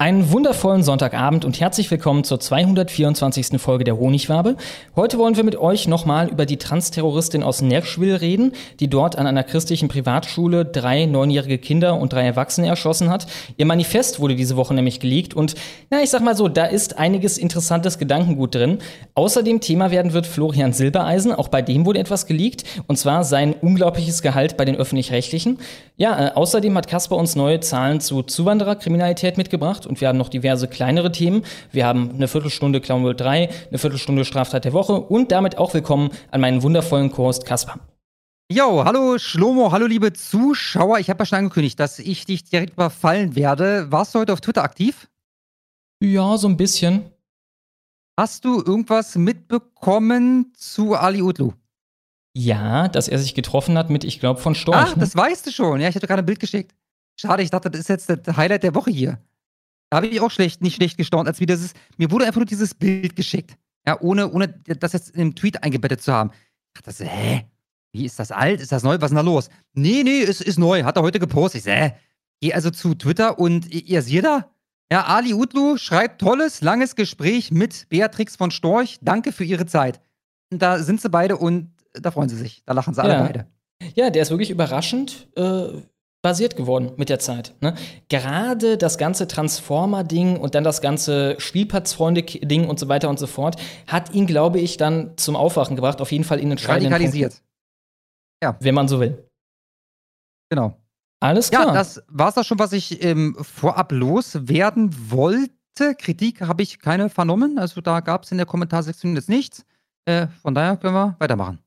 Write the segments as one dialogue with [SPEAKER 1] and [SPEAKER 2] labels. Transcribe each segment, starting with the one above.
[SPEAKER 1] Einen wundervollen Sonntagabend und herzlich willkommen zur 224. Folge der Honigwabe. Heute wollen wir mit euch nochmal über die Transterroristin aus Nashville reden, die dort an einer christlichen Privatschule drei neunjährige Kinder und drei Erwachsene erschossen hat. Ihr Manifest wurde diese Woche nämlich geleakt und, na, ich sag mal so, da ist einiges interessantes Gedankengut drin. Außerdem Thema werden wird Florian Silbereisen, auch bei dem wurde etwas geleakt, und zwar sein unglaubliches Gehalt bei den Öffentlich-Rechtlichen. Ja, äh, außerdem hat Kasper uns neue Zahlen zu Zuwandererkriminalität mitgebracht und wir haben noch diverse kleinere Themen. Wir haben eine Viertelstunde Clown World 3, eine Viertelstunde Straftat der Woche und damit auch willkommen an meinen wundervollen Kurs Kasper.
[SPEAKER 2] Jo, hallo Schlomo, hallo liebe Zuschauer. Ich habe ja schon angekündigt, dass ich dich direkt überfallen werde. Warst du heute auf Twitter aktiv?
[SPEAKER 1] Ja, so ein bisschen.
[SPEAKER 2] Hast du irgendwas mitbekommen zu Ali Utlu?
[SPEAKER 1] Ja, dass er sich getroffen hat mit, ich glaube, von Storch.
[SPEAKER 2] Ach, ne? das weißt du schon. Ja, ich hatte gerade ein Bild geschickt. Schade, ich dachte, das ist jetzt das Highlight der Woche hier. Da habe ich auch schlecht, nicht schlecht gestaunt, als wie das ist. Mir wurde einfach nur dieses Bild geschickt. Ja, ohne, ohne das jetzt in einem Tweet eingebettet zu haben. Ich dachte, hä? Wie ist das alt? Ist das neu? Was ist denn da los? Nee, nee, ist, ist neu. Hat er heute gepostet. Ich so, hä? Geh also zu Twitter und ihr seht da? Ja, Ali Utlu schreibt tolles, langes Gespräch mit Beatrix von Storch. Danke für Ihre Zeit. Und da sind sie beide und da freuen sie sich. Da lachen sie alle
[SPEAKER 1] Ja.
[SPEAKER 2] beide.
[SPEAKER 1] Ja, der ist wirklich überraschend äh, basiert geworden mit der Zeit. Ne? Gerade das ganze Transformer-Ding und dann das ganze Spielplatzfreunde-Ding und so weiter und so fort hat ihn, glaube ich, dann zum Aufwachen gebracht. Auf jeden Fall in entscheidenden
[SPEAKER 2] Radikalisiert.
[SPEAKER 1] Punkten, wenn man so will.
[SPEAKER 2] Genau.
[SPEAKER 1] Alles
[SPEAKER 2] Ja,
[SPEAKER 1] klar.
[SPEAKER 2] das war es auch schon, was ich ähm, vorab loswerden wollte. Kritik habe ich keine vernommen. Also da gab es in der Kommentarsektion jetzt nichts. Äh, von daher können wir weitermachen.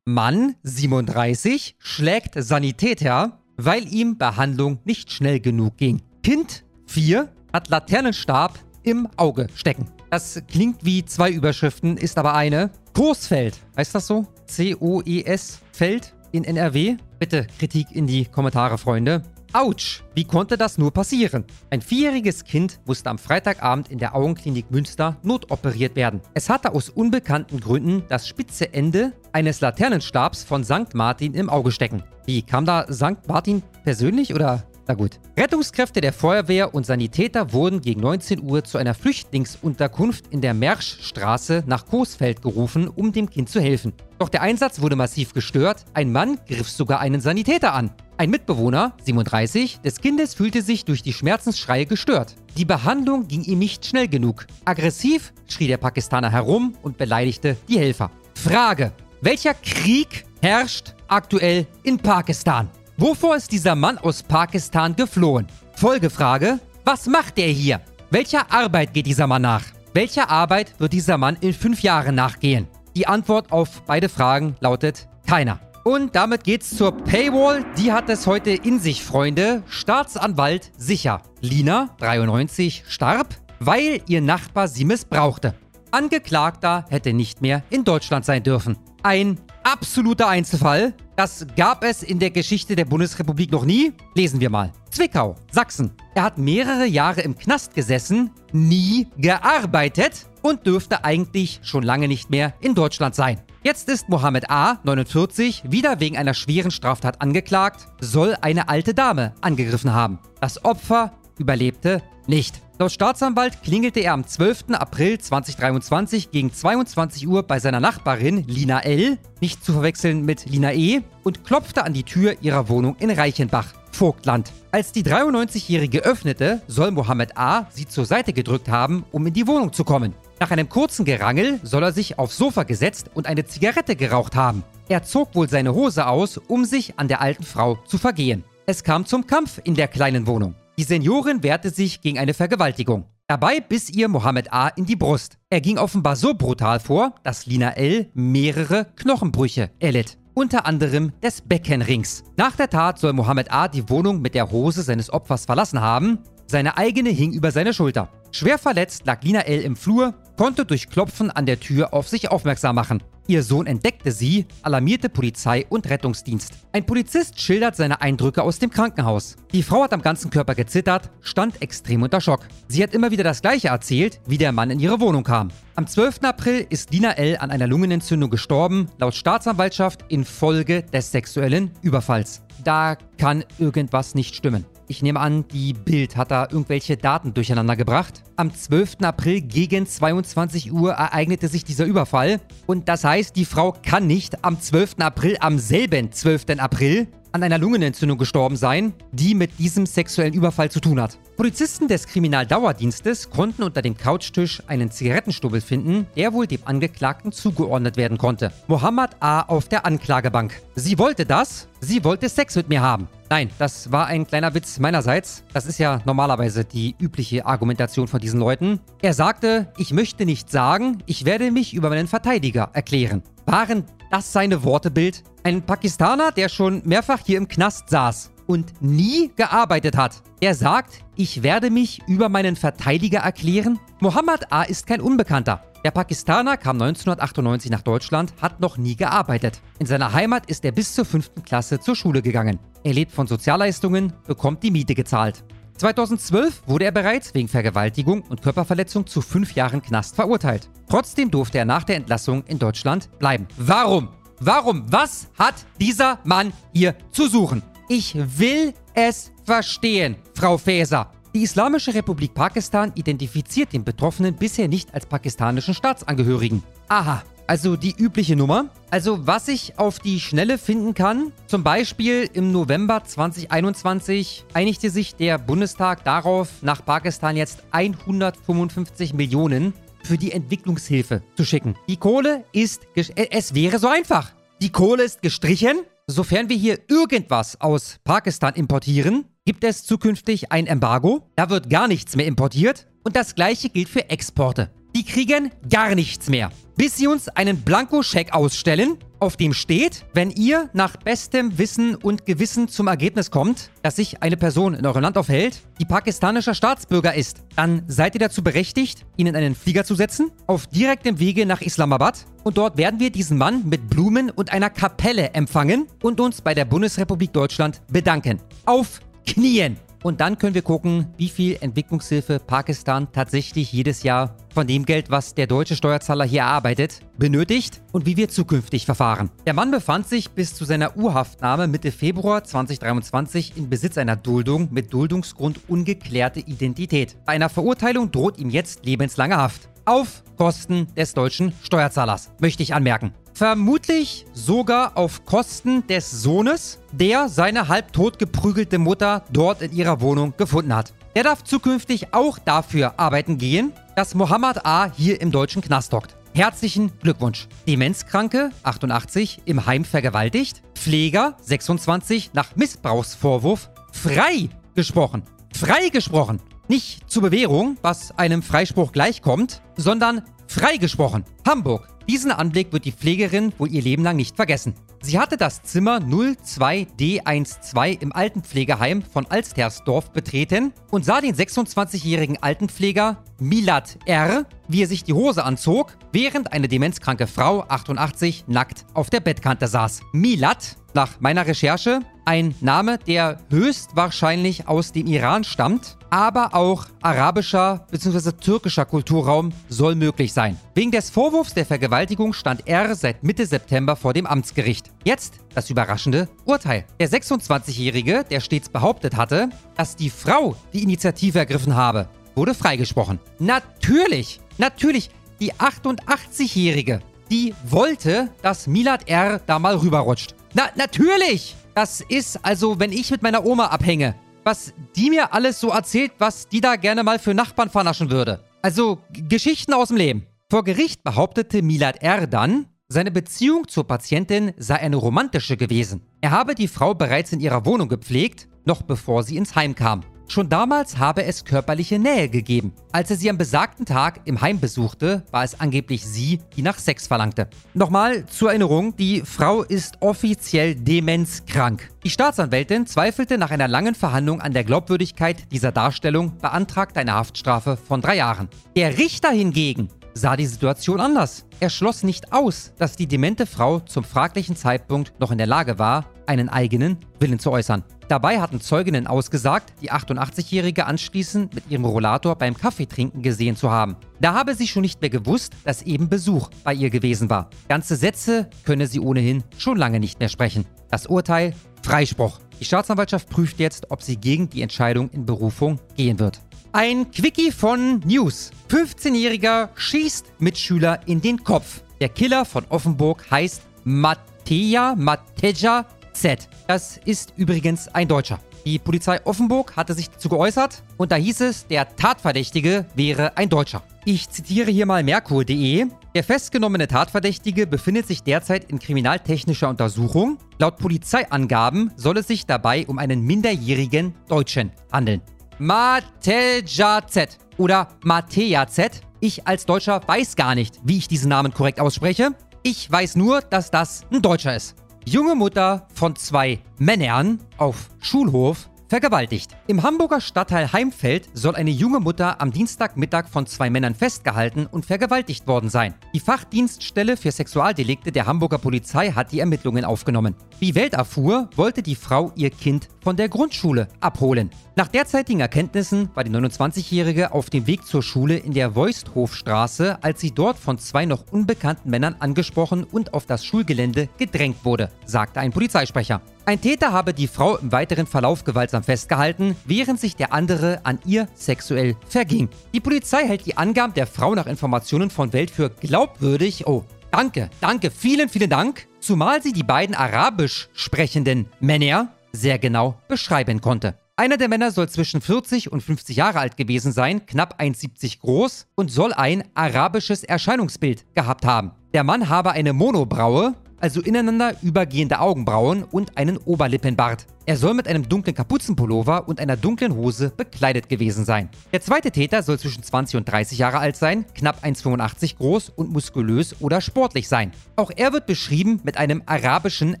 [SPEAKER 2] Mann 37 schlägt Sanitäter, weil ihm Behandlung nicht schnell genug ging. Kind 4 hat Laternenstab im Auge stecken. Das klingt wie zwei Überschriften, ist aber eine. Coesfeld, heißt das so? C-O-E-S Feld in NRW? Bitte Kritik in die Kommentare, Freunde. Autsch, wie konnte das nur passieren? Ein vierjähriges Kind musste am Freitagabend in der Augenklinik Münster notoperiert werden. Es hatte aus unbekannten Gründen das spitze Ende eines Laternenstabs von St. Martin im Auge stecken. Wie kam da St. Martin persönlich oder? Na gut. Rettungskräfte der Feuerwehr und Sanitäter wurden gegen 19 Uhr zu einer Flüchtlingsunterkunft in der Merschstraße nach Coesfeld gerufen, um dem Kind zu helfen. Doch der Einsatz wurde massiv gestört. Ein Mann griff sogar einen Sanitäter an. Ein Mitbewohner, 37, des Kindes fühlte sich durch die Schmerzensschreie gestört. Die Behandlung ging ihm nicht schnell genug. Aggressiv schrie der Pakistaner herum und beleidigte die Helfer. Frage: Welcher Krieg herrscht aktuell in Pakistan? Wovor ist dieser Mann aus Pakistan geflohen? Folgefrage: Was macht er hier? Welcher Arbeit geht dieser Mann nach? Welcher Arbeit wird dieser Mann in fünf Jahren nachgehen? Die Antwort auf beide Fragen lautet keiner. Und damit geht's zur Paywall. Die hat es heute in sich, Freunde. Staatsanwalt sicher. Lina, 93, starb, weil ihr Nachbar sie missbrauchte. Angeklagter hätte nicht mehr in Deutschland sein dürfen. Ein absoluter Einzelfall. Das gab es in der Geschichte der Bundesrepublik noch nie. Lesen wir mal. Zwickau, Sachsen. Er hat mehrere Jahre im Knast gesessen, nie gearbeitet und dürfte eigentlich schon lange nicht mehr in Deutschland sein. Jetzt ist Mohammed A., 49, wieder wegen einer schweren Straftat angeklagt, soll eine alte Dame angegriffen haben. Das Opfer überlebte nicht. Laut Staatsanwalt klingelte er am 12. April 2023 gegen 22 Uhr bei seiner Nachbarin Lina L., nicht zu verwechseln mit Lina E., und klopfte an die Tür ihrer Wohnung in Reichenbach, Vogtland. Als die 93-Jährige öffnete, soll Mohammed A. sie zur Seite gedrückt haben, um in die Wohnung zu kommen. Nach einem kurzen Gerangel soll er sich aufs Sofa gesetzt und eine Zigarette geraucht haben. Er zog wohl seine Hose aus, um sich an der alten Frau zu vergehen. Es kam zum Kampf in der kleinen Wohnung. Die Seniorin wehrte sich gegen eine Vergewaltigung. Dabei biss ihr Mohammed A. in die Brust. Er ging offenbar so brutal vor, dass Lina L. mehrere Knochenbrüche erlitt. Unter anderem des Beckenrings. Nach der Tat soll Mohammed A. die Wohnung mit der Hose seines Opfers verlassen haben. Seine eigene hing über seine Schulter. Schwer verletzt lag Lina L. im Flur, konnte durch Klopfen an der Tür auf sich aufmerksam machen. Ihr Sohn entdeckte sie, alarmierte Polizei und Rettungsdienst. Ein Polizist schildert seine Eindrücke aus dem Krankenhaus. Die Frau hat am ganzen Körper gezittert, stand extrem unter Schock. Sie hat immer wieder das gleiche erzählt, wie der Mann in ihre Wohnung kam. Am 12. April ist Dina L. an einer Lungenentzündung gestorben, laut Staatsanwaltschaft infolge des sexuellen Überfalls. Da kann irgendwas nicht stimmen. Ich nehme an, die Bild hat da irgendwelche Daten durcheinander gebracht. Am 12. April gegen 22 Uhr ereignete sich dieser Überfall. Und das heißt, die Frau kann nicht am 12. April, am selben 12. April, an einer Lungenentzündung gestorben sein, die mit diesem sexuellen Überfall zu tun hat. Polizisten des Kriminaldauerdienstes konnten unter dem Couchtisch einen Zigarettenstubbel finden, der wohl dem Angeklagten zugeordnet werden konnte. Mohammed A. auf der Anklagebank. Sie wollte das, sie wollte Sex mit mir haben. Nein, das war ein kleiner Witz meinerseits. Das ist ja normalerweise die übliche Argumentation von diesen Leuten. Er sagte, ich möchte nicht sagen, ich werde mich über meinen Verteidiger erklären. Waren das seine Wortebild? Ein Pakistaner, der schon mehrfach hier im Knast saß und nie gearbeitet hat. Er sagt, ich werde mich über meinen Verteidiger erklären. Mohammed A. ist kein Unbekannter. Der Pakistaner kam 1998 nach Deutschland, hat noch nie gearbeitet. In seiner Heimat ist er bis zur 5. Klasse zur Schule gegangen. Er lebt von Sozialleistungen, bekommt die Miete gezahlt. 2012 wurde er bereits wegen Vergewaltigung und Körperverletzung zu fünf Jahren Knast verurteilt. Trotzdem durfte er nach der Entlassung in Deutschland bleiben. Warum? Warum? Was hat dieser Mann hier zu suchen? Ich will es verstehen, Frau Faeser. Die Islamische Republik Pakistan identifiziert den Betroffenen bisher nicht als pakistanischen Staatsangehörigen. Aha, also die übliche Nummer. Also was ich auf die Schnelle finden kann, zum Beispiel im November 2021 einigte sich der Bundestag darauf, nach Pakistan jetzt 155 Millionen für die Entwicklungshilfe zu schicken. Die Kohle ist, äh, es wäre so einfach. Die Kohle ist gestrichen. Sofern wir hier irgendwas aus Pakistan importieren, gibt es zukünftig ein Embargo. Da wird gar nichts mehr importiert. Und das gleiche gilt für Exporte. Die kriegen gar nichts mehr. Bis sie uns einen Blankoscheck ausstellen, auf dem steht, wenn ihr nach bestem Wissen und Gewissen zum Ergebnis kommt, dass sich eine Person in eurem Land aufhält, die pakistanischer Staatsbürger ist, dann seid ihr dazu berechtigt, ihn in einen Flieger zu setzen, auf direktem Wege nach Islamabad. Und dort werden wir diesen Mann mit Blumen und einer Kapelle empfangen und uns bei der Bundesrepublik Deutschland bedanken. Auf Knien. Und dann können wir gucken, wie viel Entwicklungshilfe Pakistan tatsächlich jedes Jahr von dem Geld, was der deutsche Steuerzahler hier erarbeitet, benötigt und wie wir zukünftig verfahren. Der Mann befand sich bis zu seiner Urhaftnahme Mitte Februar 2023 in Besitz einer Duldung mit Duldungsgrund ungeklärte Identität. Bei einer Verurteilung droht ihm jetzt lebenslange Haft. Auf Kosten des deutschen Steuerzahlers, möchte ich anmerken. Vermutlich sogar auf Kosten des Sohnes, der seine halbtot geprügelte Mutter dort in ihrer Wohnung gefunden hat. Der darf zukünftig auch dafür arbeiten gehen, dass Mohammed A. hier im deutschen Knast hockt. Herzlichen Glückwunsch. Demenzkranke, 88, im Heim vergewaltigt. Pfleger, 26, nach Missbrauchsvorwurf frei gesprochen. Frei gesprochen. Nicht zur Bewährung, was einem Freispruch gleichkommt, sondern freigesprochen. Hamburg, diesen Anblick wird die Pflegerin wohl ihr Leben lang nicht vergessen. Sie hatte das Zimmer 02D12 im Altenpflegeheim von Alstersdorf betreten und sah den 26-jährigen Altenpfleger Milad R., wie er sich die Hose anzog, während eine demenzkranke Frau, 88, nackt auf der Bettkante saß. Milad, nach meiner Recherche, ein Name, der höchstwahrscheinlich aus dem Iran stammt, aber auch arabischer bzw. türkischer Kulturraum soll möglich sein. Wegen des Vorwurfs der Vergewaltigung stand er seit Mitte September vor dem Amtsgericht. Jetzt das überraschende Urteil. Der 26-Jährige, der stets behauptet hatte, dass die Frau die Initiative ergriffen habe, wurde freigesprochen. Natürlich, natürlich, die 88-Jährige, die wollte, dass Milad R. da mal rüberrutscht. Na, natürlich! Das ist also, wenn ich mit meiner Oma abhänge, was die mir alles so erzählt, was die da gerne mal für Nachbarn vernaschen würde. Also Geschichten aus dem Leben. Vor Gericht behauptete Milad R. dann, seine Beziehung zur Patientin sei eine romantische gewesen. Er habe die Frau bereits in ihrer Wohnung gepflegt, noch bevor sie ins Heim kam. Schon damals habe es körperliche Nähe gegeben. Als er sie am besagten Tag im Heim besuchte, war es angeblich sie, die nach Sex verlangte. Nochmal zur Erinnerung, die Frau ist offiziell demenzkrank. Die Staatsanwältin zweifelte nach einer langen Verhandlung an der Glaubwürdigkeit dieser Darstellung, beantragte eine Haftstrafe von drei Jahren. Der Richter hingegen sah die Situation anders. Er schloss nicht aus, dass die demente Frau zum fraglichen Zeitpunkt noch in der Lage war, einen eigenen Willen zu äußern. Dabei hatten Zeuginnen ausgesagt, die 88-Jährige anschließend mit ihrem Rollator beim Kaffeetrinken gesehen zu haben. Da habe sie schon nicht mehr gewusst, dass eben Besuch bei ihr gewesen war. Ganze Sätze könne sie ohnehin schon lange nicht mehr sprechen. Das Urteil Freispruch. Die Staatsanwaltschaft prüft jetzt, ob sie gegen die Entscheidung in Berufung gehen wird. Ein Quickie von News. 15-Jähriger schießt Mitschüler in den Kopf. Der Killer von Offenburg heißt Matteja Mateja Z. Das ist übrigens ein Deutscher. Die Polizei Offenburg hatte sich dazu geäußert und da hieß es, der Tatverdächtige wäre ein Deutscher. Ich zitiere hier mal Merkur.de. Der festgenommene Tatverdächtige befindet sich derzeit in kriminaltechnischer Untersuchung. Laut Polizeiangaben soll es sich dabei um einen minderjährigen Deutschen handeln. Mateja Z oder Mateja Z. Ich als Deutscher weiß gar nicht, wie ich diesen Namen korrekt ausspreche. Ich weiß nur, dass das ein Deutscher ist. Junge Mutter von zwei Männern auf Schulhof vergewaltigt. Im Hamburger Stadtteil Heimfeld soll eine junge Mutter am Dienstagmittag von zwei Männern festgehalten und vergewaltigt worden sein. Die Fachdienststelle für Sexualdelikte der Hamburger Polizei hat die Ermittlungen aufgenommen. Wie Welt erfuhr, wollte die Frau ihr Kind von der Grundschule abholen. Nach derzeitigen Erkenntnissen war die 29-Jährige auf dem Weg zur Schule in der Voisthofstraße, als sie dort von zwei noch unbekannten Männern angesprochen und auf das Schulgelände gedrängt wurde, sagte ein Polizeisprecher. Ein Täter habe die Frau im weiteren Verlauf gewaltsam festgehalten, während sich der andere an ihr sexuell verging. Die Polizei hält die Angaben der Frau nach Informationen von Welt für glaubwürdig. Oh, danke, danke, vielen, vielen Dank. Zumal sie die beiden arabisch sprechenden Männer sehr genau beschreiben konnte. Einer der Männer soll zwischen 40 und 50 Jahre alt gewesen sein, knapp 1,70 groß und soll ein arabisches Erscheinungsbild gehabt haben. Der Mann habe eine Monobraue, also ineinander übergehende Augenbrauen und einen Oberlippenbart. Er soll mit einem dunklen Kapuzenpullover und einer dunklen Hose bekleidet gewesen sein. Der zweite Täter soll zwischen 20 und 30 Jahre alt sein, knapp 1,85 groß und muskulös oder sportlich sein. Auch er wird beschrieben mit einem arabischen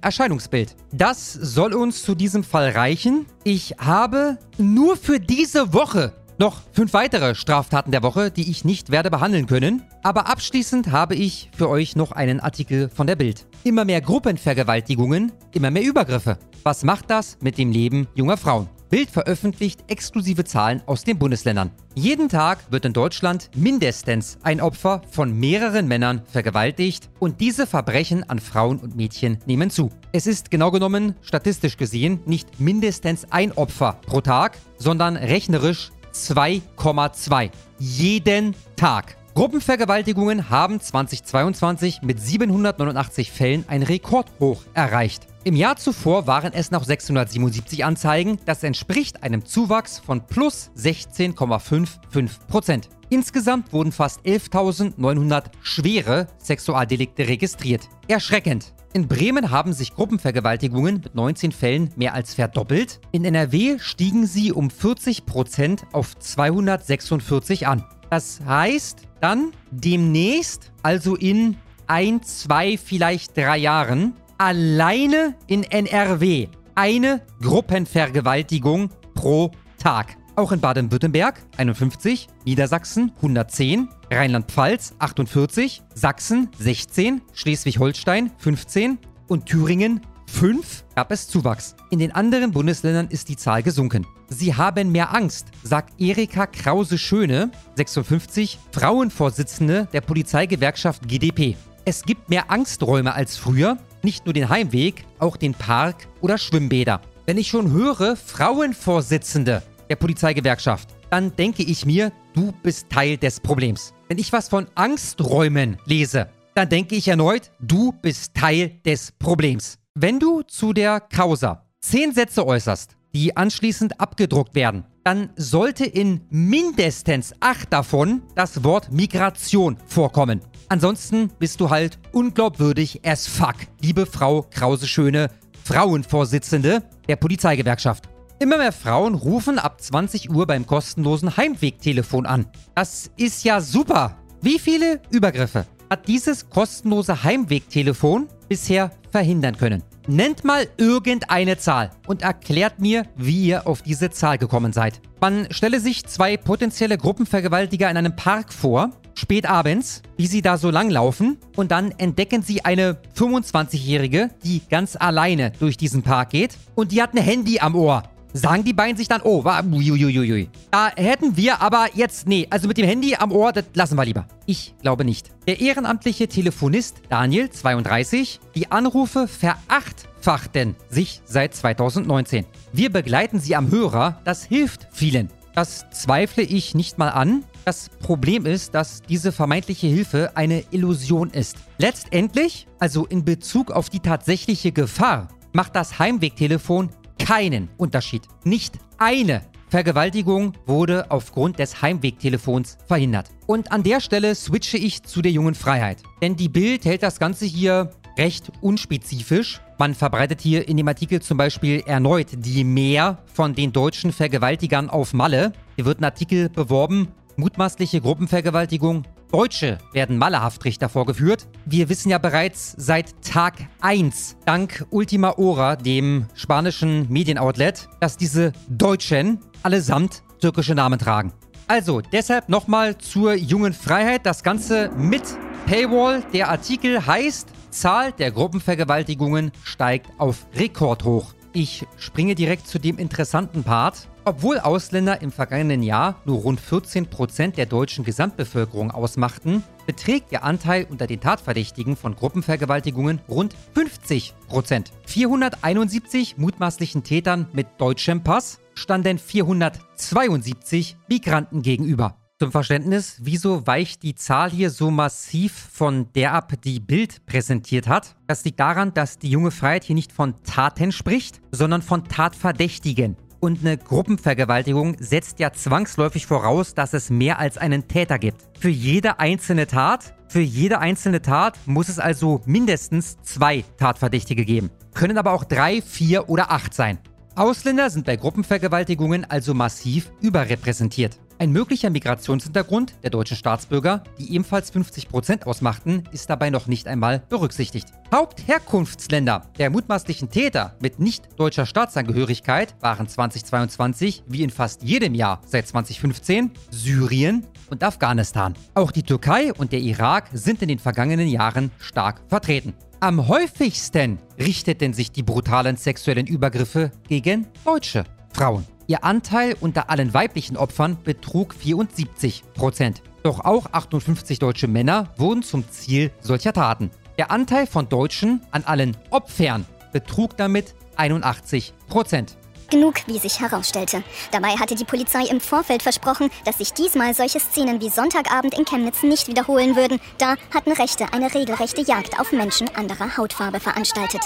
[SPEAKER 2] Erscheinungsbild. Das soll uns zu diesem Fall reichen. Ich habe nur für diese Woche noch fünf weitere Straftaten der Woche, die ich nicht werde behandeln können. Aber abschließend habe ich für euch noch einen Artikel von der Bild. Immer mehr Gruppenvergewaltigungen, immer mehr Übergriffe. Was macht das mit dem Leben junger Frauen? Bild veröffentlicht exklusive Zahlen aus den Bundesländern. Jeden Tag wird in Deutschland mindestens ein Opfer von mehreren Männern vergewaltigt und diese Verbrechen an Frauen und Mädchen nehmen zu. Es ist genau genommen, statistisch gesehen, nicht mindestens ein Opfer pro Tag, sondern rechnerisch 2,2. Jeden Tag. Gruppenvergewaltigungen haben 2022 mit 789 Fällen ein Rekordhoch erreicht. Im Jahr zuvor waren es noch 677 Anzeigen, das entspricht einem Zuwachs von plus 16,55% Insgesamt wurden fast 11.900 schwere Sexualdelikte registriert. Erschreckend. In Bremen haben sich Gruppenvergewaltigungen mit 19 Fällen mehr als verdoppelt. In NRW stiegen sie um 40% auf 246 an. Das heißt dann demnächst, also in ein, zwei, vielleicht drei Jahren, alleine in NRW eine Gruppenvergewaltigung pro Tag. Auch in Baden-Württemberg 51, Niedersachsen 110, Rheinland-Pfalz 48, Sachsen 16, Schleswig-Holstein 15 und Thüringen 5 gab es Zuwachs. In den anderen Bundesländern ist die Zahl gesunken. Sie haben mehr Angst, sagt Erika Krause-Schöne, 56, Frauenvorsitzende der Polizeigewerkschaft GdP. Es gibt mehr Angsträume als früher, nicht nur den Heimweg, auch den Park oder Schwimmbäder. Wenn ich schon höre, Frauenvorsitzende, der Polizeigewerkschaft, dann denke ich mir, du bist Teil des Problems. Wenn ich was von Angsträumen lese, dann denke ich erneut, du bist Teil des Problems. Wenn du zu der Causa zehn Sätze äußerst, die anschließend abgedruckt werden, dann sollte in mindestens acht davon das Wort Migration vorkommen. Ansonsten bist du halt unglaubwürdig as fuck, liebe Frau Krause-Schöne, Frauenvorsitzende der Polizeigewerkschaft. Immer mehr Frauen rufen ab 20 Uhr beim kostenlosen Heimwegtelefon an. Das ist ja super. Wie viele Übergriffe hat dieses kostenlose Heimwegtelefon bisher verhindern können? Nennt mal irgendeine Zahl und erklärt mir, wie ihr auf diese Zahl gekommen seid. Man stelle sich zwei potenzielle Gruppenvergewaltiger in einem Park vor. spät abends, wie sie da so langlaufen und dann entdecken sie eine 25-Jährige, die ganz alleine durch diesen Park geht und die hat ein Handy am Ohr. Sagen die beiden sich dann, oh, war, uiuiuiui. Da hätten wir aber jetzt, nee, also mit dem Handy am Ohr, das lassen wir lieber. Ich glaube nicht. Der ehrenamtliche Telefonist Daniel, 32, die Anrufe verachtfachten sich seit 2019. Wir begleiten sie am Hörer, das hilft vielen. Das zweifle ich nicht mal an. Das Problem ist, dass diese vermeintliche Hilfe eine Illusion ist. Letztendlich, also in Bezug auf die tatsächliche Gefahr, macht das Heimwegtelefon keinen Unterschied. Nicht eine Vergewaltigung wurde aufgrund des Heimwegtelefons verhindert. Und an der Stelle switche ich zu der jungen Freiheit. Denn die Bild hält das Ganze hier recht unspezifisch. Man verbreitet hier in dem Artikel zum Beispiel erneut die Mehr von den deutschen Vergewaltigern auf Malle. Hier wird ein Artikel beworben, mutmaßliche Gruppenvergewaltigung. Deutsche werden Malehaftrichter vorgeführt. Wir wissen ja bereits seit Tag 1, dank Ultima Ora, dem spanischen Medienoutlet, dass diese Deutschen allesamt türkische Namen tragen. Also, deshalb nochmal zur jungen Freiheit. Das Ganze mit Paywall. Der Artikel heißt Zahl der Gruppenvergewaltigungen steigt auf Rekord hoch. Ich springe direkt zu dem interessanten Part. Obwohl Ausländer im vergangenen Jahr nur rund 14% der deutschen Gesamtbevölkerung ausmachten, beträgt der Anteil unter den Tatverdächtigen von Gruppenvergewaltigungen rund 50%. 471 mutmaßlichen Tätern mit deutschem Pass standen 472 Migranten gegenüber. Zum Verständnis, wieso weicht die Zahl hier so massiv von der ab, die Bild präsentiert hat? Das liegt daran, dass die junge Freiheit hier nicht von Taten spricht, sondern von Tatverdächtigen. Und eine Gruppenvergewaltigung setzt ja zwangsläufig voraus, dass es mehr als einen Täter gibt. Für jede einzelne Tat, für jede einzelne Tat muss es also mindestens zwei Tatverdächtige geben. Können aber auch drei, vier oder acht sein. Ausländer sind bei Gruppenvergewaltigungen also massiv überrepräsentiert. Ein möglicher Migrationshintergrund der deutschen Staatsbürger, die ebenfalls 50% ausmachten, ist dabei noch nicht einmal berücksichtigt. Hauptherkunftsländer der mutmaßlichen Täter mit nicht deutscher Staatsangehörigkeit waren 2022, wie in fast jedem Jahr seit 2015, Syrien und Afghanistan. Auch die Türkei und der Irak sind in den vergangenen Jahren stark vertreten. Am häufigsten richteten sich die brutalen sexuellen Übergriffe gegen deutsche Frauen. Ihr Anteil unter allen weiblichen Opfern betrug 74 Prozent. Doch auch 58 deutsche Männer wurden zum Ziel solcher Taten. Der Anteil von Deutschen an allen Opfern betrug damit 81 Prozent.
[SPEAKER 3] Genug, wie sich herausstellte. Dabei hatte die Polizei im Vorfeld versprochen, dass sich diesmal solche Szenen wie Sonntagabend in Chemnitz nicht wiederholen würden. Da hatten Rechte eine regelrechte Jagd auf Menschen anderer Hautfarbe veranstaltet.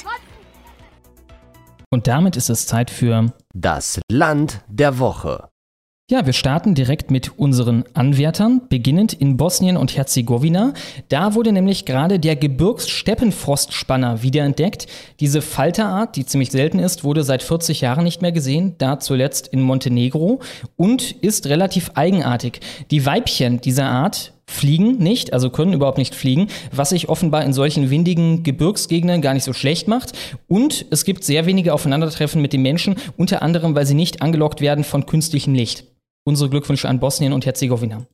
[SPEAKER 1] Und damit ist es Zeit für
[SPEAKER 4] Das Land der Woche.
[SPEAKER 1] Ja, wir starten direkt mit unseren Anwärtern, beginnend in Bosnien und Herzegowina. Da wurde nämlich gerade der Gebirgssteppenfrostspanner wiederentdeckt. Diese Falterart, die ziemlich selten ist, wurde seit 40 Jahren nicht mehr gesehen, da zuletzt in Montenegro und ist relativ eigenartig. Die Weibchen dieser Art fliegen nicht, also können überhaupt nicht fliegen, was sich offenbar in solchen windigen Gebirgsgegenden gar nicht so schlecht macht. Und es gibt sehr wenige Aufeinandertreffen mit den Menschen, unter anderem, weil sie nicht angelockt werden von künstlichem Licht. Unsere Glückwünsche an Bosnien und Herzegowina.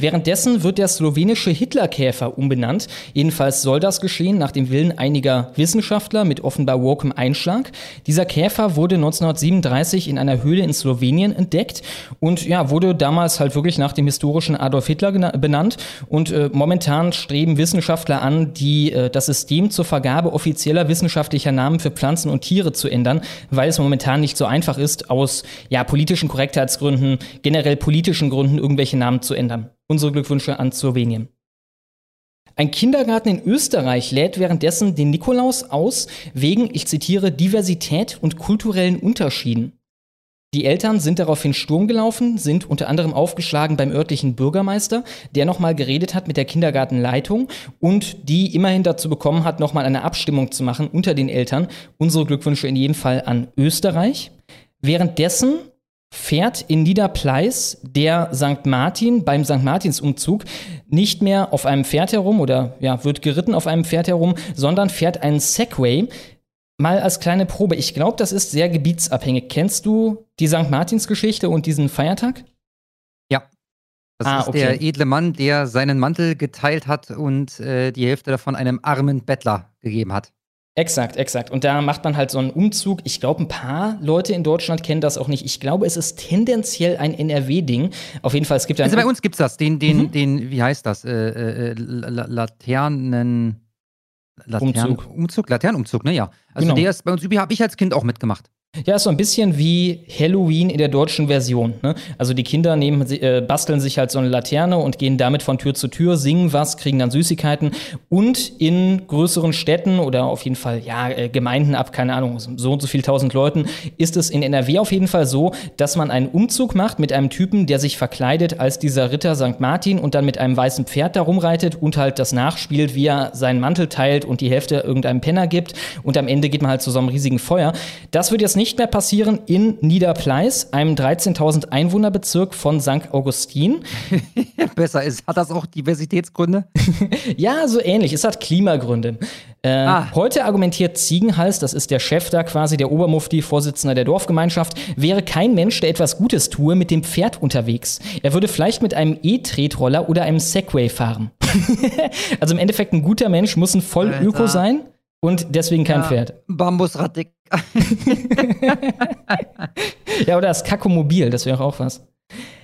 [SPEAKER 1] Währenddessen wird der slowenische Hitlerkäfer umbenannt. Jedenfalls soll das geschehen nach dem Willen einiger Wissenschaftler mit offenbar wokem Einschlag. Dieser Käfer wurde 1937 in einer Höhle in Slowenien entdeckt und ja, wurde damals halt wirklich nach dem historischen Adolf Hitler benannt. Und äh, momentan streben Wissenschaftler an, die, äh, das System zur Vergabe offizieller wissenschaftlicher Namen für Pflanzen und Tiere zu ändern, weil es momentan nicht so einfach ist, aus ja, politischen Korrektheitsgründen, generell politischen Gründen irgendwelche Namen zu ändern. Unsere Glückwünsche an Slowenien. Ein Kindergarten in Österreich lädt währenddessen den Nikolaus aus wegen, ich zitiere, Diversität und kulturellen Unterschieden. Die Eltern sind daraufhin Sturm gelaufen, sind unter anderem aufgeschlagen beim örtlichen Bürgermeister, der nochmal geredet hat mit der Kindergartenleitung und die immerhin dazu bekommen hat, nochmal eine Abstimmung zu machen unter den Eltern. Unsere Glückwünsche in jedem Fall an Österreich. Währenddessen fährt in Niederpleis der St. Martin beim St. Martinsumzug nicht mehr auf einem Pferd herum oder ja, wird geritten auf einem Pferd herum, sondern fährt einen Segway. Mal als kleine Probe, ich glaube, das ist sehr gebietsabhängig. Kennst du die St. Martins Geschichte und diesen Feiertag?
[SPEAKER 2] Ja. Das
[SPEAKER 1] Ah,
[SPEAKER 2] ist
[SPEAKER 1] okay.
[SPEAKER 2] der edle Mann, der seinen Mantel geteilt hat und äh, die Hälfte davon einem armen Bettler gegeben hat.
[SPEAKER 1] Exakt, exakt. Und da macht man halt so einen Umzug. Ich glaube, ein paar Leute in Deutschland kennen das auch nicht. Ich glaube, es ist tendenziell ein NRW-Ding. Auf jeden Fall, es gibt ja
[SPEAKER 2] Also bei uns gibt's das, den, den,
[SPEAKER 1] Mhm.
[SPEAKER 2] den, wie heißt das? Äh, äh, äh, La- Laternen. Laternen,
[SPEAKER 1] Umzug.
[SPEAKER 2] Umzug, Laternenumzug, ne? Ja. Also
[SPEAKER 1] Genau.
[SPEAKER 2] der ist bei uns habe ich als Kind auch mitgemacht.
[SPEAKER 1] Ja, ist so ein bisschen wie Halloween in der deutschen Version. Ne? Also die Kinder nehmen, äh, basteln sich halt so eine Laterne und gehen damit von Tür zu Tür, singen was, kriegen dann Süßigkeiten. Und in größeren Städten oder auf jeden Fall, ja, äh, Gemeinden ab, keine Ahnung, so und so viel tausend Leuten, ist es in NRW auf jeden Fall so, dass man einen Umzug macht mit einem Typen, der sich verkleidet als dieser Ritter St. Martin und dann mit einem weißen Pferd da rumreitet und halt das nachspielt, wie er seinen Mantel teilt und die Hälfte irgendeinem Penner gibt. Und am Ende geht man halt zu so einem riesigen Feuer. Das wird jetzt nicht mehr passieren in Niederpleis, einem 13.000 Einwohnerbezirk von St. Augustin.
[SPEAKER 2] Besser ist. Hat das auch Diversitätsgründe?
[SPEAKER 1] Ja, so ähnlich. Es hat Klimagründe. Äh,
[SPEAKER 2] Ah.
[SPEAKER 1] Heute argumentiert Ziegenhals, das ist der Chef da quasi, der Obermufti, Vorsitzender der Dorfgemeinschaft, wäre kein Mensch, der etwas Gutes tue, mit dem Pferd unterwegs. Er würde vielleicht mit einem E-Tretroller oder einem Segway fahren. also im Endeffekt ein guter Mensch muss ein voll
[SPEAKER 2] Alter.
[SPEAKER 1] Öko sein und deswegen kein Pferd.
[SPEAKER 2] Bambusraddick.
[SPEAKER 1] Ja, oder das Kakomobil, das wäre auch was.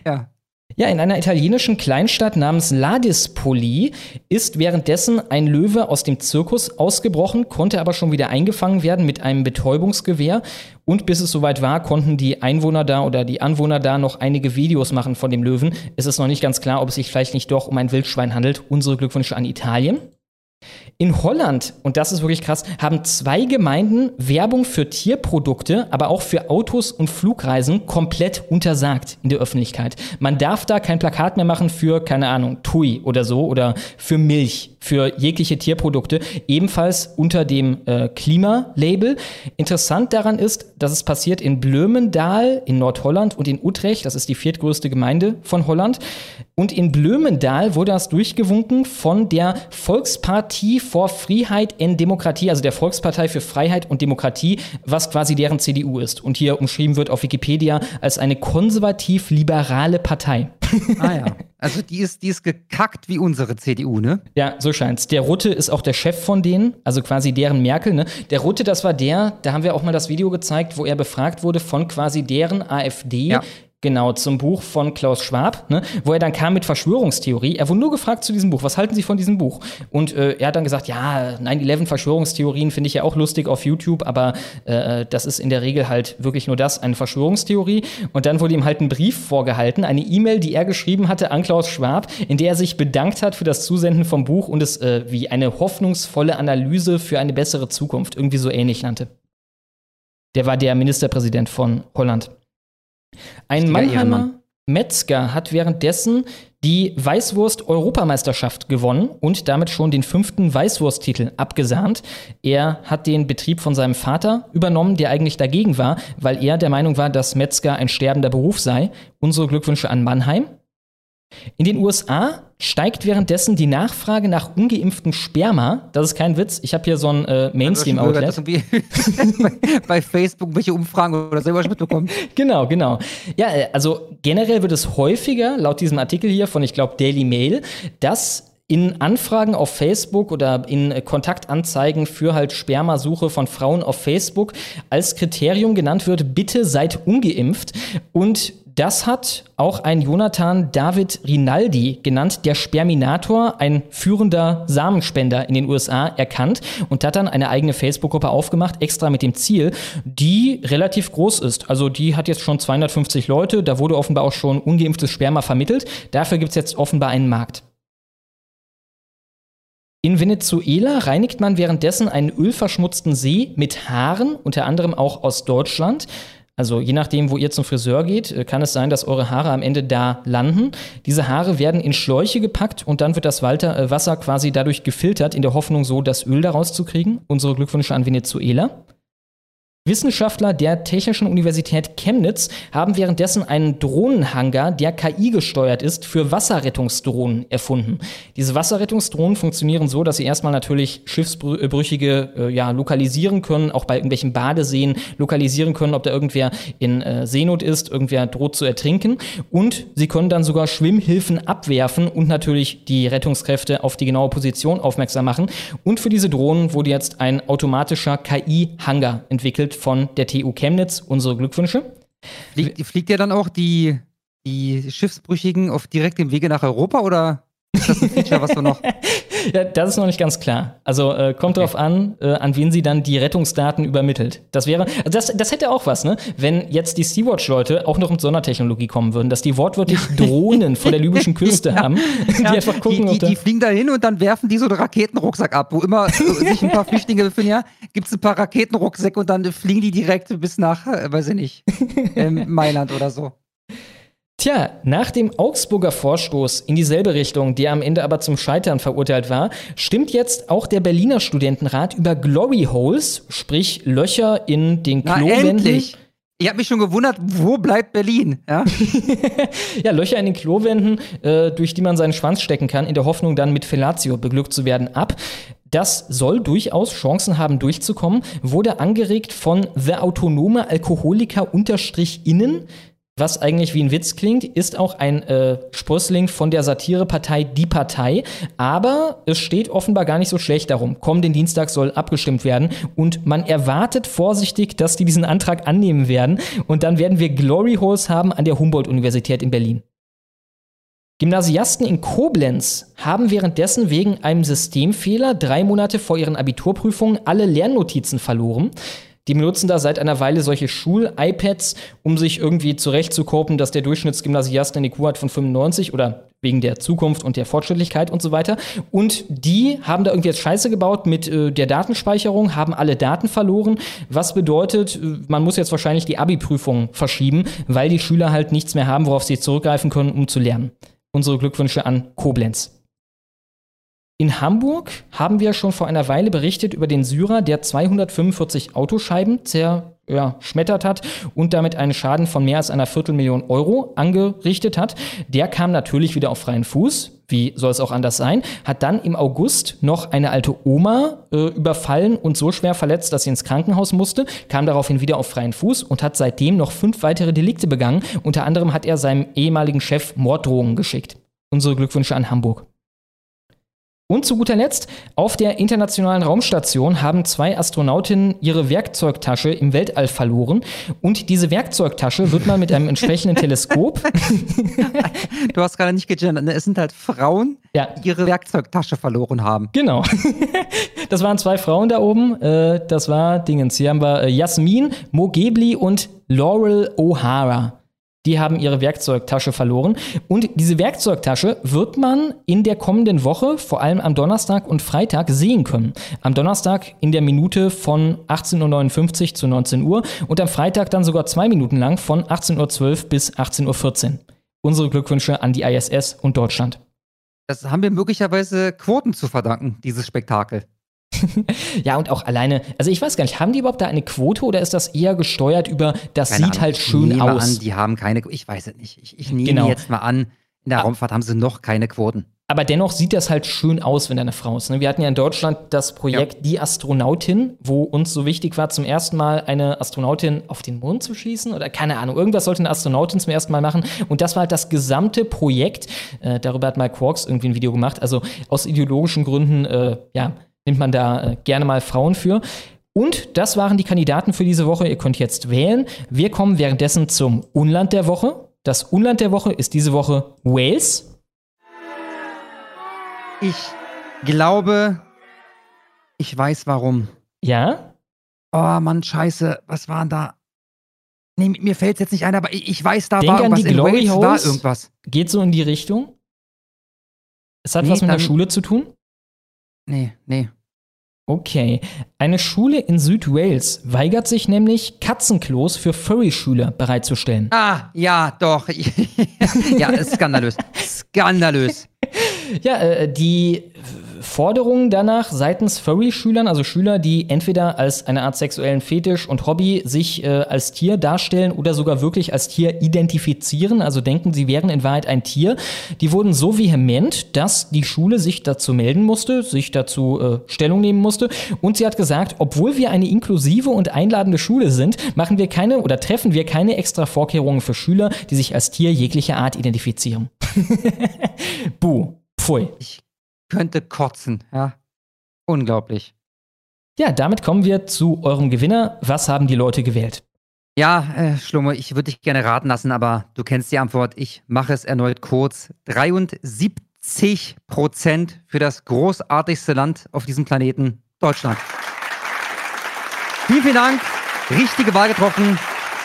[SPEAKER 2] ja.
[SPEAKER 1] Ja, in einer italienischen Kleinstadt namens Ladispoli ist währenddessen ein Löwe aus dem Zirkus ausgebrochen, konnte aber schon wieder eingefangen werden mit einem Betäubungsgewehr. Und bis es soweit war, konnten die Einwohner da oder die Anwohner da noch einige Videos machen von dem Löwen. Es ist noch nicht ganz klar, ob es sich vielleicht nicht doch um ein Wildschwein handelt. Unsere Glückwünsche an Italien. In Holland, und das ist wirklich krass, haben zwei Gemeinden Werbung für Tierprodukte, aber auch für Autos und Flugreisen komplett untersagt in der Öffentlichkeit. Man darf da kein Plakat mehr machen für, keine Ahnung, Tui oder so oder für Milch, für jegliche Tierprodukte, ebenfalls unter dem äh, Klimalabel. Interessant daran ist, dass es passiert in Blömendal in Nordholland und in Utrecht, das ist die viertgrößte Gemeinde von Holland. Und in Blömendal wurde das durchgewunken von der Volkspartie for Freiheit and Demokratie, also der Volkspartei für Freiheit und Demokratie, was quasi deren CDU ist. Und hier umschrieben wird auf Wikipedia als eine konservativ-liberale Partei.
[SPEAKER 2] Ah ja. Also die ist, die ist gekackt wie unsere CDU, ne?
[SPEAKER 1] Ja, so scheint's. Der Rutte ist auch der Chef von denen, also quasi deren Merkel. Ne? Der Rutte, das war der, da haben wir auch mal das Video gezeigt, wo er befragt wurde von quasi deren AfD.
[SPEAKER 2] Ja.
[SPEAKER 1] Genau, zum Buch von Klaus Schwab, ne, wo er dann kam mit Verschwörungstheorie. Er wurde nur gefragt zu diesem Buch, was halten Sie von diesem Buch? Und äh, er hat dann gesagt, ja, 9-11 Verschwörungstheorien finde ich ja auch lustig auf YouTube, aber äh, das ist in der Regel halt wirklich nur das, eine Verschwörungstheorie. Und dann wurde ihm halt ein Brief vorgehalten, eine E-Mail, die er geschrieben hatte an Klaus Schwab, in der er sich bedankt hat für das Zusenden vom Buch und es äh, wie eine hoffnungsvolle Analyse für eine bessere Zukunft irgendwie so ähnlich nannte. Der war der Ministerpräsident von Holland. Ein Mannheimer. Metzger hat währenddessen die Weißwurst-Europameisterschaft gewonnen und damit schon den fünften Weißwursttitel abgesahnt. Er hat den Betrieb von seinem Vater übernommen, der eigentlich dagegen war, weil er der Meinung war, dass Metzger ein sterbender Beruf sei. Unsere Glückwünsche an Mannheim. In den USA steigt währenddessen die Nachfrage nach ungeimpftem Sperma. Das ist kein Witz. Ich habe hier so ein äh, Mainstream-Outlet.
[SPEAKER 2] Das irgendwie bei, bei Facebook welche Umfragen oder selber schon mitbekommen.
[SPEAKER 1] Genau, genau. Ja, äh, also generell wird es häufiger, laut diesem Artikel hier von, ich glaube, Daily Mail, dass in Anfragen auf Facebook oder in Kontaktanzeigen für halt Spermasuche von Frauen auf Facebook als Kriterium genannt wird, bitte seid ungeimpft. Und das hat auch ein Jonathan David Rinaldi genannt, der Sperminator, ein führender Samenspender in den USA, erkannt und hat dann eine eigene Facebook-Gruppe aufgemacht, extra mit dem Ziel, die relativ groß ist. Also die hat jetzt schon 250 Leute, da wurde offenbar auch schon ungeimpftes Sperma vermittelt. Dafür gibt es jetzt offenbar einen Markt. In Venezuela reinigt man währenddessen einen ölverschmutzten See mit Haaren, unter anderem auch aus Deutschland. Also je nachdem, wo ihr zum Friseur geht, äh, kann es sein, dass eure Haare am Ende da landen. Diese Haare werden in Schläuche gepackt und dann wird das äh, Wasser quasi dadurch gefiltert, in der Hoffnung, so das Öl daraus zu kriegen. Unsere Glückwünsche an Venezuela. Wissenschaftler der Technischen Universität Chemnitz haben währenddessen einen Drohnenhangar, der KI gesteuert ist, für Wasserrettungsdrohnen erfunden. Diese Wasserrettungsdrohnen funktionieren so, dass sie erstmal natürlich Schiffsbrüchige äh, ja, lokalisieren können, auch bei irgendwelchen Badeseen lokalisieren können, ob da irgendwer in äh, Seenot ist, irgendwer droht zu ertrinken. Und sie können dann sogar Schwimmhilfen abwerfen und natürlich die Rettungskräfte auf die genaue Position aufmerksam machen. Und für diese Drohnen wurde jetzt ein automatischer KI-Hangar entwickelt von der TU Chemnitz. Unsere Glückwünsche.
[SPEAKER 2] Fliegt, fliegt ja dann auch die, die Schiffsbrüchigen auf direktem Wege nach Europa oder ist das ein Feature, was wir noch.
[SPEAKER 1] ja, das ist noch nicht ganz klar. Also äh, kommt okay. darauf an, äh, an wen sie dann die Rettungsdaten übermittelt. Das wäre, also das, das hätte auch was, ne? Wenn jetzt die Sea-Watch-Leute auch noch mit Sondertechnologie kommen würden, dass die wortwörtlich Drohnen vor der libyschen Küste ja. haben, die
[SPEAKER 2] ja. einfach gucken. Die, die, die fliegen da hin und dann werfen die so einen Raketenrucksack ab, wo immer sich ein paar Flüchtlinge befinden. Ja, gibt es ein paar Raketenrucksäcke und dann fliegen die direkt bis nach, äh, weiß ich nicht, ähm, Mailand oder so.
[SPEAKER 1] Tja, nach dem Augsburger Vorstoß in dieselbe Richtung, der am Ende aber zum Scheitern verurteilt war, stimmt jetzt auch der Berliner Studentenrat über Glory Holes, sprich Löcher in den Klowänden.
[SPEAKER 2] Endlich. Ich habe mich schon gewundert, wo bleibt Berlin? Ja,
[SPEAKER 1] ja Löcher in den Klowänden, äh, durch die man seinen Schwanz stecken kann, in der Hoffnung, dann mit Fellatio beglückt zu werden, ab. Das soll durchaus Chancen haben, durchzukommen, wurde angeregt von The Autonome Alkoholiker Unterstrich Innen was eigentlich wie ein Witz klingt, ist auch ein äh, Sprössling von der Satirepartei Die Partei. Aber es steht offenbar gar nicht so schlecht darum. Kommenden Dienstag soll abgestimmt werden und man erwartet vorsichtig, dass die diesen Antrag annehmen werden. Und dann werden wir Glory Holes haben an der Humboldt-Universität in Berlin. Gymnasiasten in Koblenz haben währenddessen wegen einem Systemfehler drei Monate vor ihren Abiturprüfungen alle Lernnotizen verloren. Die benutzen da seit einer Weile solche Schul-iPads, um sich irgendwie zurechtzukopen, dass der Durchschnittsgymnasiast eine IQ hat von 95 oder wegen der Zukunft und der Fortschrittlichkeit und so weiter. Und die haben da irgendwie jetzt Scheiße gebaut mit äh, der Datenspeicherung, haben alle Daten verloren, was bedeutet, äh, man muss jetzt wahrscheinlich die Abi-Prüfung verschieben, weil die Schüler halt nichts mehr haben, worauf sie zurückgreifen können, um zu lernen. Unsere Glückwünsche an Koblenz. In Hamburg haben wir schon vor einer Weile berichtet über den Syrer, der 245 Autoscheiben zerschmettert ja, hat und damit einen Schaden von mehr als einer Viertelmillion Euro angerichtet hat. Der kam natürlich wieder auf freien Fuß. Wie soll es auch anders sein? Hat dann im August noch eine alte Oma äh, überfallen und so schwer verletzt, dass sie ins Krankenhaus musste, kam daraufhin wieder auf freien Fuß und hat seitdem noch fünf weitere Delikte begangen. Unter anderem hat er seinem ehemaligen Chef Morddrohungen geschickt. Unsere Glückwünsche an Hamburg. Und zu guter Letzt, auf der internationalen Raumstation haben zwei Astronautinnen ihre Werkzeugtasche im Weltall verloren. Und diese Werkzeugtasche wird man mit einem entsprechenden Teleskop.
[SPEAKER 2] du hast gerade nicht gegendert. Ne? Es sind halt Frauen, ja. die ihre Werkzeugtasche verloren haben.
[SPEAKER 1] Genau. Das waren zwei Frauen da oben. Äh, das war Dingens. Hier haben wir äh, Jasmin Mogebli und Laurel O'Hara die haben ihre Werkzeugtasche verloren. Und diese Werkzeugtasche wird man in der kommenden Woche, vor allem am Donnerstag und Freitag, sehen können. Am Donnerstag in der Minute von 18.59 Uhr zu 19 Uhr und am Freitag dann sogar zwei Minuten lang von 18.12 Uhr bis 18.14 Uhr. Unsere Glückwünsche an die ISS und Deutschland.
[SPEAKER 2] Das haben wir möglicherweise Quoten zu verdanken, dieses Spektakel.
[SPEAKER 1] ja, und auch alleine, also ich weiß gar nicht, haben die überhaupt da eine Quote oder ist das eher gesteuert über, das keine sieht Ahnung, halt schön
[SPEAKER 2] ich
[SPEAKER 1] aus?
[SPEAKER 2] An, die haben keine, ich weiß es nicht. Ich, ich nehme genau. jetzt mal an, in der ah. Raumfahrt haben sie noch keine Quoten.
[SPEAKER 1] Aber dennoch sieht das halt schön aus, wenn da eine Frau ist. Ne? Wir hatten ja in Deutschland das Projekt ja. Die Astronautin, wo uns so wichtig war, zum ersten Mal eine Astronautin auf den Mond zu schießen oder keine Ahnung, irgendwas sollte eine Astronautin zum ersten Mal machen. Und das war halt das gesamte Projekt. Äh, darüber hat Mike Quarks irgendwie ein Video gemacht. Also aus ideologischen Gründen, äh, ja, nimmt man da äh, gerne mal Frauen für. Und das waren die Kandidaten für diese Woche. Ihr könnt jetzt wählen. Wir kommen währenddessen zum Unland der Woche. Das Unland der Woche ist diese Woche Wales.
[SPEAKER 2] Ich glaube, ich weiß warum.
[SPEAKER 1] Ja?
[SPEAKER 2] Oh Mann, scheiße, was waren da? Nee, mir fällt es jetzt nicht ein, aber ich, ich weiß, da
[SPEAKER 1] Denk
[SPEAKER 2] war
[SPEAKER 1] irgendwas. An die Glory
[SPEAKER 2] in Wales war irgendwas.
[SPEAKER 1] Geht so in die Richtung? Es hat nee, was mit der Schule zu tun?
[SPEAKER 2] Nee, nee.
[SPEAKER 1] Okay. Eine Schule in Südwales weigert sich nämlich, Katzenklos für Furry-Schüler bereitzustellen.
[SPEAKER 2] Ah, ja, doch. ja, skandalös. skandalös.
[SPEAKER 1] Ja, äh, die Forderungen danach seitens Furry-Schülern, also Schüler, die entweder als eine Art sexuellen Fetisch und Hobby sich äh, als Tier darstellen oder sogar wirklich als Tier identifizieren, also denken, sie wären in Wahrheit ein Tier, die wurden so vehement, dass die Schule sich dazu melden musste, sich dazu äh, Stellung nehmen musste und sie hat gesagt, obwohl wir eine inklusive und einladende Schule sind, machen wir keine oder treffen wir keine extra Vorkehrungen für Schüler, die sich als Tier jeglicher Art identifizieren. Buh. Pfui.
[SPEAKER 2] Ich könnte kotzen, ja. Unglaublich.
[SPEAKER 1] Ja, damit kommen wir zu eurem Gewinner. Was haben die Leute gewählt?
[SPEAKER 2] Ja, äh, Schlummer, ich würde dich gerne raten lassen, aber du kennst die Antwort. Ich mache es erneut kurz. 73 Prozent für das großartigste Land auf diesem Planeten, Deutschland. Vielen, vielen Dank. Richtige Wahl getroffen.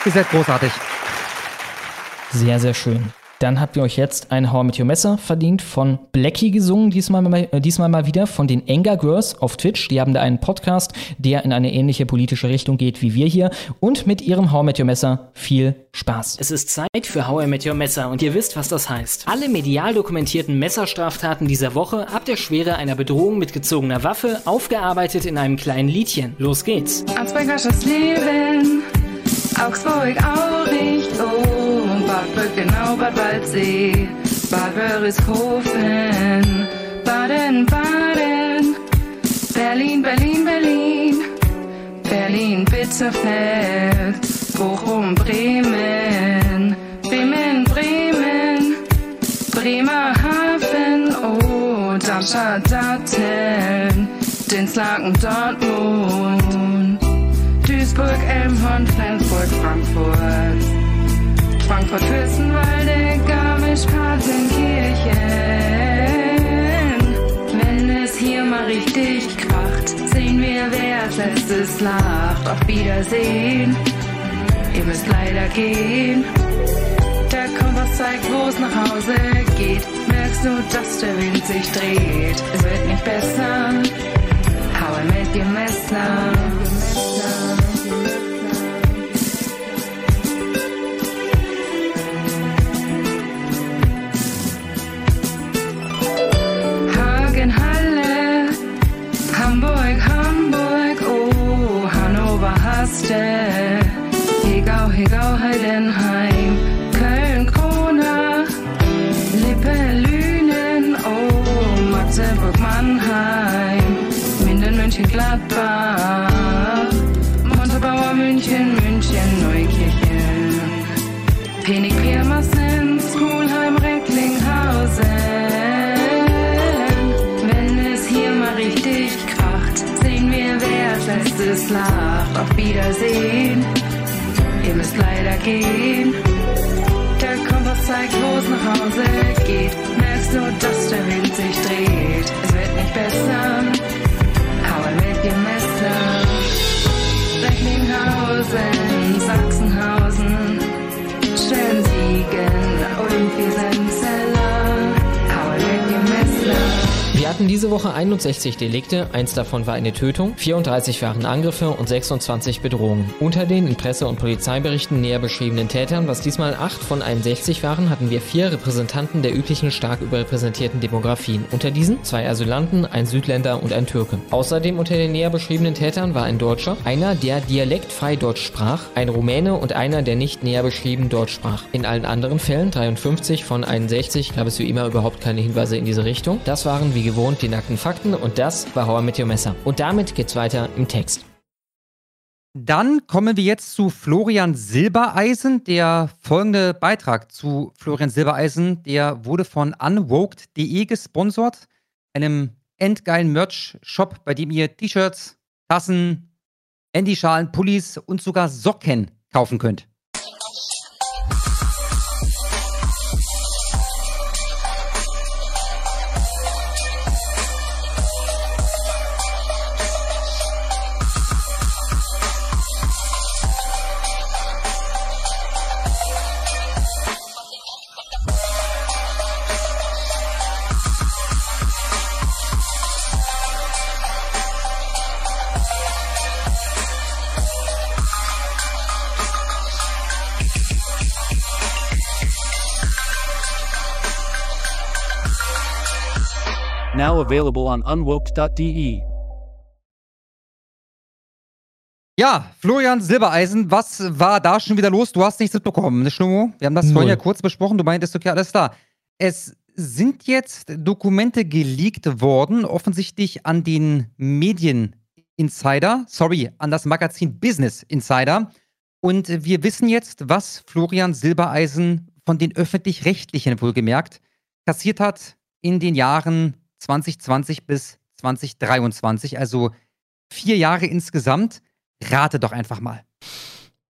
[SPEAKER 2] Ihr seid großartig.
[SPEAKER 1] Sehr, sehr schön. Dann habt ihr euch jetzt ein How I Met Your Messer verdient von Blackie gesungen, diesmal mal, äh, diesmal mal wieder von den Anger Girls auf Twitch. Die haben da einen Podcast, der in eine ähnliche politische Richtung geht wie wir hier. Und mit ihrem How I Met Your Messer viel Spaß. Es ist Zeit für How I Met Your Messer und ihr wisst, was das heißt. Alle medial dokumentierten Messerstraftaten dieser Woche ab der Schwere einer Bedrohung mit gezogener Waffe aufgearbeitet in einem kleinen Liedchen. Los geht's.
[SPEAKER 5] Leben, Augsburg auch nicht, oh, Bad Brückenau, Bad Waldsee, Bad Wörishofen, Baden, Baden, Berlin, Berlin, Berlin, Berlin, Bitterfeld, Bochum, Bremen, Bremen, Bremen, Bremerhaven, oh, Darmstadt, Datteln, Dinslaken, Dortmund, Duisburg, Elmhorn, Flensburg, Frankfurt, Frankfurt, Fürstenwalde, Garmisch, Partenkirchen. Wenn es hier mal richtig kracht, sehen wir, wer als letztes lacht. Auf Wiedersehen, ihr müsst leider gehen. Der Kompass zeigt, wo es nach Hause geht. Merkst du, dass der Wind sich dreht? Es wird nicht besser. I met your Messer. Haste, Hegau, Hegau, Heidenheim, Köln, Kronach, Lippe, Lünen, oh, Magdeburg, Mannheim, Minden, München, Gladbach, letztes lacht. Auf Wiedersehen, ihr müsst leider gehen. Der Kompass zeigt, wo es nach Hause geht. Merkst du, dass der Wind sich dreht? Es wird nicht besser. I met your Messer. Recklinghausen, Sachsenhausen,
[SPEAKER 1] hatten diese Woche 61 Delikte, eins davon war eine Tötung, 34 waren Angriffe und 26 Bedrohungen. Unter den in Presse- und Polizeiberichten näher beschriebenen Tätern, was diesmal 8 von 61 waren, hatten wir vier Repräsentanten der üblichen stark überrepräsentierten Demografien. Unter diesen zwei Asylanten, ein Südländer und ein Türke. Außerdem unter den näher beschriebenen Tätern war ein Deutscher, einer, der dialektfrei Deutsch sprach, ein Rumäne und einer, der nicht näher beschrieben Deutsch sprach. In allen anderen Fällen, 53 von 61, gab es wie immer überhaupt keine Hinweise in diese Richtung. Das waren wie gewohnt die nackten Fakten und das war Hauer mit Your Messer. Und damit geht's weiter im Text.
[SPEAKER 2] Dann kommen wir jetzt zu Florian Silbereisen. Der folgende Beitrag zu Florian Silbereisen, der wurde von unwoked.de gesponsert, einem endgeilen Merch-Shop, bei dem ihr T-Shirts, Tassen, Handyschalen, Pullis und sogar Socken kaufen könnt.
[SPEAKER 6] Now available on unwoke.de.
[SPEAKER 2] Ja, Florian Silbereisen, was war da schon wieder los? Du hast nichts mitbekommen, ne, Schlummo? Wir haben das
[SPEAKER 1] Null.
[SPEAKER 2] vorhin ja kurz besprochen. Du meintest, okay, alles klar. Es sind jetzt Dokumente geleakt worden, offensichtlich an den Medieninsider, sorry, an das Magazin Business Insider. Und wir wissen jetzt, was Florian Silbereisen von den Öffentlich-Rechtlichen wohlgemerkt kassiert hat in den Jahren 2020 bis 2023, also vier Jahre insgesamt. Rate doch einfach mal.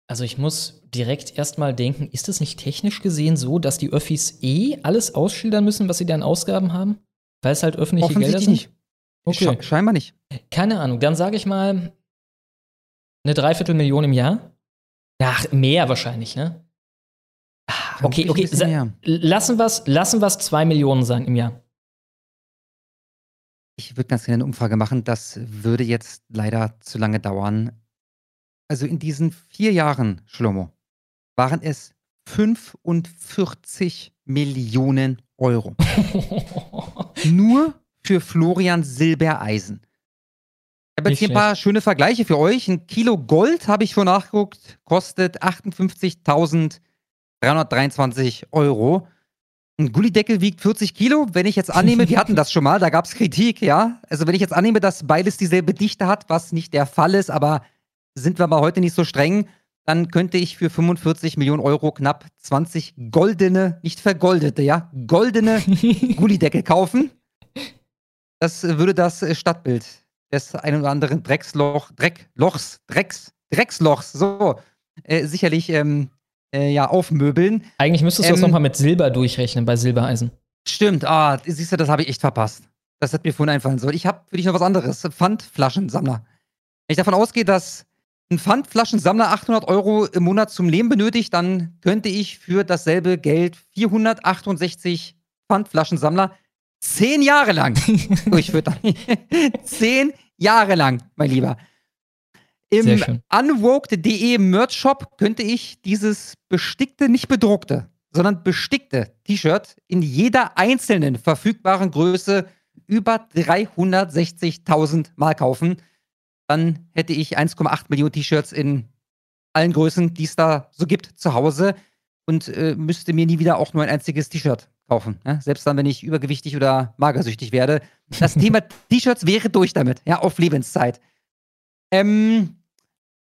[SPEAKER 1] Also ich muss direkt erstmal denken, ist es nicht technisch gesehen so, dass die Öffis eh alles ausschildern müssen, was sie da an Ausgaben haben? Weil es halt öffentliche Gelder sind?
[SPEAKER 2] nicht.
[SPEAKER 1] Okay.
[SPEAKER 2] Sche scheinbar nicht.
[SPEAKER 1] Keine Ahnung. Dann sage ich mal eine Dreiviertelmillion im Jahr. Ach, mehr wahrscheinlich, ne? Ah, Okay, okay. Lassen wir es lassen wir's zwei Millionen sein im Jahr.
[SPEAKER 2] Ich würde ganz gerne eine Umfrage machen. Das würde jetzt leider zu lange dauern. Also in diesen vier Jahren, Schlomo, waren es 45 Millionen Euro. Nur für Florian Silbereisen. Ich habe jetzt hier ein paar schöne Vergleiche für euch. Ein Kilo Gold, habe ich schon nachgeguckt, kostet 58.323 Euro. Ein Gullideckel wiegt 40 Kilo. Wenn ich jetzt annehme, wir hatten das schon mal, da gab es Kritik, ja. Also wenn ich jetzt annehme, dass beides dieselbe Dichte hat, was nicht der Fall ist, aber sind wir mal heute nicht so streng, dann könnte ich für 45 Millionen Euro knapp 20 goldene, nicht vergoldete, ja, goldene Gullideckel kaufen. Das würde das Stadtbild des einen oder anderen Drecksloch, Drecklochs, Drecks, Dreckslochs, so, äh, sicherlich ähm, äh, ja, aufmöbeln.
[SPEAKER 1] Eigentlich müsstest du das
[SPEAKER 2] Ähm,
[SPEAKER 1] nochmal mit Silber durchrechnen bei Silbereisen.
[SPEAKER 2] Stimmt, ah, siehst du, das habe ich echt verpasst. Das hätte mir vorhin einfallen sollen. Ich habe für dich noch was anderes. Pfandflaschensammler. Wenn ich davon ausgehe, dass ein Pfandflaschensammler 800 Euro im Monat zum Leben benötigt, dann könnte ich für dasselbe Geld 468 Pfandflaschensammler zehn Jahre lang durchfüttern. zehn Jahre lang, mein Lieber. Im unwoked.de Merch-Shop könnte ich dieses bestickte, nicht bedruckte, sondern bestickte T-Shirt in jeder einzelnen verfügbaren Größe über 360.000 Mal kaufen. Dann hätte ich 1,8 Millionen T-Shirts in allen Größen, die es da so gibt, zu Hause und äh, müsste mir nie wieder auch nur ein einziges T-Shirt kaufen. Ja? Selbst dann, wenn ich übergewichtig oder magersüchtig werde. Das Thema T-Shirts wäre durch damit, ja, auf Lebenszeit. Ähm,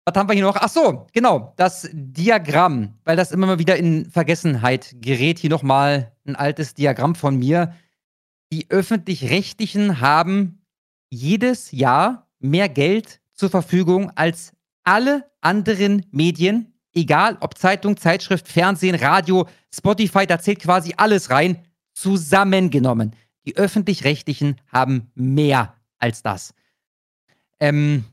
[SPEAKER 2] was haben wir hier noch? Ach so, genau, das Diagramm, weil das immer mal wieder in Vergessenheit gerät. Hier nochmal ein altes Diagramm von mir. Die öffentlich-rechtlichen haben jedes Jahr mehr Geld zur Verfügung als alle anderen Medien, egal ob Zeitung, Zeitschrift, Fernsehen, Radio, Spotify, da zählt quasi alles rein, zusammengenommen. Die öffentlich-rechtlichen haben mehr als das. Ähm,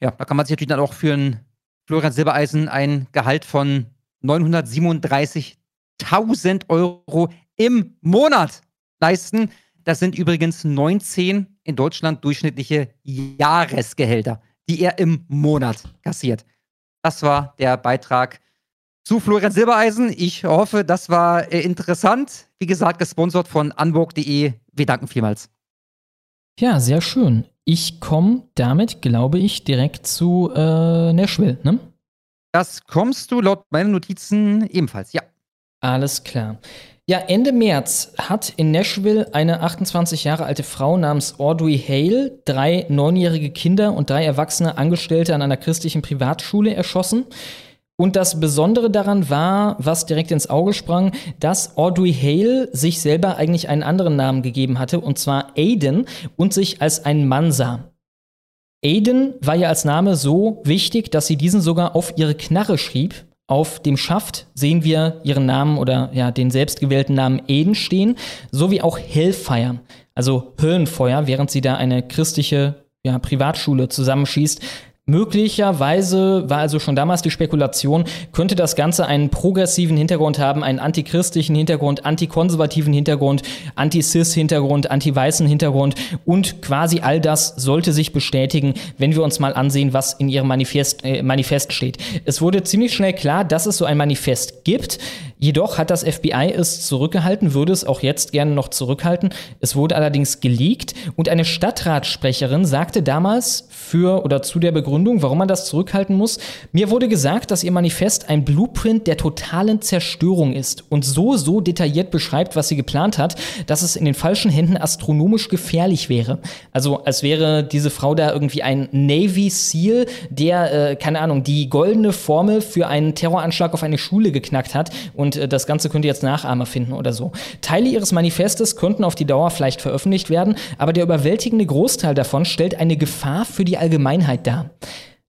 [SPEAKER 2] ja, da kann man sich natürlich dann auch für einen Florian Silbereisen ein Gehalt von 937.000 Euro im Monat leisten. Das sind übrigens 19 in Deutschland durchschnittliche Jahresgehälter, die er im Monat kassiert. Das war der Beitrag zu Florian Silbereisen. Ich hoffe, das war äh, interessant. Wie gesagt, gesponsert von unburg.de. Wir danken vielmals.
[SPEAKER 1] Ja, sehr schön. Ich komme damit, glaube ich, direkt zu äh, Nashville, ne?
[SPEAKER 2] Das kommst du laut meinen Notizen ebenfalls, ja.
[SPEAKER 1] Alles klar. Ja, Ende März hat in Nashville eine 28 Jahre alte Frau namens Audrey Hale drei neunjährige Kinder und drei erwachsene Angestellte an einer christlichen Privatschule erschossen. Und das Besondere daran war, was direkt ins Auge sprang, dass Audrey Hale sich selber eigentlich einen anderen Namen gegeben hatte, und zwar Aiden, und sich als ein Mann sah. Aiden war ja als Name so wichtig, dass sie diesen sogar auf ihre Knarre schrieb. Auf dem Schaft sehen wir ihren Namen oder ja, den selbstgewählten Namen Aiden stehen, sowie auch Hellfire, also Höllenfeuer, während sie da eine christliche ja, Privatschule zusammenschießt. Möglicherweise war also schon damals die Spekulation, könnte das Ganze einen progressiven Hintergrund haben, einen antichristlichen Hintergrund, antikonservativen Hintergrund, anti-cis-Hintergrund, anti-weißen Hintergrund und quasi all das sollte sich bestätigen, wenn wir uns mal ansehen, was in ihrem Manifest, äh, Manifest steht. Es wurde ziemlich schnell klar, dass es so ein Manifest gibt. Jedoch hat das FBI es zurückgehalten, würde es auch jetzt gerne noch zurückhalten. Es wurde allerdings geleakt und eine Stadtratssprecherin sagte damals für oder zu der Begründung, warum man das zurückhalten muss, mir wurde gesagt, dass ihr Manifest ein Blueprint der totalen Zerstörung ist und so, so detailliert beschreibt, was sie geplant hat, dass es in den falschen Händen astronomisch gefährlich wäre. Also als wäre diese Frau da irgendwie ein Navy SEAL, der, äh, keine Ahnung, die goldene Formel für einen Terroranschlag auf eine Schule geknackt hat und äh, das Ganze könnte jetzt Nachahmer finden oder so. Teile ihres Manifestes könnten auf die Dauer vielleicht veröffentlicht werden, aber der überwältigende Großteil davon stellt eine Gefahr für die Allgemeinheit dar.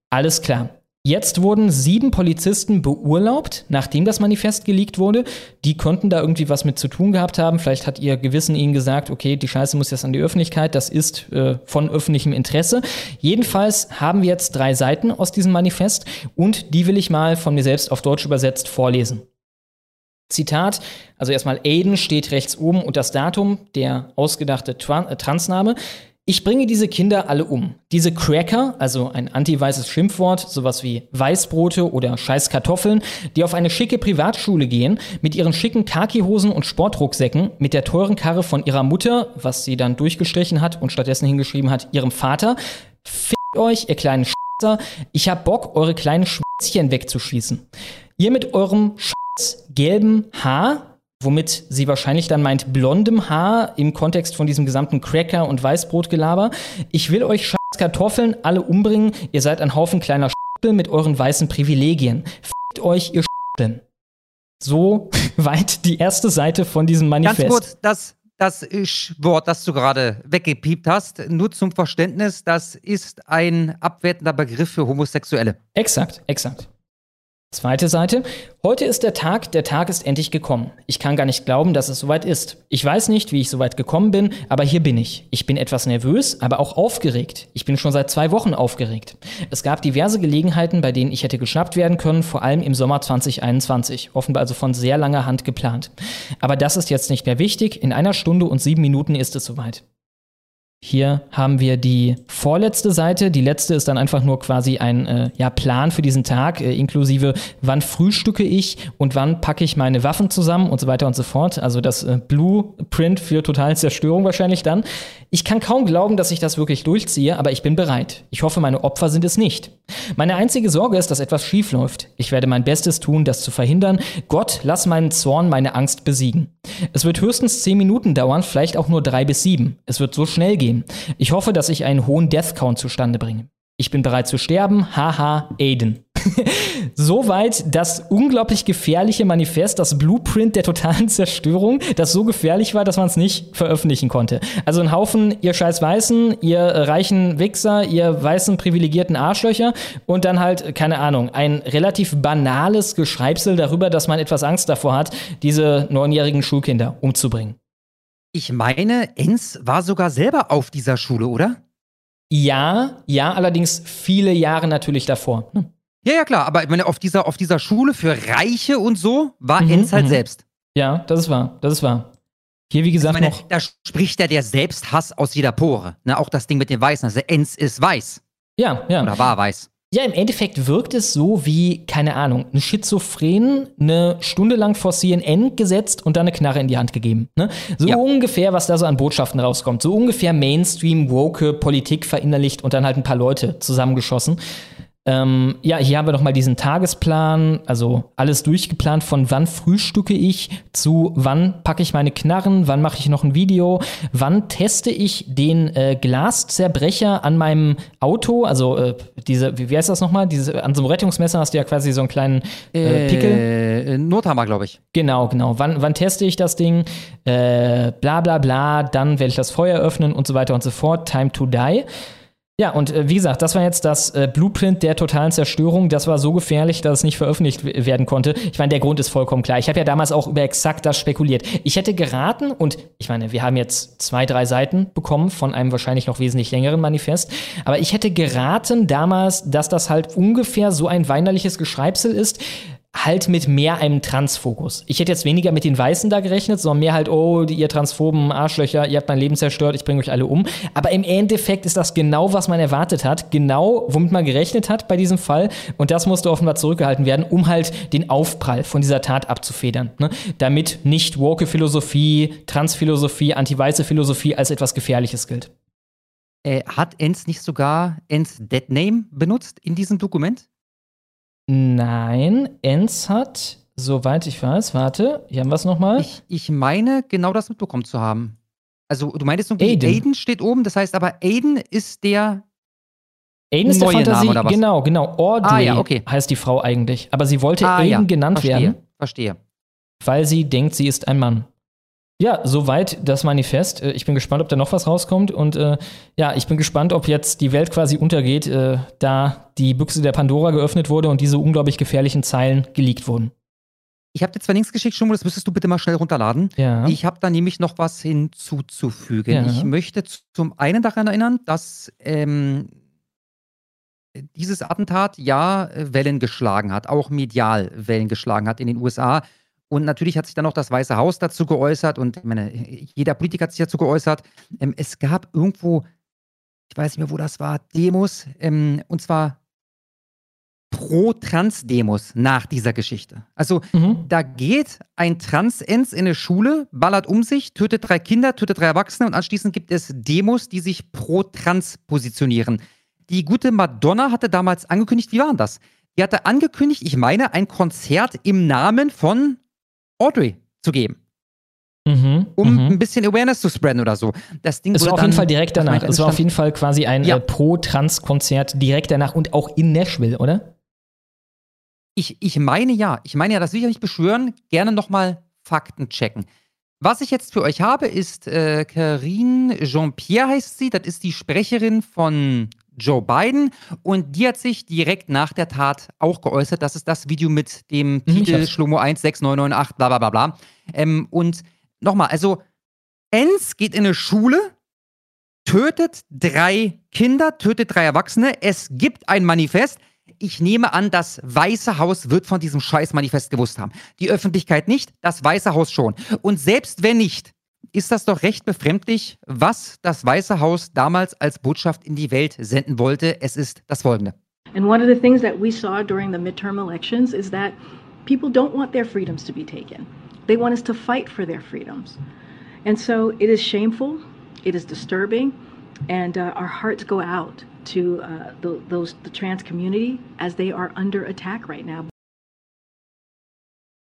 [SPEAKER 1] Alles klar. Jetzt wurden sieben Polizisten beurlaubt, nachdem das Manifest geleakt wurde. Die konnten da irgendwie was mit zu tun gehabt haben. Vielleicht hat ihr Gewissen ihnen gesagt, okay, die Scheiße muss jetzt an die Öffentlichkeit. Das ist äh, von öffentlichem Interesse. Jedenfalls haben wir jetzt drei Seiten aus diesem Manifest und die will ich mal von mir selbst auf Deutsch übersetzt vorlesen. Zitat, also erstmal Aiden steht rechts oben und das Datum, der ausgedachte äh, Transname. Ich bringe diese Kinder alle um. Diese Cracker, also ein anti-weißes Schimpfwort, sowas wie Weißbrote oder Scheißkartoffeln, die auf eine schicke Privatschule gehen, mit ihren schicken Khakihosen und Sportrucksäcken, mit der teuren Karre von ihrer Mutter, was sie dann durchgestrichen hat und stattdessen hingeschrieben hat, ihrem Vater. Fickt euch, ihr kleinen Scheißer. Ich hab Bock, eure kleinen Schwätzchen wegzuschießen. Ihr mit eurem scheiß gelben Haar, womit sie wahrscheinlich dann meint blondem Haar im Kontext von diesem gesamten Cracker- und Weißbrotgelaber. Ich will euch scheiß Kartoffeln alle umbringen. Ihr seid ein Haufen kleiner Schäppel mit euren weißen Privilegien. Fickt euch, ihr Schäppeln. So weit die erste Seite von diesem Manifest.
[SPEAKER 2] Ganz kurz, das, das Wort, das du gerade weggepiept hast, nur zum Verständnis, das ist ein abwertender Begriff für Homosexuelle.
[SPEAKER 1] Exakt, exakt. Zweite Seite. Heute ist der Tag, der Tag ist endlich gekommen. Ich kann gar nicht glauben, dass es soweit ist. Ich weiß nicht, wie ich soweit gekommen bin, aber hier bin ich. Ich bin etwas nervös, aber auch aufgeregt. Ich bin schon seit zwei Wochen aufgeregt. Es gab diverse Gelegenheiten, bei denen ich hätte geschnappt werden können, vor allem im Sommer 2021. Offenbar also von sehr langer Hand geplant. Aber das ist jetzt nicht mehr wichtig. In einer Stunde und sieben Minuten ist es soweit. Hier haben wir die vorletzte Seite. Die letzte ist dann einfach nur quasi ein äh, ja, Plan für diesen Tag, äh, inklusive wann frühstücke ich und wann packe ich meine Waffen zusammen und so weiter und so fort. Also das äh, Blueprint für totale Zerstörung wahrscheinlich dann. Ich kann kaum glauben, dass ich das wirklich durchziehe, aber ich bin bereit. Ich hoffe, meine Opfer sind es nicht. Meine einzige Sorge ist, dass etwas schief läuft. Ich werde mein Bestes tun, das zu verhindern. Gott, lass meinen Zorn, meine Angst besiegen. Es wird höchstens zehn Minuten dauern, vielleicht auch nur drei bis sieben. Es wird so schnell gehen. Ich hoffe, dass ich einen hohen Death Count zustande bringe. Ich bin bereit zu sterben. Haha, Aiden. Soweit das unglaublich gefährliche Manifest, das Blueprint der totalen Zerstörung, das so gefährlich war, dass man es nicht veröffentlichen konnte. Also ein Haufen, ihr scheiß Weißen, ihr reichen Wichser, ihr weißen privilegierten Arschlöcher und dann halt, keine Ahnung, ein relativ banales Geschreibsel darüber, dass man etwas Angst davor hat, diese neunjährigen Schulkinder umzubringen.
[SPEAKER 2] Ich meine, Enz war sogar selber auf dieser Schule, oder?
[SPEAKER 1] Ja, ja, allerdings viele Jahre natürlich davor. Ne?
[SPEAKER 2] Ja, ja, klar, aber ich meine, auf dieser, auf dieser Schule für Reiche und so war mhm, Enz halt mhm. selbst.
[SPEAKER 1] Ja, das ist wahr, das ist wahr. Hier, wie gesagt,
[SPEAKER 2] meine,
[SPEAKER 1] noch.
[SPEAKER 2] Da spricht ja der Selbsthass aus jeder Pore. Ne, auch das Ding mit den Weißen. Also Enz ist weiß.
[SPEAKER 1] Ja, ja.
[SPEAKER 2] Oder war weiß.
[SPEAKER 1] Ja, im Endeffekt wirkt es so wie, keine Ahnung, ein Schizophren eine Stunde lang vor CNN gesetzt und dann eine Knarre in die Hand gegeben. Ne? So ja. ungefähr, was da so an Botschaften rauskommt. So ungefähr Mainstream, woke Politik verinnerlicht und dann halt ein paar Leute zusammengeschossen. Ähm, ja, hier haben wir nochmal diesen Tagesplan, also alles durchgeplant von wann frühstücke ich zu wann packe ich meine Knarren, wann mache ich noch ein Video, wann teste ich den äh, Glaszerbrecher an meinem Auto, also äh, diese, wie, wie heißt das nochmal? Diese, an so einem Rettungsmesser hast du ja quasi so einen kleinen äh, Pickel.
[SPEAKER 2] Äh, Nothammer, glaube ich.
[SPEAKER 1] Genau, genau. Wann, wann teste ich das Ding? Äh, bla bla bla, dann werde ich das Feuer öffnen und so weiter und so fort. Time to die. Ja, und äh, wie gesagt, das war jetzt das äh, Blueprint der totalen Zerstörung. Das war so gefährlich, dass es nicht veröffentlicht werden konnte. Ich meine, der Grund ist vollkommen klar. Ich habe ja damals auch über exakt das spekuliert. Ich hätte geraten, und ich meine, wir haben jetzt zwei, drei Seiten bekommen von einem wahrscheinlich noch wesentlich längeren Manifest, aber ich hätte geraten damals, dass das halt ungefähr so ein weinerliches Geschreibsel ist, halt mit mehr einem Transfokus. Ich hätte jetzt weniger mit den Weißen da gerechnet, sondern mehr halt, oh, ihr transphoben Arschlöcher, ihr habt mein Leben zerstört, ich bringe euch alle um. Aber im Endeffekt ist das genau, was man erwartet hat, genau, womit man gerechnet hat bei diesem Fall. Und das musste offenbar zurückgehalten werden, um halt den Aufprall von dieser Tat abzufedern. Ne? Damit nicht Woke-Philosophie, Transphilosophie, anti-weiße Philosophie als etwas Gefährliches gilt.
[SPEAKER 2] Äh, hat Enz nicht sogar Enz Dead Name benutzt in diesem Dokument?
[SPEAKER 1] Nein, Enz hat, soweit ich weiß, warte, hier haben wir es nochmal.
[SPEAKER 2] Ich, ich meine, genau das mitbekommen zu haben. Also, du meintest irgendwie,
[SPEAKER 1] Aiden.
[SPEAKER 2] Aiden. steht oben, das heißt aber, Aiden ist der.
[SPEAKER 1] Aiden ist der Fantasie, genau, genau. Audrey
[SPEAKER 2] Ah, ja, okay.
[SPEAKER 1] heißt die Frau eigentlich. Aber sie wollte
[SPEAKER 2] Ah,
[SPEAKER 1] Aiden
[SPEAKER 2] ja,
[SPEAKER 1] genannt
[SPEAKER 2] verstehe,
[SPEAKER 1] werden,
[SPEAKER 2] Verstehe.
[SPEAKER 1] weil sie denkt, sie ist ein Mann. Ja, soweit das Manifest. Äh, Ich bin gespannt, ob da noch was rauskommt. Und äh, ja, ich bin gespannt, ob jetzt die Welt quasi untergeht, äh, da die Büchse der Pandora geöffnet wurde und diese unglaublich gefährlichen Zeilen geleakt wurden.
[SPEAKER 2] Ich habe dir zwei Links geschickt, Schummo, das müsstest du bitte mal schnell runterladen.
[SPEAKER 1] Ja.
[SPEAKER 2] Ich habe da nämlich noch was hinzuzufügen.
[SPEAKER 1] Ja.
[SPEAKER 2] Ich möchte zum einen daran erinnern, dass ähm, dieses Attentat ja äh, Wellen geschlagen hat, auch medial Wellen geschlagen hat in den USA. Und natürlich hat sich dann auch das Weiße Haus dazu geäußert und ich meine, jeder Politiker hat sich dazu geäußert. Ähm, es gab irgendwo, ich weiß nicht mehr, wo das war, Demos, ähm, und zwar Pro-Trans-Demos nach dieser Geschichte. Also
[SPEAKER 1] Mhm.
[SPEAKER 2] da geht ein Transens in eine Schule, ballert um sich, tötet drei Kinder, tötet drei Erwachsene und anschließend gibt es Demos, die sich pro Trans positionieren. Die gute Madonna hatte damals angekündigt, wie war denn das? Die hatte angekündigt, ich meine, ein Konzert im Namen von Audrey zu geben,
[SPEAKER 1] Mhm.
[SPEAKER 2] um
[SPEAKER 1] mhm.
[SPEAKER 2] ein bisschen Awareness zu spreaden oder so. Das Ding
[SPEAKER 1] Es war auf jeden Fall direkt danach. Es war auf jeden Fall quasi ein
[SPEAKER 2] Ja.
[SPEAKER 1] äh, Pro-Trans-Konzert direkt danach und auch in Nashville, oder?
[SPEAKER 2] Ich, ich meine ja, ich meine ja, das will ich nicht beschwören, gerne nochmal Fakten checken. Was ich jetzt für euch habe, ist äh, Karine Jean-Pierre heißt sie, das ist die Sprecherin von Joe Biden und die hat sich direkt nach der Tat auch geäußert. Das ist das Video mit dem
[SPEAKER 1] Mhm,
[SPEAKER 2] Titel
[SPEAKER 1] hab's.
[SPEAKER 2] Schlomo 16998, bla bla bla bla. Ähm, und nochmal, also Enz geht in eine Schule, tötet drei Kinder, tötet drei Erwachsene. Es gibt ein Manifest. Ich nehme an, das Weiße Haus wird von diesem Scheiß-Manifest gewusst haben. Die Öffentlichkeit nicht, das Weiße Haus schon. Und selbst wenn nicht, ist das doch recht befremdlich, was das Weiße Haus damals als Botschaft in die Welt senden wollte. Es ist das folgende.
[SPEAKER 7] And one of the things that we saw during the midterm elections is that people don't want their freedoms to be taken. They want us to fight for their freedoms. And so it is shameful, it is disturbing, and uh, our hearts go out to uh, the, those, the trans community as they are under attack right now.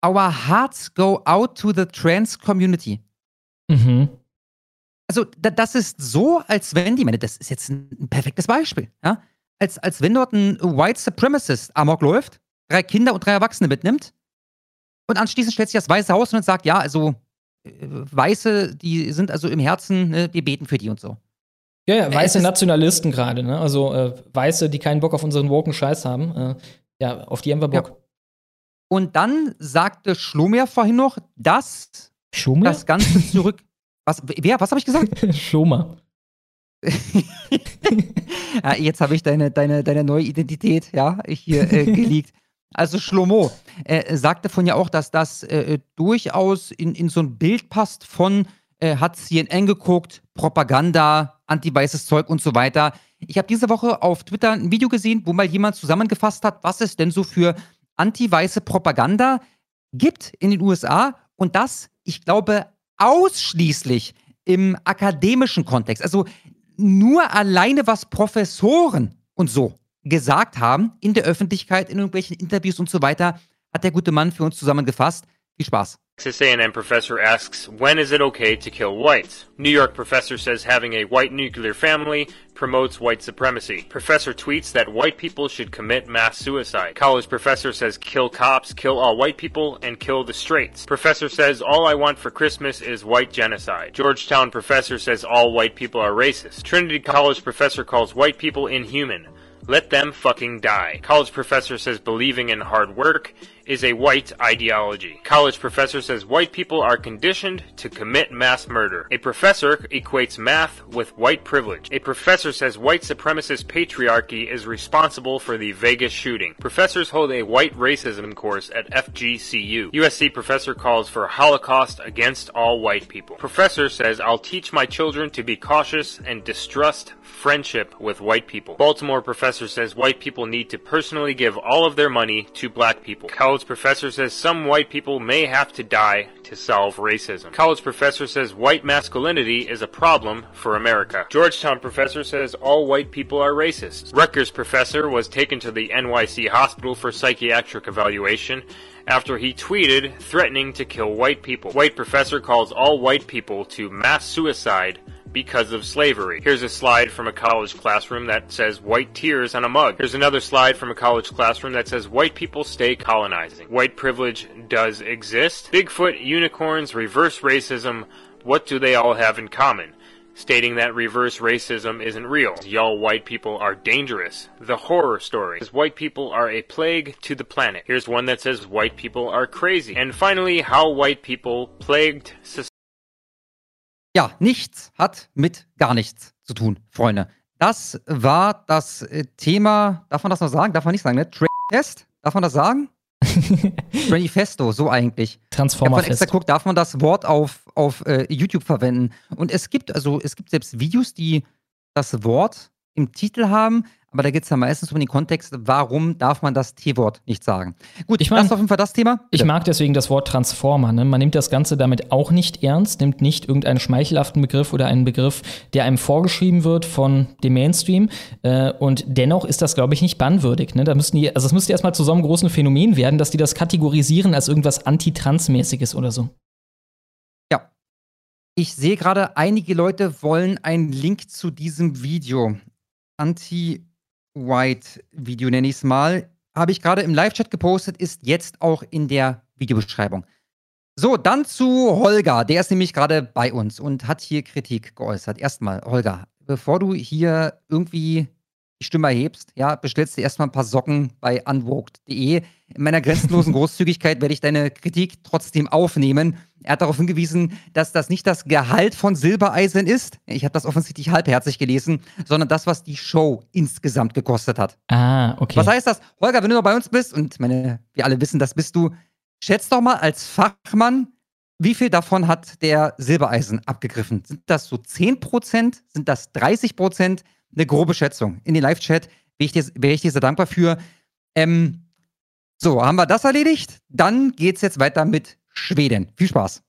[SPEAKER 2] Our hearts go out to the trans community.
[SPEAKER 1] Mhm.
[SPEAKER 2] Also, da, das ist so, als wenn die, meine, das ist jetzt ein, perfektes Beispiel, ja? Als, als wenn dort ein White Supremacist Amok läuft, drei Kinder und drei Erwachsene mitnimmt und anschließend stellt sich das Weiße Haus und sagt, ja, also äh, Weiße, die sind also im Herzen, ne, wir beten für die und so.
[SPEAKER 1] Ja, ja, weiße
[SPEAKER 2] es ist-
[SPEAKER 1] Nationalisten gerade, ne? Also äh, Weiße, die keinen Bock auf unseren woken Scheiß haben. Äh, ja, auf die haben wir Bock.
[SPEAKER 2] Und dann sagte Schlomer vorhin noch, dass
[SPEAKER 1] Schumer?
[SPEAKER 2] das Ganze zurück. Was, wer, was habe ich gesagt?
[SPEAKER 1] Schumer.
[SPEAKER 2] ja, jetzt habe ich deine, deine, deine neue Identität, ja, hier äh, geleakt. Also Schlomo äh, sagte von ja auch, dass das äh, durchaus in, in so ein Bild passt von äh, hat CNN geguckt, Propaganda, anti-weißes Zeug und so weiter. Ich habe diese Woche auf Twitter ein Video gesehen, wo mal jemand zusammengefasst hat, was es denn so für anti-weiße Propaganda gibt in den USA und das, ich glaube, ausschließlich im akademischen Kontext. Also nur alleine, was Professoren und so gesagt haben in der Öffentlichkeit, in irgendwelchen Interviews und so weiter, hat der gute Mann für uns zusammengefasst. Viel Spaß.
[SPEAKER 8] Texas A&M professor asks, when is it okay to kill whites? New York professor says having a white nuclear family promotes white supremacy. Professor tweets that white people should commit mass suicide. College professor says kill cops, kill all white people, and kill the straights. Professor says all I want for Christmas is white genocide. Georgetown professor says all white people are racist. Trinity College professor calls white people inhuman. Let them fucking die. College professor says believing in hard work is a white ideology. College professor says white people are conditioned to commit mass murder. A professor equates math with white privilege. A professor says white supremacist patriarchy is responsible for the Vegas shooting. Professors hold a white racism course at FGCU. USC professor calls for a holocaust against all white people. Professor says I'll teach my children to be cautious and distrust friendship with white people. Baltimore professor says white people need to personally give all of their money to black people. College professor says some white people may have to die to solve racism. College professor says white masculinity is a problem for America. Georgetown professor says all white people are racist. Rutgers professor was taken to the NYC hospital for psychiatric evaluation after he tweeted threatening to kill white people. White professor calls all white people to mass suicide because of slavery. Here's a slide from a college classroom that says white tears on a mug. Here's another slide from a college classroom that says white people stay colonizing. White privilege does exist. Bigfoot, unicorns, reverse racism, what do they all have in common? Stating that reverse racism isn't real. Y'all white people are dangerous. The horror story white people are a plague to the planet. Here's one that says white people are crazy. And finally, how white people plagued society.
[SPEAKER 2] Ja, nichts hat mit gar nichts zu tun, Freunde. Das war das äh, Thema, darf man das noch sagen? Darf man nicht sagen, ne? Test? Darf man das sagen? Manifesto, so eigentlich.
[SPEAKER 1] Transformer.
[SPEAKER 2] Ich habe extra geguckt, darf man das Wort auf, auf äh, YouTube verwenden? Und es gibt, also es gibt selbst Videos, die das Wort im Titel haben, aber da geht es ja meistens um den Kontext, warum darf man das T-Wort nicht sagen. Gut,
[SPEAKER 1] Ich mein-
[SPEAKER 2] das ist auf jeden Fall das Thema.
[SPEAKER 1] Ich mag deswegen das Wort Transformer. Ne? Man nimmt das Ganze damit auch nicht ernst, nimmt nicht irgendeinen schmeichelhaften Begriff oder einen Begriff, der einem vorgeschrieben wird von dem Mainstream. Äh, und dennoch ist das, glaube ich, nicht bannwürdig. Ne? Da müssten die, also es müsste erstmal zu so einem großen Phänomen werden, dass die das kategorisieren als irgendwas Antitransmäßiges oder so.
[SPEAKER 2] Ja. Ich sehe gerade, einige Leute wollen einen Link zu diesem Video. Anti-White-Video nenne ich es mal. Habe ich gerade im Live-Chat gepostet, ist jetzt auch in der Videobeschreibung. So, dann zu Holger. Der ist nämlich gerade bei uns und hat hier Kritik geäußert. Erstmal, Holger, bevor du hier irgendwie die Stimme erhebst, ja, bestellst du erstmal ein paar Socken bei unwoked.de. In meiner grenzenlosen Großzügigkeit werde ich deine Kritik trotzdem aufnehmen. Er hat darauf hingewiesen, dass das nicht das Gehalt von Silbereisen ist. Ich habe das offensichtlich halbherzig gelesen, sondern das, was die Show insgesamt gekostet hat.
[SPEAKER 1] Ah, okay.
[SPEAKER 2] Was heißt das? Holger, wenn du noch bei uns bist, und meine, wir alle wissen, das bist du, schätz doch mal als Fachmann, wie viel davon hat der Silbereisen abgegriffen? Sind das so 10%? Sind das 30%? Eine grobe Schätzung. In den Live-Chat wäre ich, dir- sehr dankbar für. Ähm, so, haben wir das erledigt? Dann geht's jetzt weiter mit Schweden. Viel Spaß.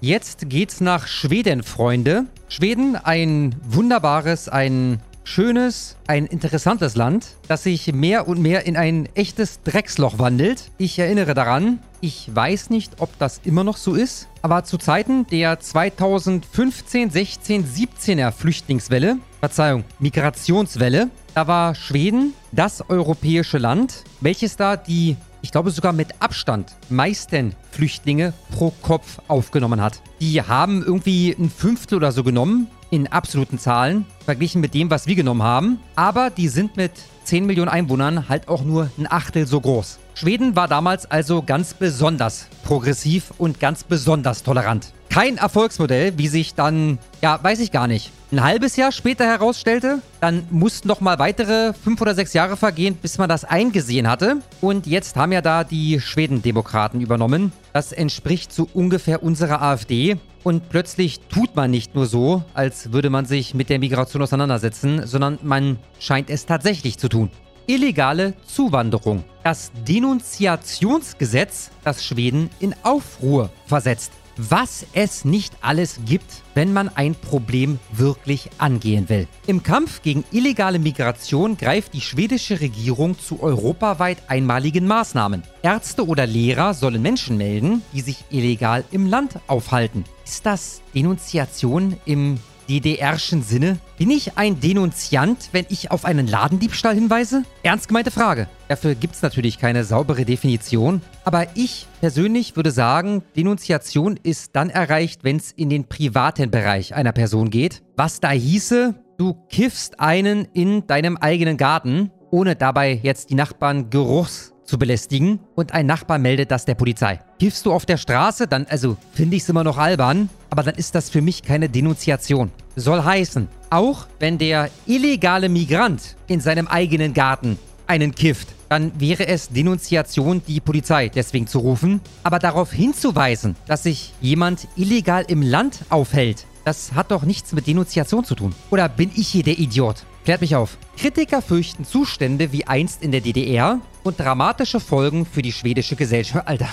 [SPEAKER 2] Jetzt geht's nach Schweden, Freunde. Schweden, ein wunderbares, ein schönes, ein interessantes Land, das sich mehr und mehr in ein echtes Drecksloch wandelt. Ich erinnere daran, ich weiß nicht, ob das immer noch so ist, aber zu Zeiten der 2015, 16, 17er Flüchtlingswelle, Verzeihung, Migrationswelle, da war Schweden das europäische Land, welches da die ich glaube sogar mit Abstand meisten Flüchtlinge pro Kopf aufgenommen hat. Die haben irgendwie ein Fünftel oder so genommen, in absoluten Zahlen, verglichen mit dem, was wir genommen haben. Aber die sind mit 10 Millionen Einwohnern halt auch nur ein Achtel so groß. Schweden war damals also ganz besonders progressiv und ganz besonders tolerant. Kein Erfolgsmodell, wie sich dann, ja, weiß ich gar nicht, ein halbes Jahr später herausstellte. Dann mussten noch mal weitere fünf oder sechs Jahre vergehen, bis man das eingesehen hatte. Und jetzt haben ja da die Schwedendemokraten übernommen. Das entspricht so ungefähr unserer AfD. Und plötzlich tut man nicht nur so, als würde man sich mit der Migration auseinandersetzen, sondern man scheint es tatsächlich zu tun. Illegale Zuwanderung. Das Denunziationsgesetz, das Schweden in Aufruhr versetzt. Was es nicht alles gibt, wenn man ein Problem wirklich angehen will. Im Kampf gegen illegale Migration greift die schwedische Regierung zu europaweit einmaligen Maßnahmen. Ärzte oder Lehrer sollen Menschen melden, die sich illegal im Land aufhalten. Ist das Denunziation im DDRschen Sinne? Bin ich ein Denunziant, wenn ich auf einen Ladendiebstahl hinweise? Ernst gemeinte Frage. Dafür gibt es natürlich keine saubere Definition. Aber ich persönlich würde sagen, Denunziation ist dann erreicht, wenn es in den privaten Bereich einer Person geht. Was da hieße, du kiffst einen in deinem eigenen Garten, ohne dabei jetzt die Nachbarn geruchs zu belästigen und ein Nachbar meldet das der Polizei. Kiffst du auf der Straße, dann, also finde ich es immer noch albern, aber dann ist das für mich keine Denunziation. Soll heißen, auch wenn der illegale Migrant in seinem eigenen Garten einen kifft, dann wäre es Denunziation, die Polizei deswegen zu rufen. Aber darauf hinzuweisen, dass sich jemand illegal im Land aufhält, das hat doch nichts mit Denunziation zu tun. Oder bin ich hier der Idiot? Klärt mich auf. Kritiker fürchten Zustände wie einst in der DDR und dramatische Folgen für die schwedische Gesellschaft. Alter.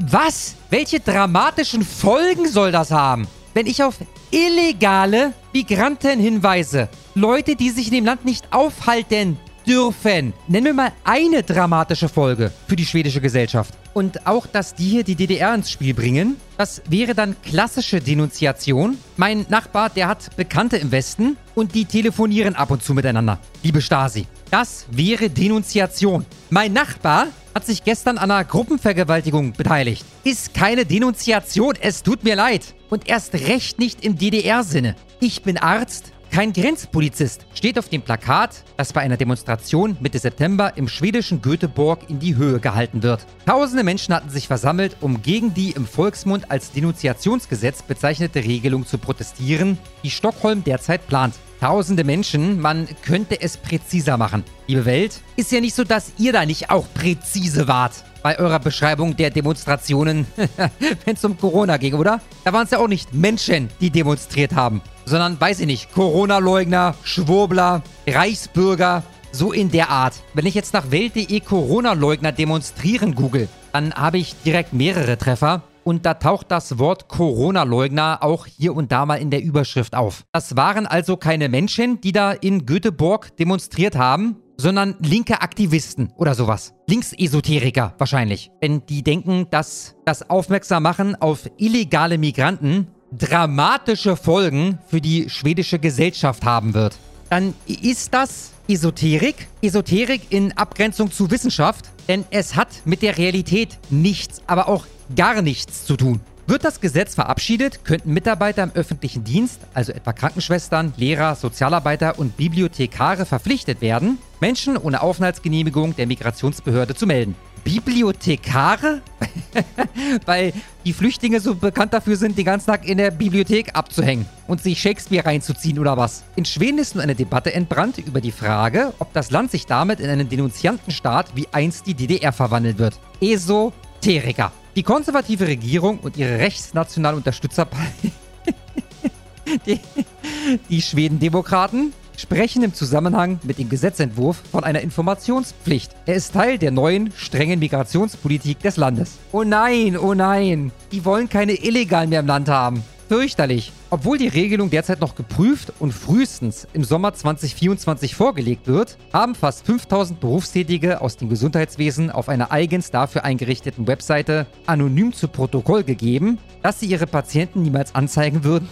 [SPEAKER 2] Was? Welche dramatischen Folgen soll das haben? Wenn ich auf illegale Migranten hinweise, Leute, die sich in dem Land nicht aufhalten dürfen. Nennen wir mal eine dramatische Folge für die schwedische Gesellschaft. Und auch, dass die hier die DDR ins Spiel bringen, das wäre dann klassische Denunziation. Mein Nachbar, der hat Bekannte im Westen und die telefonieren ab und zu miteinander. Liebe Stasi, das wäre Denunziation. Mein Nachbar hat sich gestern an einer Gruppenvergewaltigung beteiligt. Ist keine Denunziation, es tut mir leid. Und erst recht nicht im DDR-Sinne. Ich bin Arzt, kein Grenzpolizist steht auf dem Plakat, das bei einer Demonstration Mitte September im schwedischen Göteborg in die Höhe gehalten wird. Tausende Menschen hatten sich versammelt, um gegen die im Volksmund als Denunziationsgesetz bezeichnete Regelung zu protestieren, die Stockholm derzeit plant. Tausende Menschen, man könnte es präziser machen. Liebe Welt, ist ja nicht so, dass ihr da nicht auch präzise wart bei eurer Beschreibung der Demonstrationen, wenn es um Corona ging, oder? Da waren es ja auch nicht Menschen, die demonstriert haben, sondern, weiß ich nicht, Corona-Leugner, Schwurbler, Reichsbürger, so in der Art. Wenn ich jetzt nach Welt.de Corona-Leugner demonstrieren google, dann habe ich direkt mehrere Treffer. Und da taucht das Wort Corona-Leugner auch hier und da mal in der Überschrift auf. Das waren also keine Menschen, die da in Göteborg demonstriert haben, sondern linke Aktivisten oder sowas. Linksesoteriker wahrscheinlich. Wenn die denken, dass das Aufmerksammachen auf illegale Migranten dramatische Folgen für die schwedische Gesellschaft haben wird. Dann ist das Esoterik. Esoterik in Abgrenzung zu Wissenschaft, denn es hat mit der Realität nichts, aber auch gar nichts zu tun. Wird das Gesetz verabschiedet, könnten Mitarbeiter im öffentlichen Dienst, also etwa Krankenschwestern, Lehrer, Sozialarbeiter und Bibliothekare verpflichtet werden, Menschen ohne Aufenthaltsgenehmigung der Migrationsbehörde zu melden. Bibliothekare? Weil die Flüchtlinge so bekannt dafür sind, den ganzen Tag in der Bibliothek abzuhängen und sich Shakespeare reinzuziehen oder was. In Schweden ist nun eine Debatte entbrannt über die Frage, ob das Land sich damit in einen Denunziantenstaat wie einst die DDR verwandeln wird. Esoteriker. Die konservative Regierung und ihre rechtsnationalen Unterstützer, die, die Schwedendemokraten, sprechen im Zusammenhang mit dem Gesetzentwurf von einer Informationspflicht. Er ist Teil der neuen, strengen Migrationspolitik des Landes. Oh nein, oh nein, die wollen keine Illegalen mehr im Land haben fürchterlich. Obwohl die Regelung derzeit noch geprüft und frühestens im Sommer 2024 vorgelegt wird, haben fast 5000 Berufstätige aus dem Gesundheitswesen auf einer eigens dafür eingerichteten Webseite anonym zu Protokoll gegeben, dass sie ihre Patienten niemals anzeigen würden,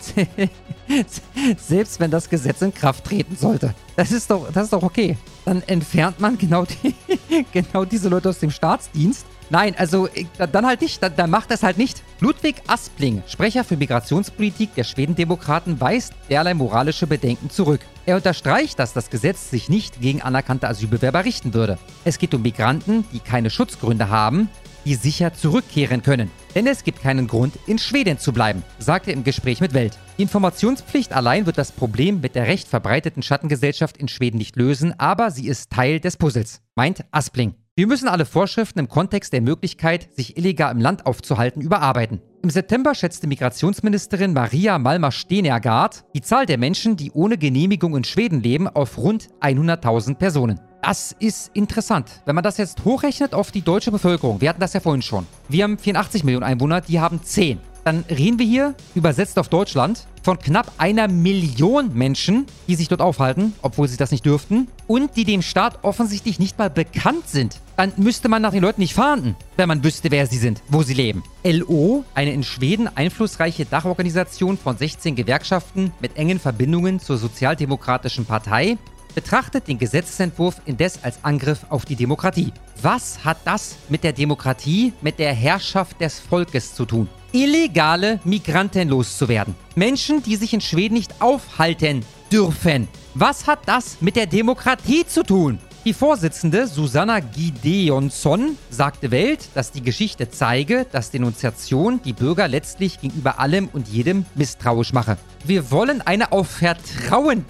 [SPEAKER 2] selbst wenn das Gesetz in Kraft treten sollte. Das ist doch, das ist doch okay. Dann entfernt man genau, die, genau diese Leute aus dem Staatsdienst Nein, also dann halt nicht, dann, dann macht es halt nicht. Ludwig Aspling, Sprecher für Migrationspolitik der Schwedendemokraten, weist derlei moralische Bedenken zurück. Er unterstreicht, dass das Gesetz sich nicht gegen anerkannte Asylbewerber richten würde. Es geht um Migranten, die keine Schutzgründe haben, die sicher zurückkehren können. Denn es gibt keinen Grund, in Schweden zu bleiben, sagte er im Gespräch mit Welt. Die Informationspflicht allein wird das Problem mit der recht verbreiteten Schattengesellschaft in Schweden nicht lösen, aber sie ist Teil des Puzzles, meint Aspling. Wir müssen alle Vorschriften im Kontext der Möglichkeit, sich illegal im Land aufzuhalten, überarbeiten. Im September schätzte Migrationsministerin Maria Malmer Stenergaard die Zahl der Menschen, die ohne Genehmigung in Schweden leben, auf rund 100.000 Personen. Das ist interessant. Wenn man das jetzt hochrechnet auf die deutsche Bevölkerung, wir hatten das ja vorhin schon. Wir haben 84 Millionen Einwohner, die haben 10. dann reden wir hier, übersetzt auf Deutschland, von knapp einer Million Menschen, die sich dort aufhalten, obwohl sie das nicht dürften, und die dem Staat offensichtlich nicht mal bekannt sind. Dann müsste man nach den Leuten nicht fahnden, wenn man wüsste, wer sie sind, wo sie leben. LO, eine in Schweden einflussreiche Dachorganisation von 16 Gewerkschaften mit engen Verbindungen zur Sozialdemokratischen Partei, betrachtet den Gesetzentwurf indes als Angriff auf die Demokratie. Was hat das mit der Demokratie, mit der Herrschaft des Volkes zu tun? Illegale Migranten loszuwerden. Menschen, die sich in Schweden nicht aufhalten dürfen. Was hat das mit der Demokratie zu tun? Die Vorsitzende Susanna Gideonsson sagte Welt, dass die Geschichte zeige, dass Denunziation die Bürger letztlich gegenüber allem und jedem misstrauisch mache. Wir wollen eine auf Vertrauen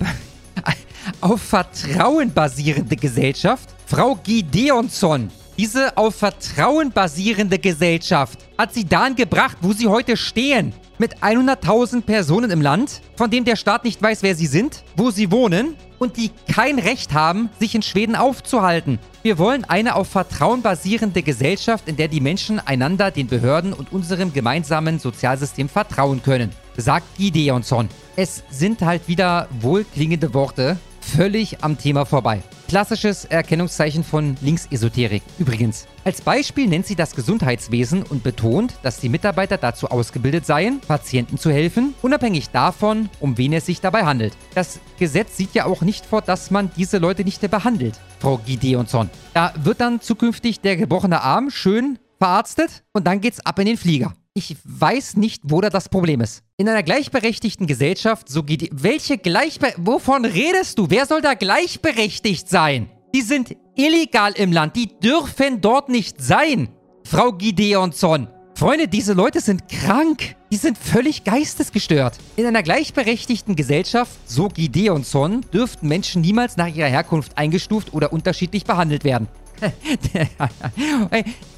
[SPEAKER 2] auf Vertrauen basierende Gesellschaft? Frau Gideonsson, diese auf Vertrauen basierende Gesellschaft hat sie dahin gebracht, wo sie heute stehen. Mit 100.000 Personen im Land, von denen der Staat nicht weiß, wer sie sind, wo sie wohnen und die kein Recht haben, sich in Schweden aufzuhalten. Wir wollen eine auf Vertrauen basierende Gesellschaft, in der die Menschen einander, den Behörden und unserem gemeinsamen Sozialsystem vertrauen können, sagt Gideonsson. Es sind halt wieder wohlklingende Worte, völlig am Thema vorbei. Klassisches Erkennungszeichen von Linksesoterik. Übrigens, als Beispiel nennt sie das Gesundheitswesen und betont, dass die Mitarbeiter dazu ausgebildet seien, Patienten zu helfen, unabhängig davon, um wen es sich dabei handelt. Das Gesetz sieht ja auch nicht vor, dass man diese Leute nicht behandelt, Frau Gideonson. Da wird dann zukünftig der gebrochene Arm schön verarztet und dann geht's ab in den Flieger. Ich weiß nicht, wo da das Problem ist. In einer gleichberechtigten Gesellschaft, so geht die. Welche Gleichbe... Wovon redest du? Wer soll da gleichberechtigt sein? Die sind illegal im Land. Die dürfen dort nicht sein. Frau Gideonson. Freunde, diese Leute sind krank. Die sind völlig geistesgestört. In einer gleichberechtigten Gesellschaft, so Gideonson, dürften Menschen niemals nach ihrer Herkunft eingestuft oder unterschiedlich behandelt werden.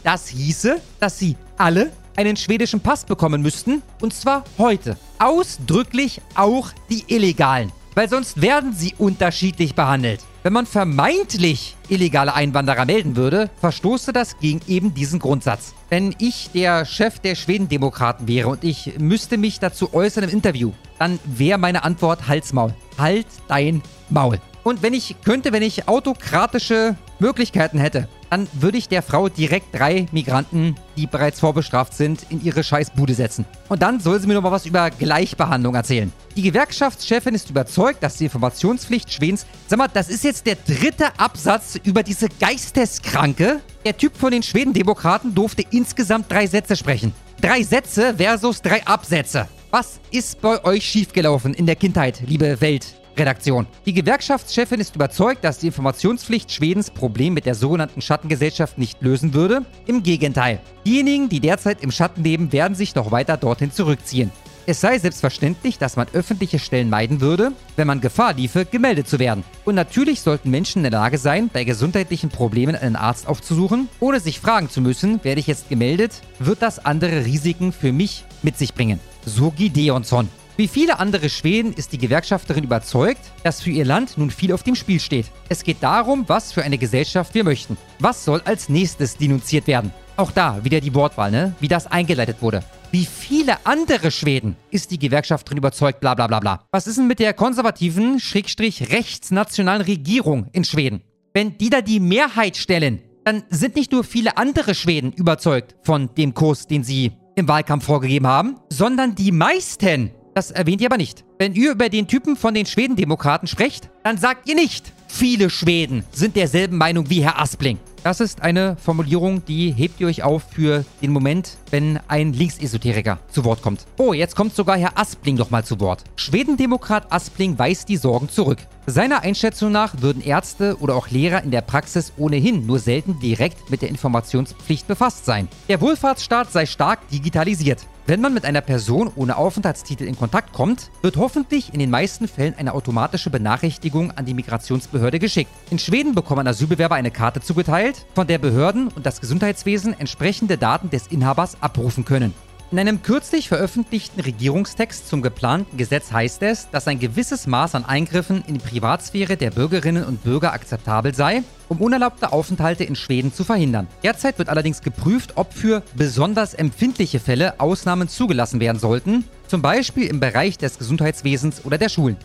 [SPEAKER 2] das hieße, dass sie alle einen schwedischen Pass bekommen müssten. Und zwar heute. Ausdrücklich auch die Illegalen. Weil sonst werden sie unterschiedlich behandelt. Wenn man vermeintlich illegale Einwanderer melden würde, verstoße das gegen eben diesen Grundsatz. Wenn ich der Chef der Schwedendemokraten wäre und ich müsste mich dazu äußern im Interview, dann wäre meine Antwort Halsmaul. Halt dein Maul. Und wenn ich könnte, wenn ich autokratische Möglichkeiten hätte, dann würde ich der Frau direkt drei Migranten, die bereits vorbestraft sind, in ihre Scheißbude setzen. Und dann soll sie mir nochmal was über Gleichbehandlung erzählen. Die Gewerkschaftschefin ist überzeugt, dass die Informationspflicht Schwedens... Sag mal, das ist jetzt der dritte Absatz über diese Geisteskranke. Der Typ von den Schwedendemokraten durfte insgesamt drei Sätze sprechen. Drei Sätze versus drei Absätze. Was ist bei euch schiefgelaufen in der Kindheit, liebe Welt? Redaktion. Die Gewerkschaftschefin ist überzeugt, dass die Informationspflicht Schwedens Problem mit der sogenannten Schattengesellschaft nicht lösen würde. Im Gegenteil. Diejenigen, die derzeit im Schatten leben, werden sich noch weiter dorthin zurückziehen. Es sei selbstverständlich, dass man öffentliche Stellen meiden würde, wenn man Gefahr liefe, gemeldet zu werden. Und natürlich sollten Menschen in der Lage sein, bei gesundheitlichen Problemen einen Arzt aufzusuchen, ohne sich fragen zu müssen, werde ich jetzt gemeldet, wird das andere Risiken für mich mit sich bringen. So Gideonson. Wie viele andere Schweden ist die Gewerkschafterin überzeugt, dass für ihr Land nun viel auf dem Spiel steht. Es geht darum, was für eine Gesellschaft wir möchten. Was soll als nächstes denunziert werden? Auch da wieder die Wortwahl, ne? Wie das eingeleitet wurde. Wie viele andere Schweden ist die Gewerkschafterin überzeugt, bla bla bla bla. Was ist denn mit der konservativen, schrägstrich rechtsnationalen Regierung in Schweden? Wenn die da die Mehrheit stellen, dann sind nicht nur viele andere Schweden überzeugt von dem Kurs, den sie im Wahlkampf vorgegeben haben, sondern die meisten. Das erwähnt ihr aber nicht. Wenn ihr über den Typen von den Schwedendemokraten sprecht, dann sagt ihr nicht, viele Schweden sind derselben Meinung wie Herr Aspling. Das ist eine Formulierung, die hebt ihr euch auf für den Moment, wenn ein Linksesoteriker zu Wort kommt. Oh, jetzt kommt sogar Herr Aspling nochmal zu Wort. Schwedendemokrat Aspling weist die Sorgen zurück. Seiner Einschätzung nach würden Ärzte oder auch Lehrer in der Praxis ohnehin nur selten direkt mit der Informationspflicht befasst sein. Der Wohlfahrtsstaat sei stark digitalisiert. Wenn man mit einer Person ohne Aufenthaltstitel in Kontakt kommt, wird hoffentlich in den meisten Fällen eine automatische Benachrichtigung an die Migrationsbehörde geschickt. In Schweden bekommen Asylbewerber eine Karte zugeteilt, von der Behörden und das Gesundheitswesen entsprechende Daten des Inhabers abrufen können. In einem kürzlich veröffentlichten Regierungstext zum geplanten Gesetz heißt es, dass ein gewisses Maß an Eingriffen in die Privatsphäre der Bürgerinnen und Bürger akzeptabel sei, um unerlaubte Aufenthalte in Schweden zu verhindern. Derzeit wird allerdings geprüft, ob für besonders empfindliche Fälle Ausnahmen zugelassen werden sollten, zum Beispiel im Bereich des Gesundheitswesens oder der Schulen.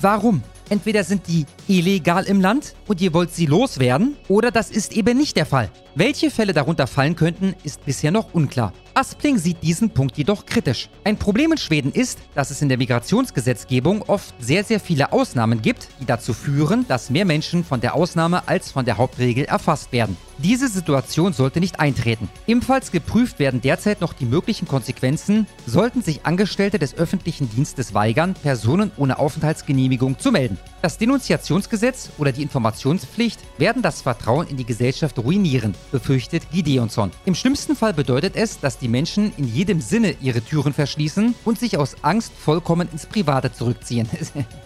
[SPEAKER 2] Warum? Entweder sind die illegal im Land und ihr wollt sie loswerden, oder das ist eben nicht der Fall. Welche Fälle darunter fallen könnten, ist bisher noch unklar. Aspling sieht diesen Punkt jedoch kritisch. Ein Problem in Schweden ist, dass es in der Migrationsgesetzgebung oft sehr, sehr viele Ausnahmen gibt, die dazu führen, dass mehr Menschen von der Ausnahme als von der Hauptregel erfasst werden. Diese Situation sollte nicht eintreten. Ebenfalls geprüft werden derzeit noch die möglichen Konsequenzen, sollten sich Angestellte des öffentlichen Dienstes weigern, Personen ohne Aufenthaltsgenehmigung zu melden. Das Denunziationsgesetz oder die Informationspflicht werden das Vertrauen in die Gesellschaft ruinieren, befürchtet Gideonson. Im schlimmsten Fall bedeutet es, dass die Menschen in jedem Sinne ihre Türen verschließen und sich aus Angst vollkommen ins Private zurückziehen.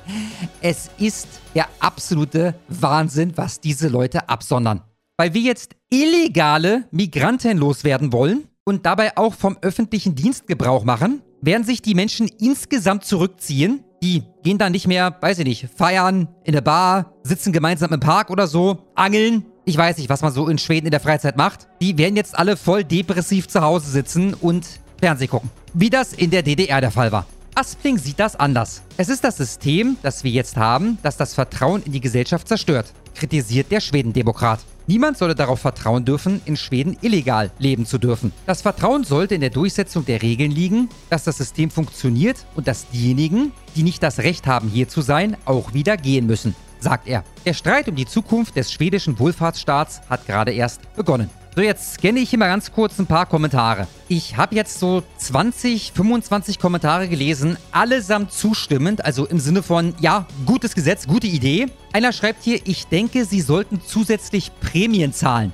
[SPEAKER 2] es ist der absolute Wahnsinn, was diese Leute absondern. Weil wir jetzt illegale Migranten loswerden wollen und dabei auch vom öffentlichen Dienst Gebrauch machen, werden sich die Menschen insgesamt zurückziehen. Die gehen dann nicht mehr, weiß ich nicht, feiern, in der Bar, sitzen gemeinsam im Park oder so, angeln. Ich weiß nicht, was man so in Schweden in der Freizeit macht. Die werden jetzt alle voll depressiv zu Hause sitzen und Fernseh gucken. Wie das in der DDR der Fall war. Aspling sieht das anders. Es ist das System, das wir jetzt haben, das das Vertrauen in die Gesellschaft zerstört, kritisiert der Schwedendemokrat. Niemand solle darauf vertrauen dürfen, in Schweden illegal leben zu dürfen. Das Vertrauen sollte in der Durchsetzung der Regeln liegen, dass das System funktioniert und dass diejenigen, die nicht das Recht haben, hier zu sein, auch wieder gehen müssen, sagt er. Der Streit um die Zukunft des schwedischen Wohlfahrtsstaats hat gerade erst begonnen. So, jetzt scanne ich hier mal ganz kurz ein paar Kommentare. Ich habe jetzt so 20, 25 Kommentare gelesen, allesamt zustimmend, also im Sinne von, ja, gutes Gesetz, gute Idee. Einer schreibt hier, ich denke, sie sollten zusätzlich Prämien zahlen.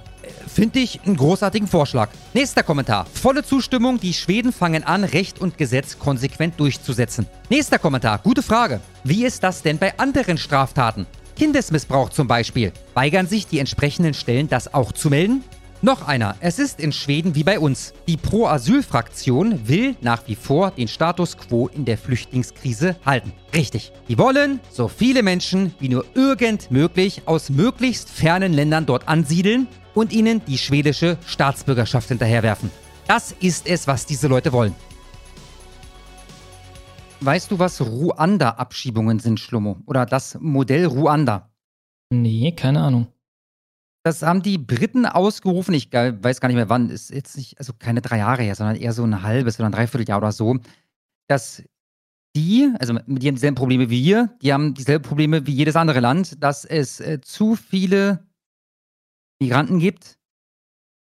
[SPEAKER 2] Finde ich einen großartigen Vorschlag. Nächster Kommentar. Volle Zustimmung, die Schweden fangen an, Recht und Gesetz konsequent durchzusetzen. Nächster Kommentar. Gute Frage. Wie ist das denn bei anderen Straftaten? Kindesmissbrauch zum Beispiel. Weigern sich die entsprechenden Stellen, das auch zu melden? Noch einer. Es ist in Schweden wie bei uns. Die Pro-Asyl-Fraktion will nach wie vor den Status quo in der Flüchtlingskrise halten. Richtig. Die wollen so viele Menschen wie nur irgend möglich aus möglichst fernen Ländern dort ansiedeln und ihnen die schwedische Staatsbürgerschaft hinterherwerfen. Das ist es, was diese Leute wollen. Weißt du, was Ruanda-Abschiebungen sind, Schlummo? Oder das Modell Ruanda?
[SPEAKER 1] Nee, keine Ahnung.
[SPEAKER 2] Das haben die Briten ausgerufen. Ich weiß gar nicht mehr wann. Ist jetzt nicht, also keine drei Jahre her, sondern eher so ein halbes oder ein Dreivierteljahr oder so. Dass die, also die haben dieselben Probleme wie wir, die haben dieselben Probleme wie jedes andere Land, dass es äh, zu viele Migranten gibt,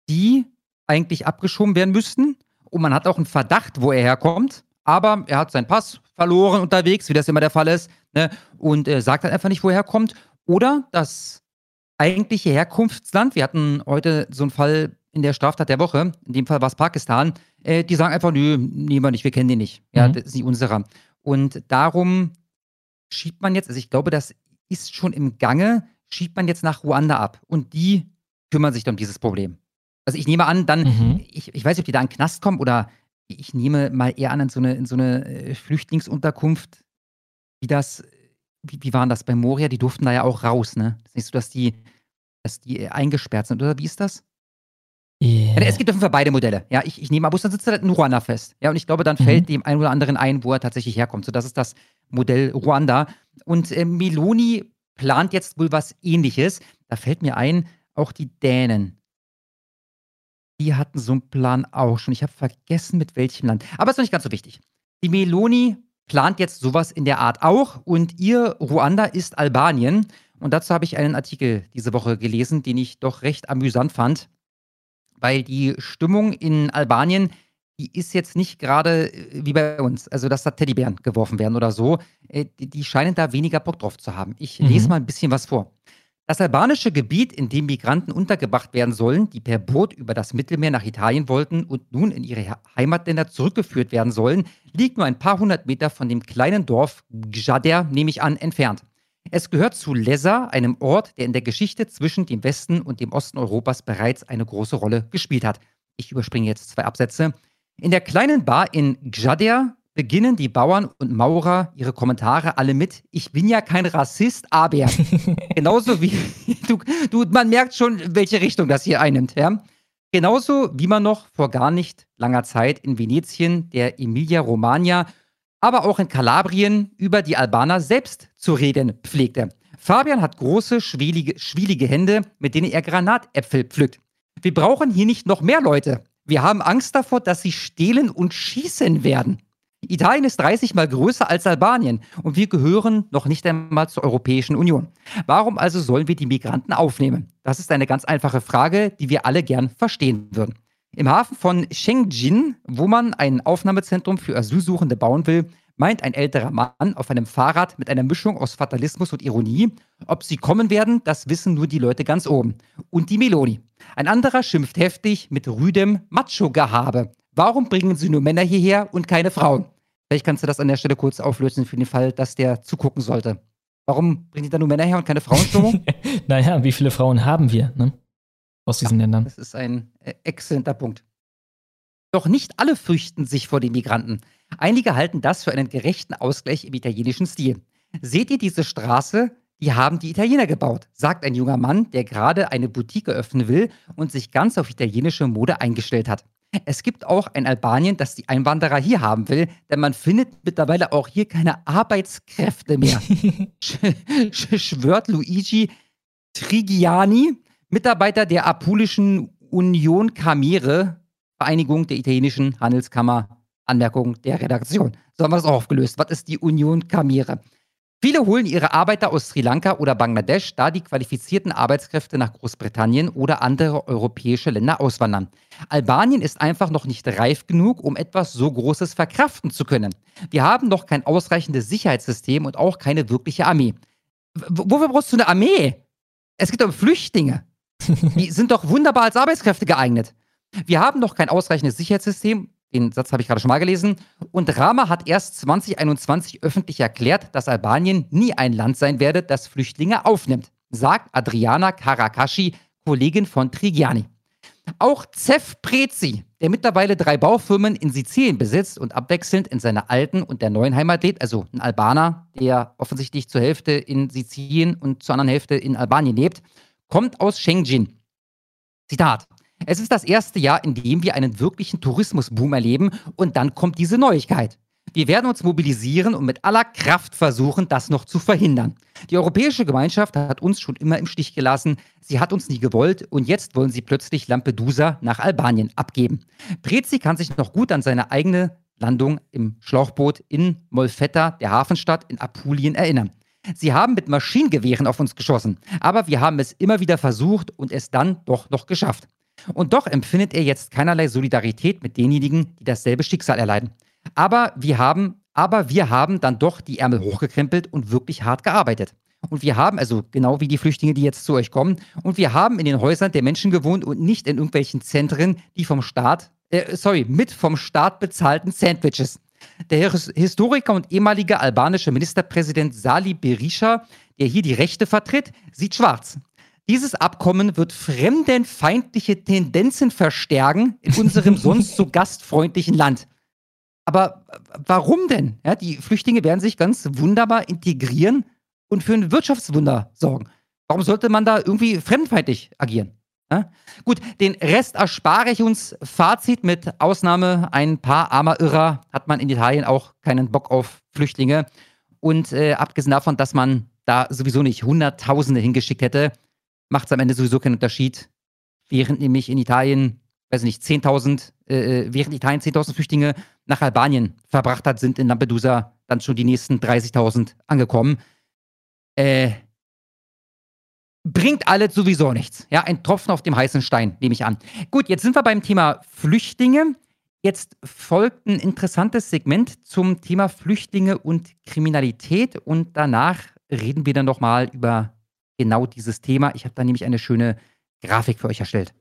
[SPEAKER 2] die eigentlich abgeschoben werden müssten. Und man hat auch einen Verdacht, wo er herkommt. Aber er hat seinen Pass verloren unterwegs, wie das immer der Fall ist, ne? und äh, sagt dann einfach nicht, woher er kommt. Oder das eigentliche Herkunftsland, wir hatten heute so einen Fall in der Straftat der Woche, in dem Fall war es Pakistan, äh, die sagen einfach, nö, nehmen wir nicht, wir kennen den nicht. Ja, mhm. das ist nicht unserer. Und darum schiebt man jetzt, also ich glaube, das ist schon im Gange, schiebt man jetzt nach Ruanda ab. Und die kümmern sich dann um dieses Problem. Also ich nehme an, dann, mhm. ich, ich weiß nicht, ob die da in den Knast kommen oder ich nehme mal eher an, in so eine, in so eine äh, Flüchtlingsunterkunft, wie das wie, wie waren das bei Moria? Die durften da ja auch raus, ne? Das ist nicht so, dass die, dass die äh, eingesperrt sind, oder wie ist das? Yeah. Ja, es gibt auf jeden Fall beide Modelle. Ja, ich, ich nehme Abus, dann sitzt er in Ruanda fest. Ja, und ich glaube, dann mhm. fällt dem einen oder anderen ein, wo er tatsächlich herkommt. So, das ist das Modell Ruanda. Und äh, Meloni plant jetzt wohl was ähnliches. Da fällt mir ein, auch die Dänen. Die hatten so einen Plan auch schon. Ich habe vergessen, mit welchem Land. Aber ist noch nicht ganz so wichtig. Die Meloni plant jetzt sowas in der Art auch und ihr Ruanda ist Albanien. Und dazu habe ich einen Artikel diese Woche gelesen, den ich doch recht amüsant fand, weil die Stimmung in Albanien, die ist jetzt nicht gerade äh, wie bei uns, also dass da Teddybären geworfen werden oder so. Äh, die scheinen da weniger Bock drauf zu haben. Ich lese mhm. mal ein bisschen was vor. Das albanische Gebiet, in dem Migranten untergebracht werden sollen, die per Boot über das Mittelmeer nach Italien wollten und nun in ihre Heimatländer zurückgeführt werden sollen, liegt nur ein paar hundert Meter von dem kleinen Dorf Gjader, nehme ich an, entfernt. Es gehört zu Lessa, einem Ort, der in der Geschichte zwischen dem Westen und dem Osten Europas bereits eine große Rolle gespielt hat. Ich überspringe jetzt zwei Absätze. In der kleinen Bar in Gjader beginnen die Bauern und Maurer ihre Kommentare alle mit, ich bin ja kein Rassist, aber genauso wie, du, du, man merkt schon, welche Richtung das hier einnimmt, ja. Genauso wie man noch vor gar nicht langer Zeit in Venetien, der Emilia-Romagna, aber auch in Kalabrien über die Albaner selbst zu reden pflegte. Fabian hat große, schwielige, schwielige Hände, mit denen er Granatäpfel pflückt. Wir brauchen hier nicht noch mehr Leute. Wir haben Angst davor, dass sie stehlen und schießen werden. Italien ist 30 mal größer als Albanien und wir gehören noch nicht einmal zur Europäischen Union. Warum also sollen wir die Migranten aufnehmen? Das ist eine ganz einfache Frage, die wir alle gern verstehen würden. Im Hafen von Shengjin, wo man ein Aufnahmezentrum für Asylsuchende bauen will, meint ein älterer Mann auf einem Fahrrad mit einer Mischung aus Fatalismus und Ironie, ob sie kommen werden, das wissen nur die Leute ganz oben. Und die Meloni. Ein anderer schimpft heftig mit rüdem Macho-Gehabe. Warum bringen sie nur Männer hierher und keine Frauen? Vielleicht kannst du das an der Stelle kurz auflösen für den Fall, dass der zugucken sollte. Warum bringen die da nur Männer her und keine Frauen,
[SPEAKER 1] naja, wie viele Frauen haben wir, ne? Aus diesen
[SPEAKER 2] ja,
[SPEAKER 1] Ländern.
[SPEAKER 2] Das ist ein äh, exzellenter Punkt. Doch nicht alle fürchten sich vor den Migranten. Einige halten das für einen gerechten Ausgleich im italienischen Stil. Seht ihr diese Straße? Die haben die Italiener gebaut, sagt ein junger Mann, der gerade eine Boutique eröffnen will und sich ganz auf italienische Mode eingestellt hat. Es gibt auch ein Albanien, das die Einwanderer hier haben will, denn man findet mittlerweile auch hier keine Arbeitskräfte mehr. schwört Luigi Trigiani, Mitarbeiter der Apulischen Union Camere, Vereinigung der italienischen Handelskammer. Anmerkung der Redaktion. So haben wir das auch aufgelöst. Was ist die Union Camere? Viele holen ihre Arbeiter aus Sri Lanka oder Bangladesch, da die qualifizierten Arbeitskräfte nach Großbritannien oder andere europäische Länder auswandern. Albanien ist einfach noch nicht reif genug, um etwas so Großes verkraften zu können. Wir haben noch kein ausreichendes Sicherheitssystem und auch keine wirkliche Armee. wofür brauchst du eine Armee? Es geht um Flüchtlinge. Die sind doch wunderbar als Arbeitskräfte geeignet. Wir haben noch kein ausreichendes Sicherheitssystem den Satz habe ich gerade schon mal gelesen. Und Rama hat erst 2021 öffentlich erklärt, dass Albanien nie ein Land sein werde, das Flüchtlinge aufnimmt, sagt Adriana Karakashi, Kollegin von Trigiani. Auch Zef Prezi, der mittlerweile drei Baufirmen in Sizilien besitzt und abwechselnd in seiner alten und der neuen Heimat lebt, also ein Albaner, der offensichtlich zur Hälfte in Sizilien und zur anderen Hälfte in Albanien lebt, kommt aus Schengjin. Zitat. Es ist das erste Jahr, in dem wir einen wirklichen Tourismusboom erleben und dann kommt diese Neuigkeit. Wir werden uns mobilisieren und mit aller Kraft versuchen, das noch zu verhindern. Die Europäische Gemeinschaft hat uns schon immer im Stich gelassen. Sie hat uns nie gewollt und jetzt wollen sie plötzlich Lampedusa nach Albanien abgeben. Prezi kann sich noch gut an seine eigene Landung im Schlauchboot in Molfetta, der Hafenstadt in Apulien, erinnern. Sie haben mit Maschinengewehren auf uns geschossen, aber wir haben es immer wieder versucht und es dann doch noch geschafft. Und doch empfindet er jetzt keinerlei Solidarität mit denjenigen, die dasselbe Schicksal erleiden. Aber wir haben, aber wir haben dann doch die Ärmel hochgekrempelt und wirklich hart gearbeitet. Und wir haben, also genau wie die Flüchtlinge, die jetzt zu euch kommen, und wir haben in den Häusern der Menschen gewohnt und nicht in irgendwelchen Zentren, die vom Staat, äh, sorry, mit vom Staat bezahlten Sandwiches. Der Historiker und ehemalige albanische Ministerpräsident Sali Berisha, der hier die Rechte vertritt, sieht schwarz. Dieses Abkommen wird fremdenfeindliche Tendenzen verstärken in unserem sonst so gastfreundlichen Land. Aber warum denn? Ja, die Flüchtlinge werden sich ganz wunderbar integrieren und für ein Wirtschaftswunder sorgen. Warum sollte man da irgendwie fremdenfeindlich agieren? Ja? Gut, den Rest erspare ich uns. Fazit mit Ausnahme ein paar armer Irrer hat man in Italien auch keinen Bock auf Flüchtlinge. Und äh, abgesehen davon, dass man da sowieso nicht Hunderttausende hingeschickt hätte, macht es am Ende sowieso keinen Unterschied. Während nämlich in Italien, weiß nicht, 10.000, äh, äh, während Italien 10.000 Flüchtlinge nach Albanien verbracht hat, sind in Lampedusa dann schon die nächsten 30.000 angekommen. Äh, bringt alles sowieso nichts. Ja, ein Tropfen auf dem heißen Stein, nehme ich an. Gut, jetzt sind wir beim Thema Flüchtlinge. Jetzt folgt ein interessantes Segment zum Thema Flüchtlinge und Kriminalität und danach reden wir dann nochmal über genau dieses Thema. Ich habe da nämlich eine schöne Grafik für euch erstellt.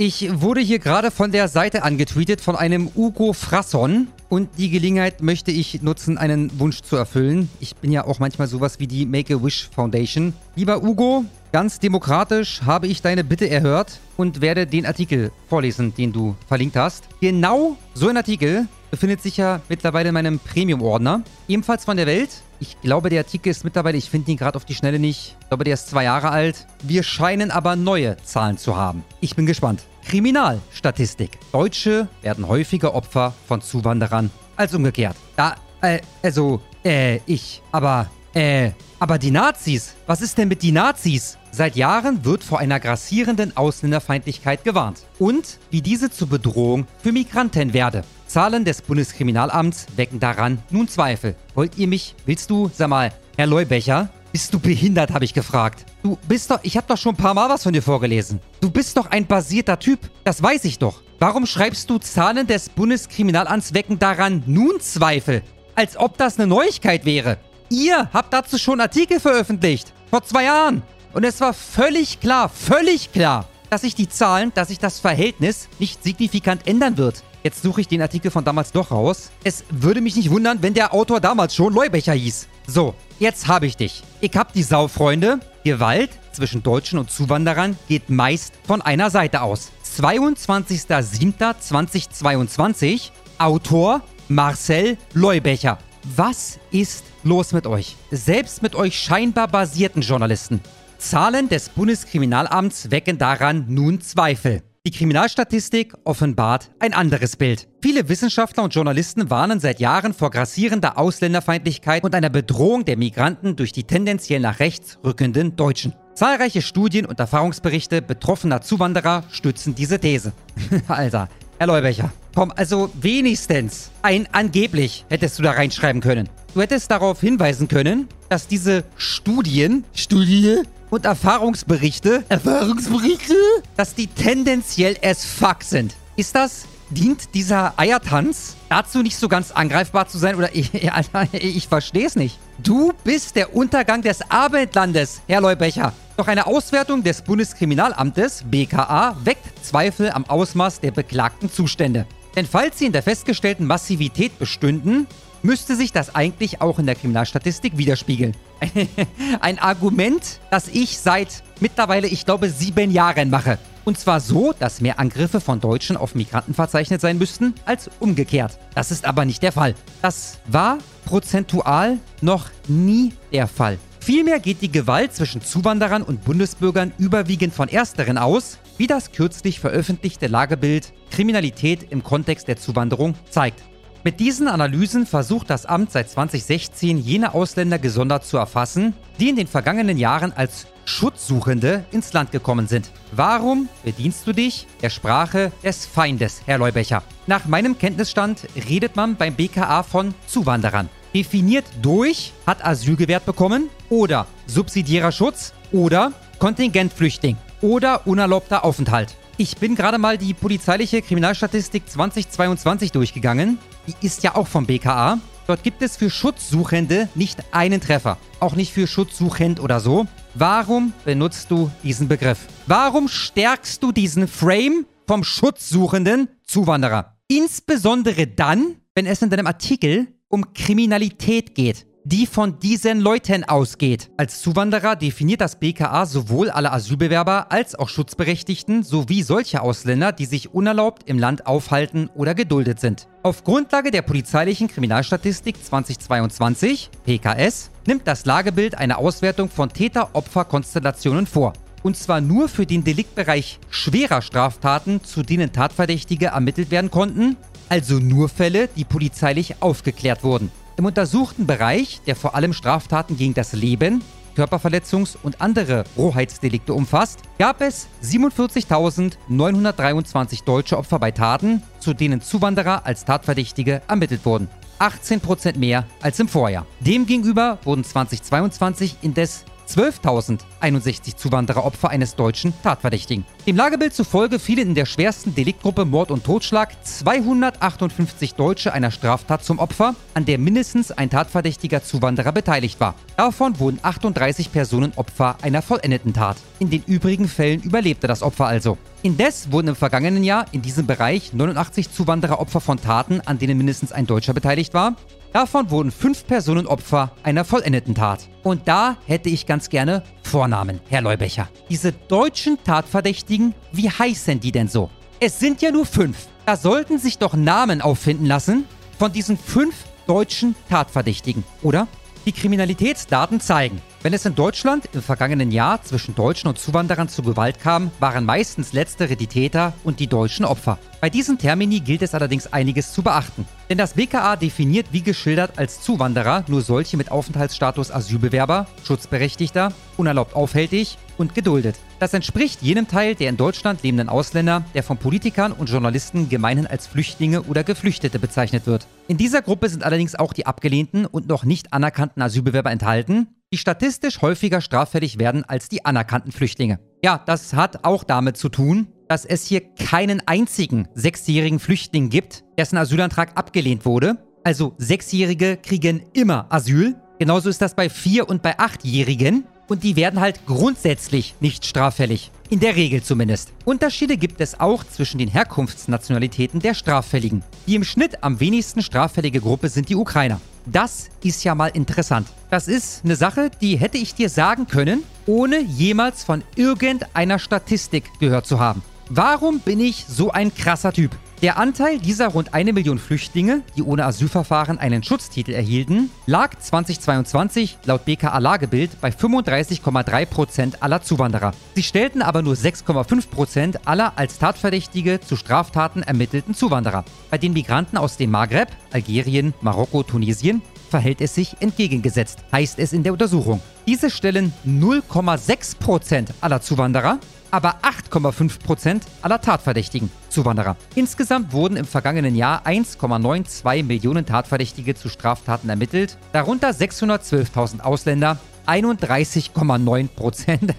[SPEAKER 2] Ich wurde hier gerade von der Seite angetweetet von einem Ugo Frasson. Und die Gelegenheit möchte ich nutzen, einen Wunsch zu erfüllen. Ich bin ja auch manchmal sowas wie die Make-A-Wish Foundation. Lieber Ugo, ganz demokratisch habe ich deine Bitte erhört und werde den Artikel vorlesen, den du verlinkt hast. Genau so ein Artikel befindet sich ja mittlerweile in meinem Premium-Ordner. Ebenfalls von der Welt. Ich glaube, der Artikel ist mittlerweile, ich finde ihn gerade auf die Schnelle nicht. Ich glaube, der ist zwei Jahre alt. Wir scheinen aber neue Zahlen zu haben. Ich bin gespannt. Kriminalstatistik. Deutsche werden häufiger Opfer von Zuwanderern als umgekehrt. Da, äh, also, äh, ich, aber, äh, aber die Nazis? Was ist denn mit die Nazis? Seit Jahren wird vor einer grassierenden Ausländerfeindlichkeit gewarnt und wie diese zur Bedrohung für Migranten werde. Zahlen des Bundeskriminalamts wecken daran nun Zweifel. Wollt ihr mich, willst du, sag mal, Herr Leubecher, bist du behindert, habe ich gefragt. Du bist doch, ich habe doch schon ein paar Mal was von dir vorgelesen. Du bist doch ein basierter Typ, das weiß ich doch. Warum schreibst du Zahlen des Bundeskriminalamts wecken daran nun Zweifel? Als ob das eine Neuigkeit wäre. Ihr habt dazu schon Artikel veröffentlicht. Vor zwei Jahren. Und es war völlig klar, völlig klar, dass sich die Zahlen, dass sich das Verhältnis nicht signifikant ändern wird. Jetzt suche ich den Artikel von damals doch raus. Es würde mich nicht wundern, wenn der Autor damals schon Leubecher hieß. So, jetzt habe ich dich. Ich hab die Saufreunde. Gewalt zwischen Deutschen und Zuwanderern geht meist von einer Seite aus. 22.07.2022. Autor Marcel Leubecher. Was ist los mit euch? Selbst mit euch scheinbar basierten Journalisten. Zahlen des Bundeskriminalamts wecken daran nun Zweifel. Die Kriminalstatistik offenbart ein anderes Bild. Viele Wissenschaftler und Journalisten warnen seit Jahren vor grassierender Ausländerfeindlichkeit und einer Bedrohung der Migranten durch die tendenziell nach rechts rückenden Deutschen. Zahlreiche Studien und Erfahrungsberichte betroffener Zuwanderer stützen diese These. Alter, Herr Leubecher, komm, also wenigstens ein angeblich hättest du da reinschreiben können. Du hättest darauf hinweisen können, dass diese Studien, Studie und Erfahrungsberichte, Erfahrungsberichte, dass die tendenziell as fuck sind. Ist das, dient dieser Eiertanz dazu nicht so ganz angreifbar zu sein? Oder ich, Alter, ich verstehe es nicht. Du bist der Untergang des Abendlandes, Herr Leubecher. Doch eine Auswertung des Bundeskriminalamtes, BKA, weckt Zweifel am Ausmaß der beklagten Zustände. Denn falls sie in der festgestellten Massivität bestünden, müsste sich das eigentlich auch in der Kriminalstatistik widerspiegeln. Ein Argument, das ich seit mittlerweile, ich glaube, sieben Jahren mache. Und zwar so, dass mehr Angriffe von Deutschen auf Migranten verzeichnet sein müssten, als umgekehrt. Das ist aber nicht der Fall. Das war prozentual noch nie der Fall. Vielmehr geht die Gewalt zwischen Zuwanderern und Bundesbürgern überwiegend von ersteren aus, wie das kürzlich veröffentlichte Lagebild Kriminalität im Kontext der Zuwanderung zeigt. Mit diesen Analysen versucht das Amt seit 2016 jene Ausländer gesondert zu erfassen, die in den vergangenen Jahren als Schutzsuchende ins Land gekommen sind. Warum bedienst du dich der Sprache des Feindes, Herr Leubecher? Nach meinem Kenntnisstand redet man beim BKA von Zuwanderern. Definiert durch hat Asyl gewährt bekommen oder subsidiärer Schutz oder Kontingentflüchtling oder unerlaubter Aufenthalt. Ich bin gerade mal die polizeiliche Kriminalstatistik 2022 durchgegangen. Die ist ja auch vom BKA. Dort gibt es für Schutzsuchende nicht einen Treffer. Auch nicht für Schutzsuchend oder so. Warum benutzt du diesen Begriff? Warum stärkst du diesen Frame vom schutzsuchenden Zuwanderer? Insbesondere dann, wenn es in deinem Artikel um Kriminalität geht die von diesen Leuten ausgeht. Als Zuwanderer definiert das BKA sowohl alle Asylbewerber als auch Schutzberechtigten sowie solche Ausländer, die sich unerlaubt im Land aufhalten oder geduldet sind. Auf Grundlage der polizeilichen Kriminalstatistik 2022, PKS, nimmt das Lagebild eine Auswertung von Täter-Opfer-Konstellationen vor. Und zwar nur für den Deliktbereich schwerer Straftaten, zu denen Tatverdächtige ermittelt werden konnten, also nur Fälle, die polizeilich aufgeklärt wurden. Im untersuchten Bereich, der vor allem Straftaten gegen das Leben, Körperverletzungs- und andere Rohheitsdelikte umfasst, gab es 47.923 deutsche Opfer bei Taten, zu denen Zuwanderer als Tatverdächtige ermittelt wurden. 18% mehr als im Vorjahr. Demgegenüber wurden 2022 indes 12.061 Zuwandereropfer eines deutschen Tatverdächtigen. Dem Lagebild zufolge fielen in der schwersten Deliktgruppe Mord und Totschlag 258 Deutsche einer Straftat zum Opfer, an der mindestens ein tatverdächtiger Zuwanderer beteiligt war. Davon wurden 38 Personen Opfer einer vollendeten Tat. In den übrigen Fällen überlebte das Opfer also. Indes wurden im vergangenen Jahr in diesem Bereich 89 Zuwanderer Opfer von Taten, an denen mindestens ein Deutscher beteiligt war. Davon wurden fünf Personen Opfer einer vollendeten Tat. Und da hätte ich ganz gerne Vornamen, Herr Leubecher. Diese deutschen Tatverdächtigen, wie heißen die denn so? Es sind ja nur fünf. Da sollten sich doch Namen auffinden lassen von diesen fünf deutschen Tatverdächtigen, oder? Die Kriminalitätsdaten zeigen, wenn es in Deutschland im vergangenen Jahr zwischen Deutschen und Zuwanderern zu Gewalt kam, waren meistens letztere die Täter und die deutschen Opfer. Bei diesen Termini gilt es allerdings einiges zu beachten. Denn das BKA definiert wie geschildert als Zuwanderer nur solche mit Aufenthaltsstatus Asylbewerber, Schutzberechtigter, unerlaubt aufhältig und geduldet. Das entspricht jenem Teil der in Deutschland lebenden Ausländer, der von Politikern und Journalisten gemeinhin als Flüchtlinge oder Geflüchtete bezeichnet wird. In dieser Gruppe sind allerdings auch die abgelehnten und noch nicht anerkannten Asylbewerber enthalten, die statistisch häufiger straffällig werden als die anerkannten Flüchtlinge. Ja, das hat auch damit zu tun, dass es hier keinen einzigen sechsjährigen Flüchtling gibt, dessen Asylantrag abgelehnt wurde. Also Sechsjährige kriegen immer Asyl. Genauso ist das bei Vier- und bei Achtjährigen. Und die werden halt grundsätzlich nicht straffällig. In der Regel zumindest. Unterschiede gibt es auch zwischen den Herkunftsnationalitäten der Straffälligen. Die im Schnitt am wenigsten straffällige Gruppe sind die Ukrainer. Das ist ja mal interessant. Das ist eine Sache, die hätte ich dir sagen können, ohne jemals von irgendeiner Statistik gehört zu haben. Warum bin ich so ein krasser Typ? Der Anteil dieser rund eine Million Flüchtlinge, die ohne Asylverfahren einen Schutztitel erhielten, lag 2022 laut BKA Lagebild bei 35,3 Prozent aller Zuwanderer. Sie stellten aber nur 6,5 Prozent aller als Tatverdächtige zu Straftaten ermittelten Zuwanderer. Bei den Migranten aus dem Maghreb, Algerien, Marokko, Tunesien verhält es sich entgegengesetzt, heißt es in der Untersuchung. Diese stellen 0,6 Prozent aller Zuwanderer aber 8,5% aller tatverdächtigen Zuwanderer. Insgesamt wurden im vergangenen Jahr 1,92 Millionen Tatverdächtige zu Straftaten ermittelt, darunter 612.000 Ausländer, 31,9 Prozent.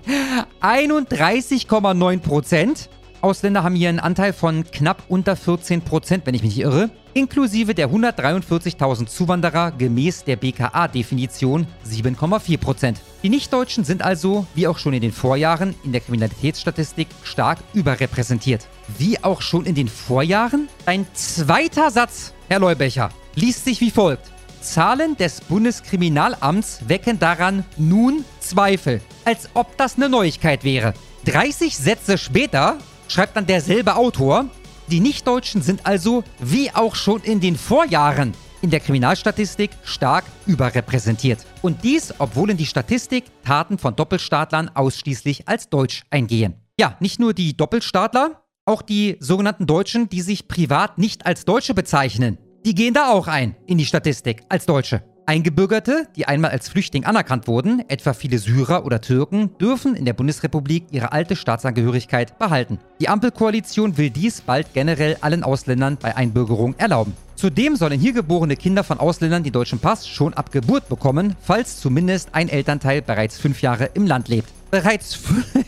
[SPEAKER 2] 31,9 Prozent. Ausländer haben hier einen Anteil von knapp unter 14 Prozent, wenn ich mich nicht irre inklusive der 143.000 Zuwanderer gemäß der BKA-Definition 7,4 Prozent. Die Nichtdeutschen sind also, wie auch schon in den Vorjahren, in der Kriminalitätsstatistik stark überrepräsentiert. Wie auch schon in den Vorjahren? Ein zweiter Satz, Herr Leubecher, liest sich wie folgt. Zahlen des Bundeskriminalamts wecken daran nun Zweifel, als ob das eine Neuigkeit wäre. 30 Sätze später schreibt dann derselbe Autor, die Nichtdeutschen sind also, wie auch schon in den Vorjahren, in der Kriminalstatistik stark überrepräsentiert. Und dies, obwohl in die Statistik Taten von Doppelstaatlern ausschließlich als Deutsch eingehen. Ja, nicht nur die Doppelstaatler, auch die sogenannten Deutschen, die sich privat nicht als Deutsche bezeichnen, die gehen da auch ein in die Statistik als Deutsche. Eingebürgerte, die einmal als Flüchtling anerkannt wurden, etwa viele Syrer oder Türken, dürfen in der Bundesrepublik ihre alte Staatsangehörigkeit behalten. Die Ampelkoalition will dies bald generell allen Ausländern bei Einbürgerung erlauben. Zudem sollen hier geborene Kinder von Ausländern den deutschen Pass schon ab Geburt bekommen, falls zumindest ein Elternteil bereits fünf Jahre im Land lebt. Bereits,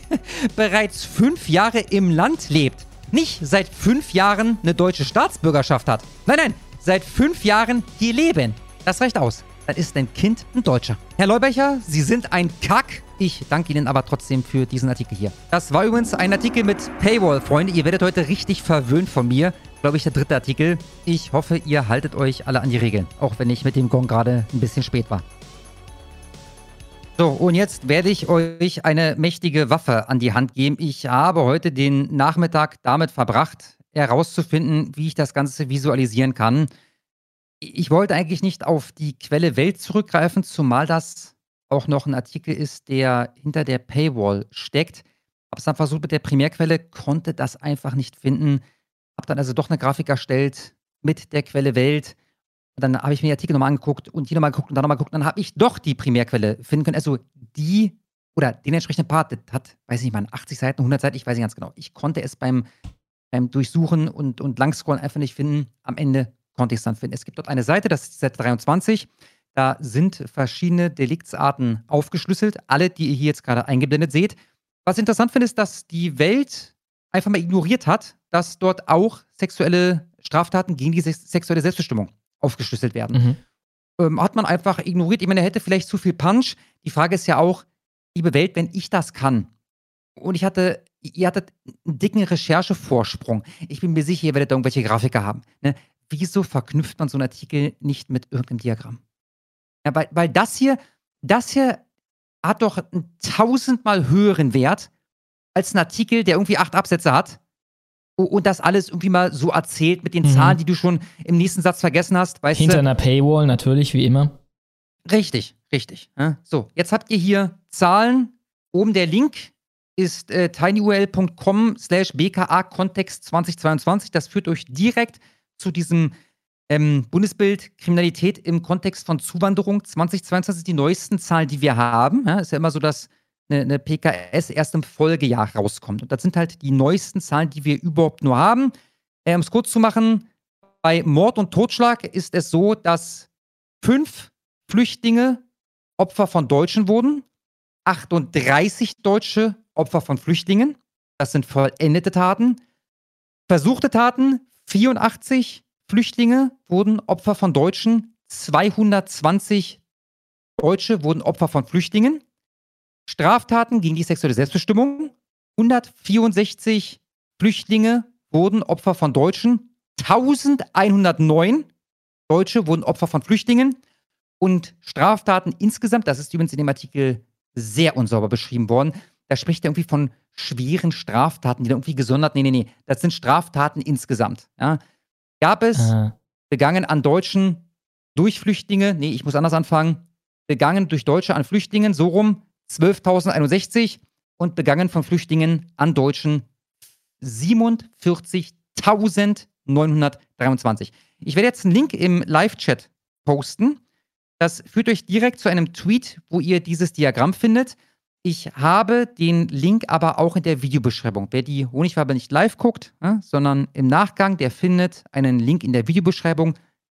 [SPEAKER 2] bereits fünf Jahre im Land lebt. Nicht seit fünf Jahren eine deutsche Staatsbürgerschaft hat. Nein, nein, seit fünf Jahren hier leben. Das reicht aus dann ist dein Kind ein Deutscher. Herr Leubecher, Sie sind ein Kack. Ich danke Ihnen aber trotzdem für diesen Artikel hier. Das war übrigens ein Artikel mit Paywall, Freunde. Ihr werdet heute richtig verwöhnt von mir. Glaube ich, der dritte Artikel. Ich hoffe, ihr haltet euch alle an die Regeln. Auch wenn ich mit dem Gong gerade ein bisschen spät war. So, und jetzt werde ich euch eine mächtige Waffe an die Hand geben. Ich habe heute den Nachmittag damit verbracht, herauszufinden, wie ich das Ganze visualisieren kann ich wollte eigentlich nicht auf die Quelle Welt zurückgreifen, zumal das auch noch ein Artikel ist, der hinter der Paywall steckt. Habe es dann versucht mit der Primärquelle, konnte das einfach nicht finden. Habe dann also doch eine Grafik erstellt mit der Quelle Welt. Und dann habe ich mir die Artikel nochmal angeguckt und hier nochmal geguckt und dann nochmal geguckt. Und dann habe ich doch die Primärquelle finden können. Also die oder den entsprechenden Part, das hat, weiß ich nicht mal, 80 Seiten, 100 Seiten, ich weiß nicht ganz genau. Ich konnte es beim, beim Durchsuchen und, und Langscrollen einfach nicht finden. Am Ende konnte ich es dann finden. Es gibt dort eine Seite, das ist die Seite 23. Da sind verschiedene Deliktsarten aufgeschlüsselt. Alle, die ihr hier jetzt gerade eingeblendet seht. Was ich interessant finde, ist, dass die Welt einfach mal ignoriert hat, dass dort auch sexuelle Straftaten gegen die sex sexuelle Selbstbestimmung aufgeschlüsselt werden.
[SPEAKER 1] Mhm.
[SPEAKER 2] Ähm, hat man einfach ignoriert. Ich meine, er hätte vielleicht zu viel Punch. Die Frage ist ja auch, liebe Welt, wenn ich das kann und ich hatte, ihr hattet einen dicken Recherchevorsprung. Ich bin mir sicher, ihr werdet da irgendwelche Grafiker haben. Ne? Wieso verknüpft man so einen Artikel nicht mit irgendeinem Diagramm? Ja, weil, weil das hier, das hier hat doch einen tausendmal höheren Wert als ein Artikel, der irgendwie acht Absätze hat und das alles irgendwie mal so erzählt mit den
[SPEAKER 1] Mhm.
[SPEAKER 2] Zahlen, die du schon im nächsten Satz vergessen hast. Weißt
[SPEAKER 1] Hinter
[SPEAKER 2] du?
[SPEAKER 1] einer Paywall natürlich, wie immer.
[SPEAKER 2] Richtig, richtig. Ja, so, jetzt habt ihr hier Zahlen. Oben der Link ist äh, tinyurl.com slash bka Kontext 2022. Das führt euch direkt zu diesem ähm, Bundesbild Kriminalität im Kontext von Zuwanderung 2022. Die neuesten Zahlen, die wir haben. Ja, ist ja immer so, dass eine, eine PKS erst im Folgejahr rauskommt. Und das sind halt die neuesten Zahlen, die wir überhaupt nur haben. Äh, um es kurz zu machen, bei Mord und Totschlag ist es so, dass fünf Flüchtlinge Opfer von Deutschen wurden, 38 Deutsche Opfer von Flüchtlingen, das sind vollendete Taten, versuchte Taten, 84 Flüchtlinge wurden Opfer von Deutschen, 220 Deutsche wurden Opfer von Flüchtlingen, Straftaten gegen die sexuelle Selbstbestimmung, 164 Flüchtlinge wurden Opfer von Deutschen, 1109 Deutsche wurden Opfer von Flüchtlingen. Und Straftaten insgesamt, das ist übrigens in dem Artikel sehr unsauber beschrieben worden, da spricht er irgendwie von schweren Straftaten, die da irgendwie gesondert, nee, nee, nee, das sind Straftaten insgesamt. Ja. Gab es
[SPEAKER 1] Ah,
[SPEAKER 2] begangen an Deutschen durch Flüchtlinge, nee, ich muss anders anfangen, begangen durch Deutsche an Flüchtlingen, so rum 12.061 und begangen von Flüchtlingen an Deutschen 47.923. Ich werde jetzt einen Link im Live-Chat posten. Das führt euch direkt zu einem Tweet, wo ihr dieses Diagramm findet. Ich habe den Link aber auch in der Videobeschreibung. Wer die Honigwabe nicht live guckt, ja, sondern im Nachgang, der findet einen Link in der Videobeschreibung.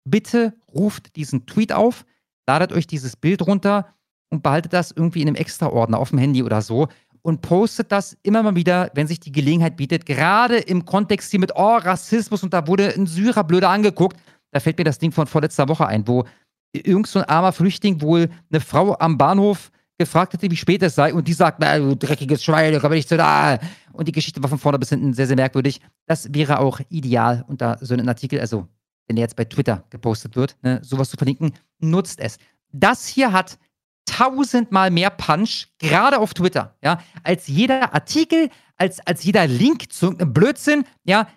[SPEAKER 2] Bitte ruft diesen Tweet auf, ladet euch dieses Bild runter und behaltet das irgendwie in einem Extra-Ordner auf dem Handy oder so und postet das immer mal wieder, wenn sich die Gelegenheit bietet. Gerade im Kontext hier mit, oh, Rassismus und da wurde ein Syrer blöder angeguckt. Da fällt mir das Ding von vorletzter Woche ein, wo irgend so ein armer Flüchtling wohl eine Frau am Bahnhof gefragt hätte, wie spät es sei und die sagt, na, du dreckiges Schwein, komm ich nicht zu da. Und die Geschichte war von vorne bis hinten sehr, sehr merkwürdig. Das wäre auch ideal unter so einem Artikel, also wenn der jetzt bei Twitter gepostet wird, ne, sowas zu verlinken, nutzt es. Das hier hat tausendmal mehr Punch, gerade auf Twitter, ja, als jeder Artikel, als, als jeder Link zu irgendeinem Blödsinn, ja,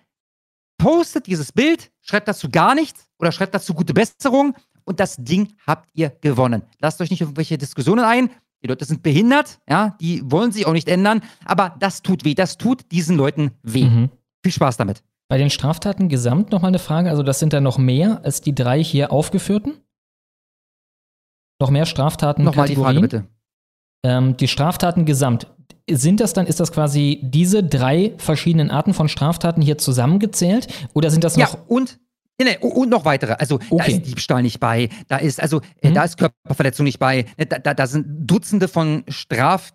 [SPEAKER 2] postet dieses Bild, schreibt dazu gar nichts oder schreibt dazu gute Besserung und das Ding habt ihr gewonnen. Lasst euch nicht irgendwelche Diskussionen ein. Die Leute sind behindert, ja, die wollen sich auch nicht ändern, aber das tut weh, das tut diesen Leuten weh.
[SPEAKER 1] mhm.
[SPEAKER 2] Viel Spaß damit.
[SPEAKER 1] Bei den Straftaten gesamt nochmal eine Frage. Also, das sind dann noch mehr als die drei hier aufgeführten? Noch mehr Straftaten?
[SPEAKER 2] Nochmal die Frage bitte.
[SPEAKER 1] Ähm, die Straftaten gesamt. Sind das dann, ist das quasi diese drei verschiedenen Arten von Straftaten hier zusammengezählt? Oder sind das
[SPEAKER 2] Ja,
[SPEAKER 1] noch.
[SPEAKER 2] und, nee, nee, und noch weitere. Also, da
[SPEAKER 1] Okay.
[SPEAKER 2] ist Diebstahl nicht bei, da ist, also, äh,
[SPEAKER 1] Mhm.
[SPEAKER 2] da ist Körperverletzung nicht bei, ne, da, da, da sind Dutzende von Straftat,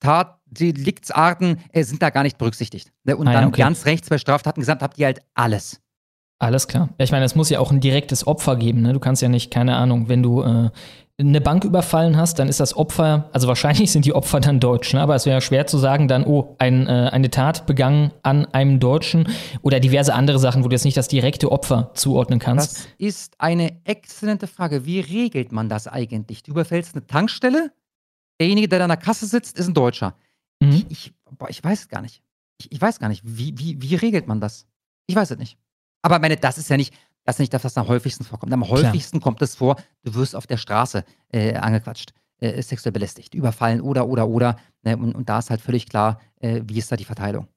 [SPEAKER 2] Tat, Deliktsarten äh, sind da gar nicht berücksichtigt. Ne? Und
[SPEAKER 1] Ah
[SPEAKER 2] dann
[SPEAKER 1] okay.
[SPEAKER 2] ganz rechts bei Straftaten gesamt habt ihr halt alles.
[SPEAKER 1] Alles klar. Ja, ich meine, es muss ja auch ein direktes Opfer geben. Ne? Du kannst ja nicht, keine Ahnung, wenn du äh, eine Bank überfallen hast, dann ist das Opfer, also wahrscheinlich sind die Opfer dann Deutsch, ne? aber es wäre schwer zu sagen, dann, oh, ein, äh, eine Tat begangen an einem Deutschen oder diverse andere Sachen, wo du jetzt nicht das direkte Opfer zuordnen kannst.
[SPEAKER 2] Das ist eine exzellente Frage. Wie regelt man das eigentlich? Du überfällst eine Tankstelle, derjenige, der da an der Kasse sitzt, ist ein Deutscher.
[SPEAKER 1] Mhm.
[SPEAKER 2] Ich, boah, ich weiß es gar nicht. Ich, ich weiß gar nicht. Wie, wie, wie regelt man das? Ich weiß es nicht. Aber meine, das ist ja nicht, das ist nicht das, was am häufigsten vorkommt. Am häufigsten kommt es vor, du wirst auf der Straße äh, angequatscht, äh, sexuell belästigt, überfallen oder, oder, oder. Ne? Und, und da ist halt völlig klar, äh, wie ist da die Verteilung.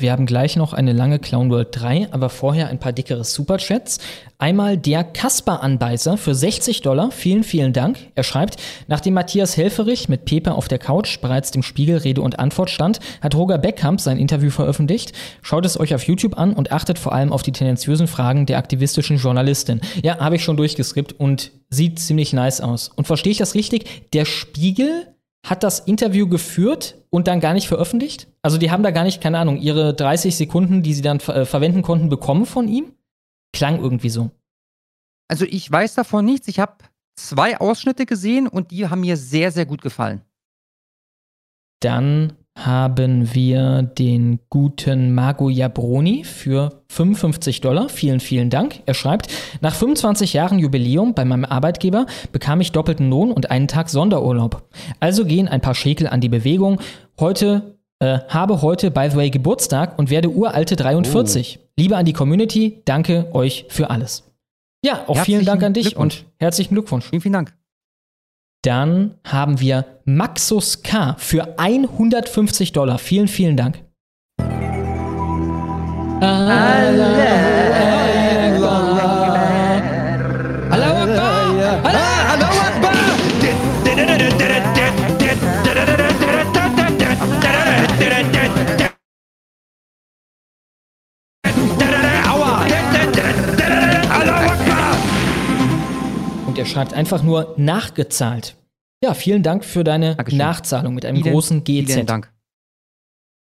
[SPEAKER 1] Wir haben gleich noch eine lange Clown World 3, aber vorher ein paar dickere Superchats. Einmal der Kasper-Anbeißer für 60 Dollar. Vielen, vielen Dank. Er schreibt, nachdem Matthias Helferich mit Pepe auf der Couch bereits dem Spiegel Rede und Antwort stand, hat Roger Beckkamp sein Interview veröffentlicht. Schaut es euch auf YouTube an und achtet vor allem auf die tendenziösen Fragen der aktivistischen Journalistin. Ja, habe ich schon durchgeskippt und sieht ziemlich nice aus. Und verstehe ich das richtig? Der Spiegel hat das Interview geführt und dann gar nicht veröffentlicht? Also die haben da gar nicht, keine Ahnung, ihre 30 Sekunden, die sie dann äh, verwenden konnten, bekommen von ihm? Klang irgendwie so.
[SPEAKER 2] Also ich weiß davon nichts. Ich habe zwei Ausschnitte gesehen und die haben mir sehr, sehr gut gefallen.
[SPEAKER 1] Dann haben wir den guten Mago Jabroni für 55 Dollar. Vielen, vielen Dank. Er schreibt, nach 25 Jahren Jubiläum bei meinem Arbeitgeber bekam ich doppelten Lohn und einen Tag Sonderurlaub. Also gehen ein paar Schekel an die Bewegung. Heute äh, habe heute, by the way, Geburtstag und werde uralte 43. Oh. Liebe an die Community, danke euch für alles. Ja, auch vielen Dank an dich und herzlichen Glückwunsch.
[SPEAKER 2] Vielen, vielen Dank.
[SPEAKER 1] Dann haben wir Maxus K für 150 Dollar. Vielen, vielen Dank. Allah. Schreibt einfach nur nachgezahlt. Ja, vielen Dank für deine Dankeschön. Nachzahlung mit einem vielen, großen GZ. Vielen Dank.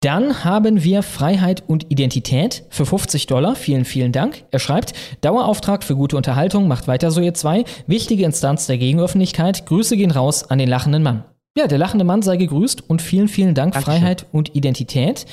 [SPEAKER 1] Dann haben wir Freiheit und Identität für 50 Dollar. Vielen, vielen Dank. Er schreibt, Dauerauftrag für gute Unterhaltung, macht weiter so ihr zwei. Wichtige Instanz der Gegenöffentlichkeit. Grüße gehen raus an den lachenden Mann. Ja, der lachende Mann sei gegrüßt und vielen, vielen Dank, Dankeschön. Freiheit und Identität.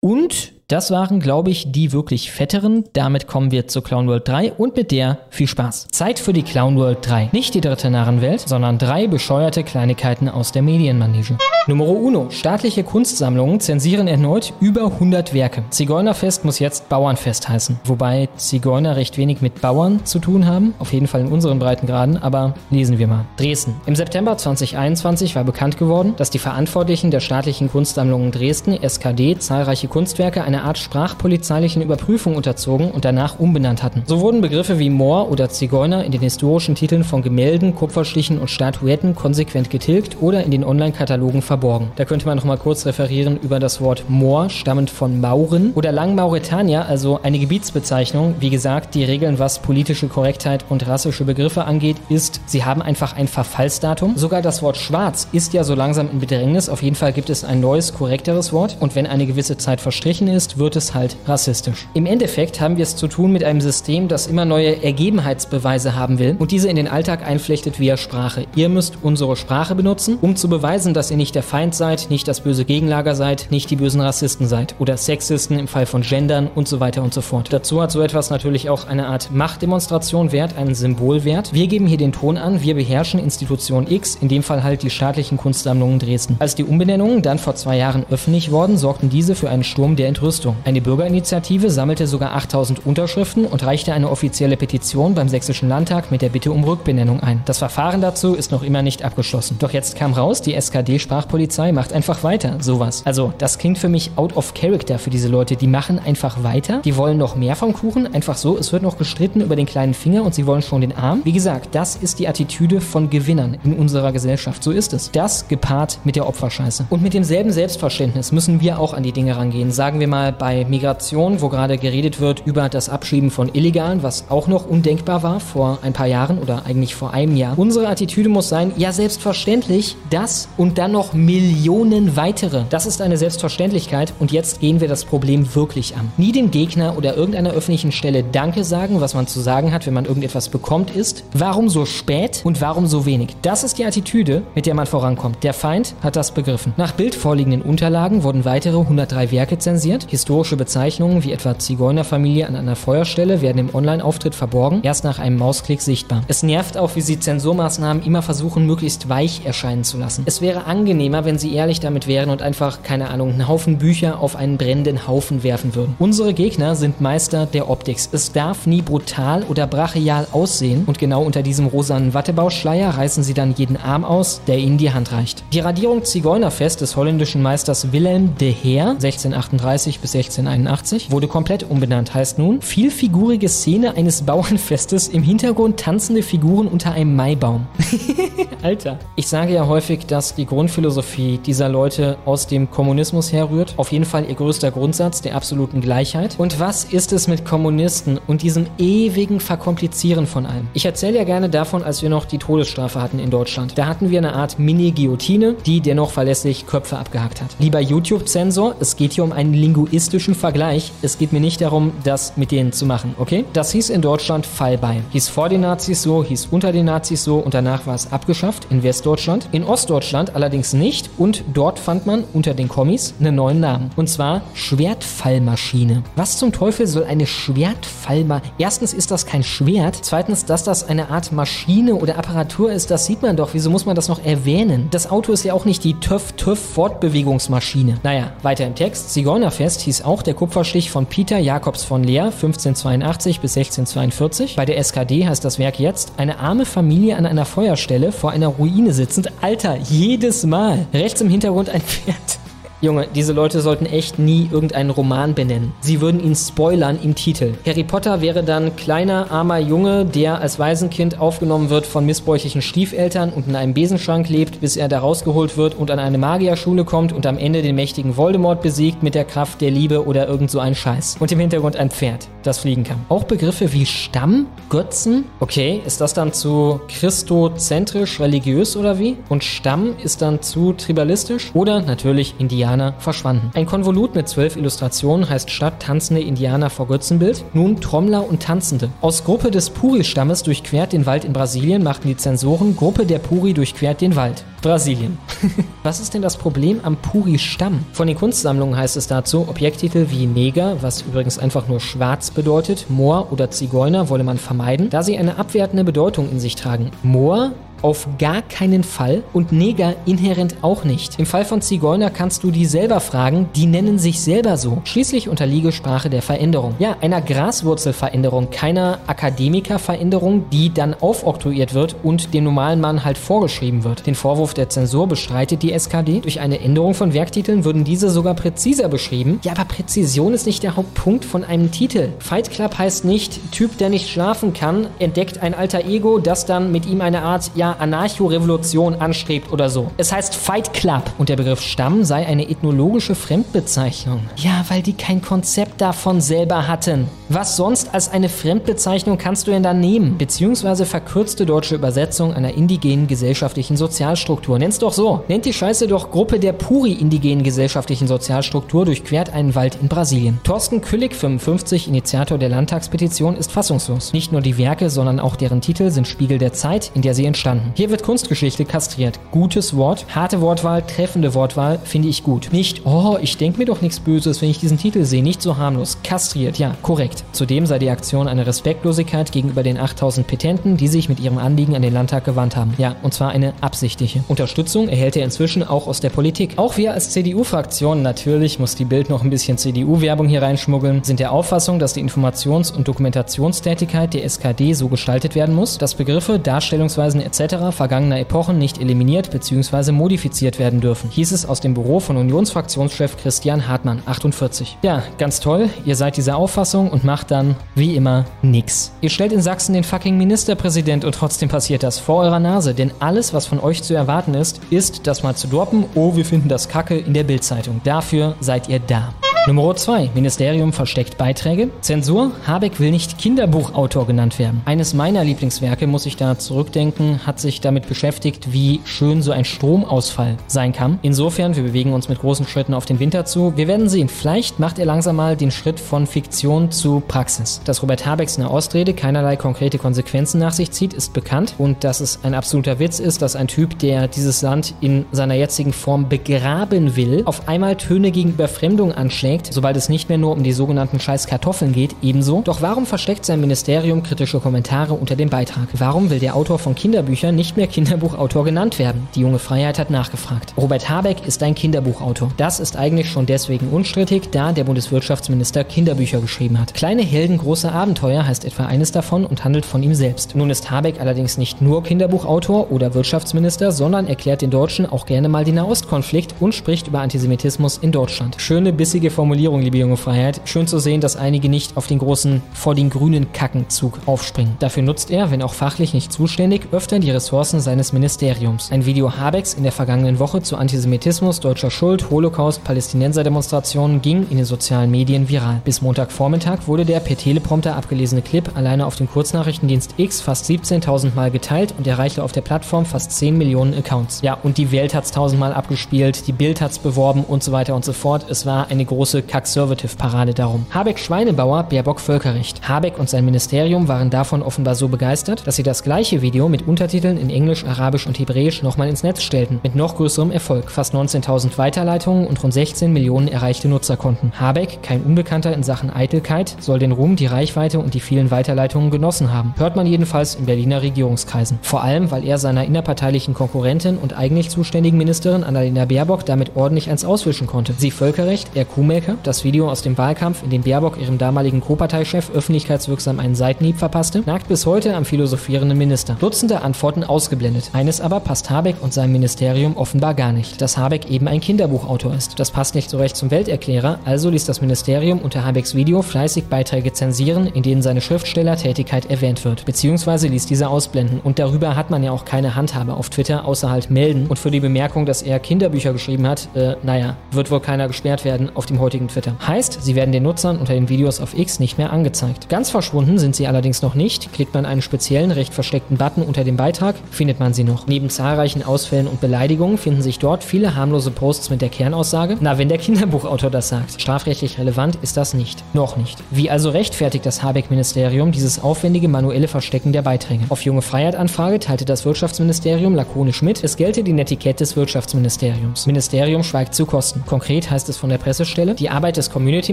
[SPEAKER 1] Und das waren, glaube ich, die wirklich fetteren. Damit kommen wir zur Clown World 3 und mit der viel Spaß. Zeit für die Clown World 3. Nicht die dritte Narrenwelt, sondern drei bescheuerte Kleinigkeiten aus der Medienmanege. Numero uno. Staatliche Kunstsammlungen zensieren erneut über 100 Werke. Zigeunerfest muss jetzt Bauernfest heißen. Wobei Zigeuner recht wenig mit Bauern zu tun haben. Auf jeden Fall in unseren Breitengraden, aber lesen wir mal. Dresden. Im September 2021 war bekannt geworden, dass die Verantwortlichen der staatlichen Kunstsammlungen Dresden, SKD, zahlreiche Kunstwerke einer einer Art sprachpolizeilichen Überprüfung unterzogen und danach umbenannt hatten. So wurden Begriffe wie Moor oder Zigeuner in den historischen Titeln von Gemälden, Kupferstichen und Statuetten konsequent getilgt oder in den Online-Katalogen verborgen. Da könnte man noch mal kurz referieren über das Wort Moor, stammend von Mauren oder Langmauretanier, also eine Gebietsbezeichnung. Wie gesagt, die Regeln, was politische Korrektheit und rassische Begriffe angeht, ist, sie haben einfach ein Verfallsdatum. Sogar das Wort schwarz ist ja so langsam in Bedrängnis. Auf jeden Fall gibt es ein neues, korrekteres Wort. Und wenn eine gewisse Zeit verstrichen ist, ist, wird es halt rassistisch. Im Endeffekt haben wir es zu tun mit einem System, das immer neue Ergebenheitsbeweise haben will und diese in den Alltag einflechtet via Sprache. Ihr müsst unsere Sprache benutzen, um zu beweisen, dass ihr nicht der Feind seid, nicht das böse Gegenlager seid, nicht die bösen Rassisten seid oder Sexisten im Fall von Gendern und so weiter und so fort. Dazu hat so etwas natürlich auch eine Art Machtdemonstration Wert, einen Symbolwert. Wir geben hier den Ton an, wir beherrschen Institution X, in dem Fall halt die staatlichen Kunstsammlungen Dresden. Als die Umbenennungen dann vor zwei Jahren öffentlich wurden, sorgten diese für einen Sturm der Entrüstung. Rüstung. Eine Bürgerinitiative sammelte sogar 8000 Unterschriften und reichte eine offizielle Petition beim Sächsischen Landtag mit der Bitte um Rückbenennung ein. Das Verfahren dazu ist noch immer nicht abgeschlossen. Doch jetzt kam raus, die SKD-Sprachpolizei macht einfach weiter. Sowas. Also, das klingt für mich out of character für diese Leute. Die machen einfach weiter. Die wollen noch mehr vom Kuchen. Einfach so. Es wird noch gestritten über den kleinen Finger und sie wollen schon den Arm. Wie gesagt, das ist die Attitüde von Gewinnern in unserer Gesellschaft. So ist es. Das gepaart mit der Opferscheiße. Und mit demselben Selbstverständnis müssen wir auch an die Dinge rangehen. Sagen wir mal, bei Migration, wo gerade geredet wird über das Abschieben von Illegalen, was auch noch undenkbar war vor ein paar Jahren oder eigentlich vor einem Jahr. Unsere Attitüde muss sein, ja selbstverständlich, das und dann noch Millionen weitere. Das ist eine Selbstverständlichkeit und jetzt gehen wir das Problem wirklich an. Nie dem Gegner oder irgendeiner öffentlichen Stelle Danke sagen, was man zu sagen hat, wenn man irgendetwas bekommt, ist, warum so spät und warum so wenig. Das ist die Attitüde, mit der man vorankommt. Der Feind hat das begriffen. Nach Bild vorliegenden Unterlagen wurden weitere 103 Werke zensiert. Historische Bezeichnungen wie etwa Zigeunerfamilie an einer Feuerstelle werden im Online-Auftritt verborgen, erst nach einem Mausklick sichtbar. Es nervt auch, wie sie Zensurmaßnahmen immer versuchen, möglichst weich erscheinen zu lassen. Es wäre angenehmer, wenn sie ehrlich damit wären und einfach, keine Ahnung, einen Haufen Bücher auf einen brennenden Haufen werfen würden. Unsere Gegner sind Meister der Optik. Es darf nie brutal oder brachial aussehen und genau unter diesem rosanen Wattebauschleier reißen sie dann jeden Arm aus, der ihnen die Hand reicht. Die Radierung Zigeunerfest des holländischen Meisters Wilhelm de Heer 1638 1680 bis 1681, wurde komplett umbenannt, heißt nun vielfigurige Szene eines Bauernfestes, im Hintergrund tanzende Figuren unter einem Maibaum. Alter. Ich sage ja häufig, dass die Grundphilosophie dieser Leute aus dem Kommunismus herrührt. Auf jeden Fall ihr größter Grundsatz der absoluten Gleichheit. Und was ist es mit Kommunisten und diesem ewigen Verkomplizieren von allem? Ich erzähle ja gerne davon, als wir noch die Todesstrafe hatten in Deutschland. Da hatten wir eine Art Mini-Guillotine, die dennoch verlässlich Köpfe abgehackt hat. Lieber YouTube-Zensor, es geht hier um einen linguistischen Vergleich. Es geht mir nicht darum, das mit denen zu machen, okay? Das hieß in Deutschland Fallbeil. Hieß vor den Nazis so, hieß unter den Nazis so und danach war es abgeschafft in Westdeutschland. In Ostdeutschland allerdings nicht und dort fand man unter den Kommis einen neuen Namen. Und zwar Schwertfallmaschine. Was zum Teufel soll eine Schwertfallmaschine? Erstens ist das kein Schwert. Zweitens, dass das eine Art Maschine oder Apparatur ist, das sieht man doch. Wieso muss man das noch erwähnen? Das Auto ist ja auch nicht die TÜV-TÜV-Fortbewegungsmaschine. Naja, weiter im Text. Zigeunerfest hieß auch der Kupferstich von Peter Jakobs von Leer 1582 bis 1642. Bei der SKD heißt das Werk jetzt eine arme Familie an einer Feuerstelle vor einer Ruine sitzend. Alter, jedes Mal. Rechts im Hintergrund ein Pferd. Junge, diese Leute sollten echt nie irgendeinen Roman benennen. Sie würden ihn spoilern im Titel. Harry Potter wäre dann kleiner, armer Junge, der als Waisenkind aufgenommen wird von missbräuchlichen Stiefeltern und in einem Besenschrank lebt, bis er da rausgeholt wird und an eine Magierschule kommt und am Ende den mächtigen Voldemort besiegt mit der Kraft der Liebe oder irgend so ein Scheiß. Und im Hintergrund ein Pferd, das fliegen kann. Auch Begriffe wie Stamm, Götzen, okay, ist das dann zu christozentrisch religiös oder wie? Und Stamm ist dann zu tribalistisch? Oder natürlich Indianer verschwanden. Ein Konvolut mit zwölf Illustrationen heißt statt tanzende Indianer vor Götzenbild nun Trommler und Tanzende. Aus Gruppe des Puri-Stammes durchquert den Wald in Brasilien machten die Zensoren Gruppe der Puri durchquert den Wald. Brasilien. was ist denn das Problem am Puri-Stamm? Von den Kunstsammlungen heißt es dazu, Objekttitel wie Neger, was übrigens einfach nur schwarz bedeutet, Moor oder Zigeuner wolle man vermeiden, da sie eine abwertende Bedeutung in sich tragen. Moor auf gar keinen Fall und Neger inhärent auch nicht. Im Fall von Zigeuner kannst du die selber fragen, die nennen sich selber so. Schließlich unterliege Sprache der Veränderung. Ja, einer Graswurzelveränderung, keiner Akademikerveränderung, die dann aufoktroyiert wird und dem normalen Mann halt vorgeschrieben wird. Den Vorwurf der Zensur bestreitet die SKD. Durch eine Änderung von Werktiteln würden diese sogar präziser beschrieben. Ja, aber Präzision ist nicht der Hauptpunkt von einem Titel. Fight Club heißt nicht, Typ, der nicht schlafen kann, entdeckt ein alter Ego, das dann mit ihm eine Art, ja, Anarcho-Revolution anstrebt oder so. Es heißt Fight Club und der Begriff Stamm sei eine ethnologische Fremdbezeichnung. Ja, weil die kein Konzept davon selber hatten. Was sonst als eine Fremdbezeichnung kannst du denn da nehmen? Beziehungsweise verkürzte deutsche Übersetzung einer indigenen gesellschaftlichen Sozialstruktur. Nenn's doch so. Nennt die Scheiße doch Gruppe der Puri-indigenen gesellschaftlichen Sozialstruktur durchquert einen Wald in Brasilien. Thorsten Küllig, 55, Initiator der Landtagspetition, ist fassungslos. Nicht nur die Werke, sondern auch deren Titel sind Spiegel der Zeit, in der sie entstanden. Hier wird Kunstgeschichte kastriert. Gutes Wort, harte Wortwahl, treffende Wortwahl, finde ich gut. Nicht, oh, ich denke mir doch nichts Böses, wenn ich diesen Titel sehe. Nicht so harmlos. Kastriert, ja, korrekt. Zudem sei die Aktion eine Respektlosigkeit gegenüber den 8000 Petenten, die sich mit ihrem Anliegen an den Landtag gewandt haben. Ja, und zwar eine absichtliche. Unterstützung erhält er inzwischen auch aus der Politik. Auch wir als CDU-Fraktion, natürlich muss die Bild noch ein bisschen CDU-Werbung hier reinschmuggeln, sind der Auffassung, dass die Informations- und Dokumentationstätigkeit der SKD so gestaltet werden muss, dass Begriffe, Darstellungsweisen etc. vergangener Epochen nicht eliminiert bzw. modifiziert werden dürfen. Hieß es aus dem Büro von Unionsfraktionschef Christian Hartmann, 48. Ja, ganz toll, ihr seid dieser Auffassung und macht dann, wie immer, nix. Ihr stellt in Sachsen den fucking Ministerpräsident und trotzdem passiert das vor eurer Nase, denn alles, was von euch zu erwarten ist, ist, das mal zu droppen, oh, wir finden das kacke in der Bildzeitung. Dafür seid ihr da. Nummer 2. Ministerium versteckt Beiträge. Zensur. Habeck will nicht Kinderbuchautor genannt werden. Eines meiner Lieblingswerke, muss ich da zurückdenken, hat sich damit beschäftigt, wie schön so ein Stromausfall sein kann. Insofern, wir bewegen uns mit großen Schritten auf den Winter zu. Wir werden sehen, vielleicht macht er langsam mal den Schritt von Fiktion zu Praxis. Dass Robert Habecks eine keinerlei konkrete Konsequenzen nach sich zieht, ist bekannt. Und dass es ein absoluter Witz ist, dass ein Typ, der dieses Land in seiner jetzigen Form begraben will, auf einmal Töne gegen Überfremdung anschlägt sobald es nicht mehr nur um die sogenannten scheiß Kartoffeln geht, ebenso. Doch warum versteckt sein Ministerium kritische Kommentare unter dem Beitrag? Warum will der Autor von Kinderbüchern nicht mehr Kinderbuchautor genannt werden? Die junge Freiheit hat nachgefragt. Robert Habeck ist ein Kinderbuchautor. Das ist eigentlich schon deswegen unstrittig, da der Bundeswirtschaftsminister Kinderbücher geschrieben hat. Kleine Helden, große Abenteuer heißt etwa eines davon und handelt von ihm selbst. Nun ist Habeck allerdings nicht nur Kinderbuchautor oder Wirtschaftsminister, sondern erklärt den Deutschen auch gerne mal den Nahostkonflikt und spricht über Antisemitismus in Deutschland. Schöne, bissige Formulierung, liebe junge Freiheit. Schön zu sehen, dass einige nicht auf den großen vor den grünen Kackenzug aufspringen. Dafür nutzt er, wenn auch fachlich nicht zuständig, öfter die Ressourcen seines Ministeriums. Ein Video Habecks in der vergangenen Woche zu Antisemitismus, deutscher Schuld, Holocaust, Palästinenserdemonstrationen ging in den sozialen Medien viral. Bis Montagvormittag wurde der per Teleprompter abgelesene Clip alleine auf dem Kurznachrichtendienst X fast 17.000 Mal geteilt und erreichte auf der Plattform fast 10 Millionen Accounts. Ja, und die Welt hat's tausendmal abgespielt, die Bild hat's beworben und so weiter und so fort. Es war eine große Kack-Conservative-Parade darum. Habeck Schweinebauer, Baerbock Völkerrecht. Habeck und sein Ministerium waren davon offenbar so begeistert, dass sie das gleiche Video mit Untertiteln in Englisch, Arabisch und Hebräisch nochmal ins Netz stellten. Mit noch größerem Erfolg. Fast 19.000 Weiterleitungen und rund 16 Millionen erreichte Nutzerkonten. Habeck, kein Unbekannter in Sachen Eitelkeit, soll den Ruhm, die Reichweite und die vielen Weiterleitungen genossen haben. Hört man jedenfalls in Berliner Regierungskreisen. Vor allem, weil er seiner innerparteilichen Konkurrentin und eigentlich zuständigen Ministerin Annalena Baerbock damit ordentlich eins auswischen konnte. Sie Völkerrecht, er Kuhmelker, das Video aus dem Wahlkampf, in dem Baerbock ihrem damaligen Co-Parteichef öffentlichkeitswirksam einen Seitenhieb verpasste, nagt bis heute am philosophierenden Minister. Dutzende Antworten ausgeblendet. Eines aber passt Habeck und seinem Ministerium offenbar gar nicht, dass Habeck eben ein Kinderbuchautor ist. Das passt nicht so recht zum Welterklärer, also ließ das Ministerium unter Habecks Video fleißig Beiträge zensieren, in denen seine Schriftstellertätigkeit erwähnt wird, beziehungsweise ließ diese ausblenden. Und darüber hat man ja auch keine Handhabe auf Twitter, außer halt melden. Und für die Bemerkung, dass er Kinderbücher geschrieben hat, äh, naja, wird wohl keiner gesperrt werden auf dem heutigen Twitter. Heißt, sie werden den Nutzern unter den Videos auf X nicht mehr angezeigt. Ganz verschwunden sind sie allerdings noch nicht. Klickt man einen speziellen, recht versteckten Button unter dem Beitrag, findet man sie noch. Neben zahlreichen Ausfällen und Beleidigungen finden sich dort viele harmlose Posts mit der Kernaussage, na, wenn der Kinderbuchautor das sagt. Strafrechtlich relevant ist das nicht. Noch nicht. Wie also rechtfertigt das Habeck-Ministerium dieses aufwendige manuelle Verstecken der Beiträge? Auf junge Freiheit-Anfrage teilte das Wirtschaftsministerium lakonisch mit, es gelte die Netiquette des Wirtschaftsministeriums. Ministerium schweigt zu Kosten. Konkret heißt es von der Pressestelle, die Arbeit des Community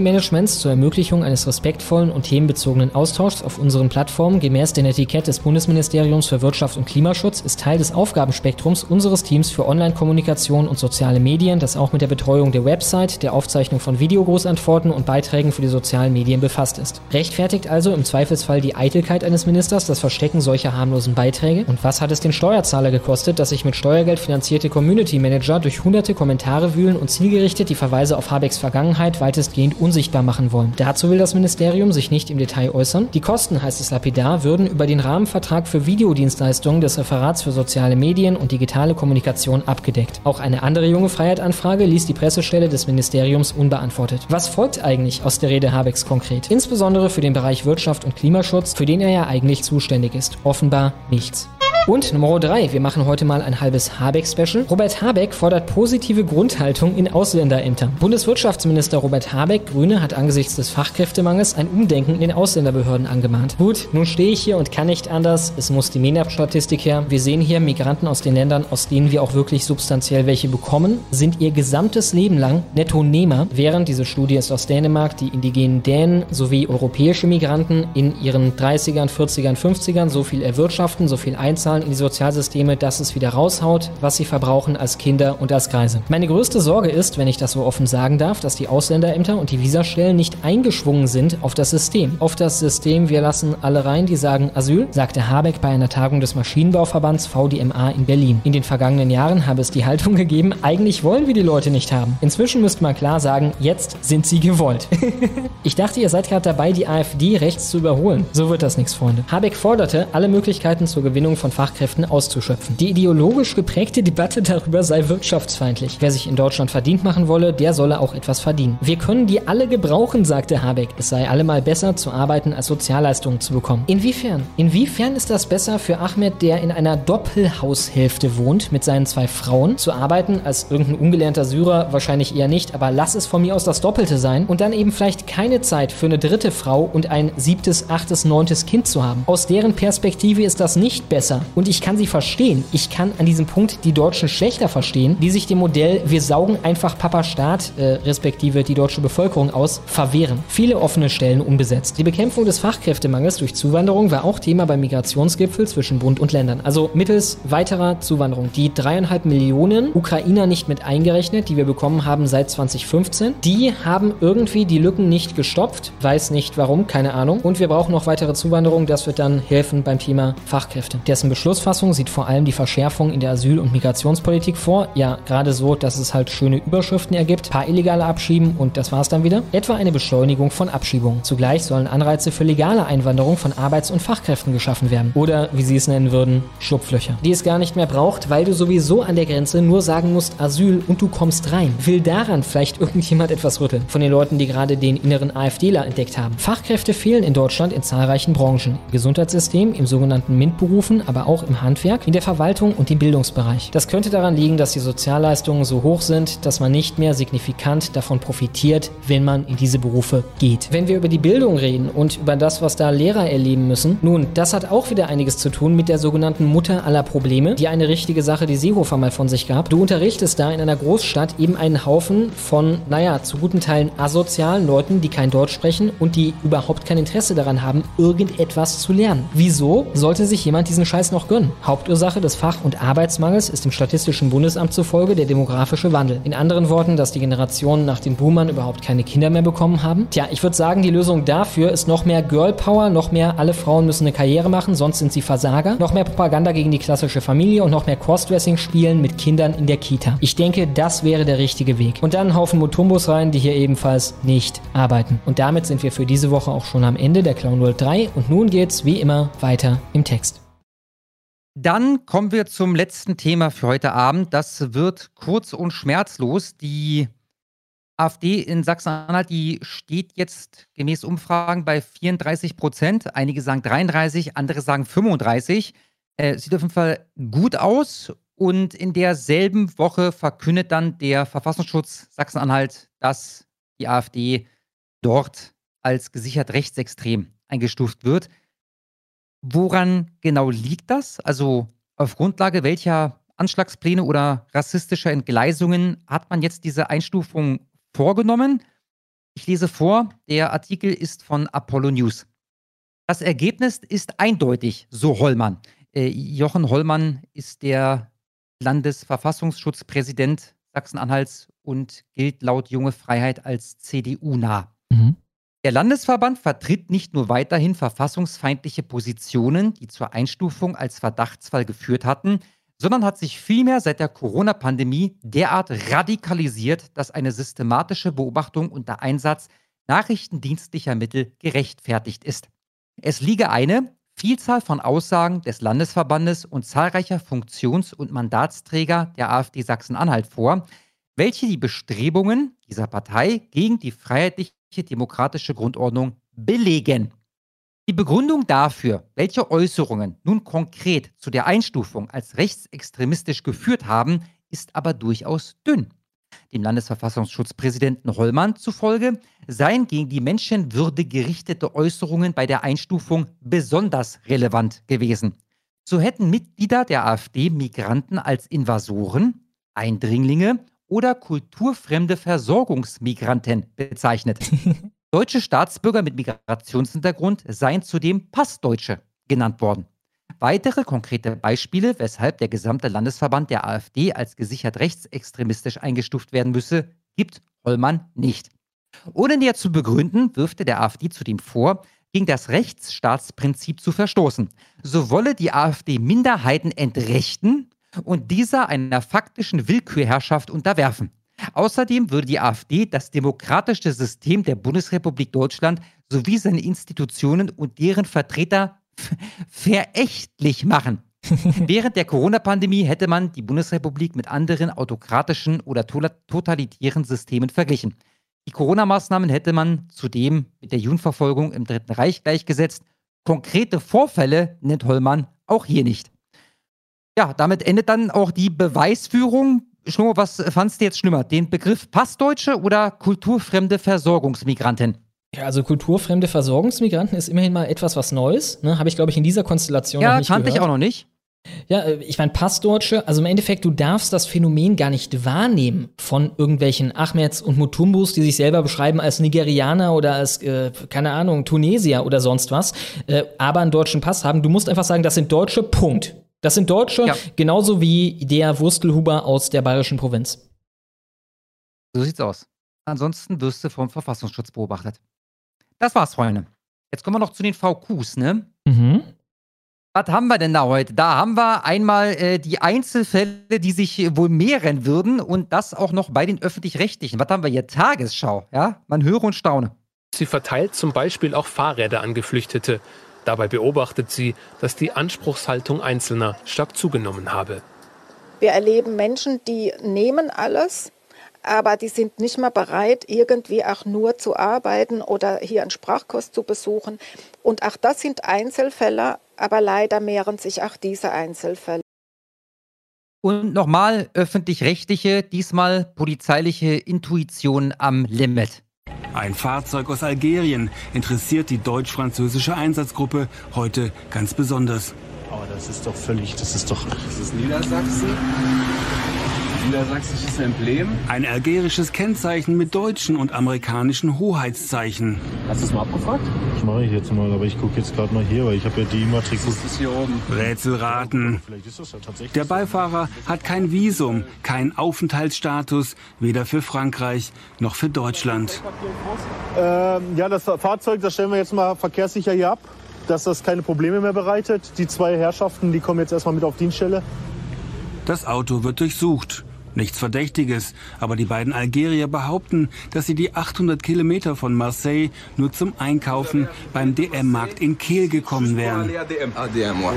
[SPEAKER 1] Managements zur Ermöglichung eines respektvollen und themenbezogenen Austauschs auf unseren Plattformen gemäß der Netiquette des Bundesministeriums für Wirtschaft und Klimaschutz ist Teil des Aufgabenspektrums unseres Teams für Online-Kommunikation und soziale Medien, das auch mit der Betreuung der Website, der Aufzeichnung von Videogroßantworten und Beiträgen für die sozialen Medien befasst ist. Rechtfertigt also im Zweifelsfall die Eitelkeit eines Ministers das Verstecken solcher harmlosen Beiträge? Und was hat es den Steuerzahler gekostet, dass sich mit Steuergeld finanzierte Community Manager durch hunderte Kommentare wühlen und zielgerichtet die Verweise auf Habecks Vergangenheit weitestgehend unsichtbar machen wollen? Dazu will das Ministerium sich nicht im Detail äußern. Die Kosten, heißt es lapidar, würden über den Rahmenvertrag für Videodienstleistungen des Referats für soziale Medien und digitale Kommunikation abgedeckt. Auch eine andere junge Freiheit-Anfrage ließ die Pressestelle des Ministeriums unbeantwortet. Was folgt eigentlich aus der Rede Habecks konkret? Insbesondere für den Bereich Wirtschaft und Klimaschutz, für den er ja eigentlich zuständig ist. Offenbar nichts. Und Nummer 3, wir machen heute mal ein halbes Habeck-Special. Robert Habeck fordert positive Grundhaltung in Ausländerämtern. Bundeswirtschaftsminister Robert Habeck, Grüne, hat angesichts des Fachkräftemangels ein Umdenken in den Ausländerbehörden angemahnt. Gut, nun stehe ich hier und kann nicht anders. Es muss die MENAP-Statistik her. Wir sehen hier Migranten aus den Ländern, aus denen wir auch wirklich substanziell welche bekommen, sind ihr gesamtes Leben lang Nettonehmer, während diese Studie ist aus Dänemark, die indigenen Dänen sowie europäische Migranten in ihren 30ern, 40ern, 50ern so viel erwirtschaften, so viel einzahlen in die Sozialsysteme, dass es wieder raushaut, was sie verbrauchen als Kinder und als Greise. Meine größte Sorge ist, wenn ich das so offen sagen darf, dass die Ausländerämter und die Visastellen nicht eingeschwungen sind auf das System. Auf das System, wir lassen alle rein, die sagen Asyl, sagte Habeck bei einer Tagung des Maschinenbauverbands VDMA in Berlin. In den vergangenen Jahren habe es die Haltung gegeben, eigentlich wollen wir die Leute nicht haben. Inzwischen müsste man klar sagen, jetzt sind sie gewollt. ich dachte, ihr seid gerade dabei, die AfD rechts zu überholen. So wird das nichts, Freunde. Habeck forderte, alle Möglichkeiten zur Gewinnung von Fachkräften auszuschöpfen. Die ideologisch geprägte Debatte darüber sei wirtschaftsfeindlich. Wer sich in Deutschland verdient machen wolle, der solle auch etwas verdienen. Wir können die alle gebrauchen, sagte Habeck. Es sei allemal besser zu arbeiten, als Sozialleistungen zu bekommen. Inwiefern? Inwiefern ist das besser für Ahmed, der in einer Doppelhaushälfte wohnt mit seinen zwei Frauen, zu arbeiten als irgendein ungelernter Syrer? Wahrscheinlich eher nicht, aber lass es von mir aus das Doppelte sein und dann eben vielleicht keine Zeit für eine dritte Frau und ein siebtes, achtes, neuntes Kind zu haben. Aus deren Perspektive ist das nicht besser. Und ich kann sie verstehen. Ich kann an diesem Punkt die Deutschen schlechter verstehen, die sich dem Modell wir saugen einfach Papa Staat, äh, respektive die deutsche Bevölkerung aus, verwehren. Viele offene Stellen unbesetzt. Die Bekämpfung des Fachkräftemangels durch Zuwanderung war auch Thema beim Migrationsgipfel zwischen Bund und Ländern. Also mittels weiterer Zuwanderung. Die dreieinhalb Millionen Ukrainer nicht mit eingerechnet, die wir bekommen haben seit 2015, die haben irgendwie die Lücken nicht gestopft. Weiß nicht warum, keine Ahnung. Und wir brauchen noch weitere Zuwanderung. Das wird dann helfen beim Thema Fachkräfte. Dessen Beschlussfassung sieht vor allem die Verschärfung in der Asyl- und Migrationspolitik vor. Ja, gerade so, dass es halt schöne Überschriften ergibt, paar illegale abschieben und das war's dann wieder. Etwa eine Beschleunigung von Abschiebungen. Zugleich sollen Anreize für legale Einwanderung von Arbeits- und Fachkräften geschaffen werden. Oder, wie sie es nennen würden, Schlupflöcher. Die es gar nicht mehr braucht, weil du sowieso an der Grenze nur sagen musst Asyl und du kommst rein. Will daran vielleicht irgendjemand etwas rütteln? Von den Leuten, die gerade den inneren AfDler entdeckt haben. Fachkräfte fehlen in Deutschland in zahlreichen Branchen. Gesundheitssystem, im sogenannten MINT-Berufen, aber auch im Handwerk, in der Verwaltung und im Bildungsbereich. Das könnte daran liegen, dass die Sozialleistungen so hoch sind, dass man nicht mehr signifikant davon profitiert, wenn man in diese Berufe geht. Wenn wir über die Bildung reden und über das, was da Lehrer erleben müssen, nun, das hat auch wieder einiges zu tun mit der sogenannten Mutter aller Probleme, die eine richtige Sache, die Seehofer mal von sich gab. Du unterrichtest da in einer Großstadt eben einen Haufen von, naja, zu guten Teilen asozialen Leuten, die kein Deutsch sprechen und die überhaupt kein Interesse daran haben, irgendetwas zu lernen. Wieso sollte sich jemand diesen Scheiß noch gönnen? Hauptursache des Fach- und Arbeitsmangels ist dem Statistischen Bundesamt zufolge der demografische Wandel. In anderen Worten, dass die Generationen nach den Boomern überhaupt keine Kinder mehr bekommen haben. Tja, ich würde sagen, die Lösung dafür ist noch mehr Girl Power, noch mehr alle Frauen müssen eine Karriere machen, sonst sind sie Versager, noch mehr Propaganda gegen die klassische Familie und noch mehr Crossdressing spielen mit Kindern in der Kita. Ich denke, das wäre der richtige Weg. Und dann Haufen Mutumbos rein, die hier ebenfalls nicht arbeiten. Und damit sind wir für diese Woche auch schon am Ende der Clown World 3 und nun geht's wie immer weiter im Text.
[SPEAKER 2] Dann kommen wir zum letzten Thema für heute Abend. Das wird kurz und schmerzlos. Die AfD in Sachsen-Anhalt, die steht jetzt gemäß Umfragen bei 34 Prozent. Einige sagen 33, andere sagen 35. Äh, sieht auf jeden Fall gut aus. Und in derselben Woche verkündet dann der Verfassungsschutz Sachsen-Anhalt, dass die AfD dort als gesichert rechtsextrem eingestuft wird. Woran genau liegt das? Also auf Grundlage welcher Anschlagspläne oder rassistischer Entgleisungen hat man jetzt diese Einstufung vorgenommen? Ich lese vor, der Artikel ist von Apollo News. Das Ergebnis ist eindeutig, so Hollmann. Äh, Jochen Hollmann ist der Landesverfassungsschutzpräsident Sachsen-Anhalts und gilt laut Junge Freiheit als CDU-nah.
[SPEAKER 1] Mhm.
[SPEAKER 2] Der Landesverband vertritt nicht nur weiterhin verfassungsfeindliche Positionen, die zur Einstufung als Verdachtsfall geführt hatten, sondern hat sich vielmehr seit der Corona-Pandemie derart radikalisiert, dass eine systematische Beobachtung unter Einsatz nachrichtendienstlicher Mittel gerechtfertigt ist. Es liege eine Vielzahl von Aussagen des Landesverbandes und zahlreicher Funktions- und Mandatsträger der AfD Sachsen-Anhalt vor, welche die Bestrebungen dieser Partei gegen die freiheitliche demokratische Grundordnung belegen. Die Begründung dafür, welche Äußerungen nun konkret zu der Einstufung als rechtsextremistisch geführt haben, ist aber durchaus dünn. Dem Landesverfassungsschutzpräsidenten Hollmann zufolge seien gegen die Menschenwürde gerichtete Äußerungen bei der Einstufung besonders relevant gewesen. So hätten Mitglieder der AfD Migranten als Invasoren, Eindringlinge oder kulturfremde Versorgungsmigranten bezeichnet. Deutsche Staatsbürger mit Migrationshintergrund seien zudem Passdeutsche genannt worden. Weitere konkrete Beispiele, weshalb der gesamte Landesverband der AfD als gesichert rechtsextremistisch eingestuft werden müsse, gibt Hollmann nicht. Ohne näher zu begründen, wirft er der AfD zudem vor, gegen das Rechtsstaatsprinzip zu verstoßen. So wolle die AfD Minderheiten entrechten und dieser einer faktischen Willkürherrschaft unterwerfen. Außerdem würde die AfD das demokratische System der Bundesrepublik Deutschland sowie seine Institutionen und deren Vertreter verächtlich machen. Während der Corona-Pandemie hätte man die Bundesrepublik mit anderen autokratischen oder totalitären Systemen verglichen. Die Corona-Maßnahmen hätte man zudem mit der Judenverfolgung im Dritten Reich gleichgesetzt. Konkrete Vorfälle nennt Hollmann auch hier nicht. Ja, damit endet dann auch die Beweisführung. Schlomo, was fandst du jetzt schlimmer? Den Begriff Passdeutsche oder kulturfremde Versorgungsmigranten?
[SPEAKER 1] Ja, also kulturfremde Versorgungsmigranten ist immerhin mal etwas was Neues. Ne? Habe ich, glaube ich, in dieser Konstellation
[SPEAKER 2] ja,
[SPEAKER 1] noch nicht
[SPEAKER 2] kannte
[SPEAKER 1] gehört.
[SPEAKER 2] ich auch noch nicht.
[SPEAKER 1] Ja, äh, ich meine, Passdeutsche, also im Endeffekt, du darfst das Phänomen gar nicht wahrnehmen von irgendwelchen Ahmeds und Mutumbus, die sich selber beschreiben als Nigerianer oder als, äh, keine Ahnung, Tunesier oder sonst was, äh, aber einen deutschen Pass haben. Du musst einfach sagen, das sind Deutsche, Punkt. Das sind Deutsche,
[SPEAKER 2] Ja.
[SPEAKER 1] genauso wie der Wurstelhuber aus der bayerischen Provinz.
[SPEAKER 2] So sieht's aus. Ansonsten wirst du vom Verfassungsschutz beobachtet. Das war's, Freunde. Jetzt kommen wir noch zu den VQs, ne?
[SPEAKER 1] Mhm.
[SPEAKER 2] Was haben wir denn da heute? Da haben wir einmal äh, die Einzelfälle, die sich wohl mehren würden und das auch noch bei den Öffentlich-Rechtlichen. Was haben wir hier? Tagesschau, ja? Man höre und staune.
[SPEAKER 9] Sie verteilt zum Beispiel auch Fahrräder an Geflüchtete. Dabei beobachtet sie, dass die Anspruchshaltung Einzelner stark zugenommen habe.
[SPEAKER 10] Wir erleben Menschen, die nehmen alles, aber die sind nicht mehr bereit, irgendwie auch nur zu arbeiten oder hier einen Sprachkurs zu besuchen. Und auch das sind Einzelfälle, aber leider mehren sich auch diese Einzelfälle.
[SPEAKER 2] Und nochmal öffentlich-rechtliche, diesmal polizeiliche Intuition am Limit.
[SPEAKER 11] Ein Fahrzeug aus Algerien interessiert die deutsch-französische Einsatzgruppe heute ganz besonders.
[SPEAKER 12] Aber das ist doch völlig, das ist doch.
[SPEAKER 13] Das ist Niedersachsen. Niedersächsisches Emblem.
[SPEAKER 11] Ein algerisches Kennzeichen mit deutschen und amerikanischen Hoheitszeichen.
[SPEAKER 12] Hast du es mal abgefragt? Ich mache ich jetzt mal, aber ich gucke jetzt gerade mal hier, weil ich habe ja die Immatrikul.
[SPEAKER 13] Das ist hier oben.
[SPEAKER 11] Rätselraten. Der Beifahrer hat kein Visum, keinen Aufenthaltsstatus, weder für Frankreich noch für Deutschland.
[SPEAKER 12] Ähm, ja, das Fahrzeug, das stellen wir jetzt mal verkehrssicher hier ab, dass das keine Probleme mehr bereitet. Die zwei Herrschaften, die kommen jetzt erstmal mit auf Dienststelle.
[SPEAKER 11] Das Auto wird durchsucht. Nichts Verdächtiges, aber die beiden Algerier behaupten, dass sie die 800 Kilometer von Marseille nur zum Einkaufen beim DM-Markt in Kehl gekommen wären.
[SPEAKER 13] Ah.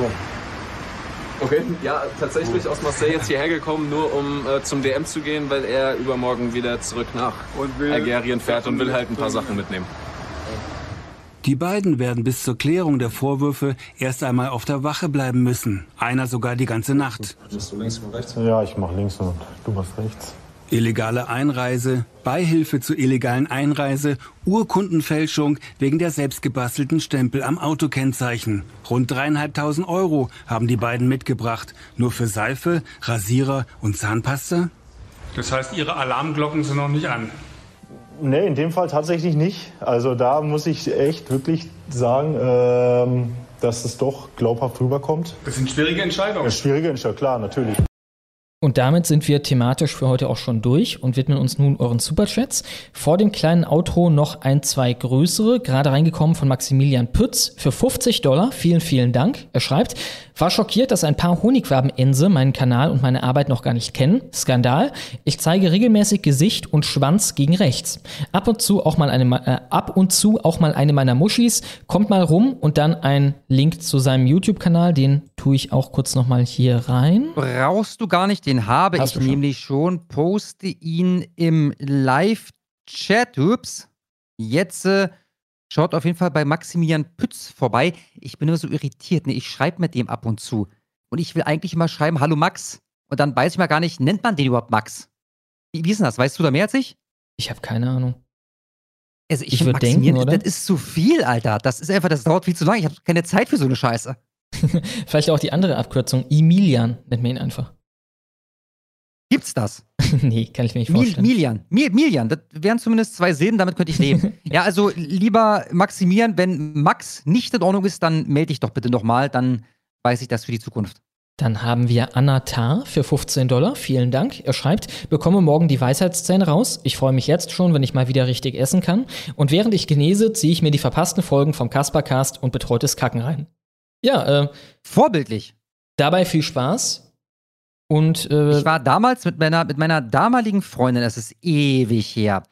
[SPEAKER 13] Okay, ja, tatsächlich aus Marseille jetzt hierher gekommen, nur um äh, zum DM zu gehen, weil er übermorgen wieder zurück nach Algerien fährt und will halt ein paar Sachen mitnehmen.
[SPEAKER 11] Die beiden werden bis zur Klärung der Vorwürfe erst einmal auf der Wache bleiben müssen. Einer sogar die ganze Nacht.
[SPEAKER 12] Bist du links und rechts? Ja, ich mach links und du machst rechts.
[SPEAKER 11] Illegale Einreise, Beihilfe zur illegalen Einreise, Urkundenfälschung wegen der selbstgebastelten Stempel am Autokennzeichen. Rund dreieinhalbtausend Euro haben die beiden mitgebracht. Nur für Seife, Rasierer und Zahnpasta?
[SPEAKER 14] Das heißt, Ihre Alarmglocken sind noch nicht an.
[SPEAKER 12] Nee, in dem Fall tatsächlich nicht. Also da muss ich echt wirklich sagen, ähm, dass es doch glaubhaft rüberkommt.
[SPEAKER 14] Das sind schwierige Entscheidungen.
[SPEAKER 12] Ja, schwierige Entscheidungen, klar, natürlich.
[SPEAKER 1] Und damit sind wir thematisch für heute auch schon durch und widmen uns nun euren Superchats. Vor dem kleinen Outro noch ein, zwei größere, gerade reingekommen von Maximilian Pütz für 50 Dollar. Vielen, vielen Dank. Er schreibt, war schockiert, dass ein paar Honigwabenense meinen Kanal und meine Arbeit noch gar nicht kennen. Skandal. Ich zeige regelmäßig Gesicht und Schwanz gegen rechts. Ab und zu auch mal eine, äh, ab und zu auch mal eine meiner Muschis. Kommt mal rum und dann ein Link zu seinem YouTube-Kanal. Den tue ich auch kurz nochmal hier rein.
[SPEAKER 2] Brauchst du gar nicht, den habe
[SPEAKER 1] Hast
[SPEAKER 2] ich nämlich schon. Poste ihn im Live-Chat. Ups. Jetzt äh, schaut auf jeden Fall bei Maximilian Pütz vorbei. Ich bin immer so irritiert. Ne? Ich schreibe mit dem ab und zu. Und ich will eigentlich immer schreiben, hallo Max. Und dann weiß ich mal gar nicht, nennt man den überhaupt Max? Wie, wie ist denn das? Weißt du da mehr als ich?
[SPEAKER 1] Ich habe keine Ahnung.
[SPEAKER 2] Also ich,
[SPEAKER 1] Ich
[SPEAKER 2] finde
[SPEAKER 1] würd denken, oder?
[SPEAKER 2] das ist zu viel, Alter. Das ist einfach, das dauert viel zu lange. Ich habe keine Zeit für so eine Scheiße.
[SPEAKER 1] Vielleicht auch die andere Abkürzung. Emilian nennt man ihn einfach.
[SPEAKER 2] Gibt's das?
[SPEAKER 1] nee, kann ich mir nicht
[SPEAKER 2] Mil
[SPEAKER 1] vorstellen.
[SPEAKER 2] Milian. Mil Milian. Das wären zumindest zwei Silben, damit könnte ich leben. ja, also lieber Maximieren, wenn Max nicht in Ordnung ist, dann melde dich doch bitte nochmal, dann weiß ich das für die Zukunft.
[SPEAKER 1] Dann haben wir Anna Tar für 15 Dollar. Vielen Dank. Er schreibt, bekomme morgen die Weisheitszähne raus. Ich freue mich jetzt schon, wenn ich mal wieder richtig essen kann. Und während ich genese, ziehe ich mir die verpassten Folgen vom Kaspercast und betreutes Kacken rein. Ja, äh,
[SPEAKER 2] Vorbildlich.
[SPEAKER 1] dabei viel Spaß. Und äh,
[SPEAKER 2] Ich war damals mit meiner, mit meiner damaligen Freundin, das ist ewig her,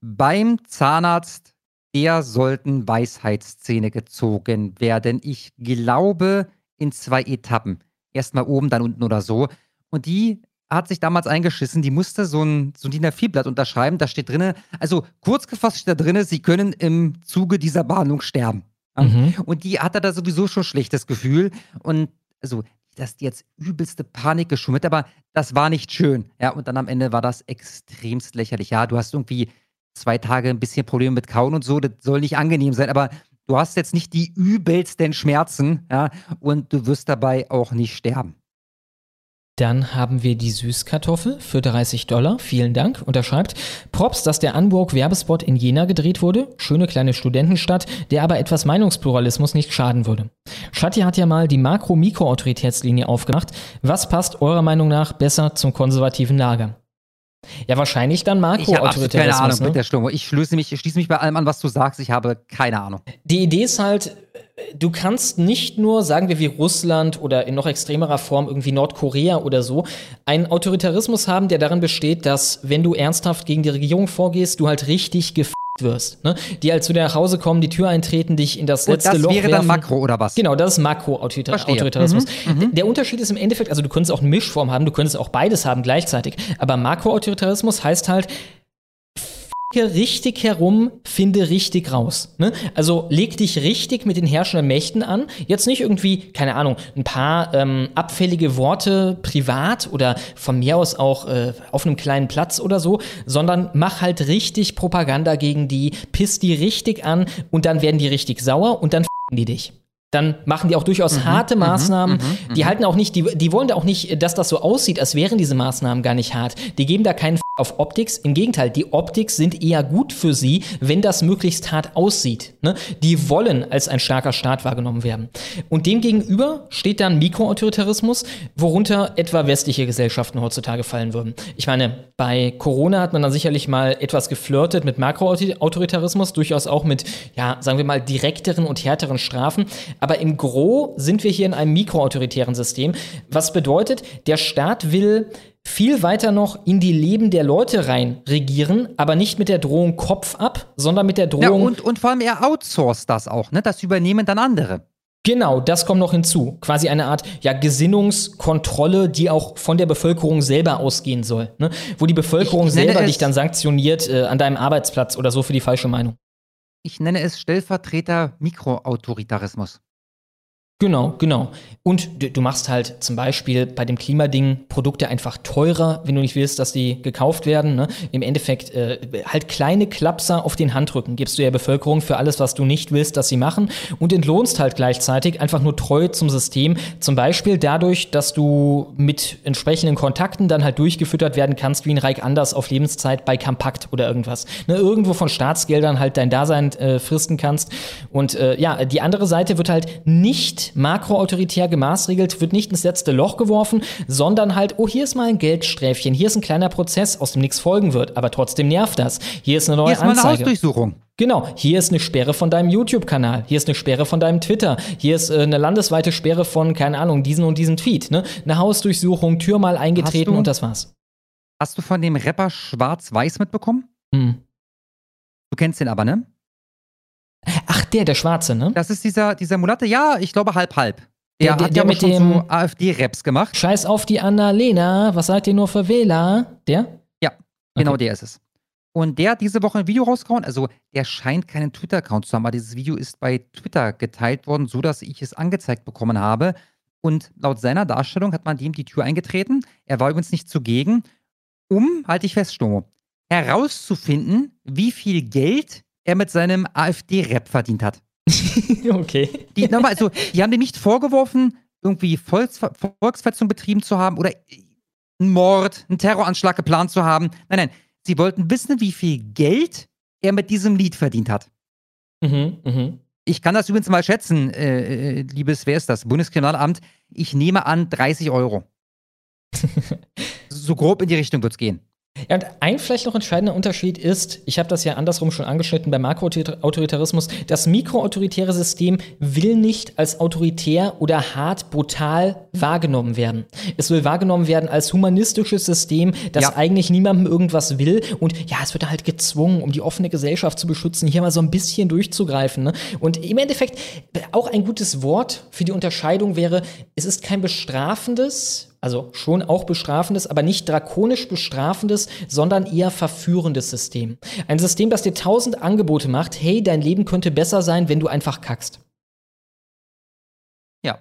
[SPEAKER 2] beim Zahnarzt, der sollten Weisheitszähne gezogen werden. Ich glaube in zwei Etappen. Erstmal oben, dann unten oder so. Und die hat sich damals eingeschissen, die musste so ein, so ein DIN A4-Blatt unterschreiben. Da steht drinne, also kurz gefasst steht da drinne, sie können im Zuge dieser Behandlung sterben.
[SPEAKER 1] Mhm.
[SPEAKER 2] Und die hatte da sowieso schon schlechtes Gefühl. Und also, dass die jetzt übelste Panik geschummelt, aber das war nicht schön. Ja, und dann am Ende war das extremst lächerlich. Ja, du hast irgendwie zwei Tage ein bisschen Probleme mit Kauen und so, das soll nicht angenehm sein, aber du hast jetzt nicht die übelsten Schmerzen, ja, und du wirst dabei auch nicht sterben.
[SPEAKER 1] Dann haben wir die Süßkartoffel für 30 Dollar. Vielen Dank. Und er schreibt, Props, dass der Anburg-Werbespot in Jena gedreht wurde. Schöne kleine Studentenstadt, der aber etwas Meinungspluralismus nicht schaden würde. Shatti hat ja mal die Makro-Mikro-Autoritätslinie aufgemacht. Was passt eurer Meinung nach besser zum konservativen Lager? Ja, wahrscheinlich dann
[SPEAKER 2] Ich habe keine
[SPEAKER 1] Makro-Autoritarismus.
[SPEAKER 2] Ahnung,
[SPEAKER 1] Ne?
[SPEAKER 2] mit der Stimme. Ich schließe mich, ich schließe mich bei allem an, was du sagst. Ich habe keine Ahnung.
[SPEAKER 1] Die Idee ist halt, du kannst nicht nur, sagen wir wie Russland oder in noch extremerer Form irgendwie Nordkorea oder so, einen Autoritarismus haben, der darin besteht, dass wenn du ernsthaft gegen die Regierung vorgehst, du halt richtig gef wirst. Ne? Die halt zu dir nach Hause kommen, die Tür eintreten, dich in das
[SPEAKER 2] Und
[SPEAKER 1] letzte
[SPEAKER 2] das
[SPEAKER 1] Loch
[SPEAKER 2] wäre
[SPEAKER 1] werfen.
[SPEAKER 2] dann Makro oder was?
[SPEAKER 1] Genau, das ist Makro-Autoritarismus.
[SPEAKER 2] Verstehe.
[SPEAKER 1] Der Unterschied ist im Endeffekt, also du könntest auch eine Mischform haben, du könntest auch beides haben gleichzeitig. Aber Makro-Autoritarismus heißt halt, richtig herum, finde richtig raus. Ne? Also leg dich richtig mit den herrschenden Mächten an. Jetzt nicht irgendwie, keine Ahnung, ein paar ähm, abfällige Worte privat oder von mir aus auch äh, auf einem kleinen Platz oder so, sondern mach halt richtig Propaganda gegen die, piss die richtig an und dann werden die richtig sauer und dann f***en die dich. Dann machen die auch durchaus harte Maßnahmen. die halten auch nicht, die, die wollen da auch nicht, dass das so aussieht, als wären diese Maßnahmen gar nicht hart. Die geben da keinen F auf Optics. Im Gegenteil, die Optics sind eher gut für sie, wenn das möglichst hart aussieht. Ne? Die wollen als ein starker Staat wahrgenommen werden. Und dem gegenüber steht dann Mikroautoritarismus, worunter etwa westliche Gesellschaften heutzutage fallen würden. Ich meine, bei Corona hat man dann sicherlich mal etwas geflirtet mit Makroautoritarismus, durchaus auch mit, ja, sagen wir mal, direkteren und härteren Strafen. Aber im Gro sind wir hier in einem mikroautoritären System, was bedeutet, der Staat will viel weiter noch in die Leben der Leute rein regieren, aber nicht mit der Drohung Kopf ab, sondern mit der Drohung.
[SPEAKER 2] Ja, und, und vor allem er outsourced das auch, ne? Das übernehmen dann andere.
[SPEAKER 1] Genau, das kommt noch hinzu. Quasi eine Art ja, Gesinnungskontrolle, die auch von der Bevölkerung selber ausgehen soll. Ne? Wo die Bevölkerung selber dich dann sanktioniert äh, an deinem Arbeitsplatz oder so für die falsche Meinung.
[SPEAKER 2] Ich nenne es Stellvertreter Mikroautoritarismus.
[SPEAKER 1] Genau, genau. Und du, du machst halt zum Beispiel bei dem Klimading Produkte einfach teurer, wenn du nicht willst, dass die gekauft werden. Ne? Im Endeffekt äh, halt kleine Klapser auf den Handrücken gibst du der Bevölkerung für alles, was du nicht willst, dass sie machen und entlohnst halt gleichzeitig einfach nur treu zum System. Zum Beispiel dadurch, dass du mit entsprechenden Kontakten dann halt durchgefüttert werden kannst, wie ein Reich Anders auf Lebenszeit bei Kampakt oder irgendwas. Ne? Irgendwo von Staatsgeldern halt dein Dasein äh, fristen kannst. Und äh, ja, die andere Seite wird halt nicht makroautoritär gemaßregelt, wird nicht ins letzte Loch geworfen, sondern halt, oh, hier ist mal ein Geldsträfchen, hier ist ein kleiner Prozess, aus dem nichts folgen wird, aber trotzdem nervt das. Hier ist eine neue
[SPEAKER 2] Hier ist mal eine
[SPEAKER 1] Anzeige.
[SPEAKER 2] Hausdurchsuchung.
[SPEAKER 1] Genau, hier ist eine Sperre von deinem YouTube-Kanal, hier ist eine Sperre von deinem Twitter, hier ist äh, eine landesweite Sperre von, keine Ahnung, diesen und diesem Tweet. Ne? Eine Hausdurchsuchung, Tür mal eingetreten
[SPEAKER 2] du-
[SPEAKER 1] und das war's.
[SPEAKER 2] Hast du von dem Rapper Schwarz-Weiß mitbekommen?
[SPEAKER 1] Hm.
[SPEAKER 2] Du kennst den aber, ne?
[SPEAKER 1] Ach, der, der Schwarze, ne?
[SPEAKER 2] Das ist dieser, dieser Mulatte, ja, ich glaube halb-halb. Der,
[SPEAKER 1] Der- der-
[SPEAKER 2] hat
[SPEAKER 1] der
[SPEAKER 2] ja
[SPEAKER 1] mit dem-
[SPEAKER 2] so AfD-Raps gemacht.
[SPEAKER 1] Scheiß auf die Annalena, was seid ihr nur für Wähler? Der?
[SPEAKER 2] Ja, genau der ist es. Und der hat diese Woche ein Video rausgehauen. Also, der scheint keinen Twitter-Account zu haben, aber dieses Video ist bei Twitter geteilt worden, so dass ich es angezeigt bekommen habe. Und laut seiner Darstellung hat man dem die Tür eingetreten. Er war übrigens nicht zugegen, um, halte ich fest, Stomo, herauszufinden, wie viel Geld er mit seinem AfD-Rap verdient hat.
[SPEAKER 1] okay.
[SPEAKER 2] Die, nochmal, also, die haben dem nicht vorgeworfen, irgendwie Volksver Volksverhetzung betrieben zu haben oder einen Mord, einen Terroranschlag geplant zu haben. Nein, nein. Sie wollten wissen, wie viel Geld er mit diesem Lied verdient hat.
[SPEAKER 1] Mhm, mhm.
[SPEAKER 2] Ich kann das übrigens mal schätzen, äh, äh, liebes, wer ist das? Bundeskriminalamt. Ich nehme an 30 Euro. so grob in die Richtung wird es gehen.
[SPEAKER 1] Ja, und ein vielleicht noch entscheidender Unterschied ist, ich habe das ja andersrum schon angeschnitten beim Makroautoritarismus, das mikroautoritäre System will nicht als autoritär oder hart brutal wahrgenommen werden. Es will wahrgenommen werden als humanistisches System, das
[SPEAKER 2] Ja.
[SPEAKER 1] eigentlich niemandem irgendwas will und ja, es wird halt gezwungen, um die offene Gesellschaft zu beschützen, hier mal so ein bisschen durchzugreifen. Ne? Und im Endeffekt auch ein gutes Wort für die Unterscheidung wäre, es ist kein bestrafendes, also schon auch bestrafendes, aber nicht drakonisch bestrafendes, sondern eher verführendes System. Ein System, das dir tausend Angebote macht, hey, dein Leben könnte besser sein, wenn du einfach kackst.
[SPEAKER 2] Ja.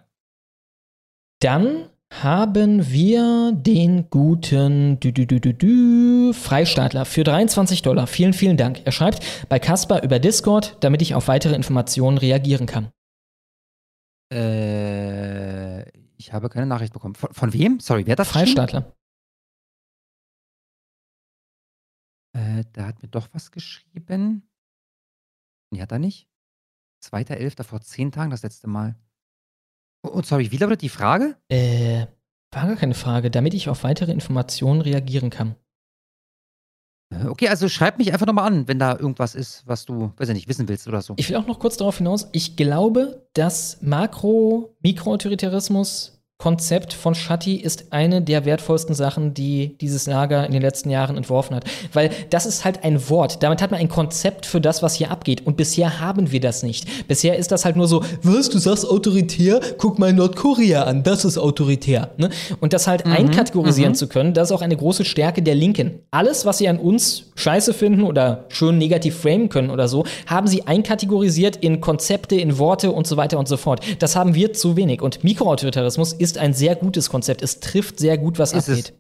[SPEAKER 1] Dann haben wir den guten dü, dü, dü, Freistaatler für 23 Dollar. Vielen, vielen Dank. Er schreibt bei Casper über Discord, damit ich auf weitere Informationen reagieren kann.
[SPEAKER 2] Äh, ich habe keine Nachricht bekommen. Von, von wem? Sorry, wer hat das?
[SPEAKER 1] Freistaatler.
[SPEAKER 2] Äh, der hat mir doch was geschrieben. Nee, hat er nicht. 2.11. vor zehn Tagen das letzte Mal. Oh, Und sorry, wie lautet die Frage?
[SPEAKER 1] Äh, war gar keine Frage, damit ich auf weitere Informationen reagieren kann.
[SPEAKER 2] Äh, Okay, also schreib mich einfach nochmal an, wenn da irgendwas ist, was du, weiß ich nicht, wissen willst oder so.
[SPEAKER 1] Ich will auch noch kurz darauf hinaus, ich glaube, das Makro-Mikroautoritarismus Konzept von Shatti ist eine der wertvollsten Sachen, die dieses Lager in den letzten Jahren entworfen hat. Weil das ist halt ein Wort. Damit hat man ein Konzept für das, was hier abgeht. Und bisher haben wir das nicht. Bisher ist das halt nur so, was, du sagst autoritär? Guck mal Nordkorea an, das ist autoritär. Ne? Und das halt
[SPEAKER 2] Mhm,
[SPEAKER 1] einkategorisieren
[SPEAKER 2] mhm.
[SPEAKER 1] zu können, das ist auch eine große Stärke der Linken. Alles, was sie an uns scheiße finden oder schön negativ framen können oder so, haben sie einkategorisiert in Konzepte, in Worte und so weiter und so fort. Das haben wir zu wenig. Und Mikroautoritarismus ist ein sehr gutes Konzept. Es trifft sehr gut, was
[SPEAKER 2] Ist es.
[SPEAKER 1] abgeht.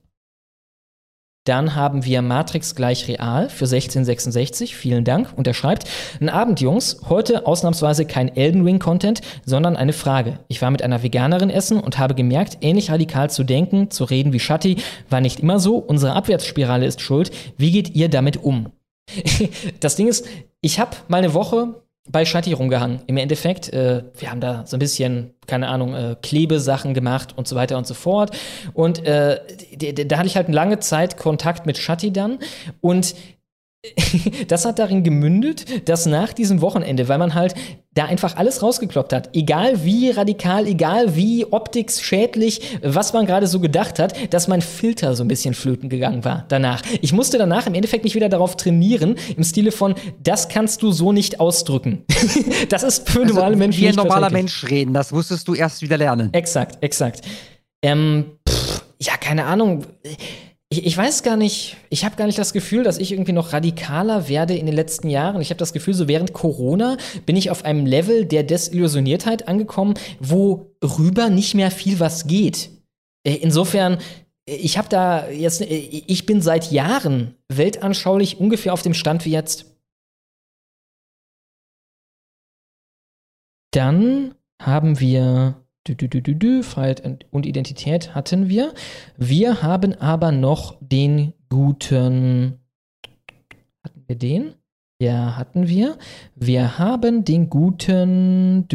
[SPEAKER 1] Dann haben wir Matrix gleich real für 1666. Vielen Dank. Und er schreibt: Ein Abend, Jungs. Heute ausnahmsweise kein Elden Ring Content, sondern eine Frage. Ich war mit einer Veganerin essen und habe gemerkt, ähnlich radikal zu denken, zu reden wie Shatti, war nicht immer so. Unsere Abwärtsspirale ist schuld. Wie geht ihr damit um? das Ding ist, ich habe mal eine Woche bei Shatti rumgehangen. Im Endeffekt, äh, wir haben da so ein bisschen, keine Ahnung, äh, Klebesachen gemacht und so weiter und so fort. Und äh, da hatte ich halt eine lange Zeit Kontakt mit Shatti dann. Und das hat darin gemündet, dass nach diesem Wochenende, weil man halt da einfach alles rausgekloppt hat, egal wie radikal, egal wie optiksschädlich, was man gerade so gedacht hat, dass mein Filter so ein bisschen flöten gegangen war danach. Ich musste danach im Endeffekt mich wieder darauf trainieren, im Stile von, das kannst du so nicht ausdrücken. das ist für normale Menschen
[SPEAKER 2] Wie ein normaler. Mensch reden, das musstest du erst wieder lernen.
[SPEAKER 1] Exakt, exakt. Ähm, pff, ja, keine Ahnung. Ich, ich weiß gar nicht, ich habe gar nicht das Gefühl, dass ich irgendwie noch radikaler werde in den letzten Jahren. Ich habe das Gefühl, so während Corona bin ich auf einem Level der Desillusioniertheit angekommen, worüber nicht mehr viel was geht. Äh, Insofern, ich habe da jetzt, äh, ich bin seit Jahren weltanschaulich ungefähr auf dem Stand wie jetzt. Dann haben wir dü, dü, dü, Freiheit und- Identität hatten wir. Wir haben aber noch den guten. Hatten wir den? Ja, hatten wir. Wir haben den guten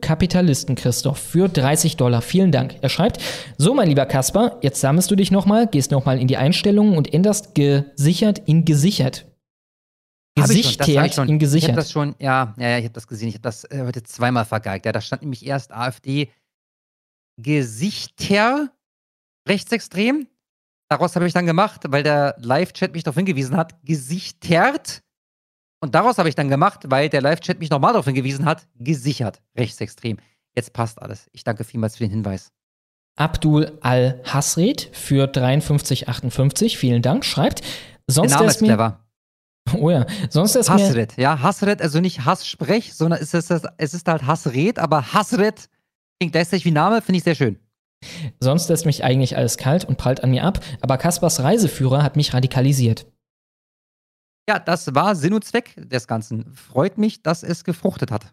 [SPEAKER 1] Kapitalisten Christoph für 30 Dollar. Vielen Dank. Er schreibt: So, mein lieber Kasper, jetzt sammelst du dich nochmal, gehst nochmal in die Einstellungen und änderst gesichert in gesichert.
[SPEAKER 2] Ich schon, das hab ich
[SPEAKER 1] Gesichtert
[SPEAKER 2] schon. Ich
[SPEAKER 1] gesichert.
[SPEAKER 2] habe das schon, ja, ja, ja, ich habe das gesehen. Ich habe das äh, heute zweimal vergeigt. Ja, da stand nämlich erst AfD Gesichter rechtsextrem. Daraus habe ich dann gemacht, weil der Live-Chat mich darauf hingewiesen hat, gesichtert. Und daraus habe ich dann gemacht, weil der Live-Chat mich nochmal darauf hingewiesen hat, gesichert rechtsextrem. Jetzt passt alles. Ich danke vielmals für den Hinweis.
[SPEAKER 1] Abdul Al-Hasred für 53,58. Vielen Dank. Schreibt, sonst
[SPEAKER 2] der Name
[SPEAKER 1] ist
[SPEAKER 2] clever.
[SPEAKER 1] Oh ja, sonst ist mir.
[SPEAKER 2] Hasred, ja, Hasred, also nicht Hasssprech, sondern es ist, es ist halt Hasred, aber Hasred klingt gleichzeitig wie Name, finde ich sehr schön.
[SPEAKER 1] Sonst lässt mich eigentlich alles kalt und prallt an mir ab, aber Kaspers Reiseführer hat mich radikalisiert.
[SPEAKER 2] Ja, das war Sinn und Zweck des Ganzen. Freut mich, dass es gefruchtet hat.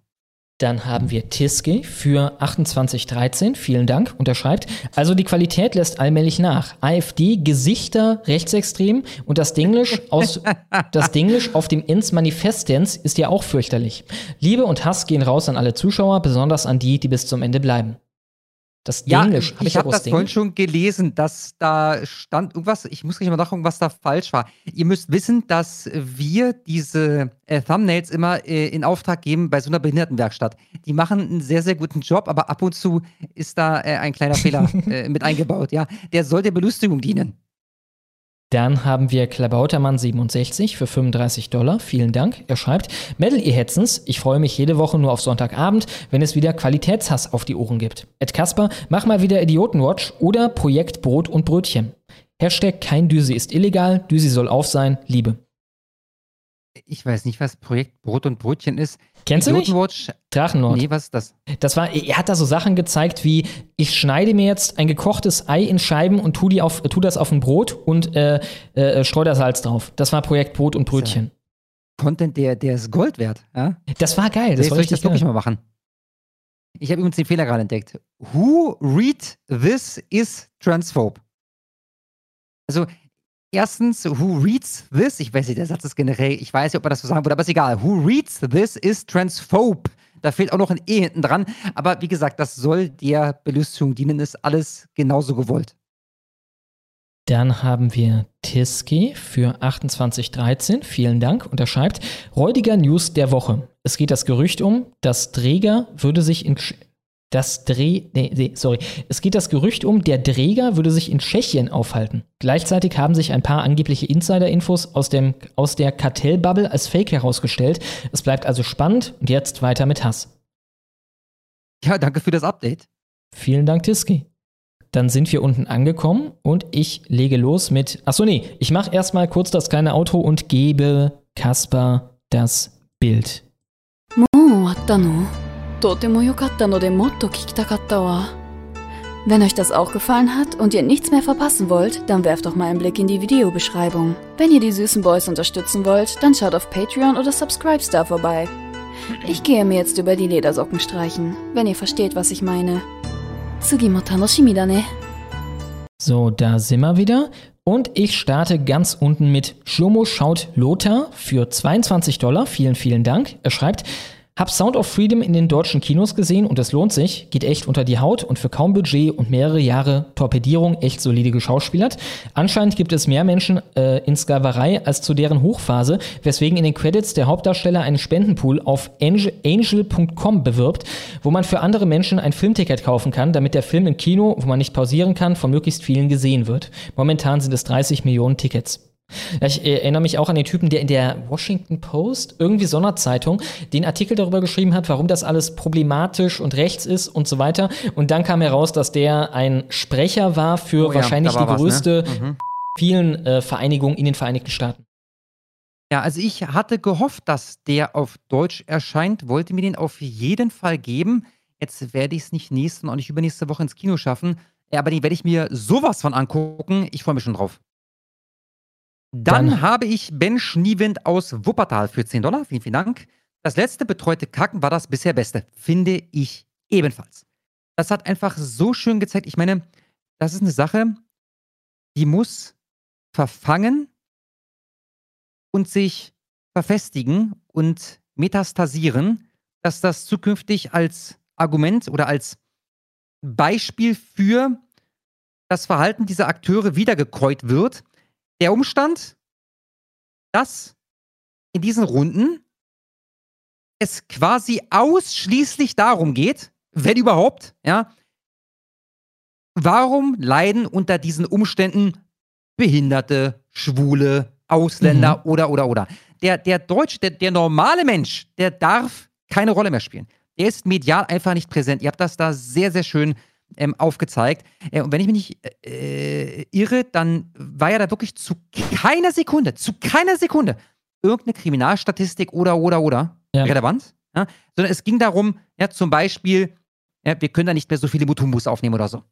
[SPEAKER 1] Dann haben wir Tiske für 2813. Vielen Dank. Und er schreibt, also die Qualität lässt allmählich nach. AfD, Gesichter rechtsextrem und das Dinglisch aus, das Dinglisch auf dem Ins Manifestens ist ja auch fürchterlich. Liebe und Hass gehen raus an alle Zuschauer, besonders an die, die bis zum Ende bleiben. Das
[SPEAKER 2] Ja,
[SPEAKER 1] Dinglisch, hab
[SPEAKER 2] ich
[SPEAKER 1] da
[SPEAKER 2] habe das vorhin schon gelesen, dass da stand irgendwas, ich muss gleich mal nachgucken, was da falsch war. Ihr müsst wissen, dass wir diese äh, Thumbnails immer äh, in Auftrag geben bei so einer Behindertenwerkstatt. Die machen einen sehr, sehr guten Job, aber ab und zu ist da äh, ein kleiner Fehler äh, mit eingebaut. Ja, der soll der Belustigung dienen.
[SPEAKER 1] Dann haben wir Klabautermann67 für 35 Dollar. Vielen Dank. Er schreibt, Mädel, ihr Hetzens, ich freue mich jede Woche nur auf Sonntagabend, wenn es wieder Qualitätshass auf die Ohren gibt. Ed Kasper, mach mal wieder Idiotenwatch oder Projekt Brot und Brötchen. Hashtag kein Düsi ist illegal, Düsi soll auf sein, Liebe.
[SPEAKER 2] Ich weiß nicht, was Projekt Brot und Brötchen ist.
[SPEAKER 1] Kennst du nicht? Drachenlord.
[SPEAKER 2] Nee, was ist das?
[SPEAKER 1] Das war, er hat da so Sachen gezeigt wie, ich schneide mir jetzt ein gekochtes Ei in Scheiben und tu, die auf, tu das auf ein Brot und äh, äh, streu da Salz drauf. Das war Projekt Brot und Brötchen.
[SPEAKER 2] Content, der, der ist Gold wert. Ja?
[SPEAKER 1] Das war geil, das
[SPEAKER 2] soll ich das wirklich
[SPEAKER 1] geil.
[SPEAKER 2] mal machen. Ich habe übrigens den Fehler gerade entdeckt. Who read this is transphobe. Also, erstens, who reads this? Ich weiß nicht, der Satz ist generell, ich weiß nicht, ob man das so sagen würde, aber ist egal. Who reads this is transphobe. Da fehlt auch noch ein E hinten dran. Aber wie gesagt, das soll der Belustigung dienen, ist alles genauso gewollt.
[SPEAKER 1] Dann haben wir Tiski für 2813. Vielen Dank. Und er schreibt, räudiger News der Woche. Es geht das Gerücht um, dass Träger würde sich in das Dreh, nee, nee, sorry. Es geht das Gerücht um, der Träger würde sich in Tschechien aufhalten. Gleichzeitig haben sich ein paar angebliche Insider-Infos aus, aus der Kartellbubble als Fake herausgestellt. Es bleibt also spannend und jetzt weiter mit Hass.
[SPEAKER 2] Ja, danke für das Update.
[SPEAKER 1] Vielen Dank, Tiski. Dann sind wir unten angekommen und ich lege los mit. Achso, nee, ich mache erstmal kurz das kleine Outro und gebe Kasper das Bild.
[SPEAKER 15] もう終わったの To. Wenn euch das auch gefallen hat und ihr nichts mehr verpassen wollt, dann werft doch mal einen Blick in die Videobeschreibung. Wenn ihr die süßen Boys unterstützen wollt, dann schaut auf Patreon oder Subscribestar vorbei. Ich gehe mir jetzt über die Ledersocken streichen, wenn ihr versteht, was ich meine. Tsugimo tanoshimi da ne.
[SPEAKER 1] So, da sind wir wieder. Und ich starte ganz unten mit Shomo schaut Lothar für 22 Dollar. Vielen, vielen Dank. Er schreibt, hab Sound of Freedom in den deutschen Kinos gesehen und es lohnt sich. Geht echt unter die Haut und für kaum Budget und mehrere Jahre Torpedierung echt solide geschauspielert. Anscheinend gibt es mehr Menschen äh, in Sklaverei als zu deren Hochphase, weswegen in den Credits der Hauptdarsteller einen Spendenpool auf angel- angel.com bewirbt, wo man für andere Menschen ein Filmticket kaufen kann, damit der Film im Kino, wo man nicht pausieren kann, von möglichst vielen gesehen wird. Momentan sind es 30 Millionen Tickets. Ja, ich erinnere mich auch an den Typen, der in der Washington Post, irgendwie Sonderzeitung, den Artikel darüber geschrieben hat, warum das alles problematisch und rechts ist und so weiter. Und dann kam heraus, dass der ein Sprecher war für
[SPEAKER 2] Oh ja,
[SPEAKER 1] wahrscheinlich
[SPEAKER 2] war
[SPEAKER 1] die
[SPEAKER 2] was,
[SPEAKER 1] größte
[SPEAKER 2] ne? Mhm.
[SPEAKER 1] vielen äh, Vereinigungen in den Vereinigten Staaten.
[SPEAKER 2] Ja, also ich hatte gehofft, dass der auf Deutsch erscheint, wollte mir den auf jeden Fall geben. Jetzt werde ich es nicht nächste und auch nicht übernächste Woche ins Kino schaffen. Ja, aber den werde ich mir sowas von angucken. Ich freue mich schon drauf. Dann,
[SPEAKER 1] Dann-
[SPEAKER 2] habe ich Ben Schniewind aus Wuppertal für 10 Dollar. Vielen, vielen Dank. Das letzte betreute Kacken war das bisher Beste. Finde ich ebenfalls. Das hat einfach so schön gezeigt. Ich meine, das ist eine Sache, die muss verfangen und sich verfestigen und metastasieren, dass das zukünftig als Argument oder als Beispiel für das Verhalten dieser Akteure wiedergekäut wird. Der Umstand, dass in diesen Runden es quasi ausschließlich darum geht, wenn überhaupt, ja, warum leiden unter diesen Umständen Behinderte, Schwule, Ausländer oder, oder, oder. Der, der Deutsche, der, der normale Mensch, der darf keine Rolle mehr spielen. Der ist medial einfach nicht präsent. Ihr habt das da sehr, sehr schön ähm, aufgezeigt. Äh, und wenn ich mich nicht äh, irre, dann war ja da wirklich zu keiner Sekunde, zu keiner Sekunde irgendeine Kriminalstatistik oder, oder, oder relevant. Ja? Sondern es ging darum, ja, zum Beispiel, ja, wir können da nicht mehr so viele Mutumbus aufnehmen oder so.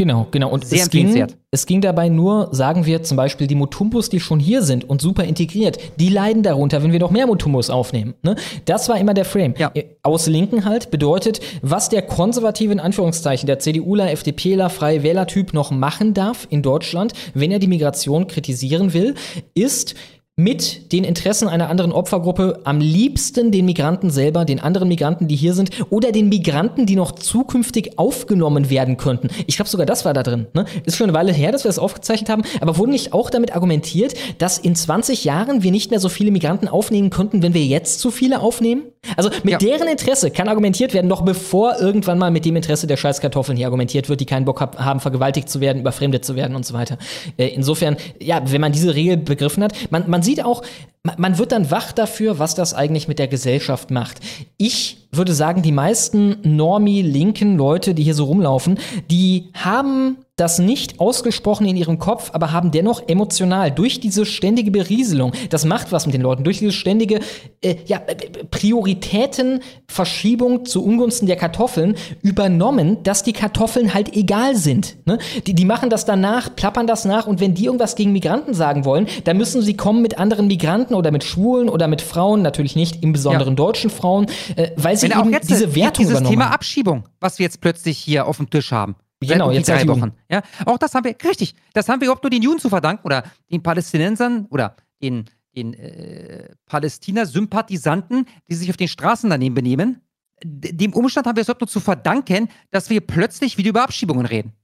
[SPEAKER 1] Genau, genau. Und
[SPEAKER 2] Sehr
[SPEAKER 1] es ging, es ging dabei nur, sagen wir zum Beispiel, die Mutumbus, die schon hier sind und super integriert, die leiden darunter, wenn wir noch mehr Mutumbus aufnehmen. Ne? Das war immer der Frame. Äh, Aus Linken halt bedeutet, was der konservative, in Anführungszeichen, der CDUler, FDPler, Freie Wähler-Typ noch machen darf in Deutschland, wenn er die Migration kritisieren will, ist mit den Interessen einer anderen Opfergruppe am liebsten den Migranten selber, den anderen Migranten, die hier sind, oder den Migranten, die noch zukünftig aufgenommen werden könnten. Ich glaube sogar das war da drin. Ne? Ist schon eine Weile her, dass wir das aufgezeichnet haben, aber wurde nicht auch damit argumentiert, dass in 20 Jahren wir nicht mehr so viele Migranten aufnehmen könnten, wenn wir jetzt zu viele aufnehmen? Also mit deren Interesse kann argumentiert werden, noch bevor irgendwann mal mit dem Interesse der Scheißkartoffeln hier argumentiert wird, die keinen Bock hab, haben, vergewaltigt zu werden, überfremdet zu werden und so weiter. Äh, insofern, ja, wenn man diese Regel begriffen hat, man, man sieht auch, man, wird dann wach dafür, was das eigentlich mit der Gesellschaft macht. Ich würde sagen, die meisten normie-linken Leute, die hier so rumlaufen, die haben das nicht ausgesprochen in ihrem Kopf, aber haben dennoch emotional durch diese ständige Berieselung, das macht was mit den Leuten, durch diese ständige äh, ja, äh, Prioritätenverschiebung zu Ungunsten der Kartoffeln übernommen, dass die Kartoffeln halt egal sind. Ne? Die, die machen das danach, plappern das nach und wenn die irgendwas gegen Migranten sagen wollen, dann müssen sie kommen mit anderen Migranten oder mit Schwulen oder mit Frauen, natürlich nicht, im besonderen deutschen Frauen, äh, weil sie eben
[SPEAKER 2] jetzt
[SPEAKER 1] diese
[SPEAKER 2] ja,
[SPEAKER 1] Wertung
[SPEAKER 2] dieses
[SPEAKER 1] übernommen
[SPEAKER 2] Thema. Abschiebung, was wir jetzt plötzlich hier auf dem Tisch haben.
[SPEAKER 1] Genau, jetzt
[SPEAKER 2] drei. Wochen. Ja, auch das haben wir, richtig, das haben wir überhaupt nur den Juden zu verdanken oder den Palästinensern oder den, den äh, Palästina-Sympathisanten, die sich auf den Straßen daneben benehmen. Dem Umstand haben wir es überhaupt nur zu verdanken, dass wir plötzlich wieder über Abschiebungen reden.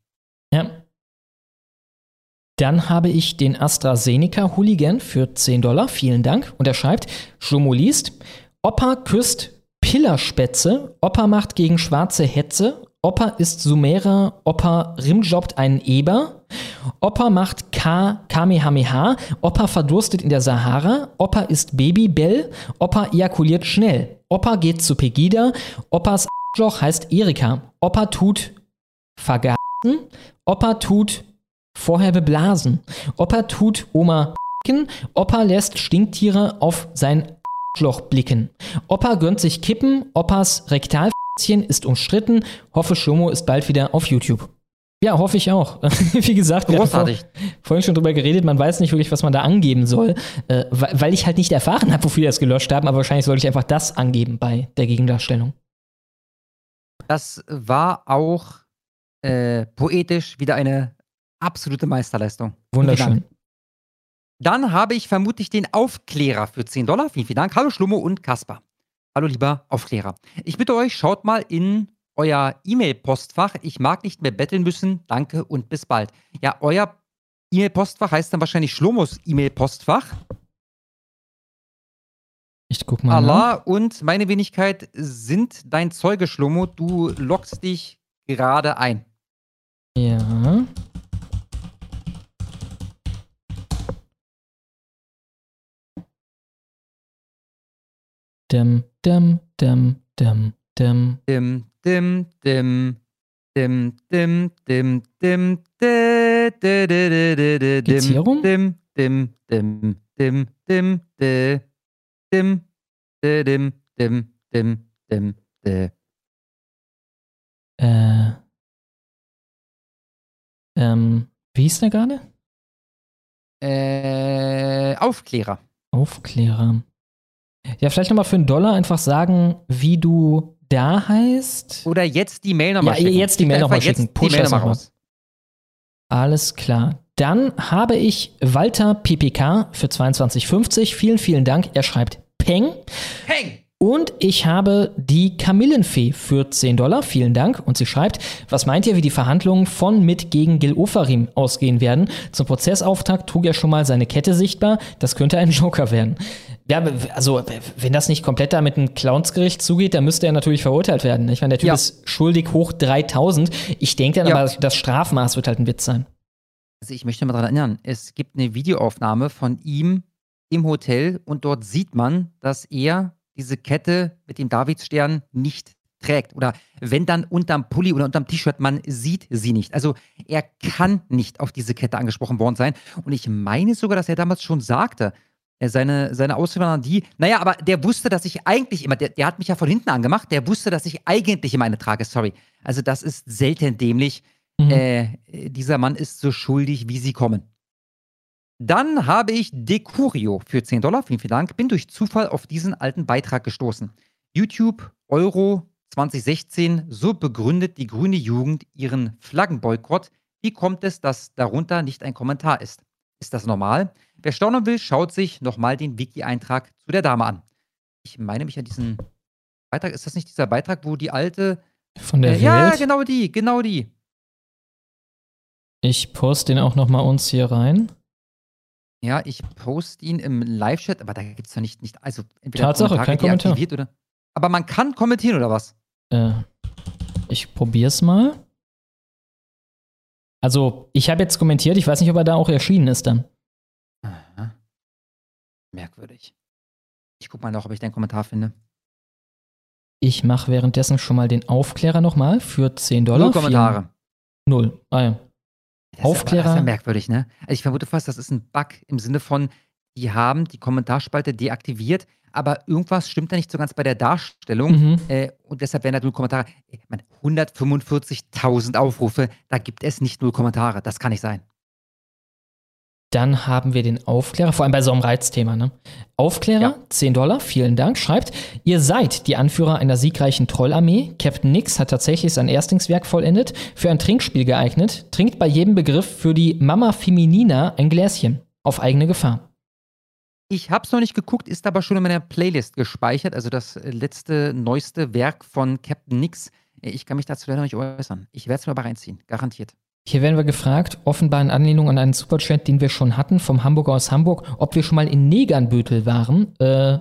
[SPEAKER 1] Ja. Dann habe ich den AstraZeneca Hooligan für 10 Dollar. Vielen Dank. Und er schreibt, Schlomo liest, Opa küsst Pillerspätze, Opa macht gegen schwarze Hetze, Opa ist Sumerer, Opa rimjobbt einen Eber, Opa macht K Kamehameha, Opa verdurstet in der Sahara, Opa ist Babybell, Opa ejakuliert schnell, Opa geht zu Pegida, Opas Arschloch heißt Erika, Opa tut vergasen, Opa tut vorher beblasen, Opa tut Oma Opa lässt Stinktiere auf sein Arschloch blicken. Opa gönnt sich Kippen, Opas Rektalfätzchen ist umstritten, hoffe Schlomo ist bald wieder auf YouTube. Ja, hoffe ich auch. Wie gesagt, wir
[SPEAKER 2] Großartig.
[SPEAKER 1] haben vor, vorhin schon drüber geredet, man weiß nicht wirklich, was man da angeben soll, äh, weil, weil ich halt nicht erfahren habe, wofür die das gelöscht haben, aber wahrscheinlich sollte ich einfach das angeben bei der Gegendarstellung.
[SPEAKER 2] Das war auch äh, poetisch wieder eine absolute Meisterleistung.
[SPEAKER 1] Wunderschön.
[SPEAKER 2] Dann habe ich vermutlich den Aufklärer für 10 Dollar. Vielen, vielen Dank. Hallo Schlummo und Kasper. Hallo lieber Aufklärer. Ich bitte euch, schaut mal in euer E-Mail-Postfach. Ich mag nicht mehr betteln müssen. Danke und bis bald. Ja, euer E-Mail-Postfach heißt dann wahrscheinlich Schlommos E-Mail-Postfach.
[SPEAKER 1] Ich guck mal.
[SPEAKER 2] Allah
[SPEAKER 1] nach.
[SPEAKER 2] und meine Wenigkeit sind dein Zeuge, Schlomo. Du lockst dich gerade ein.
[SPEAKER 1] Ja. Dem, dem, dem, dem, dem.
[SPEAKER 2] Dim, dim, dim. Dim, dim, dim, dim, de, de, de, de, de, de, dim,
[SPEAKER 1] hier rum?
[SPEAKER 2] Dim, dim, dim, dim, dim, de, dim, de, dim, dim, dim, dim, de.
[SPEAKER 1] Äh. Ähm, wie hieß der gerade?
[SPEAKER 2] Äh, Aufklärer.
[SPEAKER 1] Aufklärer. Ja, vielleicht nochmal für einen Dollar einfach sagen, wie du da heißt.
[SPEAKER 2] Oder jetzt die Mail nochmal
[SPEAKER 1] Ja,
[SPEAKER 2] schicken.
[SPEAKER 1] jetzt die Mail nochmal schicken.
[SPEAKER 2] Die
[SPEAKER 1] Push
[SPEAKER 2] Mail
[SPEAKER 1] das
[SPEAKER 2] nochmal raus.
[SPEAKER 1] Alles klar. Dann habe ich Walter PPK für 22,50. Vielen, vielen Dank. Er schreibt Peng.
[SPEAKER 2] Peng!
[SPEAKER 1] Und ich habe die Kamillenfee für 10 Dollar. Vielen Dank. Und sie schreibt, was meint ihr, wie die Verhandlungen von mit gegen Gil Ofarim ausgehen werden? Zum Prozessauftakt trug er schon mal seine Kette sichtbar. Das könnte ein Joker werden. Ja, also, wenn das nicht komplett da mit einem Clownsgericht zugeht, dann müsste er natürlich verurteilt werden. Ich meine, der Typ
[SPEAKER 2] Ja.
[SPEAKER 1] ist schuldig hoch 3000. Ich denke dann
[SPEAKER 2] Ja.
[SPEAKER 1] aber, das Strafmaß wird halt ein Witz sein.
[SPEAKER 2] Also ich möchte mal daran erinnern, es gibt eine Videoaufnahme von ihm im Hotel und dort sieht man, dass er diese Kette mit dem Davidstern nicht trägt. Oder wenn dann unterm Pulli oder unterm T-Shirt, man sieht sie nicht. Also er kann nicht auf diese Kette angesprochen worden sein. Und ich meine sogar, dass er damals schon sagte, er seine, seine Ausführungen waren die, naja, aber der wusste, dass ich eigentlich immer, der, der hat mich ja von hinten angemacht, der wusste, dass ich eigentlich immer eine trage, sorry. Also das ist selten dämlich.
[SPEAKER 1] Mhm.
[SPEAKER 2] Äh, dieser Mann ist so schuldig, wie sie kommen. Dann habe ich Decurio für 10 Dollar, vielen, vielen Dank, bin durch Zufall auf diesen alten Beitrag gestoßen. YouTube, Euro 2016, so begründet die grüne Jugend ihren Flaggenboykott. Wie kommt es, dass darunter nicht ein Kommentar ist? Ist das normal? Wer staunen will, schaut sich nochmal den Wiki-Eintrag zu der Dame an. Ich meine mich an diesen Beitrag, ist das nicht dieser Beitrag, wo die alte.
[SPEAKER 1] Von der
[SPEAKER 2] Äh, ja,
[SPEAKER 1] Welt.
[SPEAKER 2] genau die, genau die.
[SPEAKER 1] Ich poste den auch noch mal uns hier rein.
[SPEAKER 2] Ja, ich poste ihn im Live-Chat, aber da gibt es doch nicht, nicht, also entweder
[SPEAKER 1] Tatsache, kein Kommentar.
[SPEAKER 2] oder. Aber man kann kommentieren oder was?
[SPEAKER 1] Äh, ich probier's mal. Also, ich habe jetzt kommentiert, ich weiß nicht, ob er da auch erschienen ist dann.
[SPEAKER 2] Aha. Merkwürdig. Ich guck mal noch, ob ich deinen Kommentar finde.
[SPEAKER 1] Ich mache währenddessen schon mal den Aufklärer nochmal für 10 Dollar.
[SPEAKER 2] Null Kommentare.
[SPEAKER 1] Null. Ah ja.
[SPEAKER 2] Das Ist aber, das
[SPEAKER 1] Aufklärer.
[SPEAKER 2] ist ja merkwürdig, ne? Also ich vermute fast, das ist ein Bug im Sinne von, die haben die Kommentarspalte deaktiviert, aber irgendwas stimmt da nicht so ganz bei der Darstellung.
[SPEAKER 1] Mhm.
[SPEAKER 2] Äh, und deshalb werden da null Kommentare. Ich meine, 145.000 Aufrufe, da gibt es nicht null Kommentare. Das kann nicht sein.
[SPEAKER 1] Dann haben wir den Aufklärer, vor allem bei so einem Reizthema. Ne? Aufklärer,
[SPEAKER 2] Ja.
[SPEAKER 1] 10 Dollar, vielen Dank, schreibt, ihr seid die Anführer einer siegreichen Trollarmee. Captain Nix hat tatsächlich sein Erstlingswerk vollendet, für ein Trinkspiel geeignet, trinkt bei jedem Begriff für die Mama Feminina ein Gläschen, auf eigene Gefahr.
[SPEAKER 2] Ich habe es noch nicht geguckt, ist aber schon in meiner Playlist gespeichert. Also das letzte, neueste Werk von Captain Nix. Ich kann mich dazu leider noch nicht äußern. Ich werde es mir aber reinziehen, garantiert.
[SPEAKER 1] Hier werden wir gefragt, offenbar in Anlehnung an einen Superchat, den wir schon hatten, vom Hamburger aus Hamburg, ob wir schon mal in Negernbüttel waren. Äh,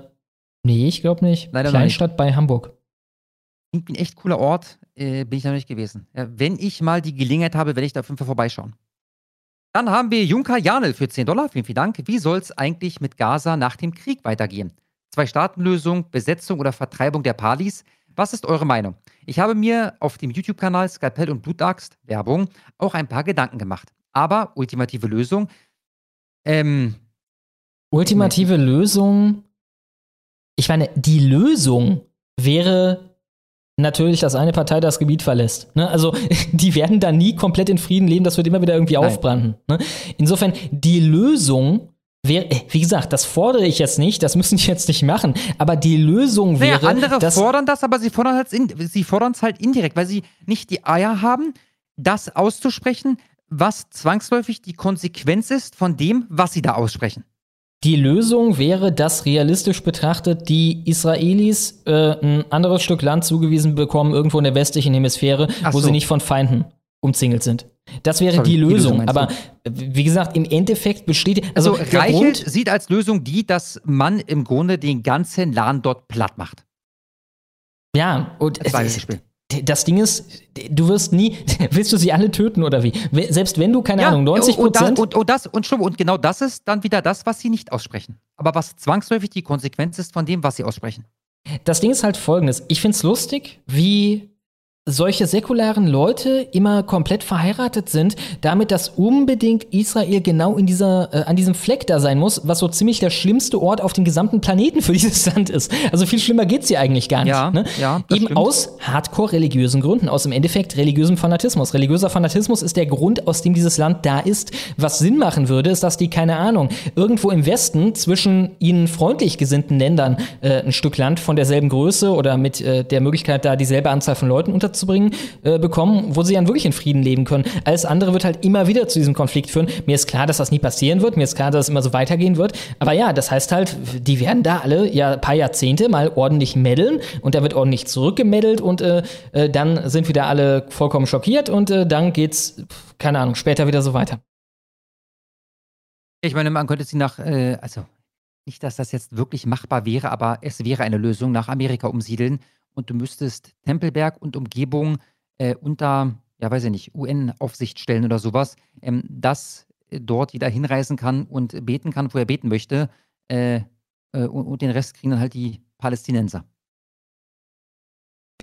[SPEAKER 1] nee, ich glaube nicht.
[SPEAKER 2] Leider
[SPEAKER 1] Kleinstadt bei Hamburg.
[SPEAKER 2] Ein echt cooler Ort, äh, bin ich noch nicht gewesen. Ja, wenn ich mal die Gelegenheit habe, werde ich da auf jeden Fall vorbeischauen. Dann haben wir Junker Janel für 10 Dollar. Vielen, vielen Dank. Wie soll es eigentlich mit Gaza nach dem Krieg weitergehen? Zwei-Staaten-Lösung, Besetzung oder Vertreibung der Palis? Was ist eure Meinung? Ich habe mir auf dem YouTube-Kanal Skalpell und Blutaxt, Werbung, auch ein paar Gedanken gemacht. Aber ultimative Lösung. Ähm,
[SPEAKER 1] ultimative Lösung. Ich meine, die Lösung wäre natürlich, dass eine Partei das Gebiet verlässt. Ne? Also die werden da nie komplett in Frieden leben, das wird immer wieder irgendwie Nein. aufbranden. Ne? Insofern, die Lösung wie gesagt, das fordere ich jetzt nicht, das müssen die jetzt nicht machen, aber die Lösung wäre.
[SPEAKER 2] Naja, andere fordern das, aber sie fordern es halt indirekt, weil sie nicht die Eier haben, das auszusprechen, was zwangsläufig die Konsequenz ist von dem, was sie da aussprechen.
[SPEAKER 1] Die Lösung wäre, dass realistisch betrachtet die Israelis äh, ein anderes Stück Land zugewiesen bekommen, irgendwo in der westlichen Hemisphäre, Ach wo so. sie nicht von Feinden umzingelt sind. Das wäre Sorry, die Lösung. Die Lösung aber wie gesagt, im Endeffekt besteht. Also,
[SPEAKER 2] also Reichelt sieht als Lösung die, dass man im Grunde den ganzen Land dort platt macht.
[SPEAKER 1] Ja, und das, es, das Ding ist, du wirst nie, willst du sie alle töten oder wie? Selbst wenn du, keine ja, Ahnung, 90 Prozent.
[SPEAKER 2] Und, und, das, und, und genau das ist dann wieder das, was sie nicht aussprechen. Aber was zwangsläufig die Konsequenz ist von dem, was sie aussprechen.
[SPEAKER 1] Das Ding ist halt folgendes. Ich find's lustig, wie solche säkularen Leute immer komplett verheiratet sind, damit dass unbedingt Israel genau in dieser, äh, an diesem Fleck da sein muss, was so ziemlich der schlimmste Ort auf dem gesamten Planeten für dieses Land ist. Also viel schlimmer geht's hier eigentlich gar nicht. Ja, ne? ja, Eben stimmt. aus hardcore religiösen Gründen, aus im Endeffekt religiösem Fanatismus. Religiöser Fanatismus ist der Grund, aus dem dieses Land da ist. Was Sinn machen würde, ist, dass die, keine Ahnung, irgendwo im Westen zwischen ihnen freundlich gesinnten Ländern äh, ein Stück Land von derselben Größe oder mit äh, der Möglichkeit, da dieselbe Anzahl von Leuten unter zu bringen, äh, bekommen, wo sie dann wirklich in Frieden leben können. Alles andere wird halt immer wieder zu diesem Konflikt führen. Mir ist klar, dass das nie passieren wird. Mir ist klar, dass es immer so weitergehen wird. Aber ja, das heißt halt, die werden da alle ja paar Jahrzehnte mal ordentlich meddeln und da wird ordentlich zurückgemeddelt und äh, äh, dann sind wieder alle vollkommen schockiert und äh, dann geht's, keine Ahnung, später wieder so weiter.
[SPEAKER 2] Ich meine, man könnte sie nach, äh, also nicht, dass das jetzt wirklich machbar wäre, aber es wäre eine Lösung, nach Amerika umsiedeln und du müsstest Tempelberg und Umgebung äh, unter, ja, weiß ich nicht, UN-Aufsicht stellen oder sowas, ähm, dass dort jeder hinreisen kann und beten kann, wo er beten möchte. Äh, äh, und, und, den Rest kriegen dann halt die Palästinenser.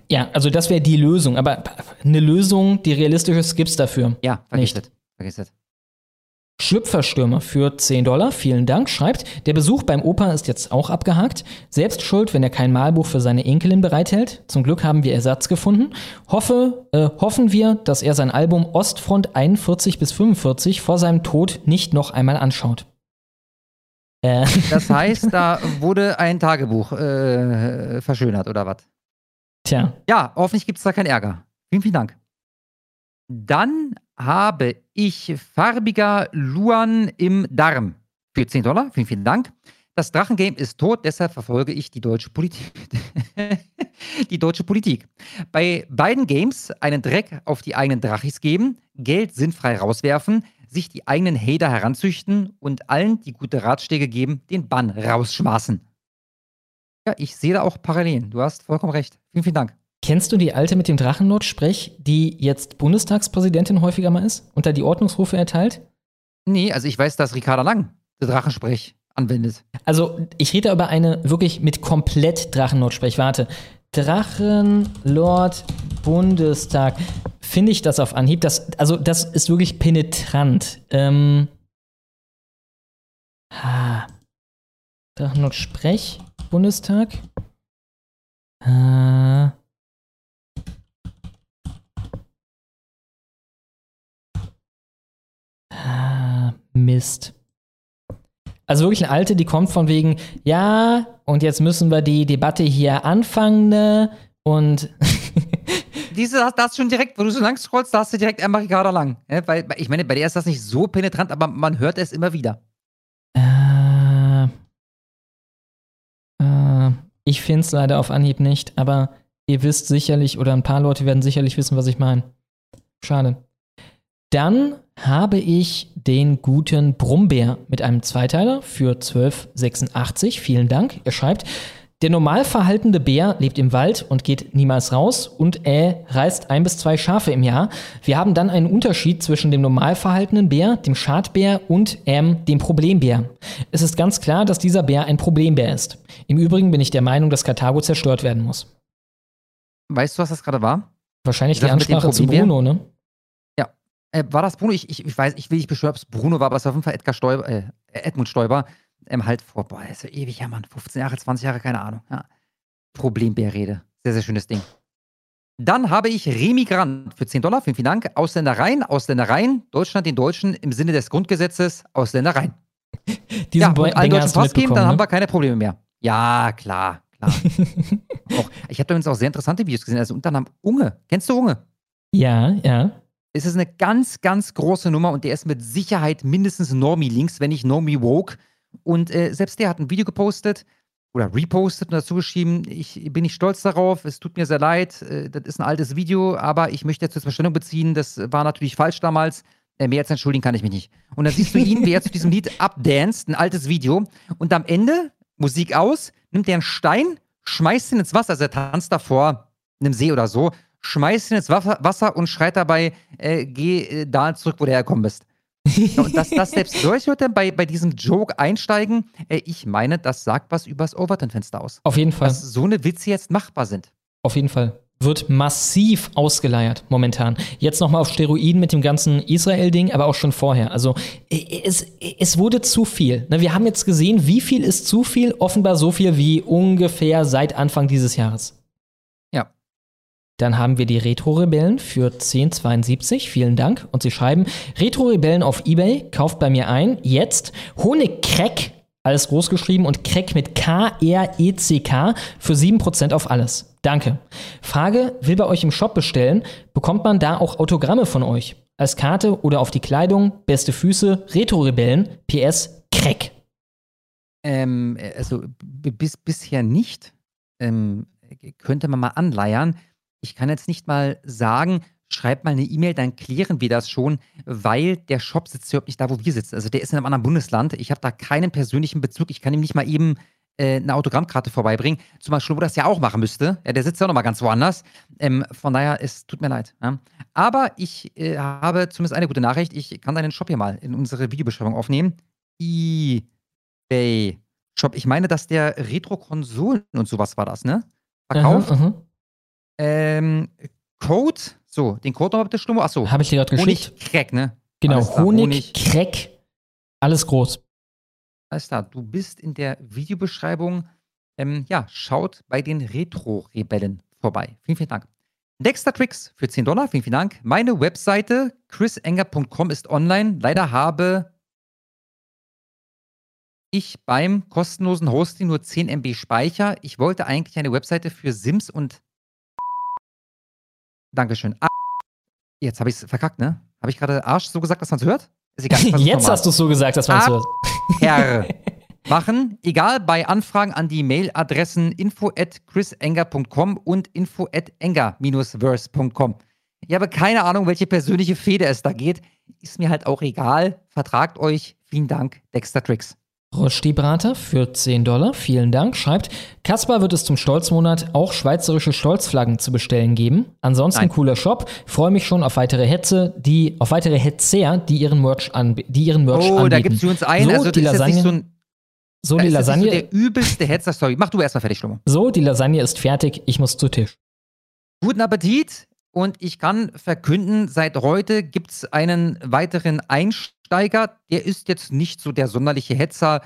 [SPEAKER 1] Ja, also das wäre die Lösung. Aber eine Lösung, die realistisch ist, gibt es dafür.
[SPEAKER 2] Ja, vergiss nicht. Vergiss das.
[SPEAKER 1] Schlüpferstürmer für 10 Dollar, vielen Dank, schreibt, der Besuch beim Opa ist jetzt auch abgehakt. Selbst schuld, wenn er kein Malbuch für seine Enkelin bereithält. Zum Glück haben wir Ersatz gefunden. Hoffe, äh, hoffen wir, dass er sein Album Ostfront 41 bis 45 vor seinem Tod nicht noch einmal anschaut.
[SPEAKER 2] Äh. Das heißt, da wurde ein Tagebuch äh, verschönert, oder was?
[SPEAKER 1] Tja.
[SPEAKER 2] Ja, hoffentlich gibt es da keinen Ärger. Vielen, vielen Dank. Dann habe ich farbiger Luan im Darm für 10 Dollar. Vielen, vielen Dank. Das Drachengame ist tot, deshalb verfolge ich die deutsche Politik. die deutsche Politik. Bei beiden Games einen Dreck auf die eigenen Drachis geben, Geld sinnfrei rauswerfen, sich die eigenen Hater heranzüchten und allen, die gute Ratschläge geben, den Bann rausschmaßen. Ja, ich sehe da auch Parallelen. Du hast vollkommen recht. Vielen, vielen Dank.
[SPEAKER 1] Kennst du die alte mit dem Drachenlord-Sprech, die jetzt Bundestagspräsidentin häufiger mal ist und da die Ordnungsrufe erteilt?
[SPEAKER 2] Nee, also ich weiß, dass Ricarda Lang den Drachensprech anwendet.
[SPEAKER 1] Also ich rede über eine wirklich mit komplett Drachenlord-Sprech. Warte. Drachenlord Bundestag. Finde ich das auf Anhieb? Das, also das ist wirklich penetrant. Ähm, ha. Drachenlord Sprech Bundestag. Äh, Ah, Mist. Also wirklich eine alte, die kommt von wegen, ja, und jetzt müssen wir die Debatte hier anfangen, ne? Und.
[SPEAKER 2] Diese, das, das schon direkt, wo du so lang scrollst, da hast du direkt einmal Ricarda lang. Ja, weil, ich meine, bei der ist das nicht so penetrant, aber man hört es immer wieder.
[SPEAKER 1] Äh, äh, ich finde es leider auf Anhieb nicht, aber ihr wisst sicherlich, oder ein paar Leute werden sicherlich wissen, was ich meine. Schade. Dann habe ich den guten Brummbär mit einem Zweiteiler für 12,86. Vielen Dank. Er schreibt, der normal verhaltende Bär lebt im Wald und geht niemals raus und er reißt ein bis zwei Schafe im Jahr. Wir haben dann einen Unterschied zwischen dem normal verhaltenen Bär, dem Schadbär und ähm, dem Problembär. Es ist ganz klar, dass dieser Bär ein Problembär ist. Im Übrigen bin ich der Meinung, dass Karthago zerstört werden muss.
[SPEAKER 2] Weißt du, was das gerade war?
[SPEAKER 1] Wahrscheinlich die Ansprache zu Bruno, ne?
[SPEAKER 2] Äh, war das Bruno? Ich, ich, ich weiß, ich will nicht beschwören, ob es Bruno war, aber es war auf jeden Fall Edgar Stoiber, äh, Edmund Stoiber ähm, halt vor, boah, ist ja ewig, ja, Mann, 15 Jahre, 20 Jahre, keine Ahnung. Ja. Problembärrede. Sehr, sehr schönes Ding. Dann habe ich Remigrant für 10 Dollar, vielen, vielen Dank. Ausländereien, Ausländereien, Deutschland den Deutschen im Sinne des Grundgesetzes, Ausländereien.
[SPEAKER 1] Diesen
[SPEAKER 2] ja, und allen Deutschen Pass geben, dann
[SPEAKER 1] mitbekommen,
[SPEAKER 2] haben
[SPEAKER 1] ne?
[SPEAKER 2] wir keine Probleme mehr. Ja, klar, klar. auch, ich habe übrigens auch sehr interessante Videos gesehen. Also unter anderem Unge. Kennst du Unge?
[SPEAKER 1] Ja, ja.
[SPEAKER 2] Es ist eine ganz, ganz große Nummer und der ist mit Sicherheit mindestens Normie-Links, wenn nicht Normie-Woke. Und äh, selbst der hat ein Video gepostet oder repostet und dazu geschrieben, ich bin nicht stolz darauf, es tut mir sehr leid, äh, das ist ein altes Video, aber ich möchte jetzt zur Stellung beziehen, das war natürlich falsch damals. Äh, mehr als entschuldigen kann ich mich nicht. Und dann siehst du ihn, wie er zu diesem Lied abdanced, ein altes Video. Und am Ende, Musik aus, nimmt er einen Stein, schmeißt ihn ins Wasser, also er tanzt davor einem See oder so, schmeißt ihn ins Wasser, und schreit dabei, äh, geh äh, da zurück, wo du hergekommen bist. Und dass das selbst solche Leute bei, bei diesem Joke einsteigen, äh, ich meine, das sagt was übers Overton-Fenster aus.
[SPEAKER 1] Auf jeden Fall.
[SPEAKER 2] Dass so eine Witze jetzt machbar sind.
[SPEAKER 1] Auf jeden Fall. Wird massiv ausgeleiert momentan. Jetzt nochmal auf Steroiden mit dem ganzen Israel-Ding, aber auch schon vorher. Also äh, es, es wurde zu viel. Ne, Wir haben jetzt gesehen, wie viel ist zu viel? Offenbar so viel wie ungefähr seit Anfang dieses Jahres. Dann haben wir die Retro-Rebellen für 10,72. Vielen Dank. Und sie schreiben: Retro-Rebellen auf Ebay, kauft bei mir ein. Jetzt Honigcrack, alles groß geschrieben und Crack mit K-R-E-C-K für 7% auf alles. Danke. Frage: Will bei euch im Shop bestellen? Bekommt man da auch Autogramme von euch? Als Karte oder auf die Kleidung? Beste Füße? Retro-Rebellen? PS Crack.
[SPEAKER 2] Ähm, äh, also bisher nicht. Ähm, könnte man mal anleiern. Ich kann jetzt nicht mal sagen, schreib mal eine E-Mail, dann klären wir das schon, weil der Shop sitzt überhaupt nicht da, wo wir sitzen. Also der ist in einem anderen Bundesland. Ich habe da keinen persönlichen Bezug. Ich kann ihm nicht mal eben äh, eine Autogrammkarte vorbeibringen. Zum Beispiel, wo das ja auch machen müsste. Ja, der sitzt ja auch noch mal ganz woanders. Ähm, von daher, es tut mir leid. Ja. Aber ich äh, habe zumindest eine gute Nachricht. Ich kann deinen Shop hier mal in unsere Videobeschreibung aufnehmen. eBay Shop. Ich meine, dass der Retro-Konsolen und sowas war das, ne? Verkauft.
[SPEAKER 1] Aha, aha.
[SPEAKER 2] Ähm, Code, so, den Code noch bitte Stummo. Achso.
[SPEAKER 1] Habe ich dir gerade geschickt.
[SPEAKER 2] Honig-Crack, ne?
[SPEAKER 1] Genau,
[SPEAKER 2] Alles klar,
[SPEAKER 1] Honig, Crack, alles groß.
[SPEAKER 2] Alles klar, du bist in der Videobeschreibung. Ähm, ja, schaut bei den Retro-Rebellen vorbei. Vielen, vielen Dank. Dexter Tricks für 10 Dollar, vielen, vielen Dank. Meine Webseite chrisenger.com ist online. Leider habe ich beim kostenlosen Hosting nur 10 MB Speicher. Ich wollte eigentlich eine Webseite für Sims und. Dankeschön. Ah, Jetzt habe ich es verkackt, ne? Habe ich gerade Arsch so gesagt, dass man es hört? Ist egal.
[SPEAKER 1] Jetzt hast du es so gesagt, dass man es hört.
[SPEAKER 2] Herr machen, egal bei Anfragen an die Mailadressen info at chrisenger.com und info at enger-verse.com. Ich habe keine Ahnung, welche persönliche Feder es da geht. Ist mir halt auch egal. Vertragt euch. Vielen Dank, Dexter Tricks.
[SPEAKER 1] Rosti-Brater für 10 Dollar, vielen Dank, schreibt, Kaspar wird es zum Stolzmonat auch schweizerische Stolzflaggen zu bestellen geben. Ansonsten
[SPEAKER 2] Nein.
[SPEAKER 1] cooler Shop. Freue mich schon auf weitere Hetze, die, auf weitere Hetzer, die ihren Merch, anb die ihren Merch
[SPEAKER 2] Oh,
[SPEAKER 1] anbieten.
[SPEAKER 2] da gibt's für uns einen.
[SPEAKER 1] So,
[SPEAKER 2] also,
[SPEAKER 1] die Lasagne,
[SPEAKER 2] so ein.
[SPEAKER 1] so die Lasagne,
[SPEAKER 2] so der übelste Hetzer. Sorry, mach du erstmal fertig, Schlummer.
[SPEAKER 1] so, die Lasagne ist fertig, ich muss zu Tisch.
[SPEAKER 2] Guten Appetit und ich kann verkünden, seit heute gibt es einen weiteren Einsteiger. Der ist jetzt nicht so der sonderliche Hetzer,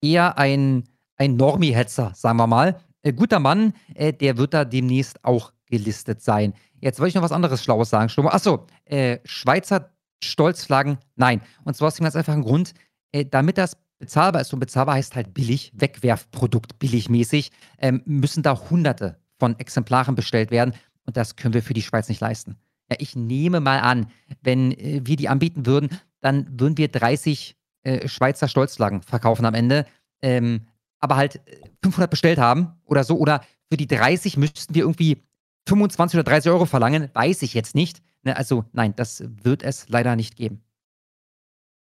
[SPEAKER 2] eher ein, ein Normie-Hetzer, sagen wir mal. Äh, guter Mann, äh, der wird da demnächst auch gelistet sein. Jetzt wollte ich noch was anderes Schlaues sagen. Achso, äh, Schweizer Stolzflaggen, nein. Und zwar aus dem ganz einfachen Grund, äh, damit das bezahlbar ist und bezahlbar heißt halt billig, Wegwerfprodukt, billigmäßig, ähm, müssen da hunderte von Exemplaren bestellt werden. Und das können wir für die Schweiz nicht leisten. Ja, ich nehme mal an, wenn äh, wir die anbieten würden, dann würden wir 30 äh, Schweizer Stolzflaggen verkaufen am Ende. Ähm, aber halt äh, 500 bestellt haben oder so. Oder für die 30 müssten wir irgendwie 25 oder 30 Euro verlangen. Weiß ich jetzt nicht. Ne, also nein, das wird es leider nicht geben.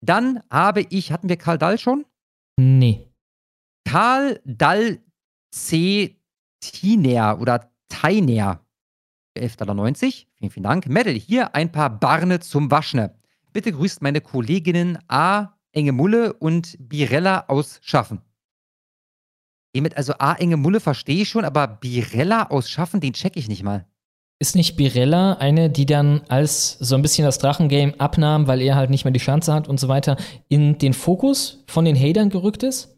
[SPEAKER 2] Dann habe ich, hatten wir Karl Dall schon?
[SPEAKER 1] Nee.
[SPEAKER 2] Karl Dall C. Tiner oder Teiner. 11,90 Dollar. Vielen, vielen Dank. Mädel, hier ein paar Barne zum Waschne. Bitte grüßt meine Kolleginnen A. Enge Mulle und Birella aus Schaffen. Hiermit, also A. Enge Mulle verstehe ich schon, aber Birella aus Schaffen, den check ich nicht mal.
[SPEAKER 1] Ist nicht Birella eine, die dann als so ein bisschen das Drachengame abnahm, weil er halt nicht mehr die Chance hat und so weiter, in den Fokus von den Hatern gerückt ist?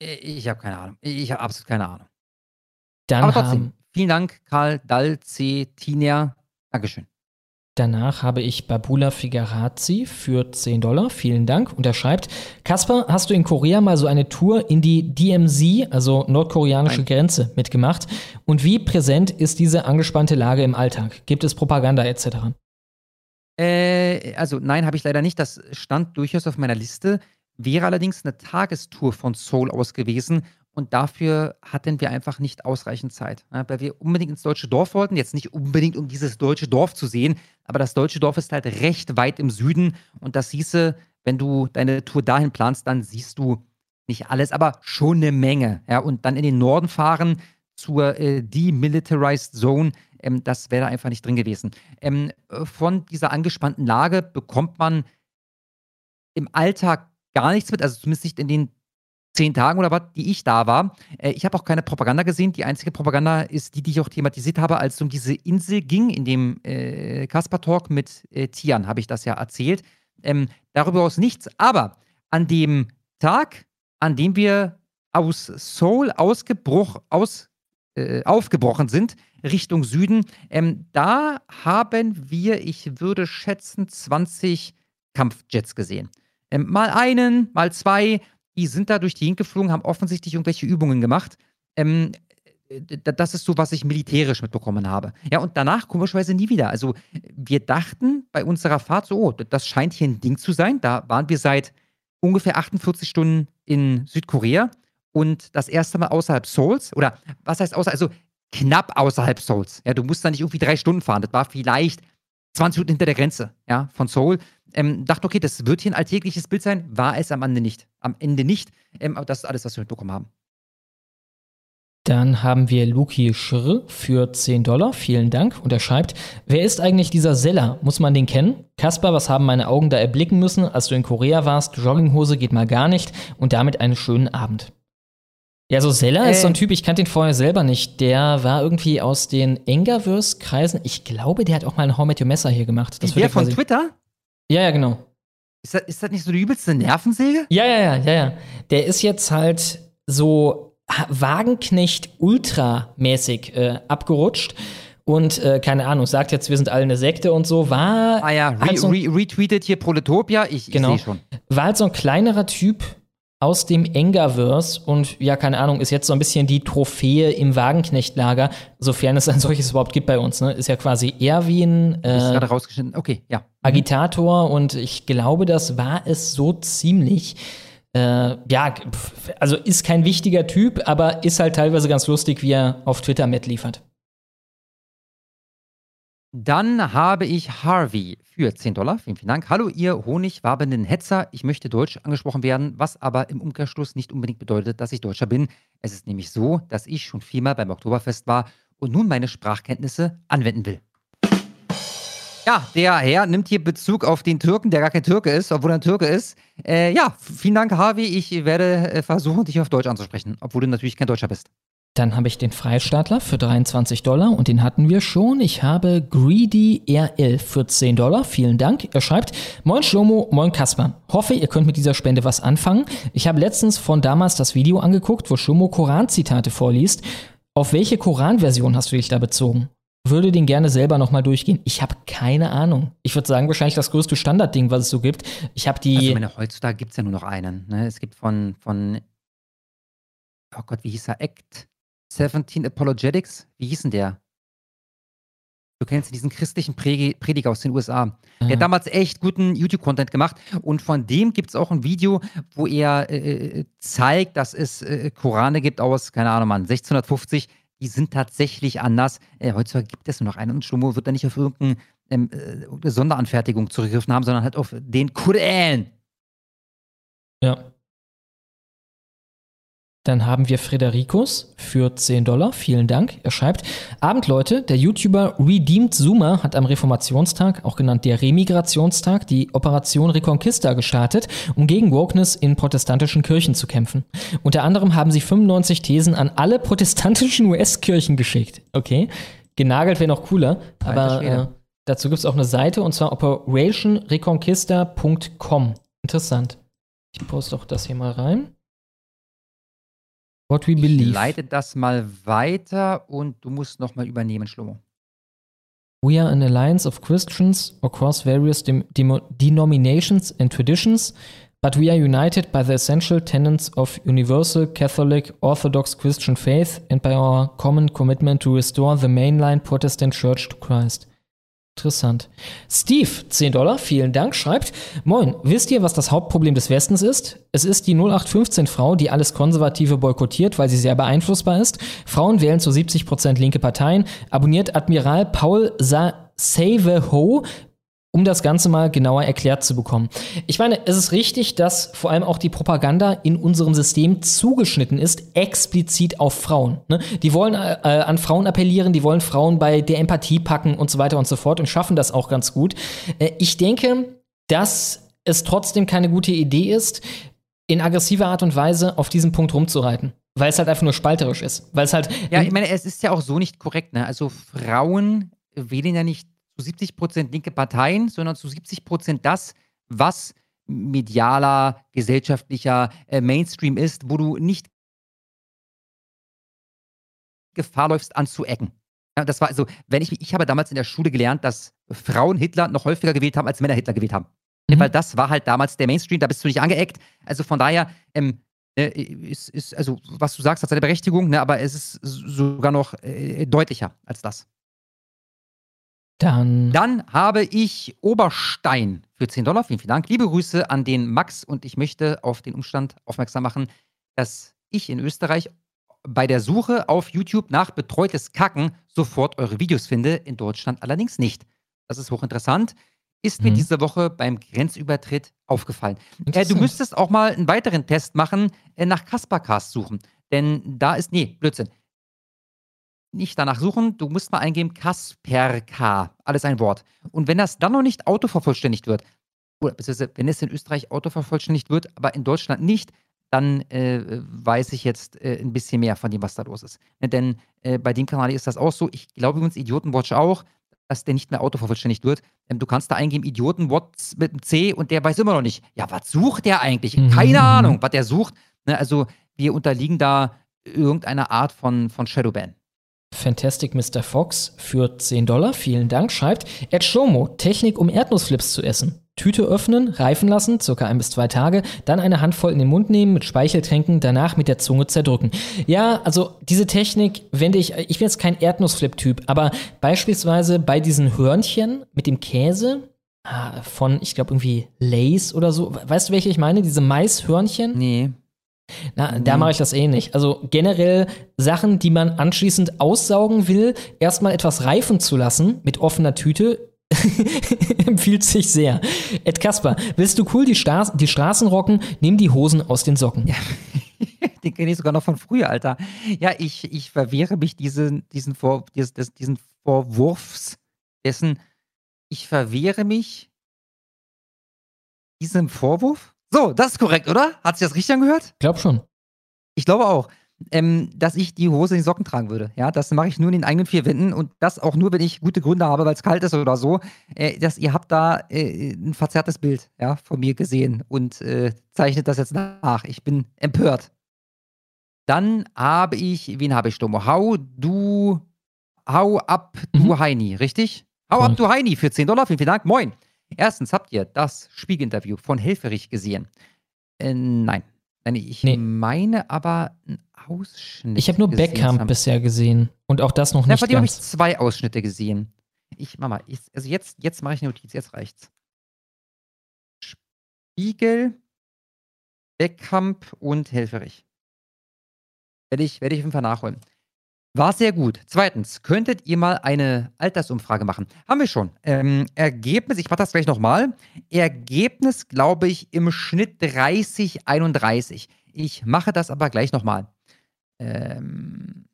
[SPEAKER 2] Ich habe keine Ahnung. Ich habe absolut keine Ahnung.
[SPEAKER 1] Dann haben,
[SPEAKER 2] vielen Dank, Karl Dall C. Tiner. Dankeschön.
[SPEAKER 1] danach habe ich Babula Figarazzi für 10 Dollar. Vielen Dank. Und er schreibt, Kasper, hast du in Korea mal so eine Tour in die DMZ, also nordkoreanische
[SPEAKER 2] Nein.
[SPEAKER 1] Grenze, mitgemacht? Und wie präsent ist diese angespannte Lage im Alltag? Gibt es Propaganda etc.?
[SPEAKER 2] Äh, also nein, habe ich leider nicht. Das stand durchaus auf meiner Liste. Wäre allerdings eine Tagestour von Seoul aus gewesen und dafür hatten wir einfach nicht ausreichend Zeit. Ja, weil wir unbedingt ins deutsche Dorf wollten. Jetzt nicht unbedingt, um dieses deutsche Dorf zu sehen, aber das deutsche Dorf ist halt recht weit im Süden und das hieße, wenn du deine Tour dahin planst, dann siehst du nicht alles, aber schon eine Menge. Ja, und dann in den Norden fahren zur äh, Demilitarized Zone, ähm, das wäre da einfach nicht drin gewesen. Ähm, äh, von dieser angespannten Lage bekommt man im Alltag gar nichts mit, also zumindest nicht in den zehn Tagen oder was, die ich da war. Äh, ich habe auch keine Propaganda gesehen. Die einzige Propaganda ist die, die ich auch thematisiert habe, als es um diese Insel ging, in dem äh, Kasper-Talk mit äh, Tian, habe ich das ja erzählt. Ähm, darüber aus nichts. Aber an dem Tag, an dem wir aus Seoul ausgebruch, aus, äh, aufgebrochen sind, Richtung Süden, ähm, da haben wir, ich würde schätzen, 20 Kampfjets gesehen. Ähm, mal einen, mal zwei, die sind da durch die Gegend geflogen, haben offensichtlich irgendwelche Übungen gemacht. Ähm, d- das ist so, was ich militärisch mitbekommen habe. Ja, und danach komischerweise nie wieder. Also, wir dachten bei unserer Fahrt so, oh, das scheint hier ein Ding zu sein. Da waren wir seit ungefähr 48 Stunden in Südkorea und das erste Mal außerhalb Seouls, oder was heißt außerhalb, also knapp außerhalb Seouls. Ja, du musst da nicht irgendwie drei Stunden fahren. Das war vielleicht 20 Minuten hinter der Grenze, ja, von Seoul. Ähm, dachte, okay, das wird hier ein alltägliches Bild sein, war es am Ende nicht. Am Ende nicht. Ähm, aber das ist alles, was wir mitbekommen haben.
[SPEAKER 1] Dann haben wir Luki Schrr für 10 Dollar. Vielen Dank. Und er schreibt, wer ist eigentlich dieser Seller? Muss man den kennen? Kasper, was haben meine Augen da erblicken müssen, als du in Korea warst? Jogginghose geht mal gar nicht. Und damit einen schönen Abend. Ja, so Seller ist so ein
[SPEAKER 2] Äh.
[SPEAKER 1] Typ, ich kannte ihn vorher selber nicht. Der war irgendwie aus den Engaverse-Kreisen. Ich glaube, der hat auch mal ein How Met Your Messer hier gemacht. Das
[SPEAKER 2] der von Twitter?
[SPEAKER 1] Ja, ja, genau.
[SPEAKER 2] Ist das, ist das nicht so die übelste Nervensäge?
[SPEAKER 1] Ja, ja, ja, ja, ja. Der ist jetzt halt so Wagenknecht Ultra-mäßig äh, abgerutscht und äh, keine Ahnung, sagt jetzt, wir sind alle eine Sekte und so, war
[SPEAKER 2] Ah ja, re,
[SPEAKER 1] halt so, ein-
[SPEAKER 2] re, retweetet hier Proletopia. Ich,
[SPEAKER 1] Genau.
[SPEAKER 2] ich sehe schon.
[SPEAKER 1] war halt so ein kleinerer Typ aus dem Engaverse und ja, keine Ahnung, ist jetzt so ein bisschen die Trophäe im Wagenknecht-Lager, sofern es ein solches überhaupt gibt bei uns, ne? Ist ja quasi Erwin,
[SPEAKER 2] Ist
[SPEAKER 1] äh,
[SPEAKER 2] gerade rausgeschnitten. Okay, ja.
[SPEAKER 1] Agitator und ich glaube, das war es so ziemlich. Äh, ja, also ist kein wichtiger Typ, aber ist halt teilweise ganz lustig, wie er auf Twitter mitliefert.
[SPEAKER 2] Dann habe ich Harvey für 10 Dollar. Vielen, vielen Dank. Hallo, ihr honigwabenden Hetzer. Ich möchte Deutsch angesprochen werden, was aber im Umkehrschluss nicht unbedingt bedeutet, dass ich Deutscher bin. Es ist nämlich so, dass ich schon viermal beim Oktoberfest war und nun meine Sprachkenntnisse anwenden will. Ja, der Herr nimmt hier Bezug auf den Türken, der gar kein Türke ist, obwohl er ein Türke ist. Äh, ja, vielen Dank, Harvey. Ich werde äh, versuchen, dich auf Deutsch anzusprechen, obwohl du natürlich kein Deutscher bist.
[SPEAKER 1] Dann habe ich den Freistaatler für 23 Dollar und den hatten wir schon. Ich habe Greedy RL für 10 Dollar. Vielen Dank. Er schreibt, Moin Schlomo, moin Kasper. Hoffe, ihr könnt mit dieser Spende was anfangen. Ich habe letztens von damals das Video angeguckt, wo Schlomo Koran-Zitate vorliest. Auf welche Koran-Version hast du dich da bezogen? Würde den gerne selber nochmal durchgehen. Ich habe keine Ahnung. Ich würde sagen, wahrscheinlich das größte Standardding, was es so gibt. Ich habe die.
[SPEAKER 2] Also, ich meine, heutzutage gibt es ja nur noch einen. Ne? Es gibt von, von, oh Gott, wie hieß er? Act 17 Apologetics? Wie hieß denn der? Du kennst diesen christlichen Predi- Prediger aus den USA. Der hat damals echt guten YouTube-Content gemacht und von dem gibt es auch ein Video, wo er äh, äh, zeigt, dass es äh, Korane gibt aus, keine Ahnung, Mann, 1650. Die sind tatsächlich anders. Äh, heutzutage gibt es nur noch einen und Schlomo wird da nicht auf irgendeinen ähm, äh, Sonderanfertigung zurückgegriffen haben, sondern halt auf den Koran.
[SPEAKER 1] Ja. Dann haben wir Fredericus für 10 Dollar. Vielen Dank. Er schreibt, Abend Leute, der YouTuber Redeemed Zoomer hat am Reformationstag, auch genannt der Remigrationstag, die Operation Reconquista gestartet, um gegen Wokeness in protestantischen Kirchen zu kämpfen. Unter anderem haben sie 95 Thesen an alle protestantischen US-Kirchen geschickt. Okay. Genagelt wäre noch cooler, aber äh, dazu gibt es auch eine Seite und zwar operationreconquista.com. Interessant. Ich poste auch das hier mal rein. What we believe.
[SPEAKER 2] Ich leite das mal weiter und du musst nochmal übernehmen, Schlomo.
[SPEAKER 1] We are an alliance of Christians across various dem- demo- denominations and traditions, but we are united by the essential tenets of universal Catholic Orthodox Christian faith and by our common commitment to restore the mainline Protestant Church to Christ. Interessant. Steve, 10 Dollar, vielen Dank, schreibt, Moin, wisst ihr, was das Hauptproblem des Westens ist? Es ist die 0815-Frau, die alles Konservative boykottiert, weil sie sehr beeinflussbar ist. Frauen wählen zu 70% linke Parteien. Abonniert Admiral Paul Sa Saveho, um das Ganze mal genauer erklärt zu bekommen. Ich meine, es ist richtig, dass vor allem auch die Propaganda in unserem System zugeschnitten ist, explizit auf Frauen. Ne? Die wollen äh, an Frauen appellieren, die wollen Frauen bei der Empathie packen und so weiter und so fort und schaffen das auch ganz gut. Äh, ich denke, dass es trotzdem keine gute Idee ist, in aggressiver Art und Weise auf diesem Punkt rumzureiten. Weil es halt einfach nur spalterisch ist. Weil es halt.
[SPEAKER 2] Ja, ich meine, es ist ja auch so nicht korrekt. Ne? Also Frauen wählen ja nicht zu 70 Prozent linke Parteien, sondern zu 70 Prozent das, was medialer, gesellschaftlicher äh, Mainstream ist, wo du nicht Gefahr läufst, anzuecken. Ja, das war also, wenn ich, ich habe damals in der Schule gelernt, dass Frauen Hitler noch häufiger gewählt haben, als Männer Hitler gewählt haben.
[SPEAKER 1] Mhm.
[SPEAKER 2] Weil das war halt damals der Mainstream, da bist du nicht angeeckt. Also von daher, ähm, äh, ist, ist, also was du sagst, hat seine Berechtigung, ne, aber es ist sogar noch äh, deutlicher als das.
[SPEAKER 1] Dann.
[SPEAKER 2] Dann habe ich Oberstein für 10 Dollar. Vielen, vielen Dank. Liebe Grüße an den Max und ich möchte auf den Umstand aufmerksam machen, dass ich in Österreich bei der Suche auf YouTube nach betreutes Kacken sofort eure Videos finde, in Deutschland allerdings nicht. Das ist hochinteressant. Ist mir
[SPEAKER 1] Mhm.
[SPEAKER 2] diese Woche beim Grenzübertritt aufgefallen. Äh, du müsstest auch mal einen weiteren Test machen, äh, nach Kaspercast suchen. Denn da ist, nee, Blödsinn. Nicht danach suchen, du musst mal eingeben Kasperk. Alles ein Wort. Und wenn das dann noch nicht autovervollständigt wird, oder beziehungsweise wenn es in Österreich autovervollständigt wird, aber in Deutschland nicht, dann äh, weiß ich jetzt äh, ein bisschen mehr von dem, was da los ist. Ne, denn äh, bei dem Kanal ist das auch so. Ich glaube übrigens Idiotenwatch auch, dass der nicht mehr autovervollständigt wird. Ähm, du kannst da eingeben Idiotenwatch mit einem C und der weiß immer noch nicht, ja, was sucht der eigentlich?
[SPEAKER 1] Mhm.
[SPEAKER 2] Keine Ahnung, was der sucht. Ne, also wir unterliegen da irgendeiner Art von, von Shadowban.
[SPEAKER 1] Fantastic Mr. Fox für 10 Dollar, vielen Dank, schreibt Ed Shomo, Technik, um Erdnussflips zu essen. Tüte öffnen, reifen lassen, circa ein bis zwei Tage, dann eine Handvoll in den Mund nehmen, mit Speichel tränken, danach mit der Zunge zerdrücken. Ja, also diese Technik wende ich, ich bin jetzt kein Erdnussflip-Typ, aber beispielsweise bei diesen Hörnchen mit dem Käse ah, von, ich glaube irgendwie Lays oder so, weißt du, welche ich meine? Diese Maishörnchen?
[SPEAKER 2] Nee.
[SPEAKER 1] Na, da mache ich das eh nicht. Also generell Sachen, die man anschließend aussaugen will, erstmal etwas reifen zu lassen mit offener Tüte, empfiehlt sich sehr. Ed Kasper, willst du cool die, Stas die Straßen rocken? Nimm die Hosen aus den Socken. Ja.
[SPEAKER 2] Den kenne ich sogar noch von früher, Alter. Ja, ich, ich verwehre mich diesen, diesen, Vor, dies- des- diesen Vorwurfs dessen. Ich verwehre mich diesem Vorwurf? So, das ist korrekt, oder? Hat sich das richtig angehört?
[SPEAKER 1] Glaub schon.
[SPEAKER 2] Ich glaube auch, ähm, dass ich die Hose in die Socken tragen würde. Ja, das mache ich nur in den eigenen vier Wänden und das auch nur, wenn ich gute Gründe habe, weil es kalt ist oder so. Äh, dass ihr habt da äh, ein verzerrtes Bild ja, von mir gesehen und äh, zeichnet das jetzt nach. Ich bin empört. Dann habe ich, wen habe ich, Stomo? Hau du, hau ab du Heini, richtig? Hau ab du Heini für 10 Dollar, vielen, vielen Dank. Moin. Erstens, habt ihr das Spiegelinterview von Helferich gesehen? Äh, nein. Nein, ich meine aber einen Ausschnitt.
[SPEAKER 1] Ich habe nur. Beckham
[SPEAKER 2] Das
[SPEAKER 1] bisher gesehen und auch das noch
[SPEAKER 2] ja,
[SPEAKER 1] nicht
[SPEAKER 2] von dem habe ich zwei Ausschnitte gesehen. Ich, Mama, ich, also jetzt, jetzt mache ich eine Notiz, jetzt reicht's. Spiegel, Beckham und Helferich. Werde ich, werde ich auf jeden Fall nachholen. War sehr gut. Zweitens, könntet ihr mal eine Altersumfrage machen? Haben wir schon. Ähm, Ergebnis, ich mache das gleich nochmal. Ergebnis, glaube ich, im Schnitt 30, 31. Ich mache das aber gleich nochmal. Ähm,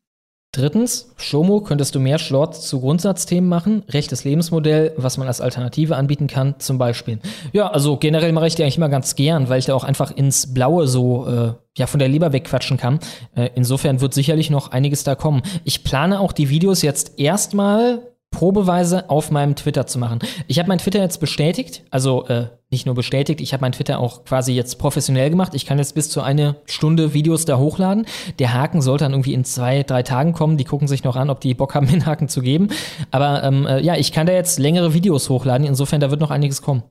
[SPEAKER 1] Drittens, Shomo, könntest du mehr Shorts zu Grundsatzthemen machen? Rechtes Lebensmodell, was man als Alternative anbieten kann, zum Beispiel. Ja, also generell mache ich die eigentlich immer ganz gern, weil ich da auch einfach ins Blaue so äh, ja von der Leber wegquatschen kann. Äh, insofern wird sicherlich noch einiges da kommen. Ich plane auch die Videos jetzt erstmal probeweise auf meinem Twitter zu machen. Ich habe mein Twitter jetzt bestätigt, also äh, nicht nur bestätigt, ich habe mein Twitter auch quasi jetzt professionell gemacht. Ich kann jetzt bis zu eine Stunde Videos da hochladen. Der Haken sollte dann irgendwie in zwei, drei Tagen kommen. Die gucken sich noch an, ob die Bock haben, den Haken zu geben. Aber ähm, äh, ja, ich kann da jetzt längere Videos hochladen. Insofern, da wird noch einiges kommen.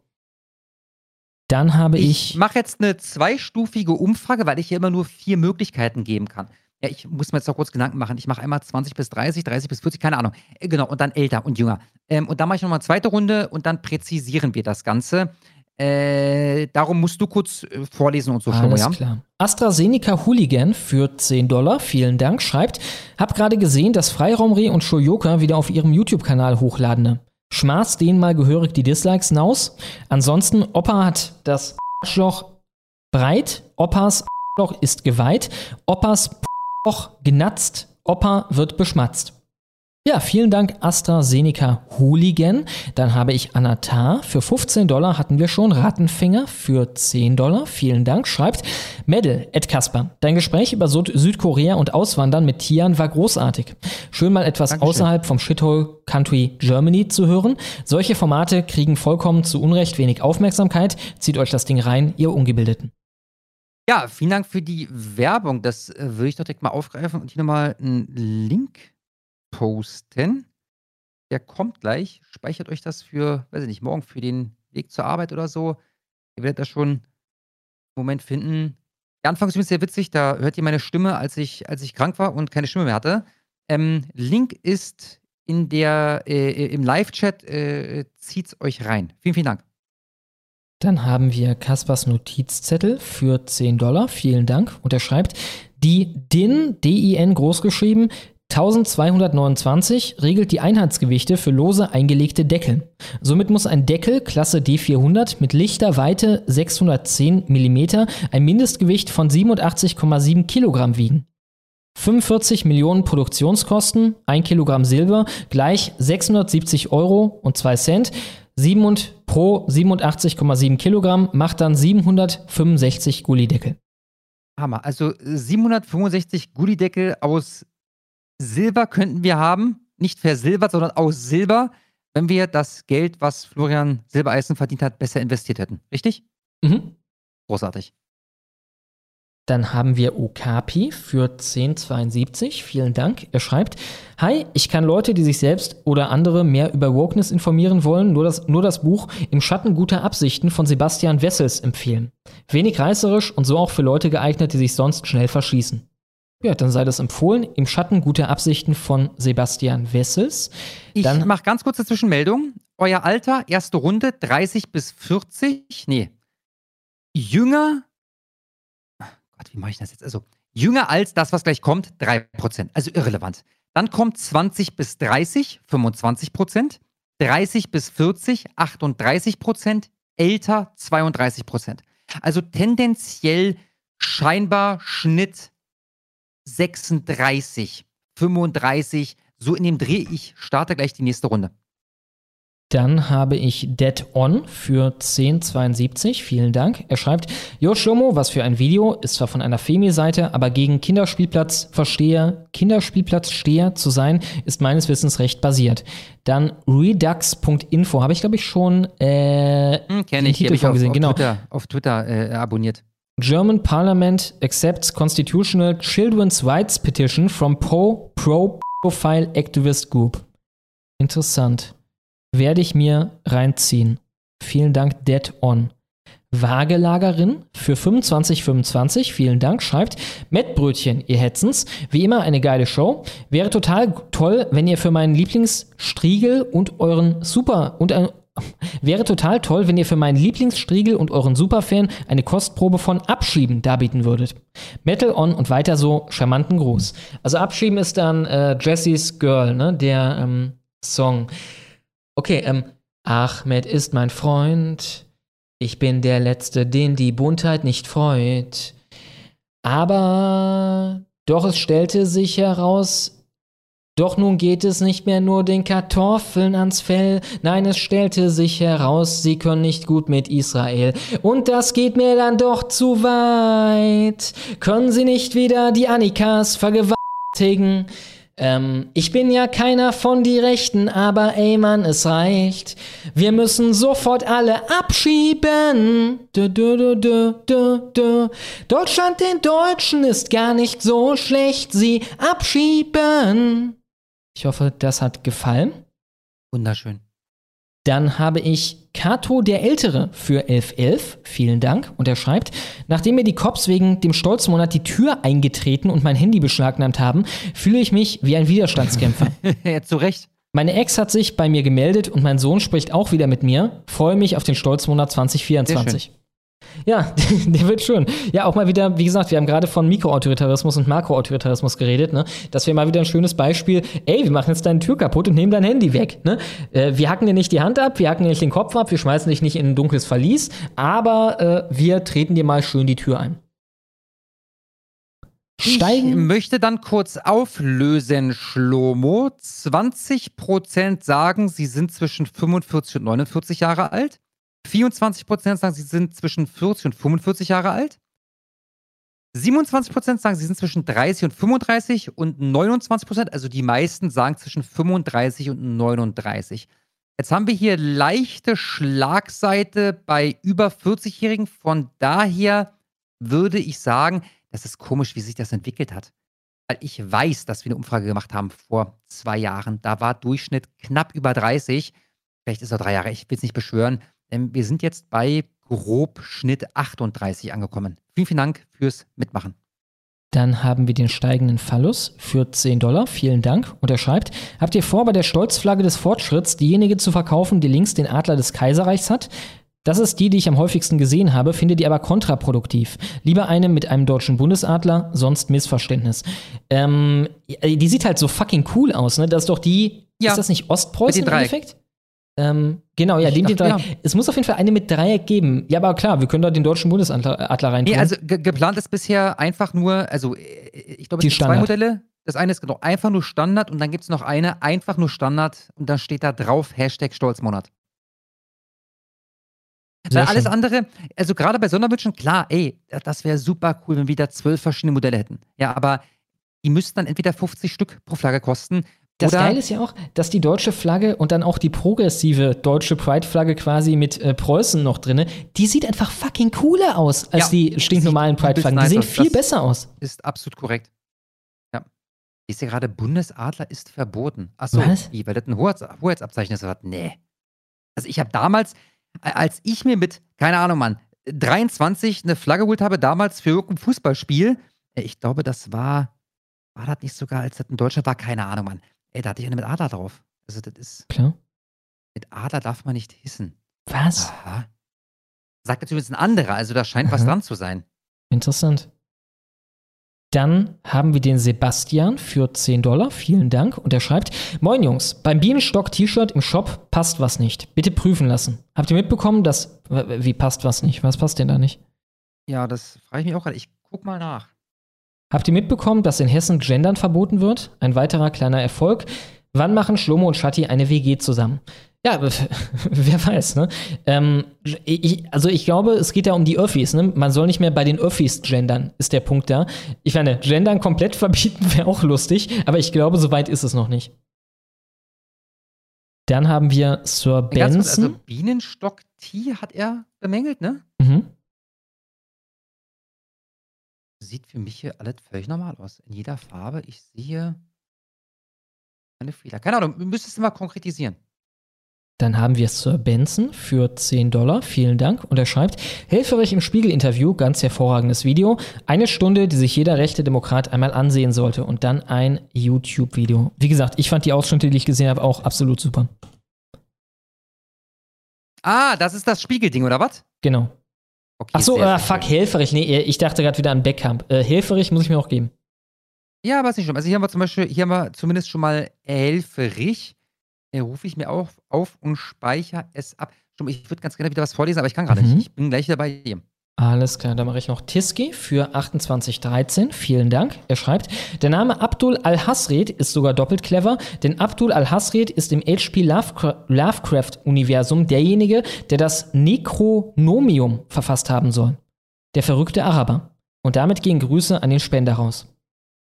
[SPEAKER 1] Dann habe ich.
[SPEAKER 2] Ich mache jetzt eine zweistufige Umfrage, weil ich hier immer nur vier Möglichkeiten geben kann. Ja, ich muss mir jetzt noch kurz Gedanken machen. Ich mache einmal 20 bis 30, 30 bis 40, keine Ahnung. Äh, Genau, und dann älter und jünger. Ähm, und dann mache ich nochmal eine zweite Runde und dann präzisieren wir das Ganze. Äh, darum musst du kurz äh, vorlesen und so schon,
[SPEAKER 1] Alles
[SPEAKER 2] ja?
[SPEAKER 1] klar. AstraZeneca Hooligan für 10 Dollar, vielen Dank, schreibt, hab gerade gesehen, dass Freiraumreh und Shoyoka wieder auf ihrem YouTube-Kanal hochladen. ne? Schmaß denen mal gehörig die Dislikes naus. Ansonsten, Opa hat das Arschloch breit, Opas Arschloch ist geweiht, Opas Arschloch genatzt, Opa wird beschmatzt. Ja, vielen Dank AstraZeneca Hooligan. Dann habe ich Anatar. Für 15 Dollar hatten wir schon. Rattenfänger für 10 Dollar. Vielen Dank. Schreibt Medel, Ed Kasper. Dein Gespräch über Süd Südkorea und Auswandern mit Tian war großartig. Schön mal etwas
[SPEAKER 2] Dankeschön.
[SPEAKER 1] außerhalb vom Shithole Country Germany zu hören. Solche Formate kriegen vollkommen zu Unrecht wenig Aufmerksamkeit. Zieht euch das Ding rein, ihr Ungebildeten.
[SPEAKER 2] Ja, vielen Dank für die Werbung. Das äh, würde ich doch direkt mal aufgreifen und hier nochmal einen Link posten. Der kommt gleich. Speichert euch das für, weiß ich nicht, morgen für den Weg zur Arbeit oder so. Ihr werdet das schon im Moment finden. Der Anfang ist übrigens sehr witzig. Da hört ihr meine Stimme, als ich, als ich krank war und keine Stimme mehr hatte. Ähm, Link ist in der, äh, im Live-Chat. Äh, zieht's euch rein. Vielen, vielen Dank.
[SPEAKER 1] Dann haben wir Kaspers Notizzettel für 10 Dollar. Vielen Dank. Und er schreibt, die DIN, D-I-N großgeschrieben, 1229 regelt die Einheitsgewichte für lose eingelegte Deckel. Somit muss ein Deckel Klasse D400 mit lichter Weite 610 mm ein Mindestgewicht von 87,7 Kilogramm wiegen. 45 Millionen Produktionskosten, 1 Kilogramm Silber gleich 670 Euro und 2 Cent. 7 und pro 87,7 Kilogramm macht dann 765 Gullideckel.
[SPEAKER 2] Hammer. Also 765 Gullideckel aus Silber könnten wir haben. Nicht versilbert, sondern aus Silber, wenn wir das Geld, was Florian Silbereisen verdient hat, besser investiert hätten. Richtig?
[SPEAKER 1] Mhm.
[SPEAKER 2] Großartig.
[SPEAKER 1] Dann haben wir Okapi für 1072. Vielen Dank. Er schreibt: Hi, ich kann Leute, die sich selbst oder andere mehr über Wokeness informieren wollen, nur das, nur das Buch Im Schatten guter Absichten von Sebastian Wessels empfehlen. Wenig reißerisch und so auch für Leute geeignet, die sich sonst schnell verschließen. Ja, dann sei das empfohlen. Im Schatten guter Absichten von Sebastian Wessels.
[SPEAKER 2] Ich
[SPEAKER 1] Dann
[SPEAKER 2] mache ganz kurze Zwischenmeldung. Euer Alter, erste Runde, 30 bis 40. Nee. Jünger. Gott, wie mache ich das jetzt? Also, jünger als das, was gleich kommt, 3%. Also irrelevant. Dann kommt 20 bis 30, 25%. 30 bis 40, 38%. Älter, 32%. Also tendenziell scheinbar Schnitt 36, 35. So in dem Dreh. Ich starte gleich die nächste Runde.
[SPEAKER 1] Dann habe ich Dead On für 1072. Vielen Dank. Er schreibt, Jo Shomo, was für ein Video, ist zwar von einer Femi-Seite, aber gegen Kinderspielplatzversteher, Kinderspielplatzsteher zu sein, ist meines Wissens recht basiert. Dann redux.info habe ich, glaube ich, schon äh,
[SPEAKER 2] Hm, Kenne ich,
[SPEAKER 1] Titel
[SPEAKER 2] habe ich auf,
[SPEAKER 1] gesehen.
[SPEAKER 2] auf
[SPEAKER 1] Genau.
[SPEAKER 2] Twitter, auf Twitter äh, abonniert.
[SPEAKER 1] German Parliament accepts constitutional children's rights petition from Pro Pro Profile Activist Group. Interessant. Werde ich mir reinziehen. Vielen Dank, Dead On. Wagelagerin für 25,25, vielen Dank, schreibt Mettbrötchen, ihr Hetzens. Wie immer eine geile Show. Wäre total toll, wenn ihr für meinen Lieblingsstriegel und euren Super und ein, Wäre total toll, wenn ihr für meinen Lieblingsstriegel und euren Superfan eine Kostprobe von Abschieben darbieten würdet. Metal on und weiter so, charmanten Gruß. Also Abschieben ist dann äh, Jessys Girl, ne? Der ähm, Song. Okay, ähm, Ahmed ist mein Freund. Ich bin der Letzte, den die Buntheit nicht freut. Aber doch es stellte sich heraus, doch nun geht es nicht mehr nur den Kartoffeln ans Fell, nein, es stellte sich heraus, sie können nicht gut mit Israel. Und das geht mir dann doch zu weit. Können sie nicht wieder die Annikas vergewaltigen? Ähm, ich bin ja keiner von die Rechten, aber ey Mann, es reicht. Wir müssen sofort alle abschieben. Du, du, du. Deutschland den Deutschen ist gar nicht so schlecht, sie abschieben. Ich hoffe, das hat gefallen.
[SPEAKER 2] Wunderschön.
[SPEAKER 1] Dann habe ich Kato der Ältere für 1111. Vielen Dank. Und er schreibt, nachdem mir die Cops wegen dem Stolzmonat die Tür eingetreten und mein Handy beschlagnahmt haben, fühle ich mich wie ein Widerstandskämpfer.
[SPEAKER 2] ja, zu Recht.
[SPEAKER 1] Meine Ex hat sich bei mir gemeldet und mein Sohn spricht auch wieder mit mir. Freue mich auf den Stolzmonat 2024. Ja, der wird schön. Ja, auch mal wieder, wie gesagt, wir haben gerade von Mikroautoritarismus und Makroautoritarismus geredet, ne? Das wäre mal wieder ein schönes Beispiel. Ey, wir machen jetzt deine Tür kaputt und nehmen dein Handy weg, ne? Äh, wir hacken dir nicht die Hand ab, wir hacken dir nicht den Kopf ab, wir schmeißen dich nicht in ein dunkles Verlies, aber äh, wir treten dir mal schön die Tür ein.
[SPEAKER 2] Steigen. Ich möchte dann kurz auflösen, Schlomo. 20% sagen, sie sind zwischen 45 und 49 Jahre alt. 24% sagen, sie sind zwischen 40 und 45 Jahre alt. 27% sagen, sie sind zwischen 30 und 35 und 29%, also die meisten sagen zwischen 35 und 39. Jetzt haben wir hier leichte Schlagseite bei über 40-Jährigen. Von daher würde ich sagen, das ist komisch, wie sich das entwickelt hat. Weil ich weiß, dass wir eine Umfrage gemacht haben vor zwei Jahren. Da war Durchschnitt knapp über 30. Vielleicht ist er drei Jahre, ich will es nicht beschwören. Ähm, wir sind jetzt bei grob Schnitt 38 angekommen. Vielen, vielen Dank fürs Mitmachen.
[SPEAKER 1] Dann haben wir den steigenden Phallus für 10 Dollar. Vielen Dank. Und er schreibt, habt ihr vor, bei der Stolzflagge des Fortschritts diejenige zu verkaufen, die links den Adler des Kaiserreichs hat? Das ist die, die ich am häufigsten gesehen habe, finde die aber kontraproduktiv. Lieber eine mit einem deutschen Bundesadler, sonst Missverständnis. Ähm, die sieht halt so fucking cool aus, ne? Das ist doch die, ja. ist das nicht Ostpreußen im Endeffekt? Ähm, genau, ja, den ja. Es muss auf jeden Fall eine mit Dreieck geben. Ja, aber klar, wir können da den deutschen Bundesadler rein
[SPEAKER 2] Nee, also ge geplant ist bisher einfach nur, also äh, ich glaube, es gibt zwei Modelle. Das eine ist genau einfach nur Standard und dann gibt es noch eine einfach nur Standard und dann steht da drauf Hashtag Stolzmonat. Weil alles andere, also gerade bei Sonderwünschen, klar, ey, das wäre super cool, wenn wir da zwölf verschiedene Modelle hätten. Ja, aber die müssten dann entweder 50 Stück pro Flagge kosten
[SPEAKER 1] das Geile ist ja auch, dass die deutsche Flagge und dann auch die progressive deutsche Pride-Flagge quasi mit äh, Preußen noch drin, die sieht einfach fucking cooler aus als ja, die stinknormalen Pride-Flaggen. Die sehen viel das besser aus.
[SPEAKER 2] Ist absolut korrekt. Ja. Ist ja gerade Bundesadler ist verboten. Achso, wie, weil das ein Hoheits Hoheitsabzeichen ist. Nee. Also ich habe damals, als ich mir mit, keine Ahnung, Mann, 23 eine Flagge geholt habe, damals für irgendein Fußballspiel, äh, ich glaube, das war, war das nicht sogar, als das in Deutschland war, keine Ahnung, Mann Ey, da hatte ich eine mit Adler drauf. Also, das ist.
[SPEAKER 1] Klar.
[SPEAKER 2] Mit Adler darf man nicht hissen.
[SPEAKER 1] Was?
[SPEAKER 2] Aha. Sagt natürlich ein anderer, also da scheint Aha. was dran zu sein.
[SPEAKER 1] Interessant. Dann haben wir den Sebastian für 10 Dollar. Vielen Dank. Und er schreibt: Moin Jungs, beim Bienenstock-T-Shirt im Shop passt was nicht. Bitte prüfen lassen. Habt ihr mitbekommen, dass. Wie passt was nicht? Was passt denn da nicht?
[SPEAKER 2] Ja, das frage ich mich auch gerade. Ich guck mal nach.
[SPEAKER 1] Habt ihr mitbekommen, dass in Hessen Gendern verboten wird? Ein weiterer kleiner Erfolg. Wann machen Schlomo und Schatti eine WG zusammen? Ja, wer weiß, ne? Ähm, ich, also ich glaube, es geht ja um die Öffis, ne? Man soll nicht mehr bei den Öffis gendern, ist der Punkt da. Ich meine, gendern komplett verbieten wäre auch lustig, aber ich glaube, so weit ist es noch nicht. Dann haben wir Sir Benson. Kurz, also
[SPEAKER 2] Bienenstock-Tee hat er bemängelt, ne?
[SPEAKER 1] Mhm
[SPEAKER 2] sieht für mich hier alles völlig normal aus. In jeder Farbe. Ich sehe keine Fehler. Keine Ahnung, du müsstest mal konkretisieren.
[SPEAKER 1] Dann haben wir Sir Benson für 10 Dollar. Vielen Dank. Und er schreibt, Helferich im Spiegel-Interview, ganz hervorragendes Video. Eine Stunde, die sich jeder rechte Demokrat einmal ansehen sollte. Und dann ein YouTube-Video. Wie gesagt, ich fand die Ausschnitte, die ich gesehen habe, auch absolut super.
[SPEAKER 2] Ah, das ist das Spiegelding, oder was?
[SPEAKER 1] Genau.
[SPEAKER 2] Okay,
[SPEAKER 1] Ach so, äh, fuck. Helferich. Nee, ich dachte gerade wieder an Beckamp. Äh, Helferich muss ich mir auch geben.
[SPEAKER 2] Ja, aber ist nicht schlimm. Also hier haben wir zum Beispiel, hier haben wir zumindest schon mal Helferich. Äh, rufe ich mir auf, auf und speichere es ab. Ich würde ganz gerne wieder was vorlesen, aber ich kann gerade
[SPEAKER 1] Mhm.
[SPEAKER 2] nicht. Ich bin gleich dabei.
[SPEAKER 1] Alles klar, dann mache ich noch Tiski für 2813. Vielen Dank. Er schreibt, der Name Abdul Al-Hasred ist sogar doppelt clever, denn Abdul Al-Hasred ist im HP Lovecra- Lovecraft-Universum derjenige, der das Necronomium verfasst haben soll. Der verrückte Araber. Und damit gehen Grüße an den Spender raus.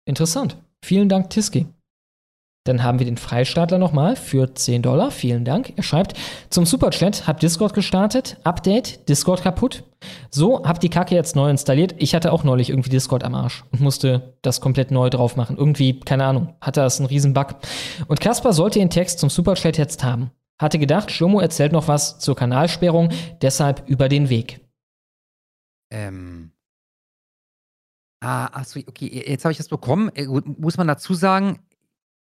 [SPEAKER 1] Interessant. Vielen Dank, Tiski. Dann haben wir den Freistaatler nochmal für 10 Dollar. Vielen Dank. Er schreibt, zum Superchat, hab Discord gestartet. Update, Discord kaputt. So, hab die Kacke jetzt neu installiert. Ich hatte auch neulich irgendwie Discord am Arsch und musste das komplett neu drauf machen. Irgendwie, keine Ahnung, hatte das einen riesen Bug. Und Kaspar sollte den Text zum Superchat jetzt haben. Hatte gedacht, Schlomo erzählt noch was zur Kanalsperrung, deshalb über den Weg.
[SPEAKER 2] Ähm. Ah, achso, okay, jetzt habe ich das bekommen. Äh, muss man dazu sagen,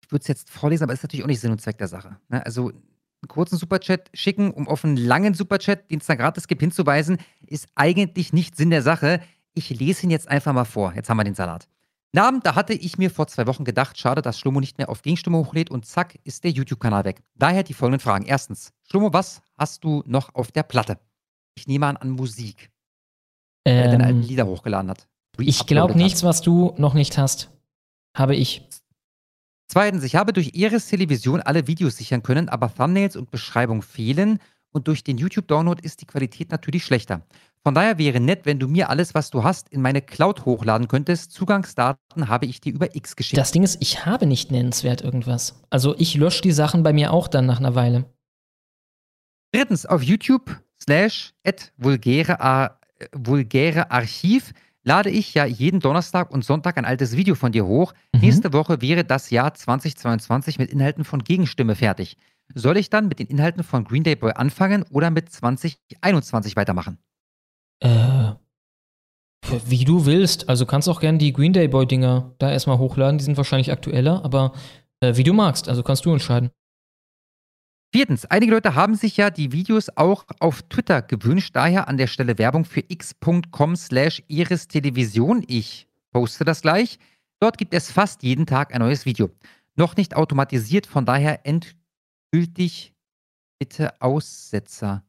[SPEAKER 2] ich würde es jetzt vorlesen, aber ist natürlich auch nicht Sinn und Zweck der Sache. Ne? Also einen kurzen Superchat schicken, um auf einen langen Superchat, den es da gratis gibt, hinzuweisen, ist eigentlich nicht Sinn der Sache. Ich lese ihn jetzt einfach mal vor. Jetzt haben wir den Salat. Na Abend, da hatte ich mir vor zwei Wochen gedacht, schade, dass Schlomo nicht mehr auf Gegenstimme hochlädt und zack, ist der YouTube-Kanal weg. Daher die folgenden Fragen. Erstens, Schlomo, was hast du noch auf der Platte? Ich nehme an, an Musik. Weil er deine alten
[SPEAKER 1] Ähm,
[SPEAKER 2] Lieder hochgeladen hat.
[SPEAKER 1] ich glaube nichts, was du noch nicht hast. Habe ich.
[SPEAKER 2] Zweitens, ich habe durch Iris Television alle Videos sichern können, aber Thumbnails und Beschreibung fehlen und durch den YouTube-Download ist die Qualität natürlich schlechter. Von daher wäre nett, wenn du mir alles, was du hast, in meine Cloud hochladen könntest. Zugangsdaten habe ich dir über X geschickt.
[SPEAKER 1] Das Ding ist, ich habe nicht nennenswert irgendwas. Also ich lösche die Sachen bei mir auch dann nach einer Weile.
[SPEAKER 2] Drittens, auf YouTube slash at vulgäre, äh, vulgäre Archiv lade ich ja jeden Donnerstag und Sonntag ein altes Video von dir hoch. Nächste Woche wäre das Jahr 2022 mit Inhalten von Gegenstimme fertig. Soll ich dann mit den Inhalten von Green Day Boy anfangen oder mit 2021 weitermachen?
[SPEAKER 1] Äh, wie du willst. Also kannst auch gerne die Green Day Boy Dinger da erstmal hochladen. Die sind wahrscheinlich aktueller, aber äh, wie du magst. Also kannst du entscheiden.
[SPEAKER 2] Viertens, einige Leute haben sich ja die Videos auch auf Twitter gewünscht, daher an der Stelle Werbung für x.com slash Iris Television. Ich poste das gleich. Dort gibt es fast jeden Tag ein neues Video. Noch nicht automatisiert, von daher endgültig bitte Aussetzer.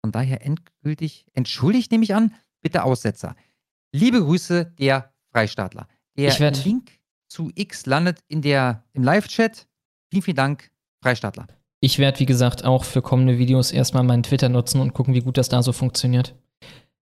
[SPEAKER 2] Von daher endgültig, entschuldigt nehme ich an, bitte Aussetzer. Liebe Grüße, der Freistaatler. Der Link zu X landet in der, im Live-Chat. Vielen, vielen Dank, Freistaatler.
[SPEAKER 1] Ich werde, wie gesagt, auch für kommende Videos erstmal meinen Twitter nutzen und gucken, wie gut das da so funktioniert.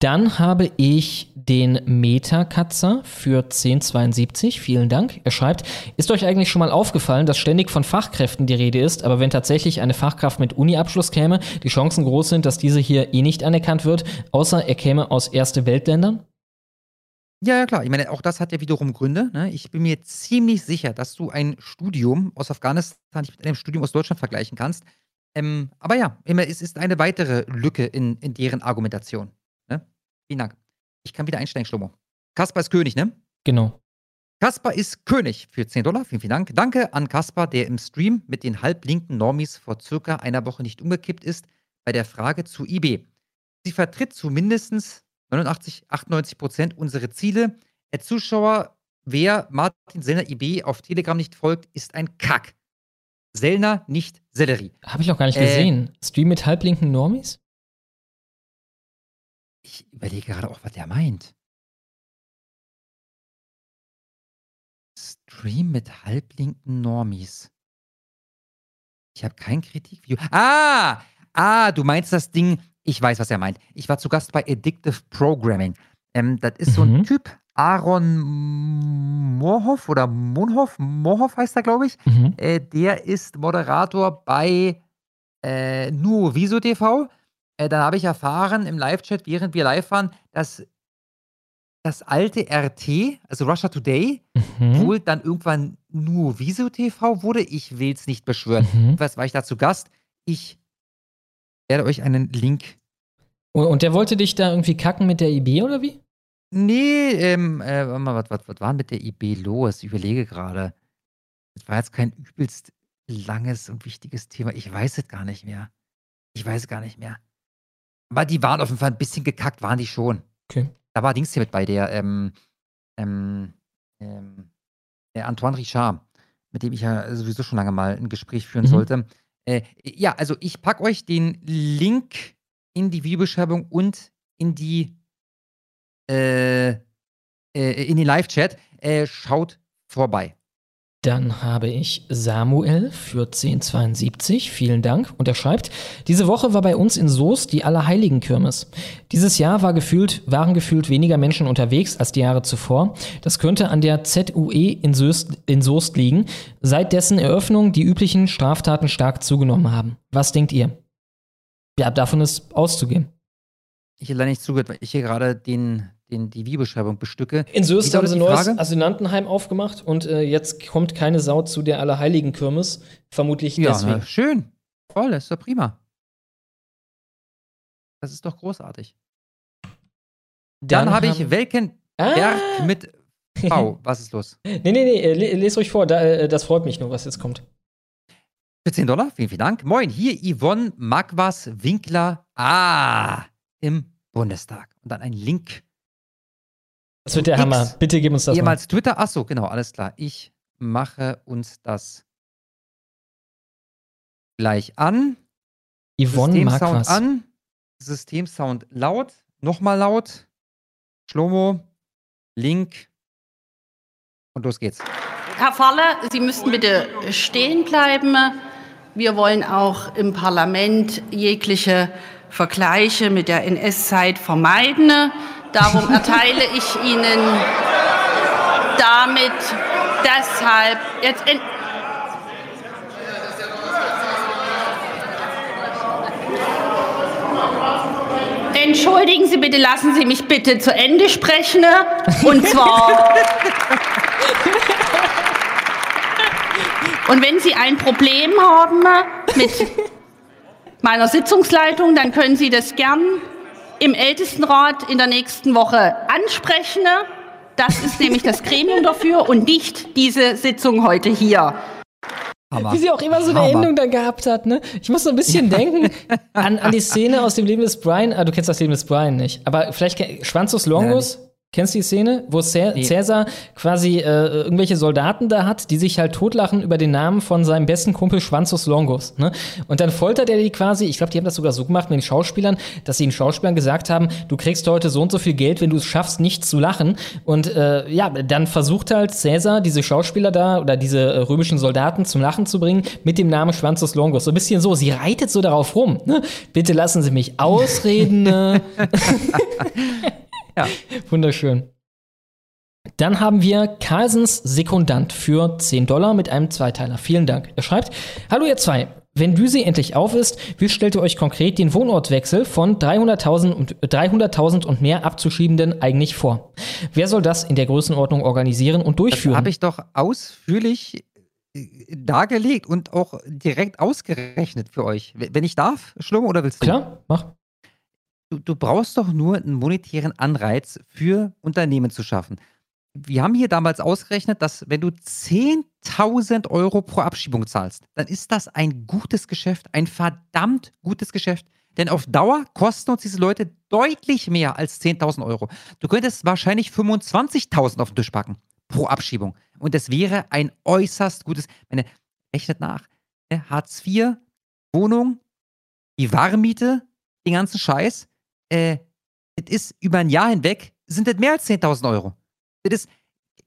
[SPEAKER 1] Dann habe ich den Metakatzer für 1072. Vielen Dank. Er schreibt, ist euch eigentlich schon mal aufgefallen, dass ständig von Fachkräften die Rede ist, aber wenn tatsächlich eine Fachkraft mit Uni-Abschluss käme, die Chancen groß sind, dass diese hier eh nicht anerkannt wird, außer er käme aus Erste Weltländern?
[SPEAKER 2] Ja, ja, klar. Ich meine, auch das hat ja wiederum Gründe. Ne? Ich bin mir ziemlich sicher, dass du ein Studium aus Afghanistan nicht mit einem Studium aus Deutschland vergleichen kannst. Ähm, aber ja, immer, es ist eine weitere Lücke in, in deren Argumentation. Ne? Vielen Dank. Ich kann wieder einsteigen, Schlomo. Kaspar ist König, ne?
[SPEAKER 1] Genau.
[SPEAKER 2] Kaspar ist König für 10 Dollar. Vielen, vielen Dank. Danke an Kaspar, der im Stream mit den halblinken Normis vor circa einer Woche nicht umgekippt ist bei der Frage zu IB. Sie vertritt zu mindestens 89, 98 Prozent unsere Ziele. Der Zuschauer, wer Martin Sellner IB auf Telegram nicht folgt, ist ein Kack. Sellner, nicht Sellerie.
[SPEAKER 1] Habe ich noch gar nicht
[SPEAKER 2] Äh,
[SPEAKER 1] gesehen. Stream mit halblinken Normis?
[SPEAKER 2] Ich überlege gerade auch, was der meint. Stream mit halblinken Normis. Ich habe kein Kritikvideo. Ah! Ah, du meinst das Ding. Ich weiß, was er meint. Ich war zu Gast bei Addictive Programming. Ähm, das ist so ein Typ, Aaron Moorhoff oder Monhoff, Moorhoff heißt er, glaube ich.
[SPEAKER 1] Mhm.
[SPEAKER 2] Äh, der ist Moderator bei äh, Nuo Viso TV. Äh, dann habe ich erfahren im Live-Chat, während wir live waren, dass das alte RT, also Russia Today,
[SPEAKER 1] Mhm.
[SPEAKER 2] wohl dann irgendwann Nuo Viso TV wurde. Ich will es nicht beschwören.
[SPEAKER 1] Mhm.
[SPEAKER 2] Was war ich da zu Gast? Ich werde euch einen Link.
[SPEAKER 1] Und, und der wollte dich da irgendwie kacken mit der IB oder wie?
[SPEAKER 2] Nee, ähm, äh, warte mal, was, was, was war mit der IB los? Ich überlege gerade. Das war jetzt kein übelst langes und wichtiges Thema. Ich weiß es gar nicht mehr. Ich weiß gar nicht mehr. Aber die waren auf jeden Fall ein bisschen gekackt, waren die schon.
[SPEAKER 1] Okay.
[SPEAKER 2] Da war Dings hier mit bei der, ähm, ähm, ähm, der Antoine Richard, mit dem ich ja sowieso schon lange mal ein Gespräch führen
[SPEAKER 1] Mhm.
[SPEAKER 2] sollte. Äh, ja, also ich packe euch den Link in die Videobeschreibung und in die äh, äh, in den Live-Chat. Äh, schaut vorbei.
[SPEAKER 1] Dann habe ich Samuel für 1072. Vielen Dank. Und er schreibt, diese Woche war bei uns in Soest die Allerheiligenkirmes. Dieses Jahr war gefühlt, waren gefühlt weniger Menschen unterwegs als die Jahre zuvor. Das könnte an der ZUE in Soest, in Soest liegen, seit dessen Eröffnung die üblichen Straftaten stark zugenommen haben. Was denkt ihr? Ja, davon ist auszugehen.
[SPEAKER 2] Ich hätte leider nicht zugehört, weil ich hier gerade den, den, die Videobeschreibung bestücke.
[SPEAKER 1] In Soest haben sie ein neues? Asylantenheim aufgemacht und äh, jetzt kommt keine Sau zu der Allerheiligenkirmes. Vermutlich
[SPEAKER 2] Ja,
[SPEAKER 1] deswegen.
[SPEAKER 2] na, schön. Voll, ist doch prima. Das ist doch großartig. Dann,
[SPEAKER 1] Dann
[SPEAKER 2] habe ich Welkenberg
[SPEAKER 1] Ah!
[SPEAKER 2] mit V. Was ist los?
[SPEAKER 1] Nee, nee, nee, äh, le- les ruhig vor, äh, das freut mich nur, was jetzt kommt.
[SPEAKER 2] Für 10 Dollar, vielen, vielen Dank. Moin, hier Yvonne Magwas Winkler. Ah, im Bundestag. Und dann ein Link.
[SPEAKER 1] Das wird der
[SPEAKER 2] X,
[SPEAKER 1] Hammer. Bitte gib uns das mal.
[SPEAKER 2] Ehemals Twitter. Achso, genau, alles klar. Ich mache uns das gleich an.
[SPEAKER 1] Yvonne
[SPEAKER 2] Systemsound
[SPEAKER 1] Magwas.
[SPEAKER 2] an. Systemsound laut. Nochmal laut. Schlomo. Link. Und los geht's.
[SPEAKER 16] Herr Faller, Sie müssten bitte stehen bleiben. Wir wollen auch im Parlament jegliche Vergleiche mit der NS-Zeit vermeiden. Darum erteile ich Ihnen damit deshalb jetzt en Entschuldigen Sie bitte, lassen Sie mich bitte zu Ende sprechen. Und zwar. Und wenn Sie ein Problem haben mit meiner Sitzungsleitung, dann können Sie das gern im Ältestenrat in der nächsten Woche ansprechen. Das ist nämlich das Gremium dafür und nicht diese Sitzung heute hier.
[SPEAKER 2] Hammer.
[SPEAKER 1] Wie sie auch immer so eine
[SPEAKER 2] Hammer.
[SPEAKER 1] Endung dann gehabt hat, ne? Ich muss so ein bisschen denken an, an die Szene aus dem Leben des Brian. Ah, du kennst das Leben des Brian nicht. Aber vielleicht Schwanzus Longus. Kennst du die Szene, wo Cä
[SPEAKER 2] Nee.
[SPEAKER 1] Cäsar quasi äh, irgendwelche Soldaten da hat, die sich halt totlachen über den Namen von seinem besten Kumpel Schwanzus Longus. Ne? Und dann foltert er die quasi, ich glaube, die haben das sogar so gemacht mit den Schauspielern, dass sie den Schauspielern gesagt haben, du kriegst heute so und so viel Geld, wenn du es schaffst, nicht zu lachen. Und äh, ja, dann versucht halt Cäsar, diese Schauspieler da oder diese äh, römischen Soldaten zum Lachen zu bringen mit dem Namen Schwanzus Longus. So ein bisschen so, sie reitet so darauf rum. Ne? Bitte lassen Sie mich ausreden.
[SPEAKER 2] Ja.
[SPEAKER 1] Wunderschön. Dann haben wir Carlsens Sekundant für 10 Dollar mit einem Zweiteiler. Vielen Dank. Er schreibt, Hallo ihr zwei. Wenn Düsi endlich auf ist, wie stellt ihr euch konkret den Wohnortwechsel von 300.000 und, 300.000 und mehr Abzuschiebenden eigentlich vor? Wer soll das in der Größenordnung organisieren und
[SPEAKER 2] Das
[SPEAKER 1] durchführen?
[SPEAKER 2] habe ich doch ausführlich äh, dargelegt und auch direkt ausgerechnet für euch. Wenn ich darf, Schlomo, oder willst du?
[SPEAKER 1] Klar, mach.
[SPEAKER 2] Du, du brauchst doch nur einen monetären Anreiz für Unternehmen zu schaffen. Wir haben hier damals ausgerechnet, dass wenn du 10.000 Euro pro Abschiebung zahlst, dann ist das ein gutes Geschäft, ein verdammt gutes Geschäft. Denn auf Dauer kosten uns diese Leute deutlich mehr als 10.000 Euro. Du könntest wahrscheinlich 25.000 auf den Tisch packen pro Abschiebung. Und das wäre ein äußerst gutes, meine, rechnet nach. ne, Hartz IV, Wohnung, die Warmmiete, den ganzen Scheiß, äh, das ist über ein Jahr hinweg, sind das mehr als 10.000 Euro. Das ist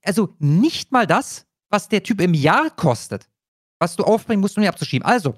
[SPEAKER 2] also nicht mal das, was der Typ im Jahr kostet, was du aufbringen musst, um ihn abzuschieben. Also,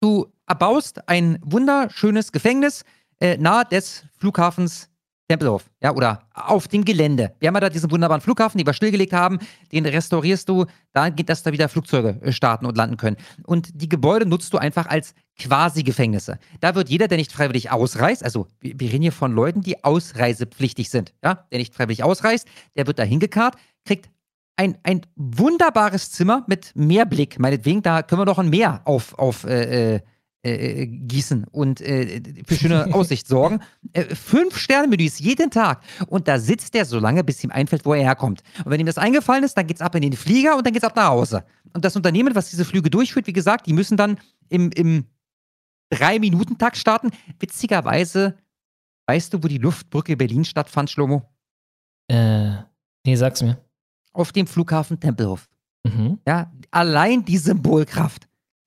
[SPEAKER 2] du erbaust ein wunderschönes Gefängnis äh, nahe des Flughafens Tempelhof, ja, oder auf dem Gelände. Wir haben ja da diesen wunderbaren Flughafen, den wir stillgelegt haben, den restaurierst du, da geht, dass da wieder Flugzeuge äh, starten und landen können. Und die Gebäude nutzt du einfach als quasi Gefängnisse. Da wird jeder, der nicht freiwillig ausreist, also wir, wir reden hier von Leuten, die ausreisepflichtig sind, ja, der nicht freiwillig ausreist, der wird da hingekarrt, kriegt ein, ein wunderbares Zimmer mit Meerblick, meinetwegen, da können wir doch ein Meer auf, auf äh, äh, äh, gießen und äh, für schöne Aussicht sorgen. Äh, fünf Sterne-Menüs jeden Tag. Und da sitzt der so lange, bis ihm einfällt, wo er herkommt. Und wenn ihm das eingefallen ist, dann geht's ab in den Flieger und dann geht's ab nach Hause. Und das Unternehmen, was diese Flüge durchführt, wie gesagt, die müssen dann im, im Drei-Minuten-Takt starten. Witzigerweise, weißt du, wo die Luftbrücke Berlin stattfand, Schlomo?
[SPEAKER 1] Äh, nee, sag's mir.
[SPEAKER 2] Auf dem Flughafen Tempelhof.
[SPEAKER 1] Mhm.
[SPEAKER 2] Ja, allein die Symbolkraft.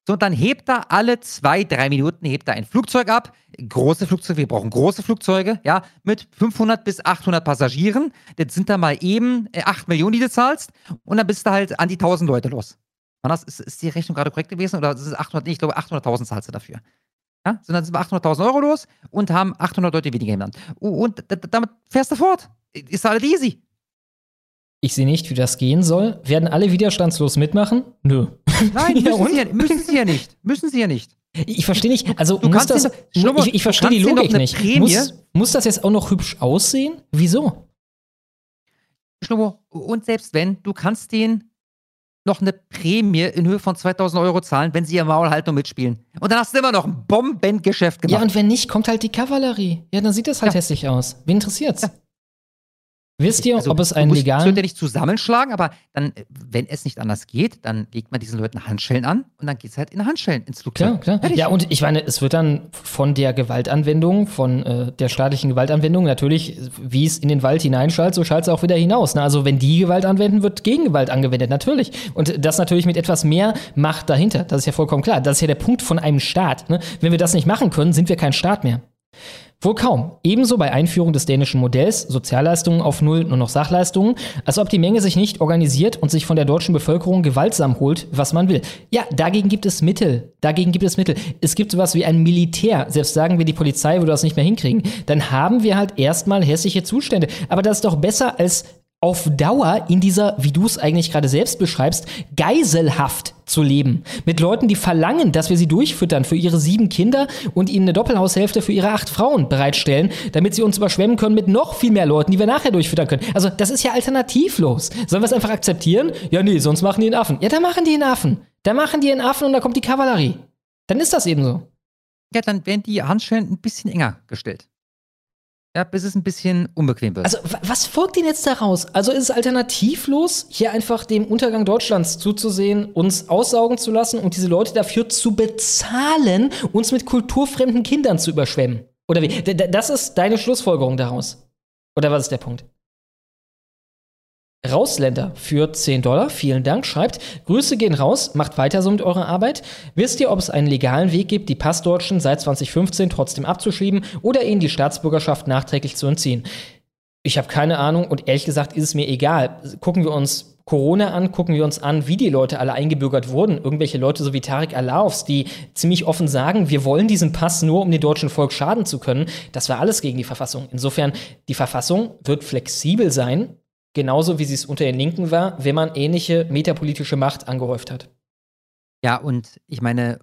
[SPEAKER 2] Und dann hebt er alle zwei, drei Minuten hebt er ein Flugzeug ab. Große Flugzeuge, wir brauchen große Flugzeuge, ja, mit 500 bis 800 Passagieren. Das sind dann mal eben äh, 8 Millionen, die du zahlst. Und dann bist du halt an die 1000 Leute los. War das, ist, ist die Rechnung gerade korrekt gewesen? Oder ist es 800, nee, ich glaube 800.000 zahlst du dafür. Ja, so dann sind wir 800.000 Euro los und haben 800 Leute weniger im Land. Und damit fährst du fort. Ist alles easy.
[SPEAKER 1] Ich sehe nicht, wie das gehen soll. Werden alle widerstandslos mitmachen? Nö.
[SPEAKER 2] Nein,
[SPEAKER 1] Ja,
[SPEAKER 2] müssen, sie ja, müssen sie ja nicht. Müssen sie ja nicht.
[SPEAKER 1] Ich verstehe nicht, also
[SPEAKER 2] Du
[SPEAKER 1] muss das,
[SPEAKER 2] Schnurrbart,
[SPEAKER 1] ich, ich verstehe die
[SPEAKER 2] doch
[SPEAKER 1] Logik nicht.
[SPEAKER 2] Prämie-
[SPEAKER 1] Muss, muss das jetzt auch noch hübsch aussehen? Wieso?
[SPEAKER 2] Schnurro, und selbst wenn, du kannst denen noch eine Prämie in Höhe von 2000 Euro zahlen, wenn sie ihr Maul halten und mitspielen. Und dann hast du immer noch ein Bombengeschäft gemacht.
[SPEAKER 1] Ja, und wenn nicht, kommt halt die Kavallerie. Ja, dann sieht das halt hässlich aus. Wen interessiert's? Wisst ihr,
[SPEAKER 2] Also,
[SPEAKER 1] ob es einen
[SPEAKER 2] musst- Das
[SPEAKER 1] legalen.
[SPEAKER 2] wird ja nicht zusammenschlagen, aber dann, äh, wenn es nicht anders geht, dann legt man diesen Leuten Handschellen an und dann geht's halt in Handschellen ins Flugzeug.
[SPEAKER 1] Klar, klar. Ja, und ich meine, es wird dann von der Gewaltanwendung, von äh, der staatlichen Gewaltanwendung natürlich, wie es in den Wald hineinschallt, so schallt es auch wieder hinaus. Ne? Also wenn die Gewalt anwenden, wird Gegengewalt angewendet, natürlich. Und das natürlich mit etwas mehr Macht dahinter. Das ist ja vollkommen klar. Das ist ja der Punkt von einem Staat. Ne? Wenn wir das nicht machen können, sind wir kein Staat mehr. Wohl kaum. Ebenso bei Einführung des dänischen Modells, Sozialleistungen auf Null, nur noch Sachleistungen, als ob die Menge sich nicht organisiert und sich von der deutschen Bevölkerung gewaltsam holt, was man will. Ja, dagegen gibt es Mittel. Dagegen gibt es Mittel. Es gibt sowas wie ein Militär. Selbst sagen wir, die Polizei würde das nicht mehr hinkriegen. Dann haben wir halt erstmal hässliche Zustände. Aber das ist doch besser als auf Dauer in dieser, wie du es eigentlich gerade selbst beschreibst, Geiselhaft zu leben. Mit Leuten, die verlangen, dass wir sie durchfüttern für ihre sieben Kinder und ihnen eine Doppelhaushälfte für ihre acht Frauen bereitstellen, damit sie uns überschwemmen können mit noch viel mehr Leuten, die wir nachher durchfüttern können. Also, das ist ja alternativlos. Sollen wir es einfach akzeptieren? Ja, nee, sonst machen die einen Affen. Ja, dann machen die einen Affen. Dann machen die einen Affen und da kommt die Kavallerie. Dann ist das eben so.
[SPEAKER 2] Ja, dann werden die Handschellen ein bisschen enger gestellt. Ja, bis es ein bisschen unbequem wird.
[SPEAKER 1] Also, wa- was folgt denn jetzt daraus? Also, ist es alternativlos, hier einfach dem Untergang Deutschlands zuzusehen, uns aussaugen zu lassen und diese Leute dafür zu bezahlen, uns mit kulturfremden Kindern zu überschwemmen? Oder wie? Das ist deine Schlussfolgerung daraus. Oder was ist der Punkt? Rausländer für 10 Dollar, vielen Dank, schreibt, Grüße gehen raus, macht weiter so mit eurer Arbeit. Wisst ihr, ob es einen legalen Weg gibt, die Passdeutschen seit 2015 trotzdem abzuschieben oder ihnen die Staatsbürgerschaft nachträglich zu entziehen? Ich habe keine Ahnung und ehrlich gesagt ist es mir egal. Gucken wir uns Corona an, gucken wir uns an, wie die Leute alle eingebürgert wurden. Irgendwelche Leute so wie Tarek Alaufs, die ziemlich offen sagen, wir wollen diesen Pass nur, um dem deutschen Volk schaden zu können. Das war alles gegen die Verfassung. Insofern, die Verfassung wird flexibel sein, genauso wie sie es unter den Linken war, wenn man ähnliche metapolitische Macht angehäuft hat.
[SPEAKER 2] Ja, und ich meine,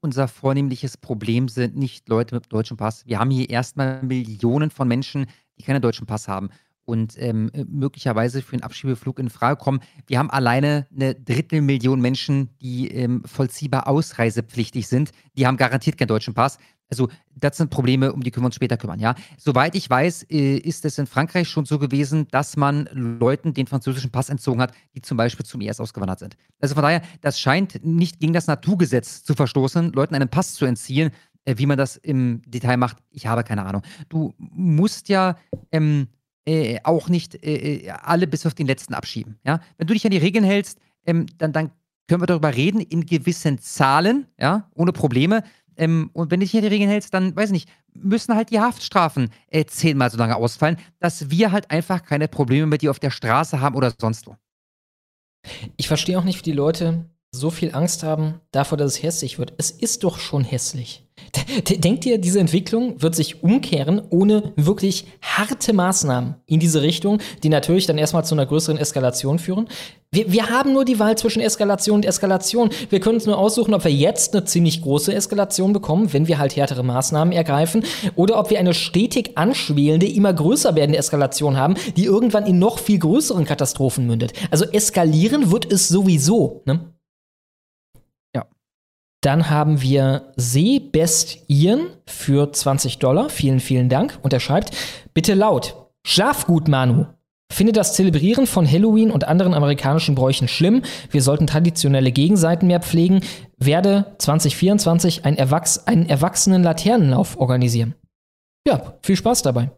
[SPEAKER 2] unser vornehmliches Problem sind nicht Leute mit deutschem Pass. Wir haben hier erstmal Millionen von Menschen, die keinen deutschen Pass haben und ähm, möglicherweise für einen Abschiebeflug in Frage kommen. Wir haben alleine eine Drittelmillion Menschen, die ähm, vollziehbar ausreisepflichtig sind. Die haben garantiert keinen deutschen Pass. Also das sind Probleme, um die können wir uns später kümmern. Ja, soweit ich weiß, äh, ist es in Frankreich schon so gewesen, dass man Leuten den französischen Pass entzogen hat, die zum Beispiel zum IS ausgewandert sind. Also von daher, das scheint nicht gegen das Naturgesetz zu verstoßen, Leuten einen Pass zu entziehen. Äh, wie man das im Detail macht, ich habe keine Ahnung. Du musst ja ähm, äh, auch nicht äh, alle bis auf den letzten abschieben. Ja? Wenn du dich an die Regeln hältst, ähm, dann, dann können wir darüber reden in gewissen Zahlen, ja, ohne Probleme. Ähm, und wenn du dich an die Regeln hältst, dann, weiß ich nicht, müssen halt die Haftstrafen äh, zehnmal so lange ausfallen, dass wir halt einfach keine Probleme mit dir auf der Straße haben oder sonst wo.
[SPEAKER 1] Ich verstehe auch nicht, wie die Leute so viel Angst haben davor, dass es hässlich wird. Es ist doch schon hässlich. Denkt ihr, diese Entwicklung wird sich umkehren ohne wirklich harte Maßnahmen in diese Richtung, die natürlich dann erstmal zu einer größeren Eskalation führen? Wir, wir haben nur die Wahl zwischen Eskalation und Eskalation. Wir können uns nur aussuchen, ob wir jetzt eine ziemlich große Eskalation bekommen, wenn wir halt härtere Maßnahmen ergreifen, oder ob wir eine stetig anschwelende, immer größer werdende Eskalation haben, die irgendwann in noch viel größeren Katastrophen mündet. Also eskalieren wird es sowieso. Ne? Dann haben wir Seebest Ian für 20 Dollar. Vielen, vielen Dank. Und er schreibt, bitte laut. Schlaf gut, Manu. Finde das Zelebrieren von Halloween und anderen amerikanischen Bräuchen schlimm. Wir sollten traditionelle Gegenseiten mehr pflegen. Werde 2024 ein Erwachs einen erwachsenen Laternenlauf organisieren. Ja, viel Spaß dabei.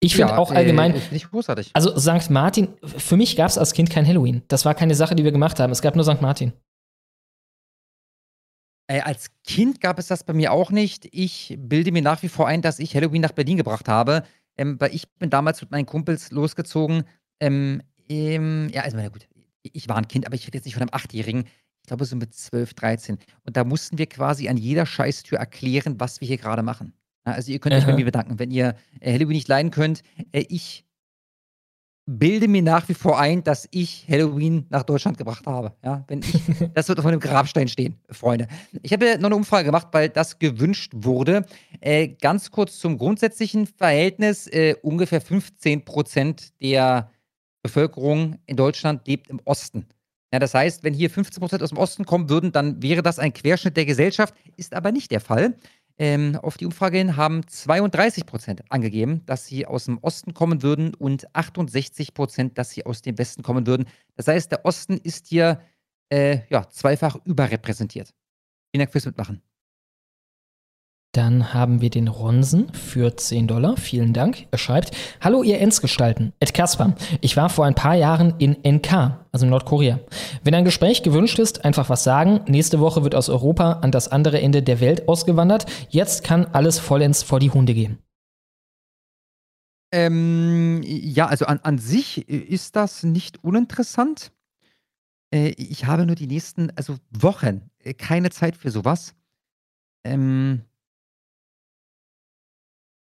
[SPEAKER 1] Ich finde
[SPEAKER 2] Ja,
[SPEAKER 1] auch allgemein,
[SPEAKER 2] Äh, ich großartig.
[SPEAKER 1] also St. Martin, für mich gab es als Kind kein Halloween. Das war keine Sache, die wir gemacht haben. Es gab nur St. Martin.
[SPEAKER 2] Äh, als Kind gab es das bei mir auch nicht. Ich bilde mir nach wie vor ein, dass ich Halloween nach Berlin gebracht habe. Ähm, weil ich bin damals mit meinen Kumpels losgezogen. Ähm, ähm, ja, also, na gut, ich war ein Kind, aber ich rede jetzt nicht von einem Achtjährigen. Ich glaube, so mit 12, 13. Und da mussten wir quasi an jeder Scheißtür erklären, was wir hier gerade machen. Also, ihr könnt euch bei
[SPEAKER 1] Aha.
[SPEAKER 2] mir bedanken, wenn ihr äh, Halloween nicht leiden könnt. Äh, ich bilde mir nach wie vor ein, dass ich Halloween nach Deutschland gebracht habe. Ja, wenn ich, das wird auf meinem Grabstein stehen, Freunde. Ich habe noch eine Umfrage gemacht, weil das gewünscht wurde. Äh, ganz kurz zum grundsätzlichen Verhältnis. Äh, ungefähr 15 Prozent der Bevölkerung in Deutschland lebt im Osten. Ja, das heißt, wenn hier 15 Prozent aus dem Osten kommen würden, dann wäre das ein Querschnitt der Gesellschaft. Ist aber nicht der Fall. Ähm, auf die Umfrage hin haben 32 Prozent angegeben, dass sie aus dem Osten kommen würden und 68 Prozent, dass sie aus dem Westen kommen würden. Das heißt, der Osten ist hier äh, ja, zweifach überrepräsentiert. Vielen Dank fürs Mitmachen.
[SPEAKER 1] Dann haben wir den Ronsen für 10 Dollar. Vielen Dank. Er schreibt: Hallo, ihr Ensgestalten. Ed Kaspar. Ich war vor ein paar Jahren in NK, also Nordkorea. Wenn ein Gespräch gewünscht ist, einfach was sagen. Nächste Woche wird aus Europa an das andere Ende der Welt ausgewandert. Jetzt kann alles vollends vor die Hunde gehen.
[SPEAKER 2] Ähm, ja, also an, an sich ist das nicht uninteressant. Äh, ich habe nur die nächsten, also Wochen, äh, keine Zeit für sowas. Ähm,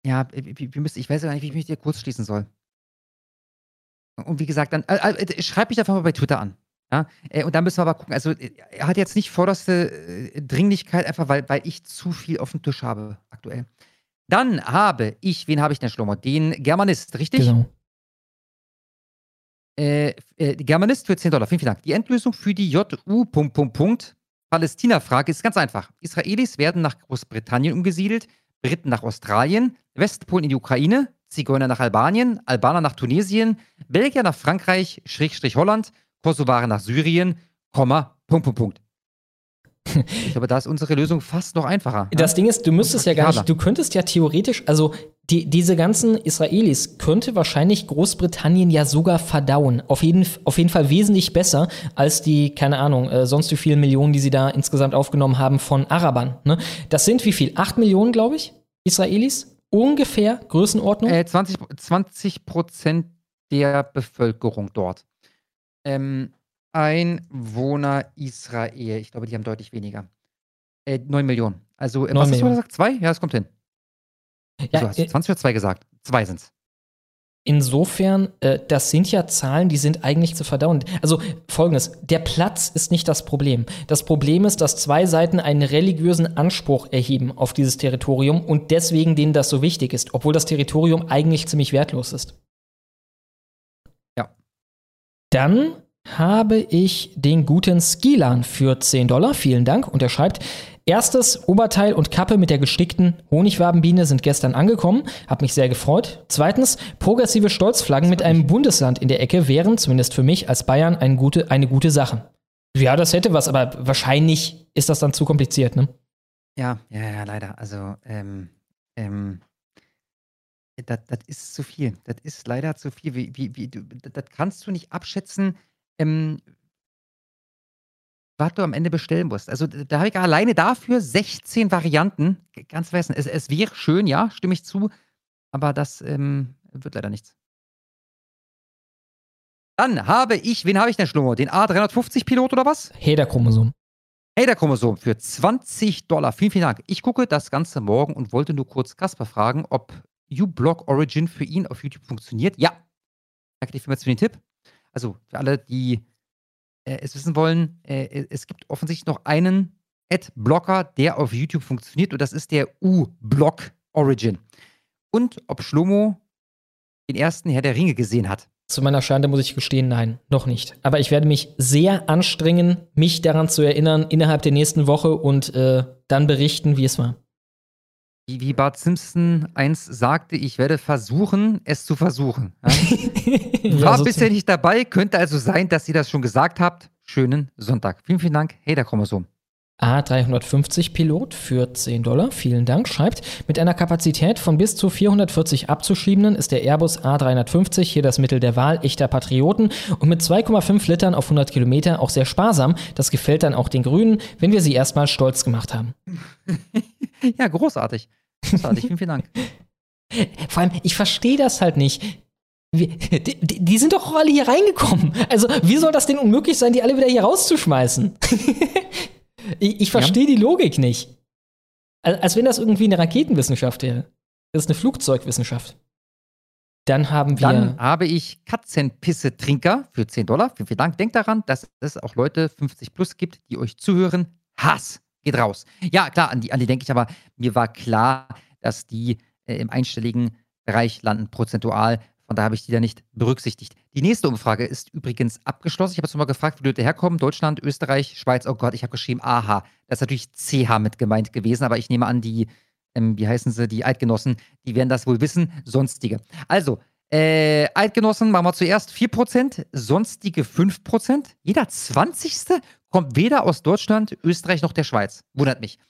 [SPEAKER 2] ja, wir müssen, ich weiß ja gar nicht, wie ich mich dir kurz schließen soll. Und wie gesagt, dann äh, äh, schreib mich einfach mal bei Twitter an. Ja? Äh, und dann müssen wir aber gucken. Also, äh, er hat jetzt nicht vorderste äh, Dringlichkeit, einfach weil, weil ich zu viel auf dem Tisch habe aktuell. Dann habe ich, wen habe ich denn, Schlomo? Den Germanist, richtig?
[SPEAKER 1] Genau.
[SPEAKER 2] Äh, Germanist für 10 Dollar. Vielen, vielen Dank. Die Endlösung für die JU. Punkt, Punkt, Punkt. Palästina-Frage ist ganz einfach. Israelis werden nach Großbritannien umgesiedelt, Briten nach Australien, Westpolen in die Ukraine, Zigeuner nach Albanien, Albaner nach Tunesien, Belgier nach Frankreich, Schrägstrich Holland, Kosovare nach Syrien, Komma, Punkt, Punkt, Punkt. Ich glaube, da ist unsere Lösung fast noch einfacher.
[SPEAKER 1] Das Ding ist, du müsstest ja gar nicht, du könntest ja theoretisch, also die, diese ganzen Israelis könnte wahrscheinlich Großbritannien ja sogar verdauen. Auf jeden, auf jeden Fall wesentlich besser als die, keine Ahnung, äh, sonst wie viele Millionen, die sie da insgesamt aufgenommen haben von Arabern. Ne? Das sind wie viel? Acht Millionen, glaube ich, Israelis? Ungefähr Größenordnung?
[SPEAKER 2] Äh, 20, 20 Prozent der Bevölkerung dort. Ähm, Einwohner Israel. Ich glaube, die haben deutlich weniger. Äh, 9 Millionen. Also, äh,
[SPEAKER 1] Neun
[SPEAKER 2] was hast du
[SPEAKER 1] Millionen.
[SPEAKER 2] gesagt? Zwei? Ja, das kommt hin.
[SPEAKER 1] Ja,
[SPEAKER 2] so, hast du
[SPEAKER 1] äh,
[SPEAKER 2] 20 oder 2 gesagt? Zwei sind's.
[SPEAKER 1] Insofern, äh, das sind ja Zahlen, die sind eigentlich zu verdauen. Also folgendes, der Platz ist nicht das Problem. Das Problem ist, dass zwei Seiten einen religiösen Anspruch erheben auf dieses Territorium und deswegen denen das so wichtig ist, obwohl das Territorium eigentlich ziemlich wertlos ist.
[SPEAKER 2] Ja.
[SPEAKER 1] Dann habe ich den guten Skilan für 10 Dollar. Vielen Dank. Und er schreibt, erstes Oberteil und Kappe mit der gestickten Honigwabenbiene sind gestern angekommen. Hab mich sehr gefreut. Zweitens, progressive Stolzflaggen mit einem Bundesland in der Ecke wären, zumindest für mich als Bayern, eine gute, eine gute Sache. Ja, das hätte was, aber wahrscheinlich ist das dann zu kompliziert, ne?
[SPEAKER 2] Ja, ja, ja, leider. Also, ähm, ähm, das, ist zu viel. Das ist leider zu viel. Wie, wie, wie, das kannst du nicht abschätzen, ähm, was du am Ende bestellen musst. Also, da habe ich alleine dafür 16 Varianten. Ganz vergessen. Es, es wäre schön, ja, stimme ich zu, aber das ähm, wird leider nichts. Dann habe ich, wen habe ich denn, Schlummer? Den A350-Pilot oder was?
[SPEAKER 1] Heder-Chromosom.
[SPEAKER 2] Hey, der Chromosom für 20 Dollar. Vielen, vielen Dank. Ich gucke das Ganze morgen und wollte nur kurz Kasper fragen, ob uBlock Origin für ihn auf YouTube funktioniert. Ja. Danke dir vielmals für den Tipp. Also für alle, die äh, es wissen wollen, äh, es gibt offensichtlich noch einen Ad-Blocker, der auf YouTube funktioniert und das ist der uBlock Origin. Und ob Schlomo den ersten Herr der Ringe gesehen hat.
[SPEAKER 1] Zu meiner Schande muss ich gestehen, nein, noch nicht. Aber ich werde mich sehr anstrengen, mich daran zu erinnern innerhalb der nächsten Woche und äh, dann berichten, wie es war.
[SPEAKER 2] Wie, wie Bart Simpson einst sagte, ich werde versuchen, es zu versuchen. Ja?
[SPEAKER 1] Ja,
[SPEAKER 2] War
[SPEAKER 1] so
[SPEAKER 2] bisher nicht dabei, könnte also sein, dass ihr das schon gesagt habt. Schönen Sonntag. Vielen, vielen Dank. Hey, der Chromosom.
[SPEAKER 1] A350 Pilot für 10 Dollar, vielen Dank, schreibt, mit einer Kapazität von bis zu 440 abzuschiebenden ist der Airbus A350 hier das Mittel der Wahl echter Patrioten und mit 2,5 Litern auf 100 Kilometer auch sehr sparsam. Das gefällt dann auch den Grünen, wenn wir sie erstmal stolz gemacht haben.
[SPEAKER 2] Ja, großartig. Großartig. vielen, vielen Dank.
[SPEAKER 1] Vor allem, ich verstehe das halt nicht. Wie, die, die sind doch alle hier reingekommen. Also, wie soll das denn unmöglich sein, die alle wieder hier rauszuschmeißen? ich ich verstehe die Logik nicht. Als, als wenn das irgendwie eine Raketenwissenschaft wäre. Das ist eine Flugzeugwissenschaft. Dann haben wir.
[SPEAKER 2] Dann habe ich Katzenpisse-Trinker für 10 Dollar. Vielen, vielen Dank. Denkt daran, dass es auch Leute 50 plus gibt, die euch zuhören. Hass geht raus. Ja, klar, an die, an die denke ich, aber mir war klar, dass die äh, im einstelligen Bereich landen, prozentual. Von daher habe ich die da nicht berücksichtigt. Die nächste Umfrage ist übrigens abgeschlossen. Ich habe jetzt nochmal gefragt, wo die Leute herkommen. Deutschland, Österreich, Schweiz. Oh Gott, ich habe geschrieben AH. Das ist natürlich CH mit gemeint gewesen, aber ich nehme an, die, ähm, wie heißen sie, die Eidgenossen, die werden das wohl wissen. Sonstige. Also, äh, Eidgenossen machen wir zuerst 4%, sonstige 5%. Jeder 20. kommt weder aus Deutschland, Österreich noch der Schweiz. Wundert mich.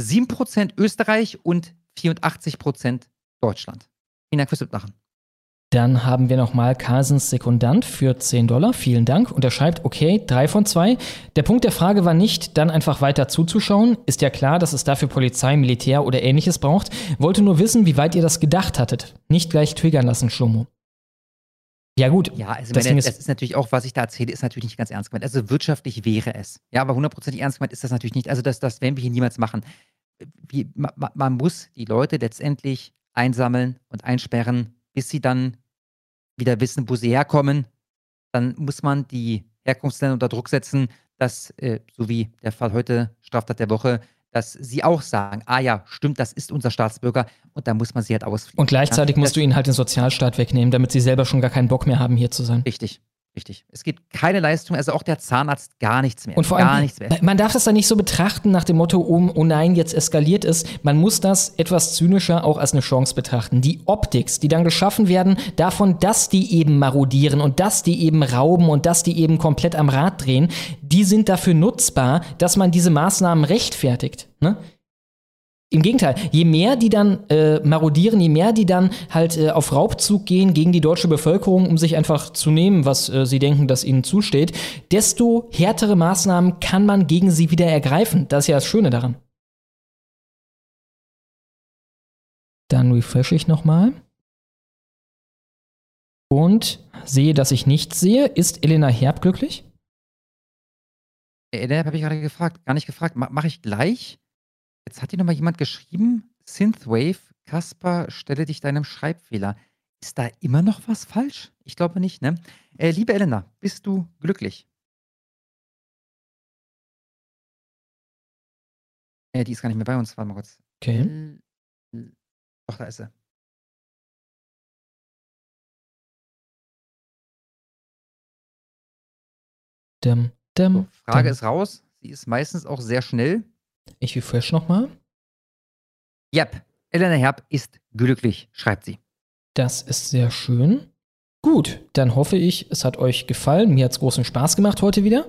[SPEAKER 2] 7% Österreich und 84% Deutschland. Vielen Dank fürs Mitmachen.
[SPEAKER 1] Dann haben wir nochmal Carlsens Sekundant für 10 Dollar. Vielen Dank. Und er schreibt, okay, drei von zwei. Der Punkt der Frage war nicht, dann einfach weiter zuzuschauen. Ist ja klar, dass es dafür Polizei, Militär oder ähnliches braucht. Wollte nur wissen, wie weit ihr das gedacht hattet. Nicht gleich triggern lassen, Schlomo. Ja, gut.
[SPEAKER 2] Ja, also
[SPEAKER 1] das
[SPEAKER 2] meine, das
[SPEAKER 1] ist,
[SPEAKER 2] natürlich auch, was ich da erzähle, ist natürlich nicht ganz ernst gemeint. Also wirtschaftlich wäre es. Ja, aber hundertprozentig ernst gemeint ist das natürlich nicht. Also das, das werden wir hier niemals machen. Wie, ma- man muss die Leute letztendlich einsammeln und einsperren, bis sie dann wieder wissen, wo sie herkommen. Dann muss man die Herkunftsländer unter Druck setzen, dass, äh, so wie der Fall heute, Straftat der Woche, dass sie auch sagen, ah ja, stimmt, das ist unser Staatsbürger und da muss man sie halt ausfliegen.
[SPEAKER 1] und gleichzeitig
[SPEAKER 2] ja,
[SPEAKER 1] musst du ihnen halt den Sozialstaat wegnehmen, damit sie selber schon gar keinen Bock mehr haben, hier zu sein.
[SPEAKER 2] Richtig, richtig. Es gibt keine Leistung, also auch der Zahnarzt gar nichts mehr.
[SPEAKER 1] Und vor
[SPEAKER 2] gar
[SPEAKER 1] allem,
[SPEAKER 2] nichts mehr.
[SPEAKER 1] man darf das dann nicht so betrachten nach dem Motto, oh, oh nein, jetzt eskaliert es. Man muss das etwas zynischer auch als eine Chance betrachten. Die Optics, die dann geschaffen werden, davon, dass die eben marodieren und dass die eben rauben und dass die eben komplett am Rad drehen, die sind dafür nutzbar, dass man diese Maßnahmen rechtfertigt. Ne? Im Gegenteil, je mehr die dann äh, marodieren, je mehr die dann halt äh, auf Raubzug gehen gegen die deutsche Bevölkerung, um sich einfach zu nehmen, was äh, sie denken, dass ihnen zusteht, desto härtere Maßnahmen kann man gegen sie wieder ergreifen. Das ist ja das Schöne daran. Dann refresh ich nochmal. Und sehe, dass ich nichts sehe. Ist Elena Herb glücklich?
[SPEAKER 2] Elena habe ich gerade gefragt, gar nicht gefragt. Ma Mache ich gleich. Jetzt hat hier nochmal jemand geschrieben, Synthwave, Kasper, stelle dich deinem Schreibfehler. Ist da immer noch was falsch? Ich glaube nicht, ne? Äh, liebe Elena, bist du glücklich? Äh, die ist gar nicht mehr bei uns. Warte mal kurz.
[SPEAKER 1] Okay.
[SPEAKER 2] Äh, Doch, da ist sie.
[SPEAKER 1] Dum, dum,
[SPEAKER 2] Frage
[SPEAKER 1] dum.
[SPEAKER 2] ist raus. Sie ist meistens auch sehr schnell.
[SPEAKER 1] Ich refresh nochmal.
[SPEAKER 2] Yep, Elena Herb ist glücklich, schreibt sie.
[SPEAKER 1] Das ist sehr schön. Gut, dann hoffe ich, es hat euch gefallen. Mir hat es großen Spaß gemacht heute wieder.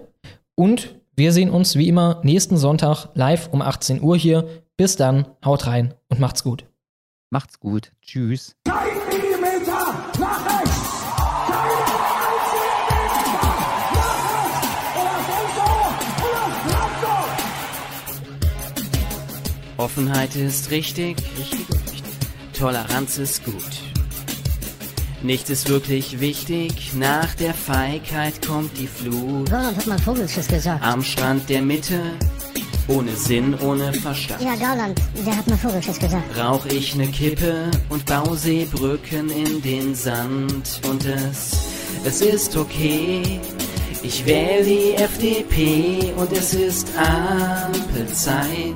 [SPEAKER 1] Und wir sehen uns wie immer nächsten Sonntag live um 18 Uhr hier. Bis dann, haut rein und macht's gut.
[SPEAKER 2] Macht's gut. Tschüss.
[SPEAKER 17] Offenheit ist richtig, richtig und richtig. Toleranz ist gut. Nichts ist wirklich wichtig, nach der Feigheit kommt die Flut.
[SPEAKER 18] Roland hat mal Vogelschiss gesagt.
[SPEAKER 17] Am Strand der Mitte, ohne Sinn, ohne Verstand.
[SPEAKER 18] Ja, Gauland, der hat mal Vogelschiss gesagt.
[SPEAKER 17] Rauch ich ne Kippe und bau Seebrücken in den Sand und es, es ist okay. Ich wähle die FDP und es ist Ampelzeit.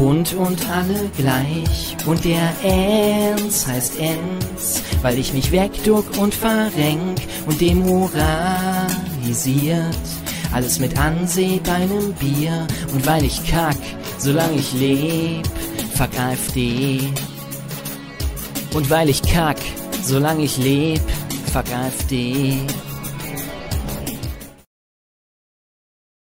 [SPEAKER 1] Bunt und alle gleich. Und der Ernst heißt Enz, weil ich mich wegduck und verrenk und demoralisiert. Alles mit Anseh bei nem Bier und weil ich kack, solange ich leb, fuck AfD. Und weil ich kack, solange ich leb, fuck AfD.